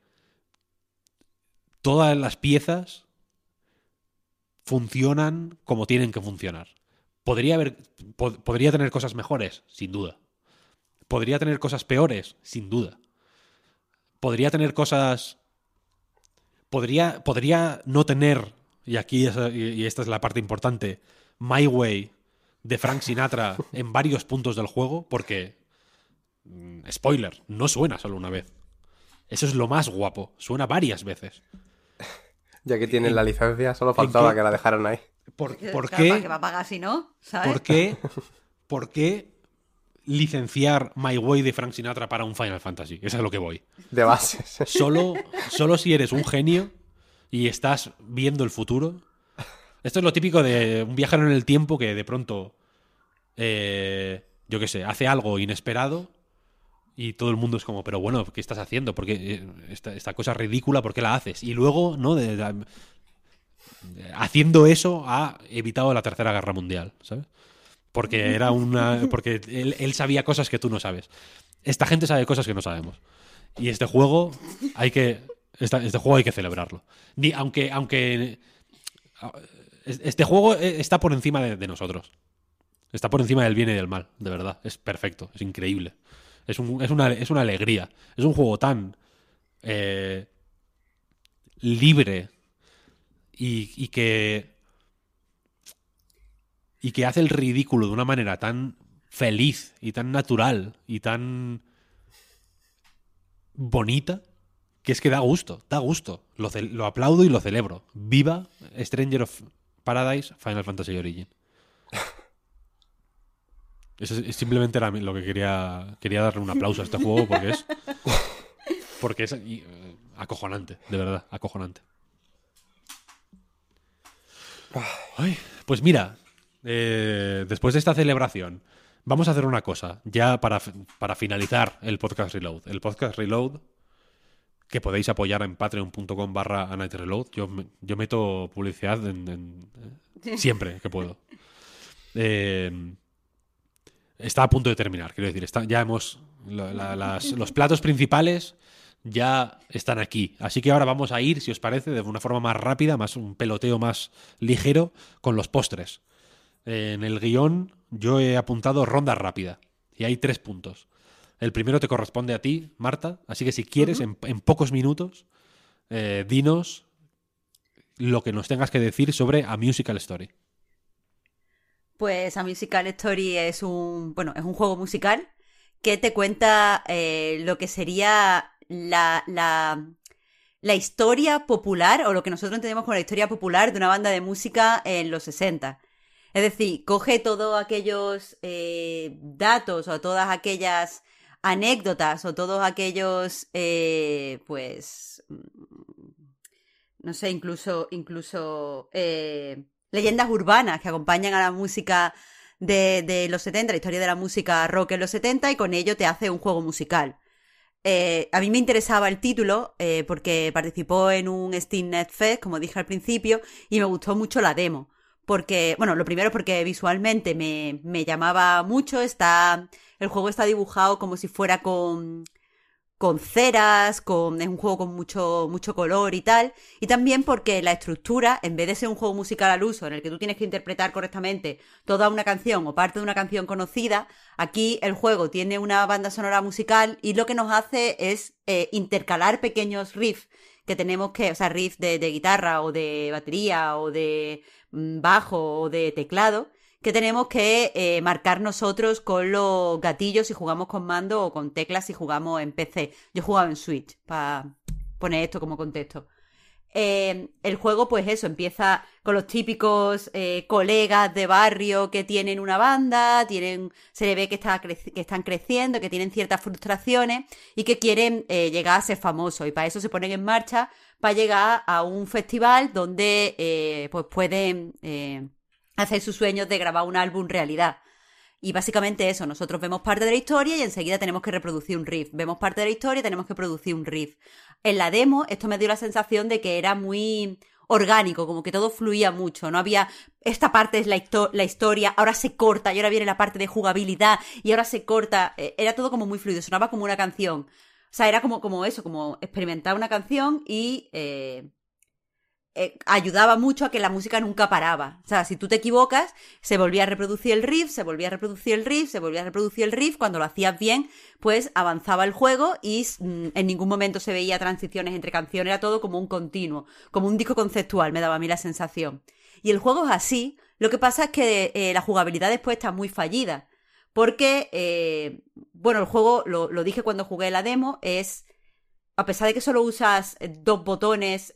S2: todas las piezas funcionan como tienen que funcionar. ¿Podría, haber, po- ¿Podría tener cosas mejores? Sin duda. ¿Podría tener cosas peores? Sin duda. ¿Podría tener cosas... Podría, podría no tener, y aquí es- y esta es la parte importante, My Way de Frank Sinatra [LAUGHS] en varios puntos del juego, porque, mm, spoiler, no suena solo una vez. Eso es lo más guapo, suena varias veces. [LAUGHS]
S3: Ya que tienen la licencia, solo faltaba que la dejaran ahí.
S2: ¿Por,
S4: Que,
S2: por
S4: claro,
S2: qué?
S4: ¿para qué va a pagar si no? ¿Sabes?
S2: ¿Por qué, [LAUGHS] por qué licenciar My Way de Frank Sinatra para un Final Fantasy? Eso es lo que voy.
S3: De bases. [LAUGHS]
S2: Solo, solo si eres un genio y estás viendo el futuro. Esto es lo típico de un viajero en el tiempo que de pronto, eh, yo qué sé, hace algo inesperado y todo el mundo es como, pero bueno, ¿qué estás haciendo? Porque esta, esta cosa ridícula, ¿por qué la haces? Y luego, ¿no? De- de- haciendo eso ha evitado la tercera guerra mundial, ¿sabes? Porque era una. Porque él, él sabía cosas que tú no sabes. Esta gente sabe cosas que no sabemos. Y este juego hay que. este juego hay que celebrarlo. Ni, aunque. aunque este juego está por encima de, de nosotros. Está por encima del bien y del mal, de verdad. Es perfecto, es increíble. Es, un- es, una, es una alegría. Es un juego tan eh, libre y, y que y que hace el ridículo de una manera tan feliz y tan natural y tan bonita que es que da gusto, da gusto. Lo, lo aplaudo y lo celebro. Viva Stranger of Paradise Final Fantasy Origin. Eso es, es simplemente era lo que quería quería darle un aplauso a este juego porque es porque es y, eh, acojonante, de verdad, acojonante. Ay, pues mira, eh, después de esta celebración, vamos a hacer una cosa, ya para, para finalizar el podcast Reload. El podcast Reload, que podéis apoyar en patreon.com barra reload. Yo, yo meto publicidad en- en- eh, siempre que puedo. [LAUGHS] Eh, está a punto de terminar, quiero decir, está, ya hemos... la- la- las- los platos principales ya están aquí. Así que ahora vamos a ir, si os parece, de una forma más rápida, más un peloteo más ligero, con los postres. En el guion yo he apuntado ronda rápida y hay tres puntos. El primero te corresponde a ti, Marta, así que si quieres, en, en pocos minutos, eh, dinos lo que nos tengas que decir sobre A Musical Story.
S4: Pues A Musical Story es un, bueno, es un juego musical que te cuenta eh, lo que sería la, la, la historia popular, o lo que nosotros entendemos como la historia popular de una banda de música en los 60. Es decir, coge todos aquellos eh, datos o todas aquellas anécdotas o todos aquellos, eh, pues, mm, no sé, incluso, incluso eh, leyendas urbanas que acompañan a la música de, los 70, la historia de la música rock en los 70 y con ello te hace un juego musical. A mí me interesaba el título porque participó en un Steam Fest, como dije al principio, y me gustó mucho la demo. Porque, bueno, lo primero porque visualmente me, me llamaba mucho, está, el juego está dibujado como si fuera con, con ceras, con, es un juego con mucho, mucho color y tal, y también porque la estructura, en vez de ser un juego musical al uso, en el que tú tienes que interpretar correctamente toda una canción o parte de una canción conocida, aquí el juego tiene una banda sonora musical y lo que nos hace es eh, intercalar pequeños riffs que tenemos que, o sea, riffs de, de guitarra o de batería o de mm, bajo o de teclado, que tenemos que eh, marcar nosotros con los gatillos si jugamos con mando o con teclas si jugamos en PC. Yo jugaba en Switch, para poner esto como contexto. Eh, el juego, pues eso, empieza con los típicos eh, colegas de barrio que tienen una banda, tienen, se le ve que, están creciendo, que tienen ciertas frustraciones y que quieren eh, llegar a ser famosos. Y para eso se ponen en marcha para llegar a un festival donde pues pueden hacer sus sueños de grabar un álbum realidad. Y básicamente eso, nosotros vemos parte de la historia y enseguida tenemos que reproducir un riff. Vemos parte de la historia y tenemos que producir un riff. En la demo esto me dio la sensación de que era muy orgánico, como que todo fluía mucho, no había esta parte es la, histo- la historia, ahora se corta y ahora viene la parte de jugabilidad y ahora se corta, Eh, era todo como muy fluido, sonaba como una canción. O sea, era como, como eso, como experimentar una canción y eh, eh, ayudaba mucho a que la música nunca paraba. O sea, si tú te equivocas, se volvía a reproducir el riff, se volvía a reproducir el riff, se volvía a reproducir el riff. Cuando lo hacías bien, pues avanzaba el juego y mm, en ningún momento se veía transiciones entre canciones, era todo como un continuo, como un disco conceptual, me daba a mí la sensación. Y el juego es así, lo que pasa es que eh, la jugabilidad después está muy fallida. Porque, eh, bueno, el juego, lo, dije cuando jugué la demo, es a pesar de que solo usas eh, dos botones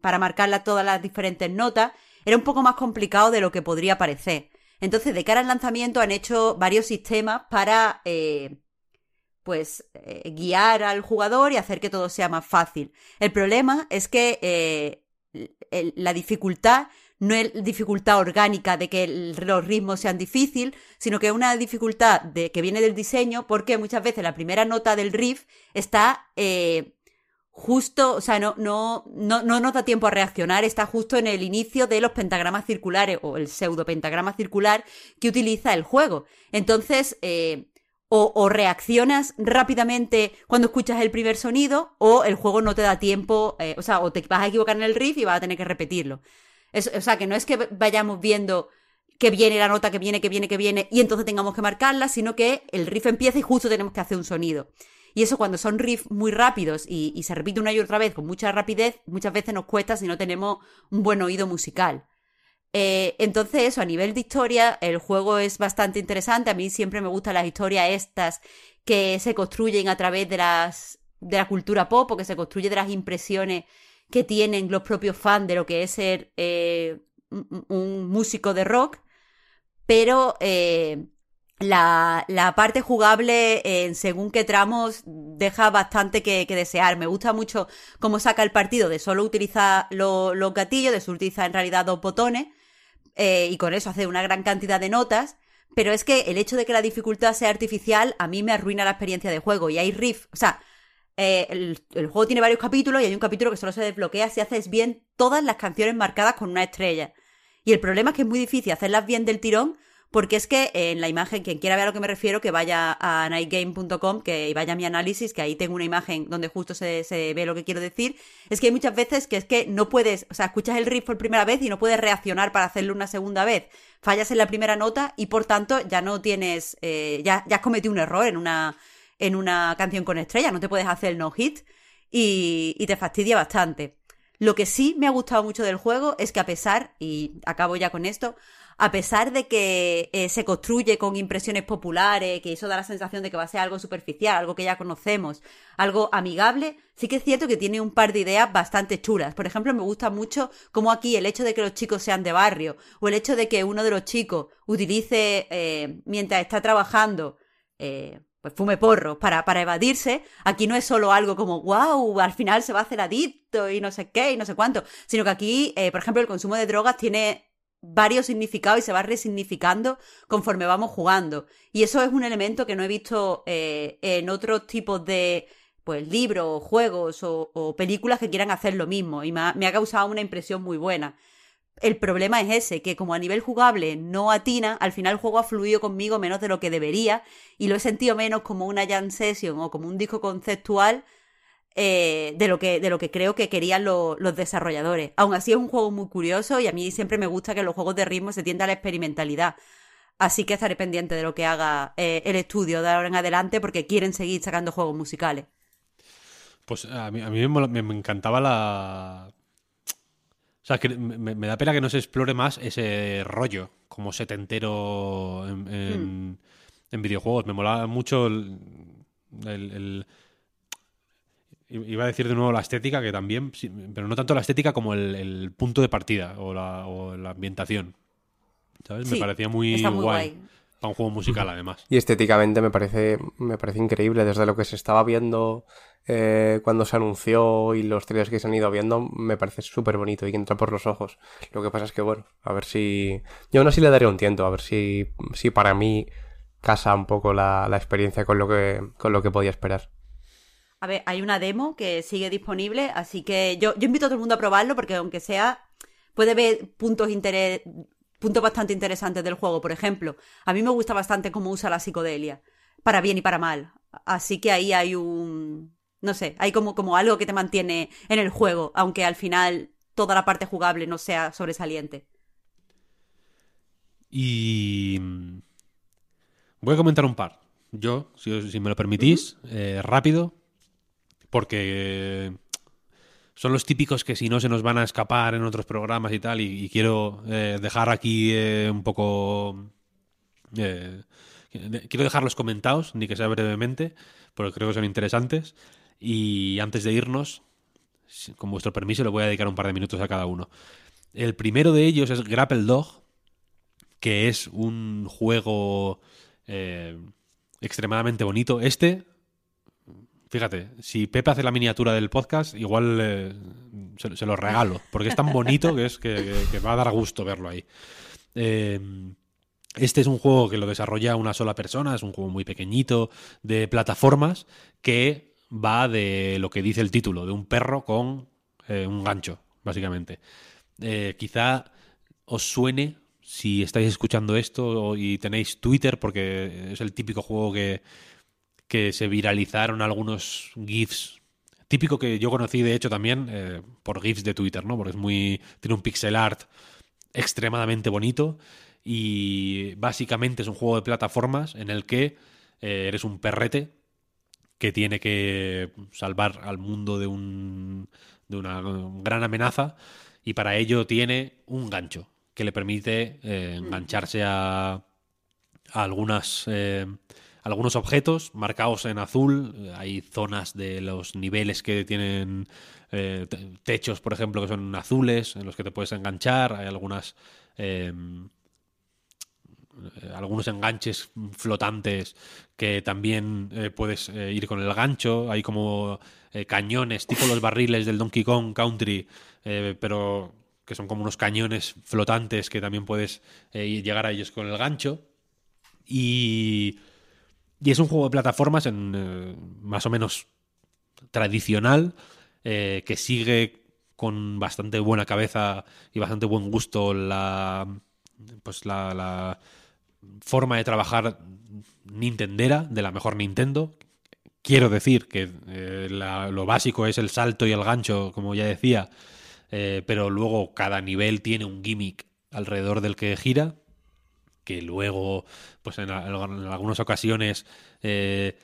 S4: para marcar la- todas las diferentes notas, era un poco más complicado de lo que podría parecer. Entonces, de cara al lanzamiento, han hecho varios sistemas para, eh, pues, eh, guiar al jugador y hacer que todo sea más fácil. El problema es que eh, la dificultad no es dificultad orgánica de que el- los ritmos sean difíciles, sino que es una dificultad de, que viene del diseño, porque muchas veces la primera nota del riff está justo, o sea, no, no, no, no nos da tiempo a reaccionar, está justo en el inicio de los pentagramas circulares o el pseudo pentagrama circular que utiliza el juego. Entonces, eh, o, reaccionas rápidamente cuando escuchas el primer sonido, o el juego no te da tiempo, eh, o sea, o te vas a equivocar en el riff y vas a tener que repetirlo. Es- o sea, que no es que vayamos viendo que viene la nota, que viene, que viene, que viene, y entonces tengamos que marcarla, sino que el riff empieza y justo tenemos que hacer un sonido. Y eso cuando son riffs muy rápidos y, se repite una y otra vez con mucha rapidez, muchas veces nos cuesta si no tenemos un buen oído musical. Eh, entonces, eso, a nivel de historia, el juego es bastante interesante. A mí siempre me gustan las historias estas que se construyen a través de las de la cultura pop o que se construye de las impresiones que tienen los propios fans de lo que es ser eh, un, un músico de rock. Pero eh, la, la parte jugable en según qué tramos deja bastante que, desear. Me gusta mucho cómo saca el partido de solo utilizar lo- los gatillos, de solo utilizar en realidad dos botones eh, y con eso hace una gran cantidad de notas. Pero es que el hecho de que la dificultad sea artificial a mí me arruina la experiencia de juego. Y hay riff, o sea, eh, el, el juego tiene varios capítulos y hay un capítulo que solo se desbloquea si haces bien todas las canciones marcadas con una estrella. Y el problema es que es muy difícil hacerlas bien del tirón porque es que eh, en la imagen, quien quiera ver a lo que me refiero, que vaya a nightgame.com, que vaya a mi análisis, que ahí tengo una imagen donde justo se, se ve lo que quiero decir. Es que hay muchas veces que es que no puedes, o sea, escuchas el riff por primera vez y no puedes reaccionar para hacerlo una segunda vez. Fallas en la primera nota y por tanto ya no tienes, eh, ya, ya has cometido un error en una, en una canción con estrella, no te puedes hacer el no hit y, y te fastidia bastante. Lo que sí me ha gustado mucho del juego es que a pesar, y acabo ya con esto, a pesar de que eh, se construye con impresiones populares, que eso da la sensación de que va a ser algo superficial, algo que ya conocemos, algo amigable, sí que es cierto que tiene un par de ideas bastante chulas. Por ejemplo, me gusta mucho como aquí el hecho de que los chicos sean de barrio, o el hecho de que uno de los chicos utilice, eh, mientras está trabajando, eh, pues fume porro para, para evadirse, aquí no es solo algo como, wow, al final se va a hacer adicto y no sé qué y no sé cuánto, sino que aquí, por ejemplo, el consumo de drogas tiene varios significados y se va resignificando conforme vamos jugando. Y eso es un elemento que no he visto eh, en otros tipos de pues libros, juegos o, o películas que quieran hacer lo mismo. Y me ha, me ha causado una impresión muy buena. el problema es ese, que como a nivel jugable no atina, al final el juego ha fluido conmigo menos de lo que debería y lo he sentido menos como una jam session o como un disco conceptual eh, de, lo que, de lo que creo que querían lo- los desarrolladores. Aún así es un juego muy curioso y a mí siempre me gusta que en los juegos de ritmo se tienda a la experimentalidad. Así que estaré pendiente de lo que haga eh, el estudio de ahora en adelante porque quieren seguir sacando juegos musicales.
S2: Pues a mí, a mí me, me- encantaba la... O sea, que me, me da pena que no se explore más ese rollo como setentero en, en, en videojuegos. Me molaba mucho el, el- el- Iba a decir de nuevo la estética, que también, pero no tanto la estética como el, el punto de partida o la, o la ambientación. ¿Sabes? me parecía muy,
S4: está muy
S2: guay.
S4: guay.
S2: Para un juego musical, además.
S3: Y estéticamente me parece, me parece increíble. Desde lo que se estaba viendo eh, cuando se anunció y los trailers que se han ido viendo, me parece súper bonito y que entra por los ojos. Lo que pasa es que, bueno, a ver si. Yo aún así le daré un tiento, a ver si, si para mí casa un poco la, la experiencia con lo que, con lo que podía esperar.
S4: A ver, hay una demo que sigue disponible, así que yo, yo invito a todo el mundo a probarlo porque aunque sea, puede ver puntos, puntos bastante interesantes del juego. Por ejemplo, a mí me gusta bastante cómo usa la psicodelia, para bien y para mal. Así que ahí hay un... No sé, hay como, como algo que te mantiene en el juego, aunque al final toda la parte jugable no sea sobresaliente.
S2: Y mm, voy a comentar un par. Yo, si me lo permitís, eh, rápido, porque son los típicos que si no se nos van a escapar en otros programas y tal, y, quiero eh, dejar aquí eh, un poco... eh, quiero dejarlos comentados, ni que sea brevemente, porque creo que son interesantes. Y antes de irnos, con vuestro permiso, le voy a dedicar un par de minutos a cada uno. El primero de ellos es Grapple Dog, que es un juego eh, extremadamente bonito. Este, fíjate, si Pepe hace la miniatura del podcast, igual eh, se, lo regalo, porque es tan bonito que, es que, va a dar gusto verlo ahí. Eh, este es un juego que lo desarrolla una sola persona, es un juego muy pequeñito de plataformas que va de lo que dice el título, de un perro con eh, un gancho, básicamente. Eh, quizá os suene si estáis escuchando esto y tenéis Twitter, porque es el típico juego que, que se viralizaron algunos GIFs. Típico que yo conocí, de hecho, también eh, por GIFs de Twitter, ¿no? Porque es muy. tiene un pixel art extremadamente bonito. Y básicamente es un juego de plataformas en el que eh, eres un perrete que tiene que salvar al mundo de, un, de una gran amenaza y para ello tiene un gancho que le permite eh, engancharse a, algunas, algunos objetos marcados en azul. Eh, Hay zonas de los niveles que tienen eh, te- techos, por ejemplo, que son azules, en los que te puedes enganchar. Hay algunas... eh, eh, algunos enganches flotantes que también puedes ir con el gancho. Hay como cañones, tipo los barriles del Donkey Kong Country, pero que son como unos cañones flotantes que también puedes llegar a ellos con el gancho. Y, y es un juego de plataformas en, eh, más o menos tradicional, eh, que sigue con bastante buena cabeza y bastante buen gusto la pues la, la forma de trabajar nintendera de la mejor Nintendo. Quiero decir que eh, lo básico es el salto y el gancho, como ya decía, pero luego cada nivel tiene un gimmick alrededor del que gira, que luego, pues en, en algunas ocasiones, eh,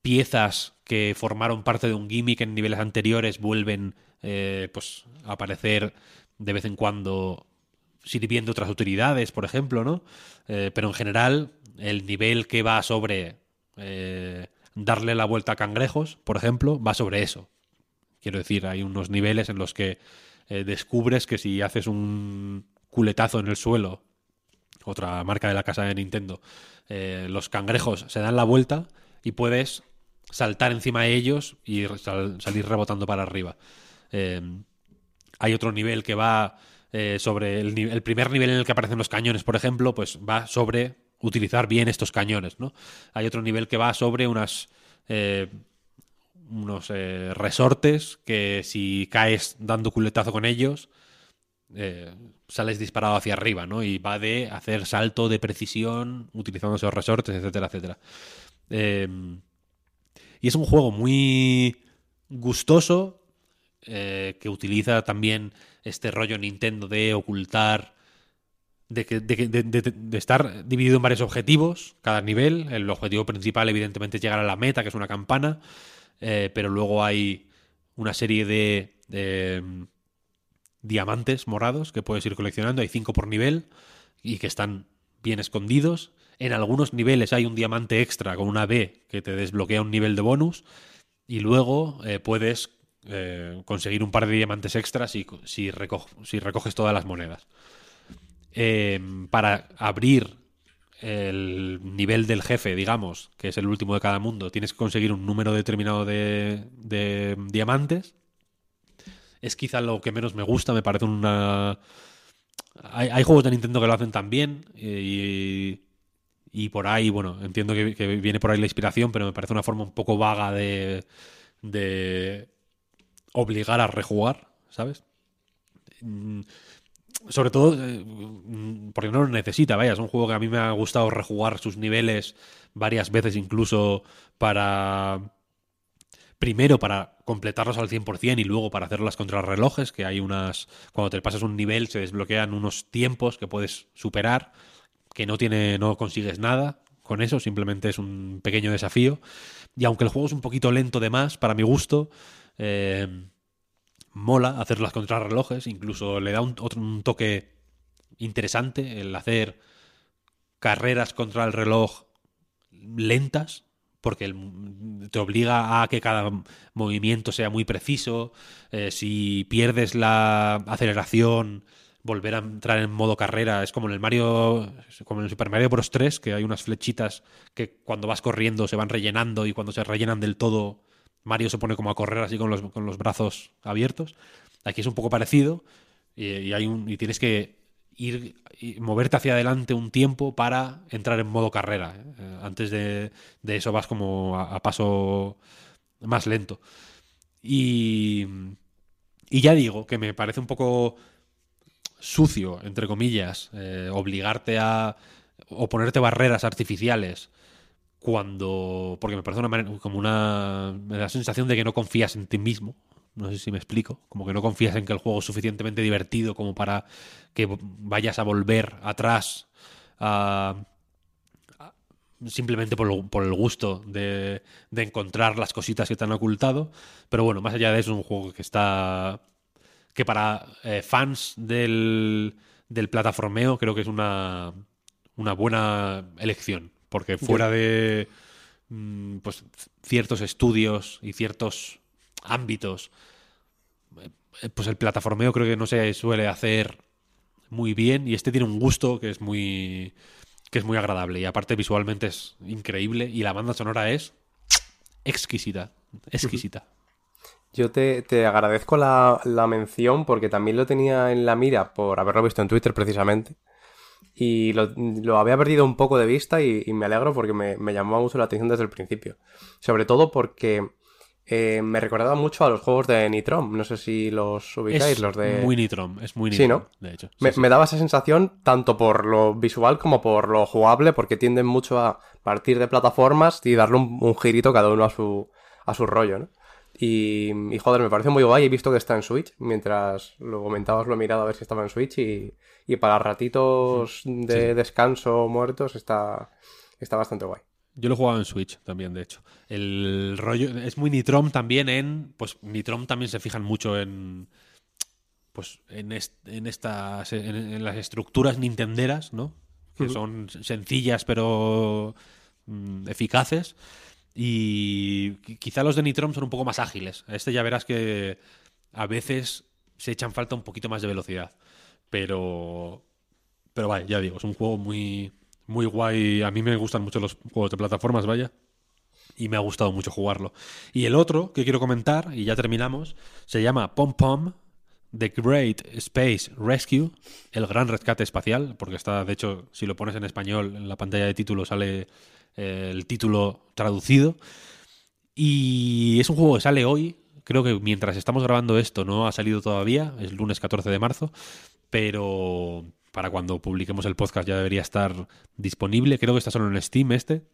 S2: piezas que formaron parte de un gimmick en niveles anteriores vuelven eh, pues, a aparecer de vez en cuando sirviendo otras utilidades, por ejemplo, ¿no? Eh, pero en general, el nivel que va sobre darle la vuelta a cangrejos, por ejemplo, va sobre eso. Quiero decir, hay unos niveles en los que descubres que si haces un culetazo en el suelo, otra marca de la casa de Nintendo, eh, los cangrejos se dan la vuelta y puedes saltar encima de ellos y sal- salir rebotando para arriba. Eh, hay otro nivel que va eh, sobre el, el primer nivel en el que aparecen los cañones, por ejemplo, pues va sobre utilizar bien estos cañones, ¿no? Hay otro nivel que va sobre unas eh, unos resortes que si caes dando culetazo con ellos eh, sales disparado hacia arriba, ¿no? Y va de hacer salto de precisión utilizando esos resortes, etcétera, etcétera. Eh, y es un juego muy gustoso eh, que utiliza también este rollo Nintendo de ocultar, de, que- de de- de- estar dividido en varios objetivos, cada nivel. El objetivo principal, evidentemente, es llegar a la meta, que es una campana, pero luego hay una serie de, diamantes morados que puedes ir coleccionando. Hay cinco por nivel y que están bien escondidos. En algunos niveles hay un diamante extra con una B que te desbloquea un nivel de bonus. Y luego eh, puedes eh, conseguir un par de diamantes extras si, si, si recoges todas las monedas. Eh, para abrir el nivel del jefe, digamos, que es el último de cada mundo, tienes que conseguir un número determinado de, de diamantes. Es quizá lo que menos me gusta, me parece una... Hay, hay juegos de Nintendo que lo hacen tan bien y, y por ahí, bueno, entiendo que, que viene por ahí la inspiración, pero me parece una forma un poco vaga de, de obligar a rejugar, ¿sabes? Mm, Sobre todo eh, mm, porque no lo necesita, vaya, es un juego que a mí me ha gustado rejugar sus niveles varias veces incluso para... Primero para completarlos al 100% y luego para hacer las contrarrelojes, que hay unas... Cuando te pasas un nivel se desbloquean unos tiempos que puedes superar, que no tiene no consigues nada con eso, simplemente es un pequeño desafío. Y aunque el juego es un poquito lento de más, para mi gusto, eh, mola hacer las contrarrelojes, incluso le da otro, un toque interesante el hacer carreras contra el reloj lentas, porque te obliga a que cada movimiento sea muy preciso. eh, si pierdes la aceleración, volver a entrar en modo carrera es como en el Mario, como en el Super Mario Bros. 3, que hay unas flechitas que cuando vas corriendo se van rellenando y cuando se rellenan del todo, Mario se pone como a correr así con los, con los brazos abiertos. Aquí es un poco parecido y, y hay un, y tienes que ir y moverte hacia adelante un tiempo para entrar en modo carrera. ¿eh? Eh, Antes de, de eso vas como a, a paso más lento. Y, y ya digo que me parece un poco sucio, entre comillas, eh, obligarte a o ponerte barreras artificiales cuando porque me parece una manera- como una me da la sensación de que no confías en ti mismo no sé si me explico como que no confías en que el juego es suficientemente divertido como para que vayas a volver atrás a, a- simplemente por, el- por el gusto de, de encontrar las cositas que te han ocultado pero bueno más allá de eso es un juego que está que para eh, fans del, del plataformeo creo que es una, una buena elección. Porque fuera de mm, pues, ciertos estudios y ciertos ámbitos, eh, pues el plataformeo creo que no se suele hacer muy bien y este tiene un gusto que es muy que es muy agradable y aparte visualmente es increíble y la banda sonora es exquisita, exquisita.
S3: Yo te, te agradezco la, la mención porque también lo tenía en la mira por haberlo visto en Twitter precisamente. Y lo, lo había perdido un poco de vista y, y me alegro porque me, me llamó mucho la atención desde el principio. Sobre todo porque eh, me recordaba mucho a los juegos de Nitrom. No sé si los ubicáis,
S2: Es
S3: los de...
S2: muy Nitrom, es muy
S3: Sí,
S2: Nitrom,
S3: ¿no?
S2: de hecho. Sí,
S3: Me,
S2: sí.
S3: me daba esa sensación tanto por lo visual como por lo jugable, porque tienden mucho a partir de plataformas y darle un, un girito cada uno a su, a su rollo, ¿no? Y, y, joder, me parece muy guay. He visto que está en Switch. Mientras lo comentabas, lo he mirado a ver si estaba en Switch. Y, y para ratitos de descanso muertos está, está bastante guay.
S2: Yo lo he jugado en Switch también, de hecho. El rollo es muy Nitrom también en. Pues Nitrom también se fijan mucho en. Pues en, est- en estas. En, en las estructuras nintenderas, ¿no? Que son sencillas pero mm, eficaces. Y qui- quizá los de Nitrom son un poco más ágiles. Este ya verás que a veces se echan falta un poquito más de velocidad. Pero. Pero vaya, ya digo, es un juego muy, muy guay. A mí me gustan mucho los juegos de plataformas, vaya. Y me ha gustado mucho jugarlo. Y el otro que quiero comentar, y ya terminamos, se llama Pom Pom The Great Space Rescue, el gran rescate espacial, porque está, de hecho, si lo pones en español, en la pantalla de título sale eh, el título traducido. Y es un juego que sale hoy. Creo que mientras estamos grabando esto no ha salido todavía, es lunes 14 de marzo. pero para cuando publiquemos el podcast ya debería estar disponible. Creo que está solo en Steam este.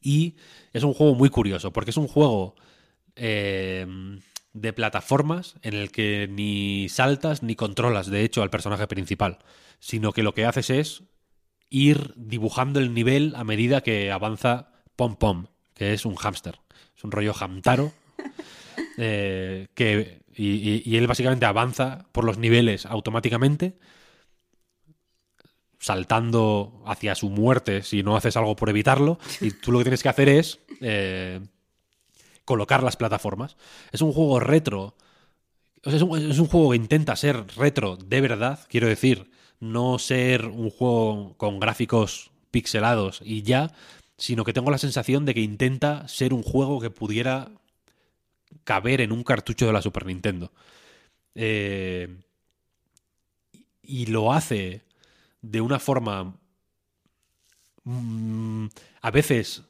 S2: Y es un juego muy curioso, porque es un juego eh, de plataformas en el que ni saltas ni controlas, de hecho, al personaje principal, sino que lo que haces es ir dibujando el nivel a medida que avanza Pom Pom, que es un hámster. Es un rollo hamtaro. [LAUGHS] eh, que, y, y- y él básicamente avanza por los niveles automáticamente, saltando hacia su muerte si no haces algo por evitarlo. [LAUGHS] Y tú lo que tienes que hacer es eh, colocar las plataformas. Es un juego retro. O sea, es, un, es un juego que intenta ser retro de verdad, quiero decir, no ser un juego con gráficos pixelados y ya, sino que tengo la sensación de que intenta ser un juego que pudiera caber en un cartucho de la Super Nintendo. Eh, y lo hace de una forma mm, a veces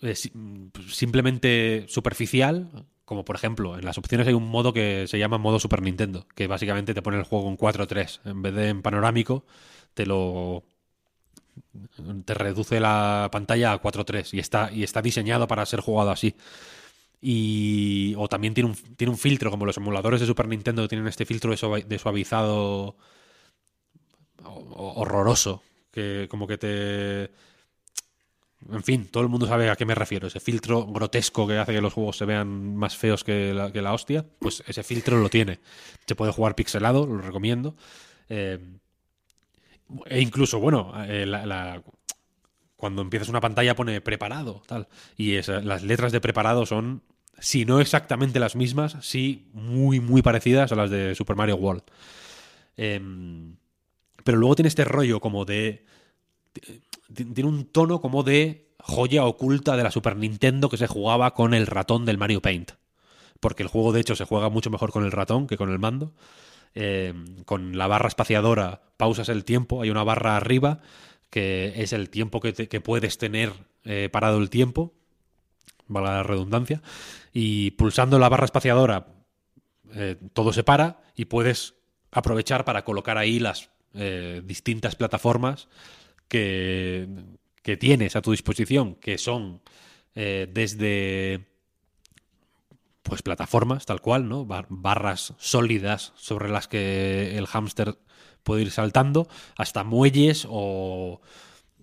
S2: eh, mm, simplemente superficial, como por ejemplo, en las opciones hay un modo que se llama modo Super Nintendo, que básicamente te pone el juego en 4.3. En vez de en panorámico, te lo te reduce la pantalla a 4.3 y está, y está diseñado para ser jugado así. Y, o también tiene un, tiene un filtro, como los emuladores de Super Nintendo tienen este filtro de, suavi- de suavizado horroroso, que como que te... En fin, todo el mundo sabe a qué me refiero. Ese filtro grotesco que hace que los juegos se vean más feos que la, hostia, pues ese filtro lo tiene. Se puede jugar pixelado, lo recomiendo. Eh, e incluso, bueno, eh, cuando empiezas una pantalla pone preparado, tal. Y las letras de preparado son, si no exactamente las mismas, sí muy, muy parecidas a las de Super Mario World. Em, pero luego tiene este rollo como de. ti- Tiene un tono como de joya oculta de la Super Nintendo que se jugaba con el ratón del Mario Paint. Porque el juego, de hecho, se juega mucho mejor con el ratón que con el mando. Eh, con la barra espaciadora pausas el tiempo, hay una barra arriba que es el tiempo que puedes tener eh, parado el tiempo, valga la redundancia, y pulsando la barra espaciadora eh, todo se para y puedes aprovechar para colocar ahí las eh, distintas plataformas que, que tienes a tu disposición, que son eh, desde pues plataformas, tal cual, ¿no? Bar- barras sólidas sobre las que el hámster puede ir saltando, hasta muelles o,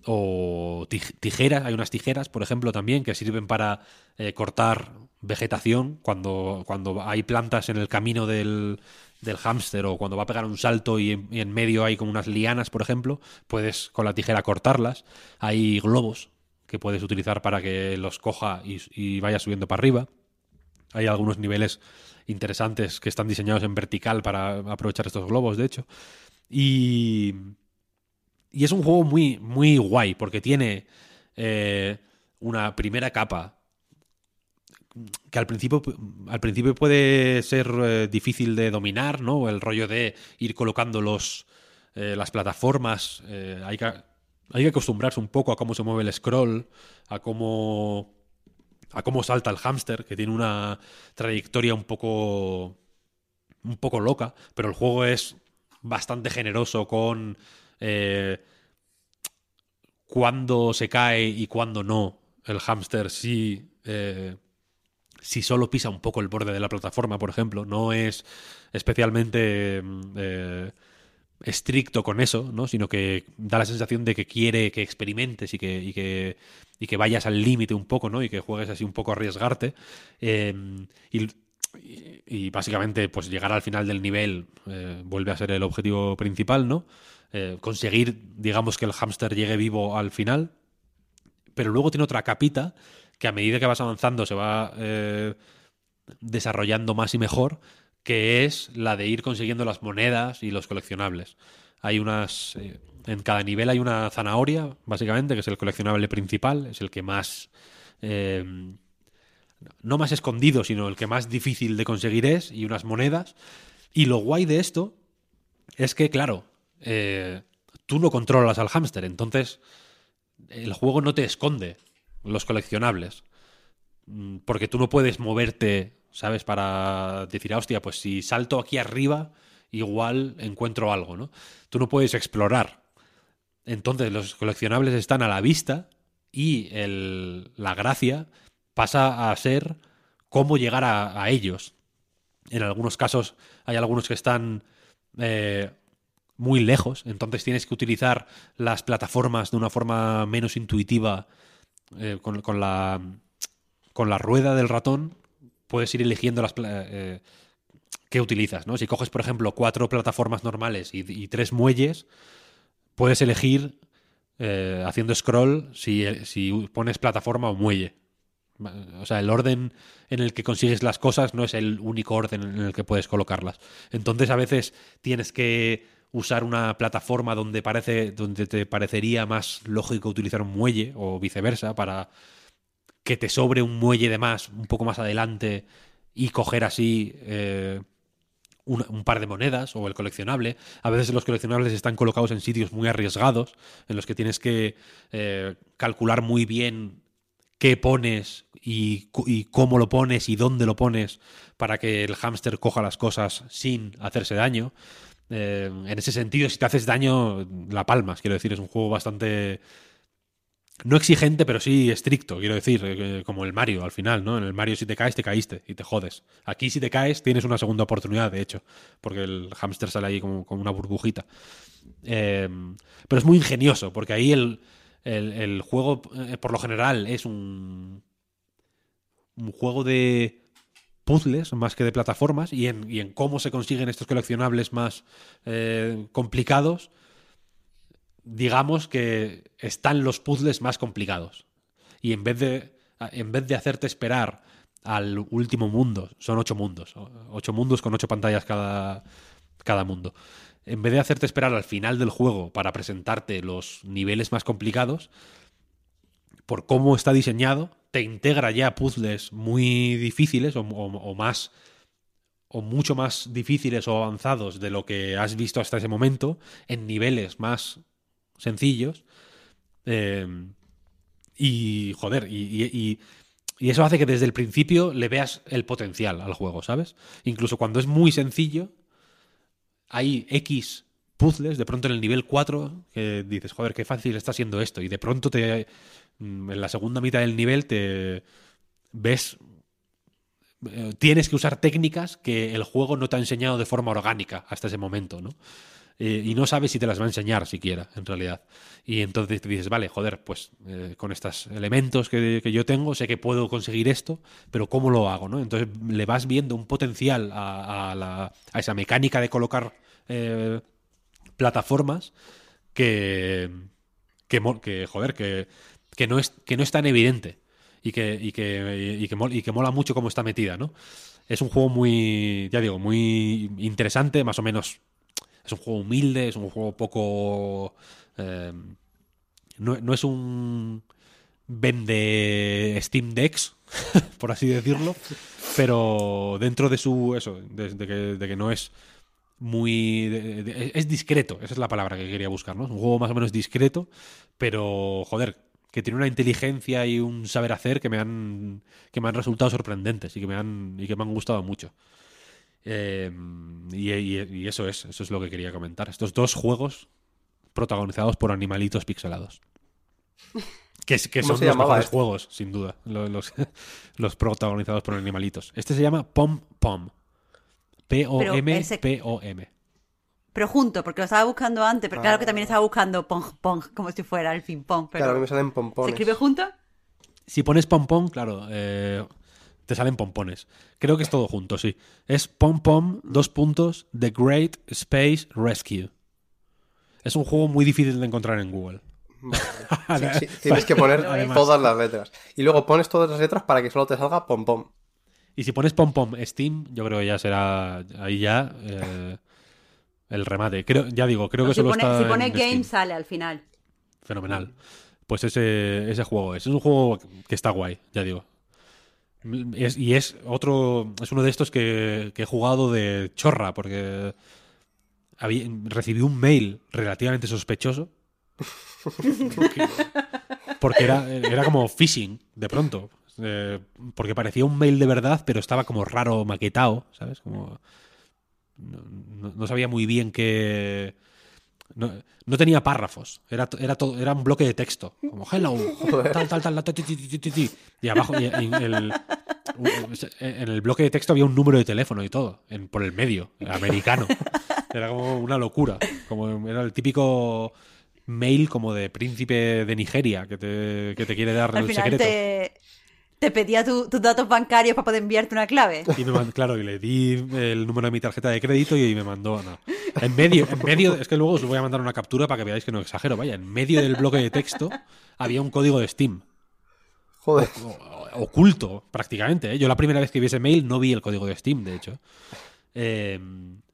S2: o tij- tijeras. Hay unas tijeras, por ejemplo, también que sirven para eh, cortar vegetación cuando, cuando hay plantas en el camino del, del hámster o cuando va a pegar un salto y en, medio hay como unas lianas, por ejemplo, puedes con la tijera cortarlas. Hay globos que puedes utilizar para que los coja y, y vaya subiendo para arriba. Hay algunos niveles interesantes que están diseñados en vertical para aprovechar estos globos, de hecho. Y, y es un juego muy, muy guay porque tiene eh, una primera capa que al principio, al principio puede ser eh, difícil de dominar, ¿no? El rollo de ir colocando los, eh, las plataformas. eh, hay, que, hay que acostumbrarse un poco a cómo se mueve el scroll, a cómo a cómo salta el hámster, que tiene una trayectoria un poco un poco loca, pero el juego es bastante generoso con cuándo se cae y cuándo no el hámster eh, si solo pisa un poco el borde de la plataforma, por ejemplo, no es especialmente mm, eh, estricto con eso, ¿no? Sino que da la sensación de que quiere que experimentes y que, y que, y que vayas al límite un poco, ¿no? Y que juegues así un poco a arriesgarte. Y, y- y básicamente, pues llegar al final del nivel eh, vuelve a ser el objetivo principal, ¿no? Eh, conseguir, digamos, que el hámster llegue vivo al final. Pero luego tiene otra capita que a medida que vas avanzando se va eh, desarrollando más y mejor, que es la de ir consiguiendo las monedas y los coleccionables. Hay unas. eh, en cada nivel hay una zanahoria, básicamente, que es el coleccionable principal, es el que más. eh, no más escondido, sino el que más difícil de conseguir es, y unas monedas. Y lo guay de esto es que, claro, tú no controlas al hámster, entonces el juego no te esconde los coleccionables. Mm, Porque tú no puedes moverte, ¿sabes? Para decir, "Ah, hostia, pues si salto aquí arriba igual encuentro algo, ¿no? Tú no puedes explorar. Entonces los coleccionables están a la vista y el- la gracia pasa a ser cómo llegar a, ellos. En algunos casos hay algunos que están eh, muy lejos, entonces tienes que utilizar las plataformas de una forma menos intuitiva eh, con, la, con la rueda del ratón. Puedes ir eligiendo las eh, utilizas, ¿no? Si coges, por ejemplo, cuatro plataformas normales y, tres muelles, puedes elegir eh, haciendo scroll si, si pones plataforma o muelle. O sea, el orden en el que consigues las cosas no es el único orden en el que puedes colocarlas. Entonces, a veces tienes que usar una plataforma donde parece donde te parecería más lógico utilizar un muelle o viceversa para que te sobre un muelle de más un poco más adelante y coger así eh, un, par de monedas o el coleccionable. A veces los coleccionables están colocados en sitios muy arriesgados, en los que tienes que eh, calcular muy bien qué pones y, y cómo lo pones y dónde lo pones para que el hámster coja las cosas sin hacerse daño. Eh, en ese sentido, si te haces daño, la palmas. Quiero decir, es un juego bastante no exigente, pero sí estricto, quiero decir, eh, como el Mario al final, ¿no? En el Mario si te caes, te caíste y te jodes. Aquí si te caes, tienes una segunda oportunidad, de hecho, porque el hámster sale ahí como, una burbujita. Eh, pero es muy ingenioso, porque ahí el, el- juego, por lo general, es un, un juego de puzzles más que de plataformas y en, cómo se consiguen estos coleccionables más eh, complicados digamos que están los puzzles más complicados. Y en vez de, en vez de hacerte esperar al último mundo, son ocho mundos, ocho mundos con ocho pantallas cada, cada mundo. En vez de hacerte esperar al final del juego para presentarte los niveles más complicados, por cómo está diseñado, te integra ya puzzles muy difíciles o, más o mucho más difíciles o avanzados de lo que has visto hasta ese momento, en niveles más sencillos. Eh, y, joder, y, eso hace que desde el principio le veas el potencial al juego, ¿sabes? Incluso cuando es muy sencillo, hay X puzzles, de pronto en el nivel 4, que dices, joder, qué fácil está siendo esto. Y de pronto te, en la segunda mitad del nivel te ves eh, tienes que usar técnicas que el juego no te ha enseñado de forma orgánica hasta ese momento, ¿no? Eh, y no sabes si te las va a enseñar siquiera, en realidad. Y entonces te dices, vale, joder, pues eh, con estos elementos que, que yo tengo, sé que puedo conseguir esto, pero ¿cómo lo hago? ¿no? Entonces le vas viendo un potencial a, a la- a esa mecánica de colocar plataformas que, que, joder, que, que, no es, que no es tan evidente y que, y que, y que, mol- y que mola mucho cómo está metida, ¿no? Es un juego muy, ya digo, muy interesante, más o menos. Es un juego humilde, es un juego poco... eh, no, no es un vende Steam Decks, [LAUGHS] por así decirlo, pero dentro de su... Eso, de, que, de que no es muy... es discreto, esa es la palabra que quería buscar, ¿no? Es un juego más o menos discreto, pero, joder, que tiene una inteligencia y un saber hacer que me han, que me han resultado sorprendentes y que me han, y que me han gustado mucho. Eh, y, y- y eso es, eso es lo que quería comentar. Estos dos juegos protagonizados por animalitos pixelados. [LAUGHS] Que, es- que
S3: ¿Cómo
S2: son los mejores
S3: este?
S2: juegos, sin duda. Los, los, [LAUGHS] los protagonizados por animalitos. Este se llama Pom Pom. P-O-M-P-O-M.
S4: Pero junto, porque lo estaba buscando antes, pero claro que también estaba buscando Pong Pong, como si fuera el fin Pong. Pero
S3: Claro, a mí me salen
S4: ¿Se
S3: pompones.
S4: escribe junto?
S2: Si pones pom pom, claro, eh, te salen pompones. Creo que es todo junto, sí. Es pom pom, dos puntos, The Great Space Rescue. Es un juego muy difícil de encontrar en Google.
S3: Vale. [LAUGHS] Sí, sí, tienes que poner [LAUGHS]
S2: Además.
S3: todas las letras. Y luego pones todas las letras para que solo te salga pom pom.
S2: Y si pones pom pom Steam, yo creo que ya será ahí ya eh, el remate. Creo, ya digo, creo que
S4: si
S2: solo
S4: pone,
S2: está
S4: si pone
S2: en
S4: game
S2: Steam.
S4: sale al final.
S2: Fenomenal. Pues ese, ese juego es. Es un juego que está guay, ya digo. Es- y es otro. Es uno de estos que, que he jugado de chorra, porque había- recibí un mail relativamente sospechoso. Porque, [LAUGHS] porque era, era como phishing, de pronto. Eh, porque parecía un mail de verdad, pero estaba como raro maquetado, ¿sabes? Como. No, no- no sabía muy bien qué. No, no tenía párrafos, era, era, todo, era un bloque de texto, como hello, [LAUGHS] tal, tal, tal, ti. y abajo y en el, en el bloque de texto había un número de teléfono y todo, en- por el medio, americano. Era como una locura, como era el típico mail como de príncipe de Nigeria que te, que te quiere dar
S4: Al
S2: el
S4: final
S2: secreto.
S4: te, te pedía tu- tus datos bancarios para poder enviarte una clave.
S2: Y me mand- claro, y le di el número de mi tarjeta de crédito y me mandó. No. En medio, en medio, es que luego os voy a mandar una captura para que veáis que no exagero. Vaya, en medio del bloque de texto había un código de Steam.
S3: Joder.
S2: o- o- oculto, prácticamente. ¿eh? Yo la primera vez que vi ese mail no vi el código de Steam, de hecho. Eh,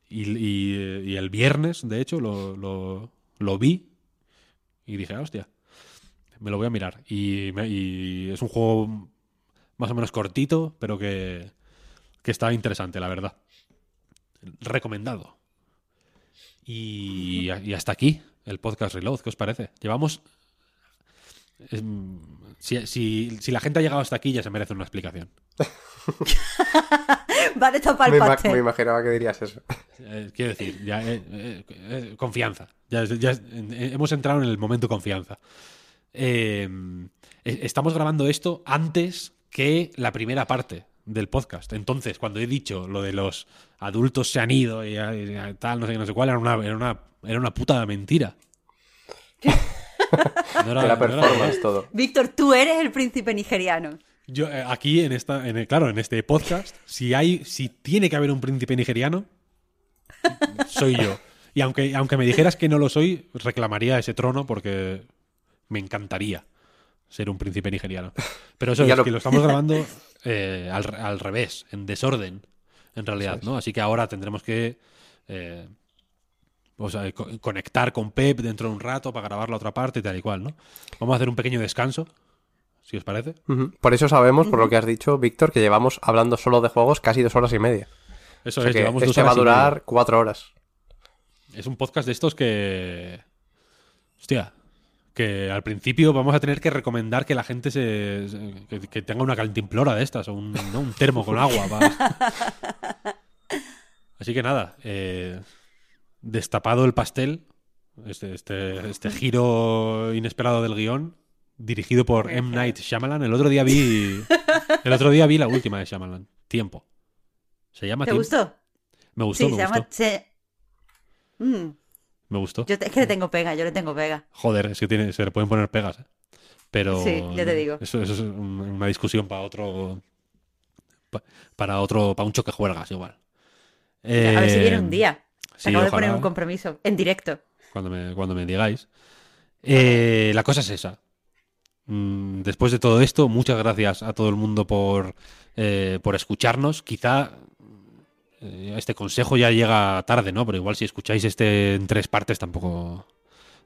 S2: y, y- y el viernes, de hecho, lo, lo- lo vi y dije, "Ah, hostia, me lo voy a mirar. Y, me- y es un juego más o menos cortito, pero que, que está interesante, la verdad. Recomendado. Y, y hasta aquí el podcast Reload, ¿qué os parece? Llevamos es- si, si- si la gente ha llegado hasta aquí ya se merece una explicación. [LAUGHS]
S4: Va a destapar
S3: Me,
S4: el
S3: ima-
S4: pastel.
S3: me imaginaba que dirías eso.
S2: Eh, quiero decir, ya, eh, eh, eh, confianza. Ya, ya eh, hemos entrado en el momento confianza. Estamos grabando esto antes que la primera parte del podcast. Entonces, cuando he dicho lo de los adultos se han ido y, y tal, no sé qué, no sé cuál, era una, era una, era una puta mentira. [LAUGHS] No era-
S3: Era
S2: no era-
S3: performance todo.
S4: Víctor, tú eres el príncipe nigeriano.
S2: Yo, eh, aquí en esta, en el- claro, en este podcast, si hay, si tiene que haber un príncipe nigeriano, soy yo. Y aunque, aunque me dijeras que no lo soy, reclamaría ese trono porque me encantaría ser un príncipe nigeriano. Pero eso [LAUGHS] es
S3: lo-
S2: que lo estamos grabando [LAUGHS] eh, al, al revés, en desorden, en realidad, ¿no? Así que ahora tendremos que eh, o sea, co- conectar con Pep dentro de un rato para grabar la otra parte y tal y cual, ¿no? Vamos a hacer un pequeño descanso, si os parece.
S3: Por eso sabemos, por lo que has dicho, Víctor, que llevamos hablando solo de juegos casi dos horas y media.
S2: Eso
S3: O sea
S2: es,
S3: que
S2: llevamos dos
S3: este va a durar cuatro horas.
S2: Es un podcast de estos que. Hostia. Que al principio vamos a tener que recomendar que la gente se. que, que tenga una cantimplora de estas o un, ¿no? un termo con agua. Así que nada. eh, destapado el pastel. Este, este, este giro inesperado del guion. Dirigido por M. Night Shyamalan. El otro día vi. El otro día vi la última de Shyamalan. Tiempo. Se llama
S4: ¿Te
S2: Tiempo.
S4: gustó?
S2: Me gustó,
S4: sí,
S2: me
S4: se
S2: gustó.
S4: llama... se- Mm,
S2: Me gustó.
S4: yo te- es que le tengo pega, yo le tengo pega.
S2: Joder, es que tiene, se le pueden poner pegas. ¿eh? Pero.
S4: Sí, ya te digo.
S2: Eso, eso es un- una discusión para otro. pa- Para otro. Para un choque juergas, igual.
S4: a ver si
S2: Eh,
S4: viene un día.
S2: sí,
S4: Se acabo de
S2: ojalá,
S4: poner un compromiso, en directo.
S2: cuando me, cuando me digáis. Eh, la cosa es esa. Mm, Después de todo esto, muchas gracias a todo el mundo por, eh, por escucharnos. Quizá eh, este consejo ya llega tarde, ¿no? Pero igual si escucháis este en tres partes tampoco,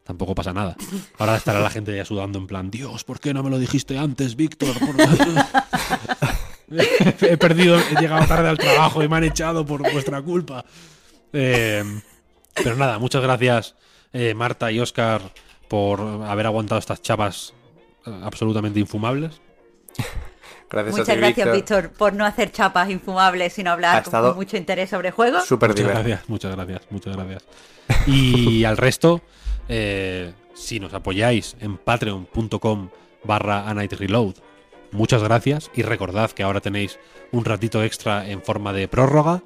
S2: tampoco pasa nada. Ahora estará la gente ya sudando en plan, Dios, ¿por qué no me lo dijiste antes, Víctor? ¿Por qué?". [LAUGHS] he perdido, he llegado tarde al trabajo y me han echado por vuestra culpa. Eh, pero nada, muchas gracias eh, Marta y Oscar por haber aguantado estas chapas eh, absolutamente infumables.
S3: Gracias a
S4: Muchas
S3: ti,
S4: gracias,
S3: Víctor.
S4: Víctor, por no hacer chapas infumables, sino
S3: Ha
S4: hablar con mucho interés sobre juegos.
S3: Súper
S2: Muchas
S3: divertido.
S2: gracias, muchas gracias, muchas gracias. Y [LAUGHS] al resto, eh, si nos apoyáis en patreon.com barra a night reload, muchas gracias y recordad que ahora tenéis un ratito extra en forma de prórroga.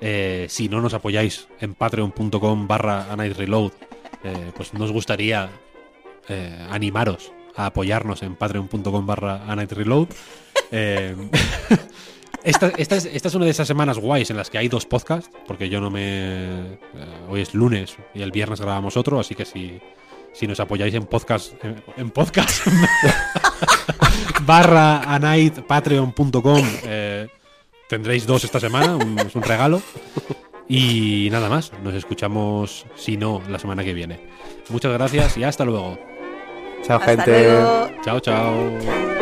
S2: Eh, si no nos apoyáis en patreon.com barra a night reload, eh, pues nos gustaría eh, animaros a apoyarnos en patreon.com barra a night reload. Eh, [LAUGHS] esta, esta es, esta es una de esas semanas guays en las que hay dos podcasts, porque yo no me... eh, hoy es lunes y el viernes grabamos otro, así que si, si nos apoyáis en podcast... En, en podcast... [LAUGHS] barra a night patreon.com eh, tendréis dos esta semana, un- es un regalo. Y nada más, nos escuchamos, si no, la semana que viene. Muchas gracias y hasta luego.
S3: Chao,
S4: Hasta
S3: gente.
S4: luego.
S2: Chao, chao.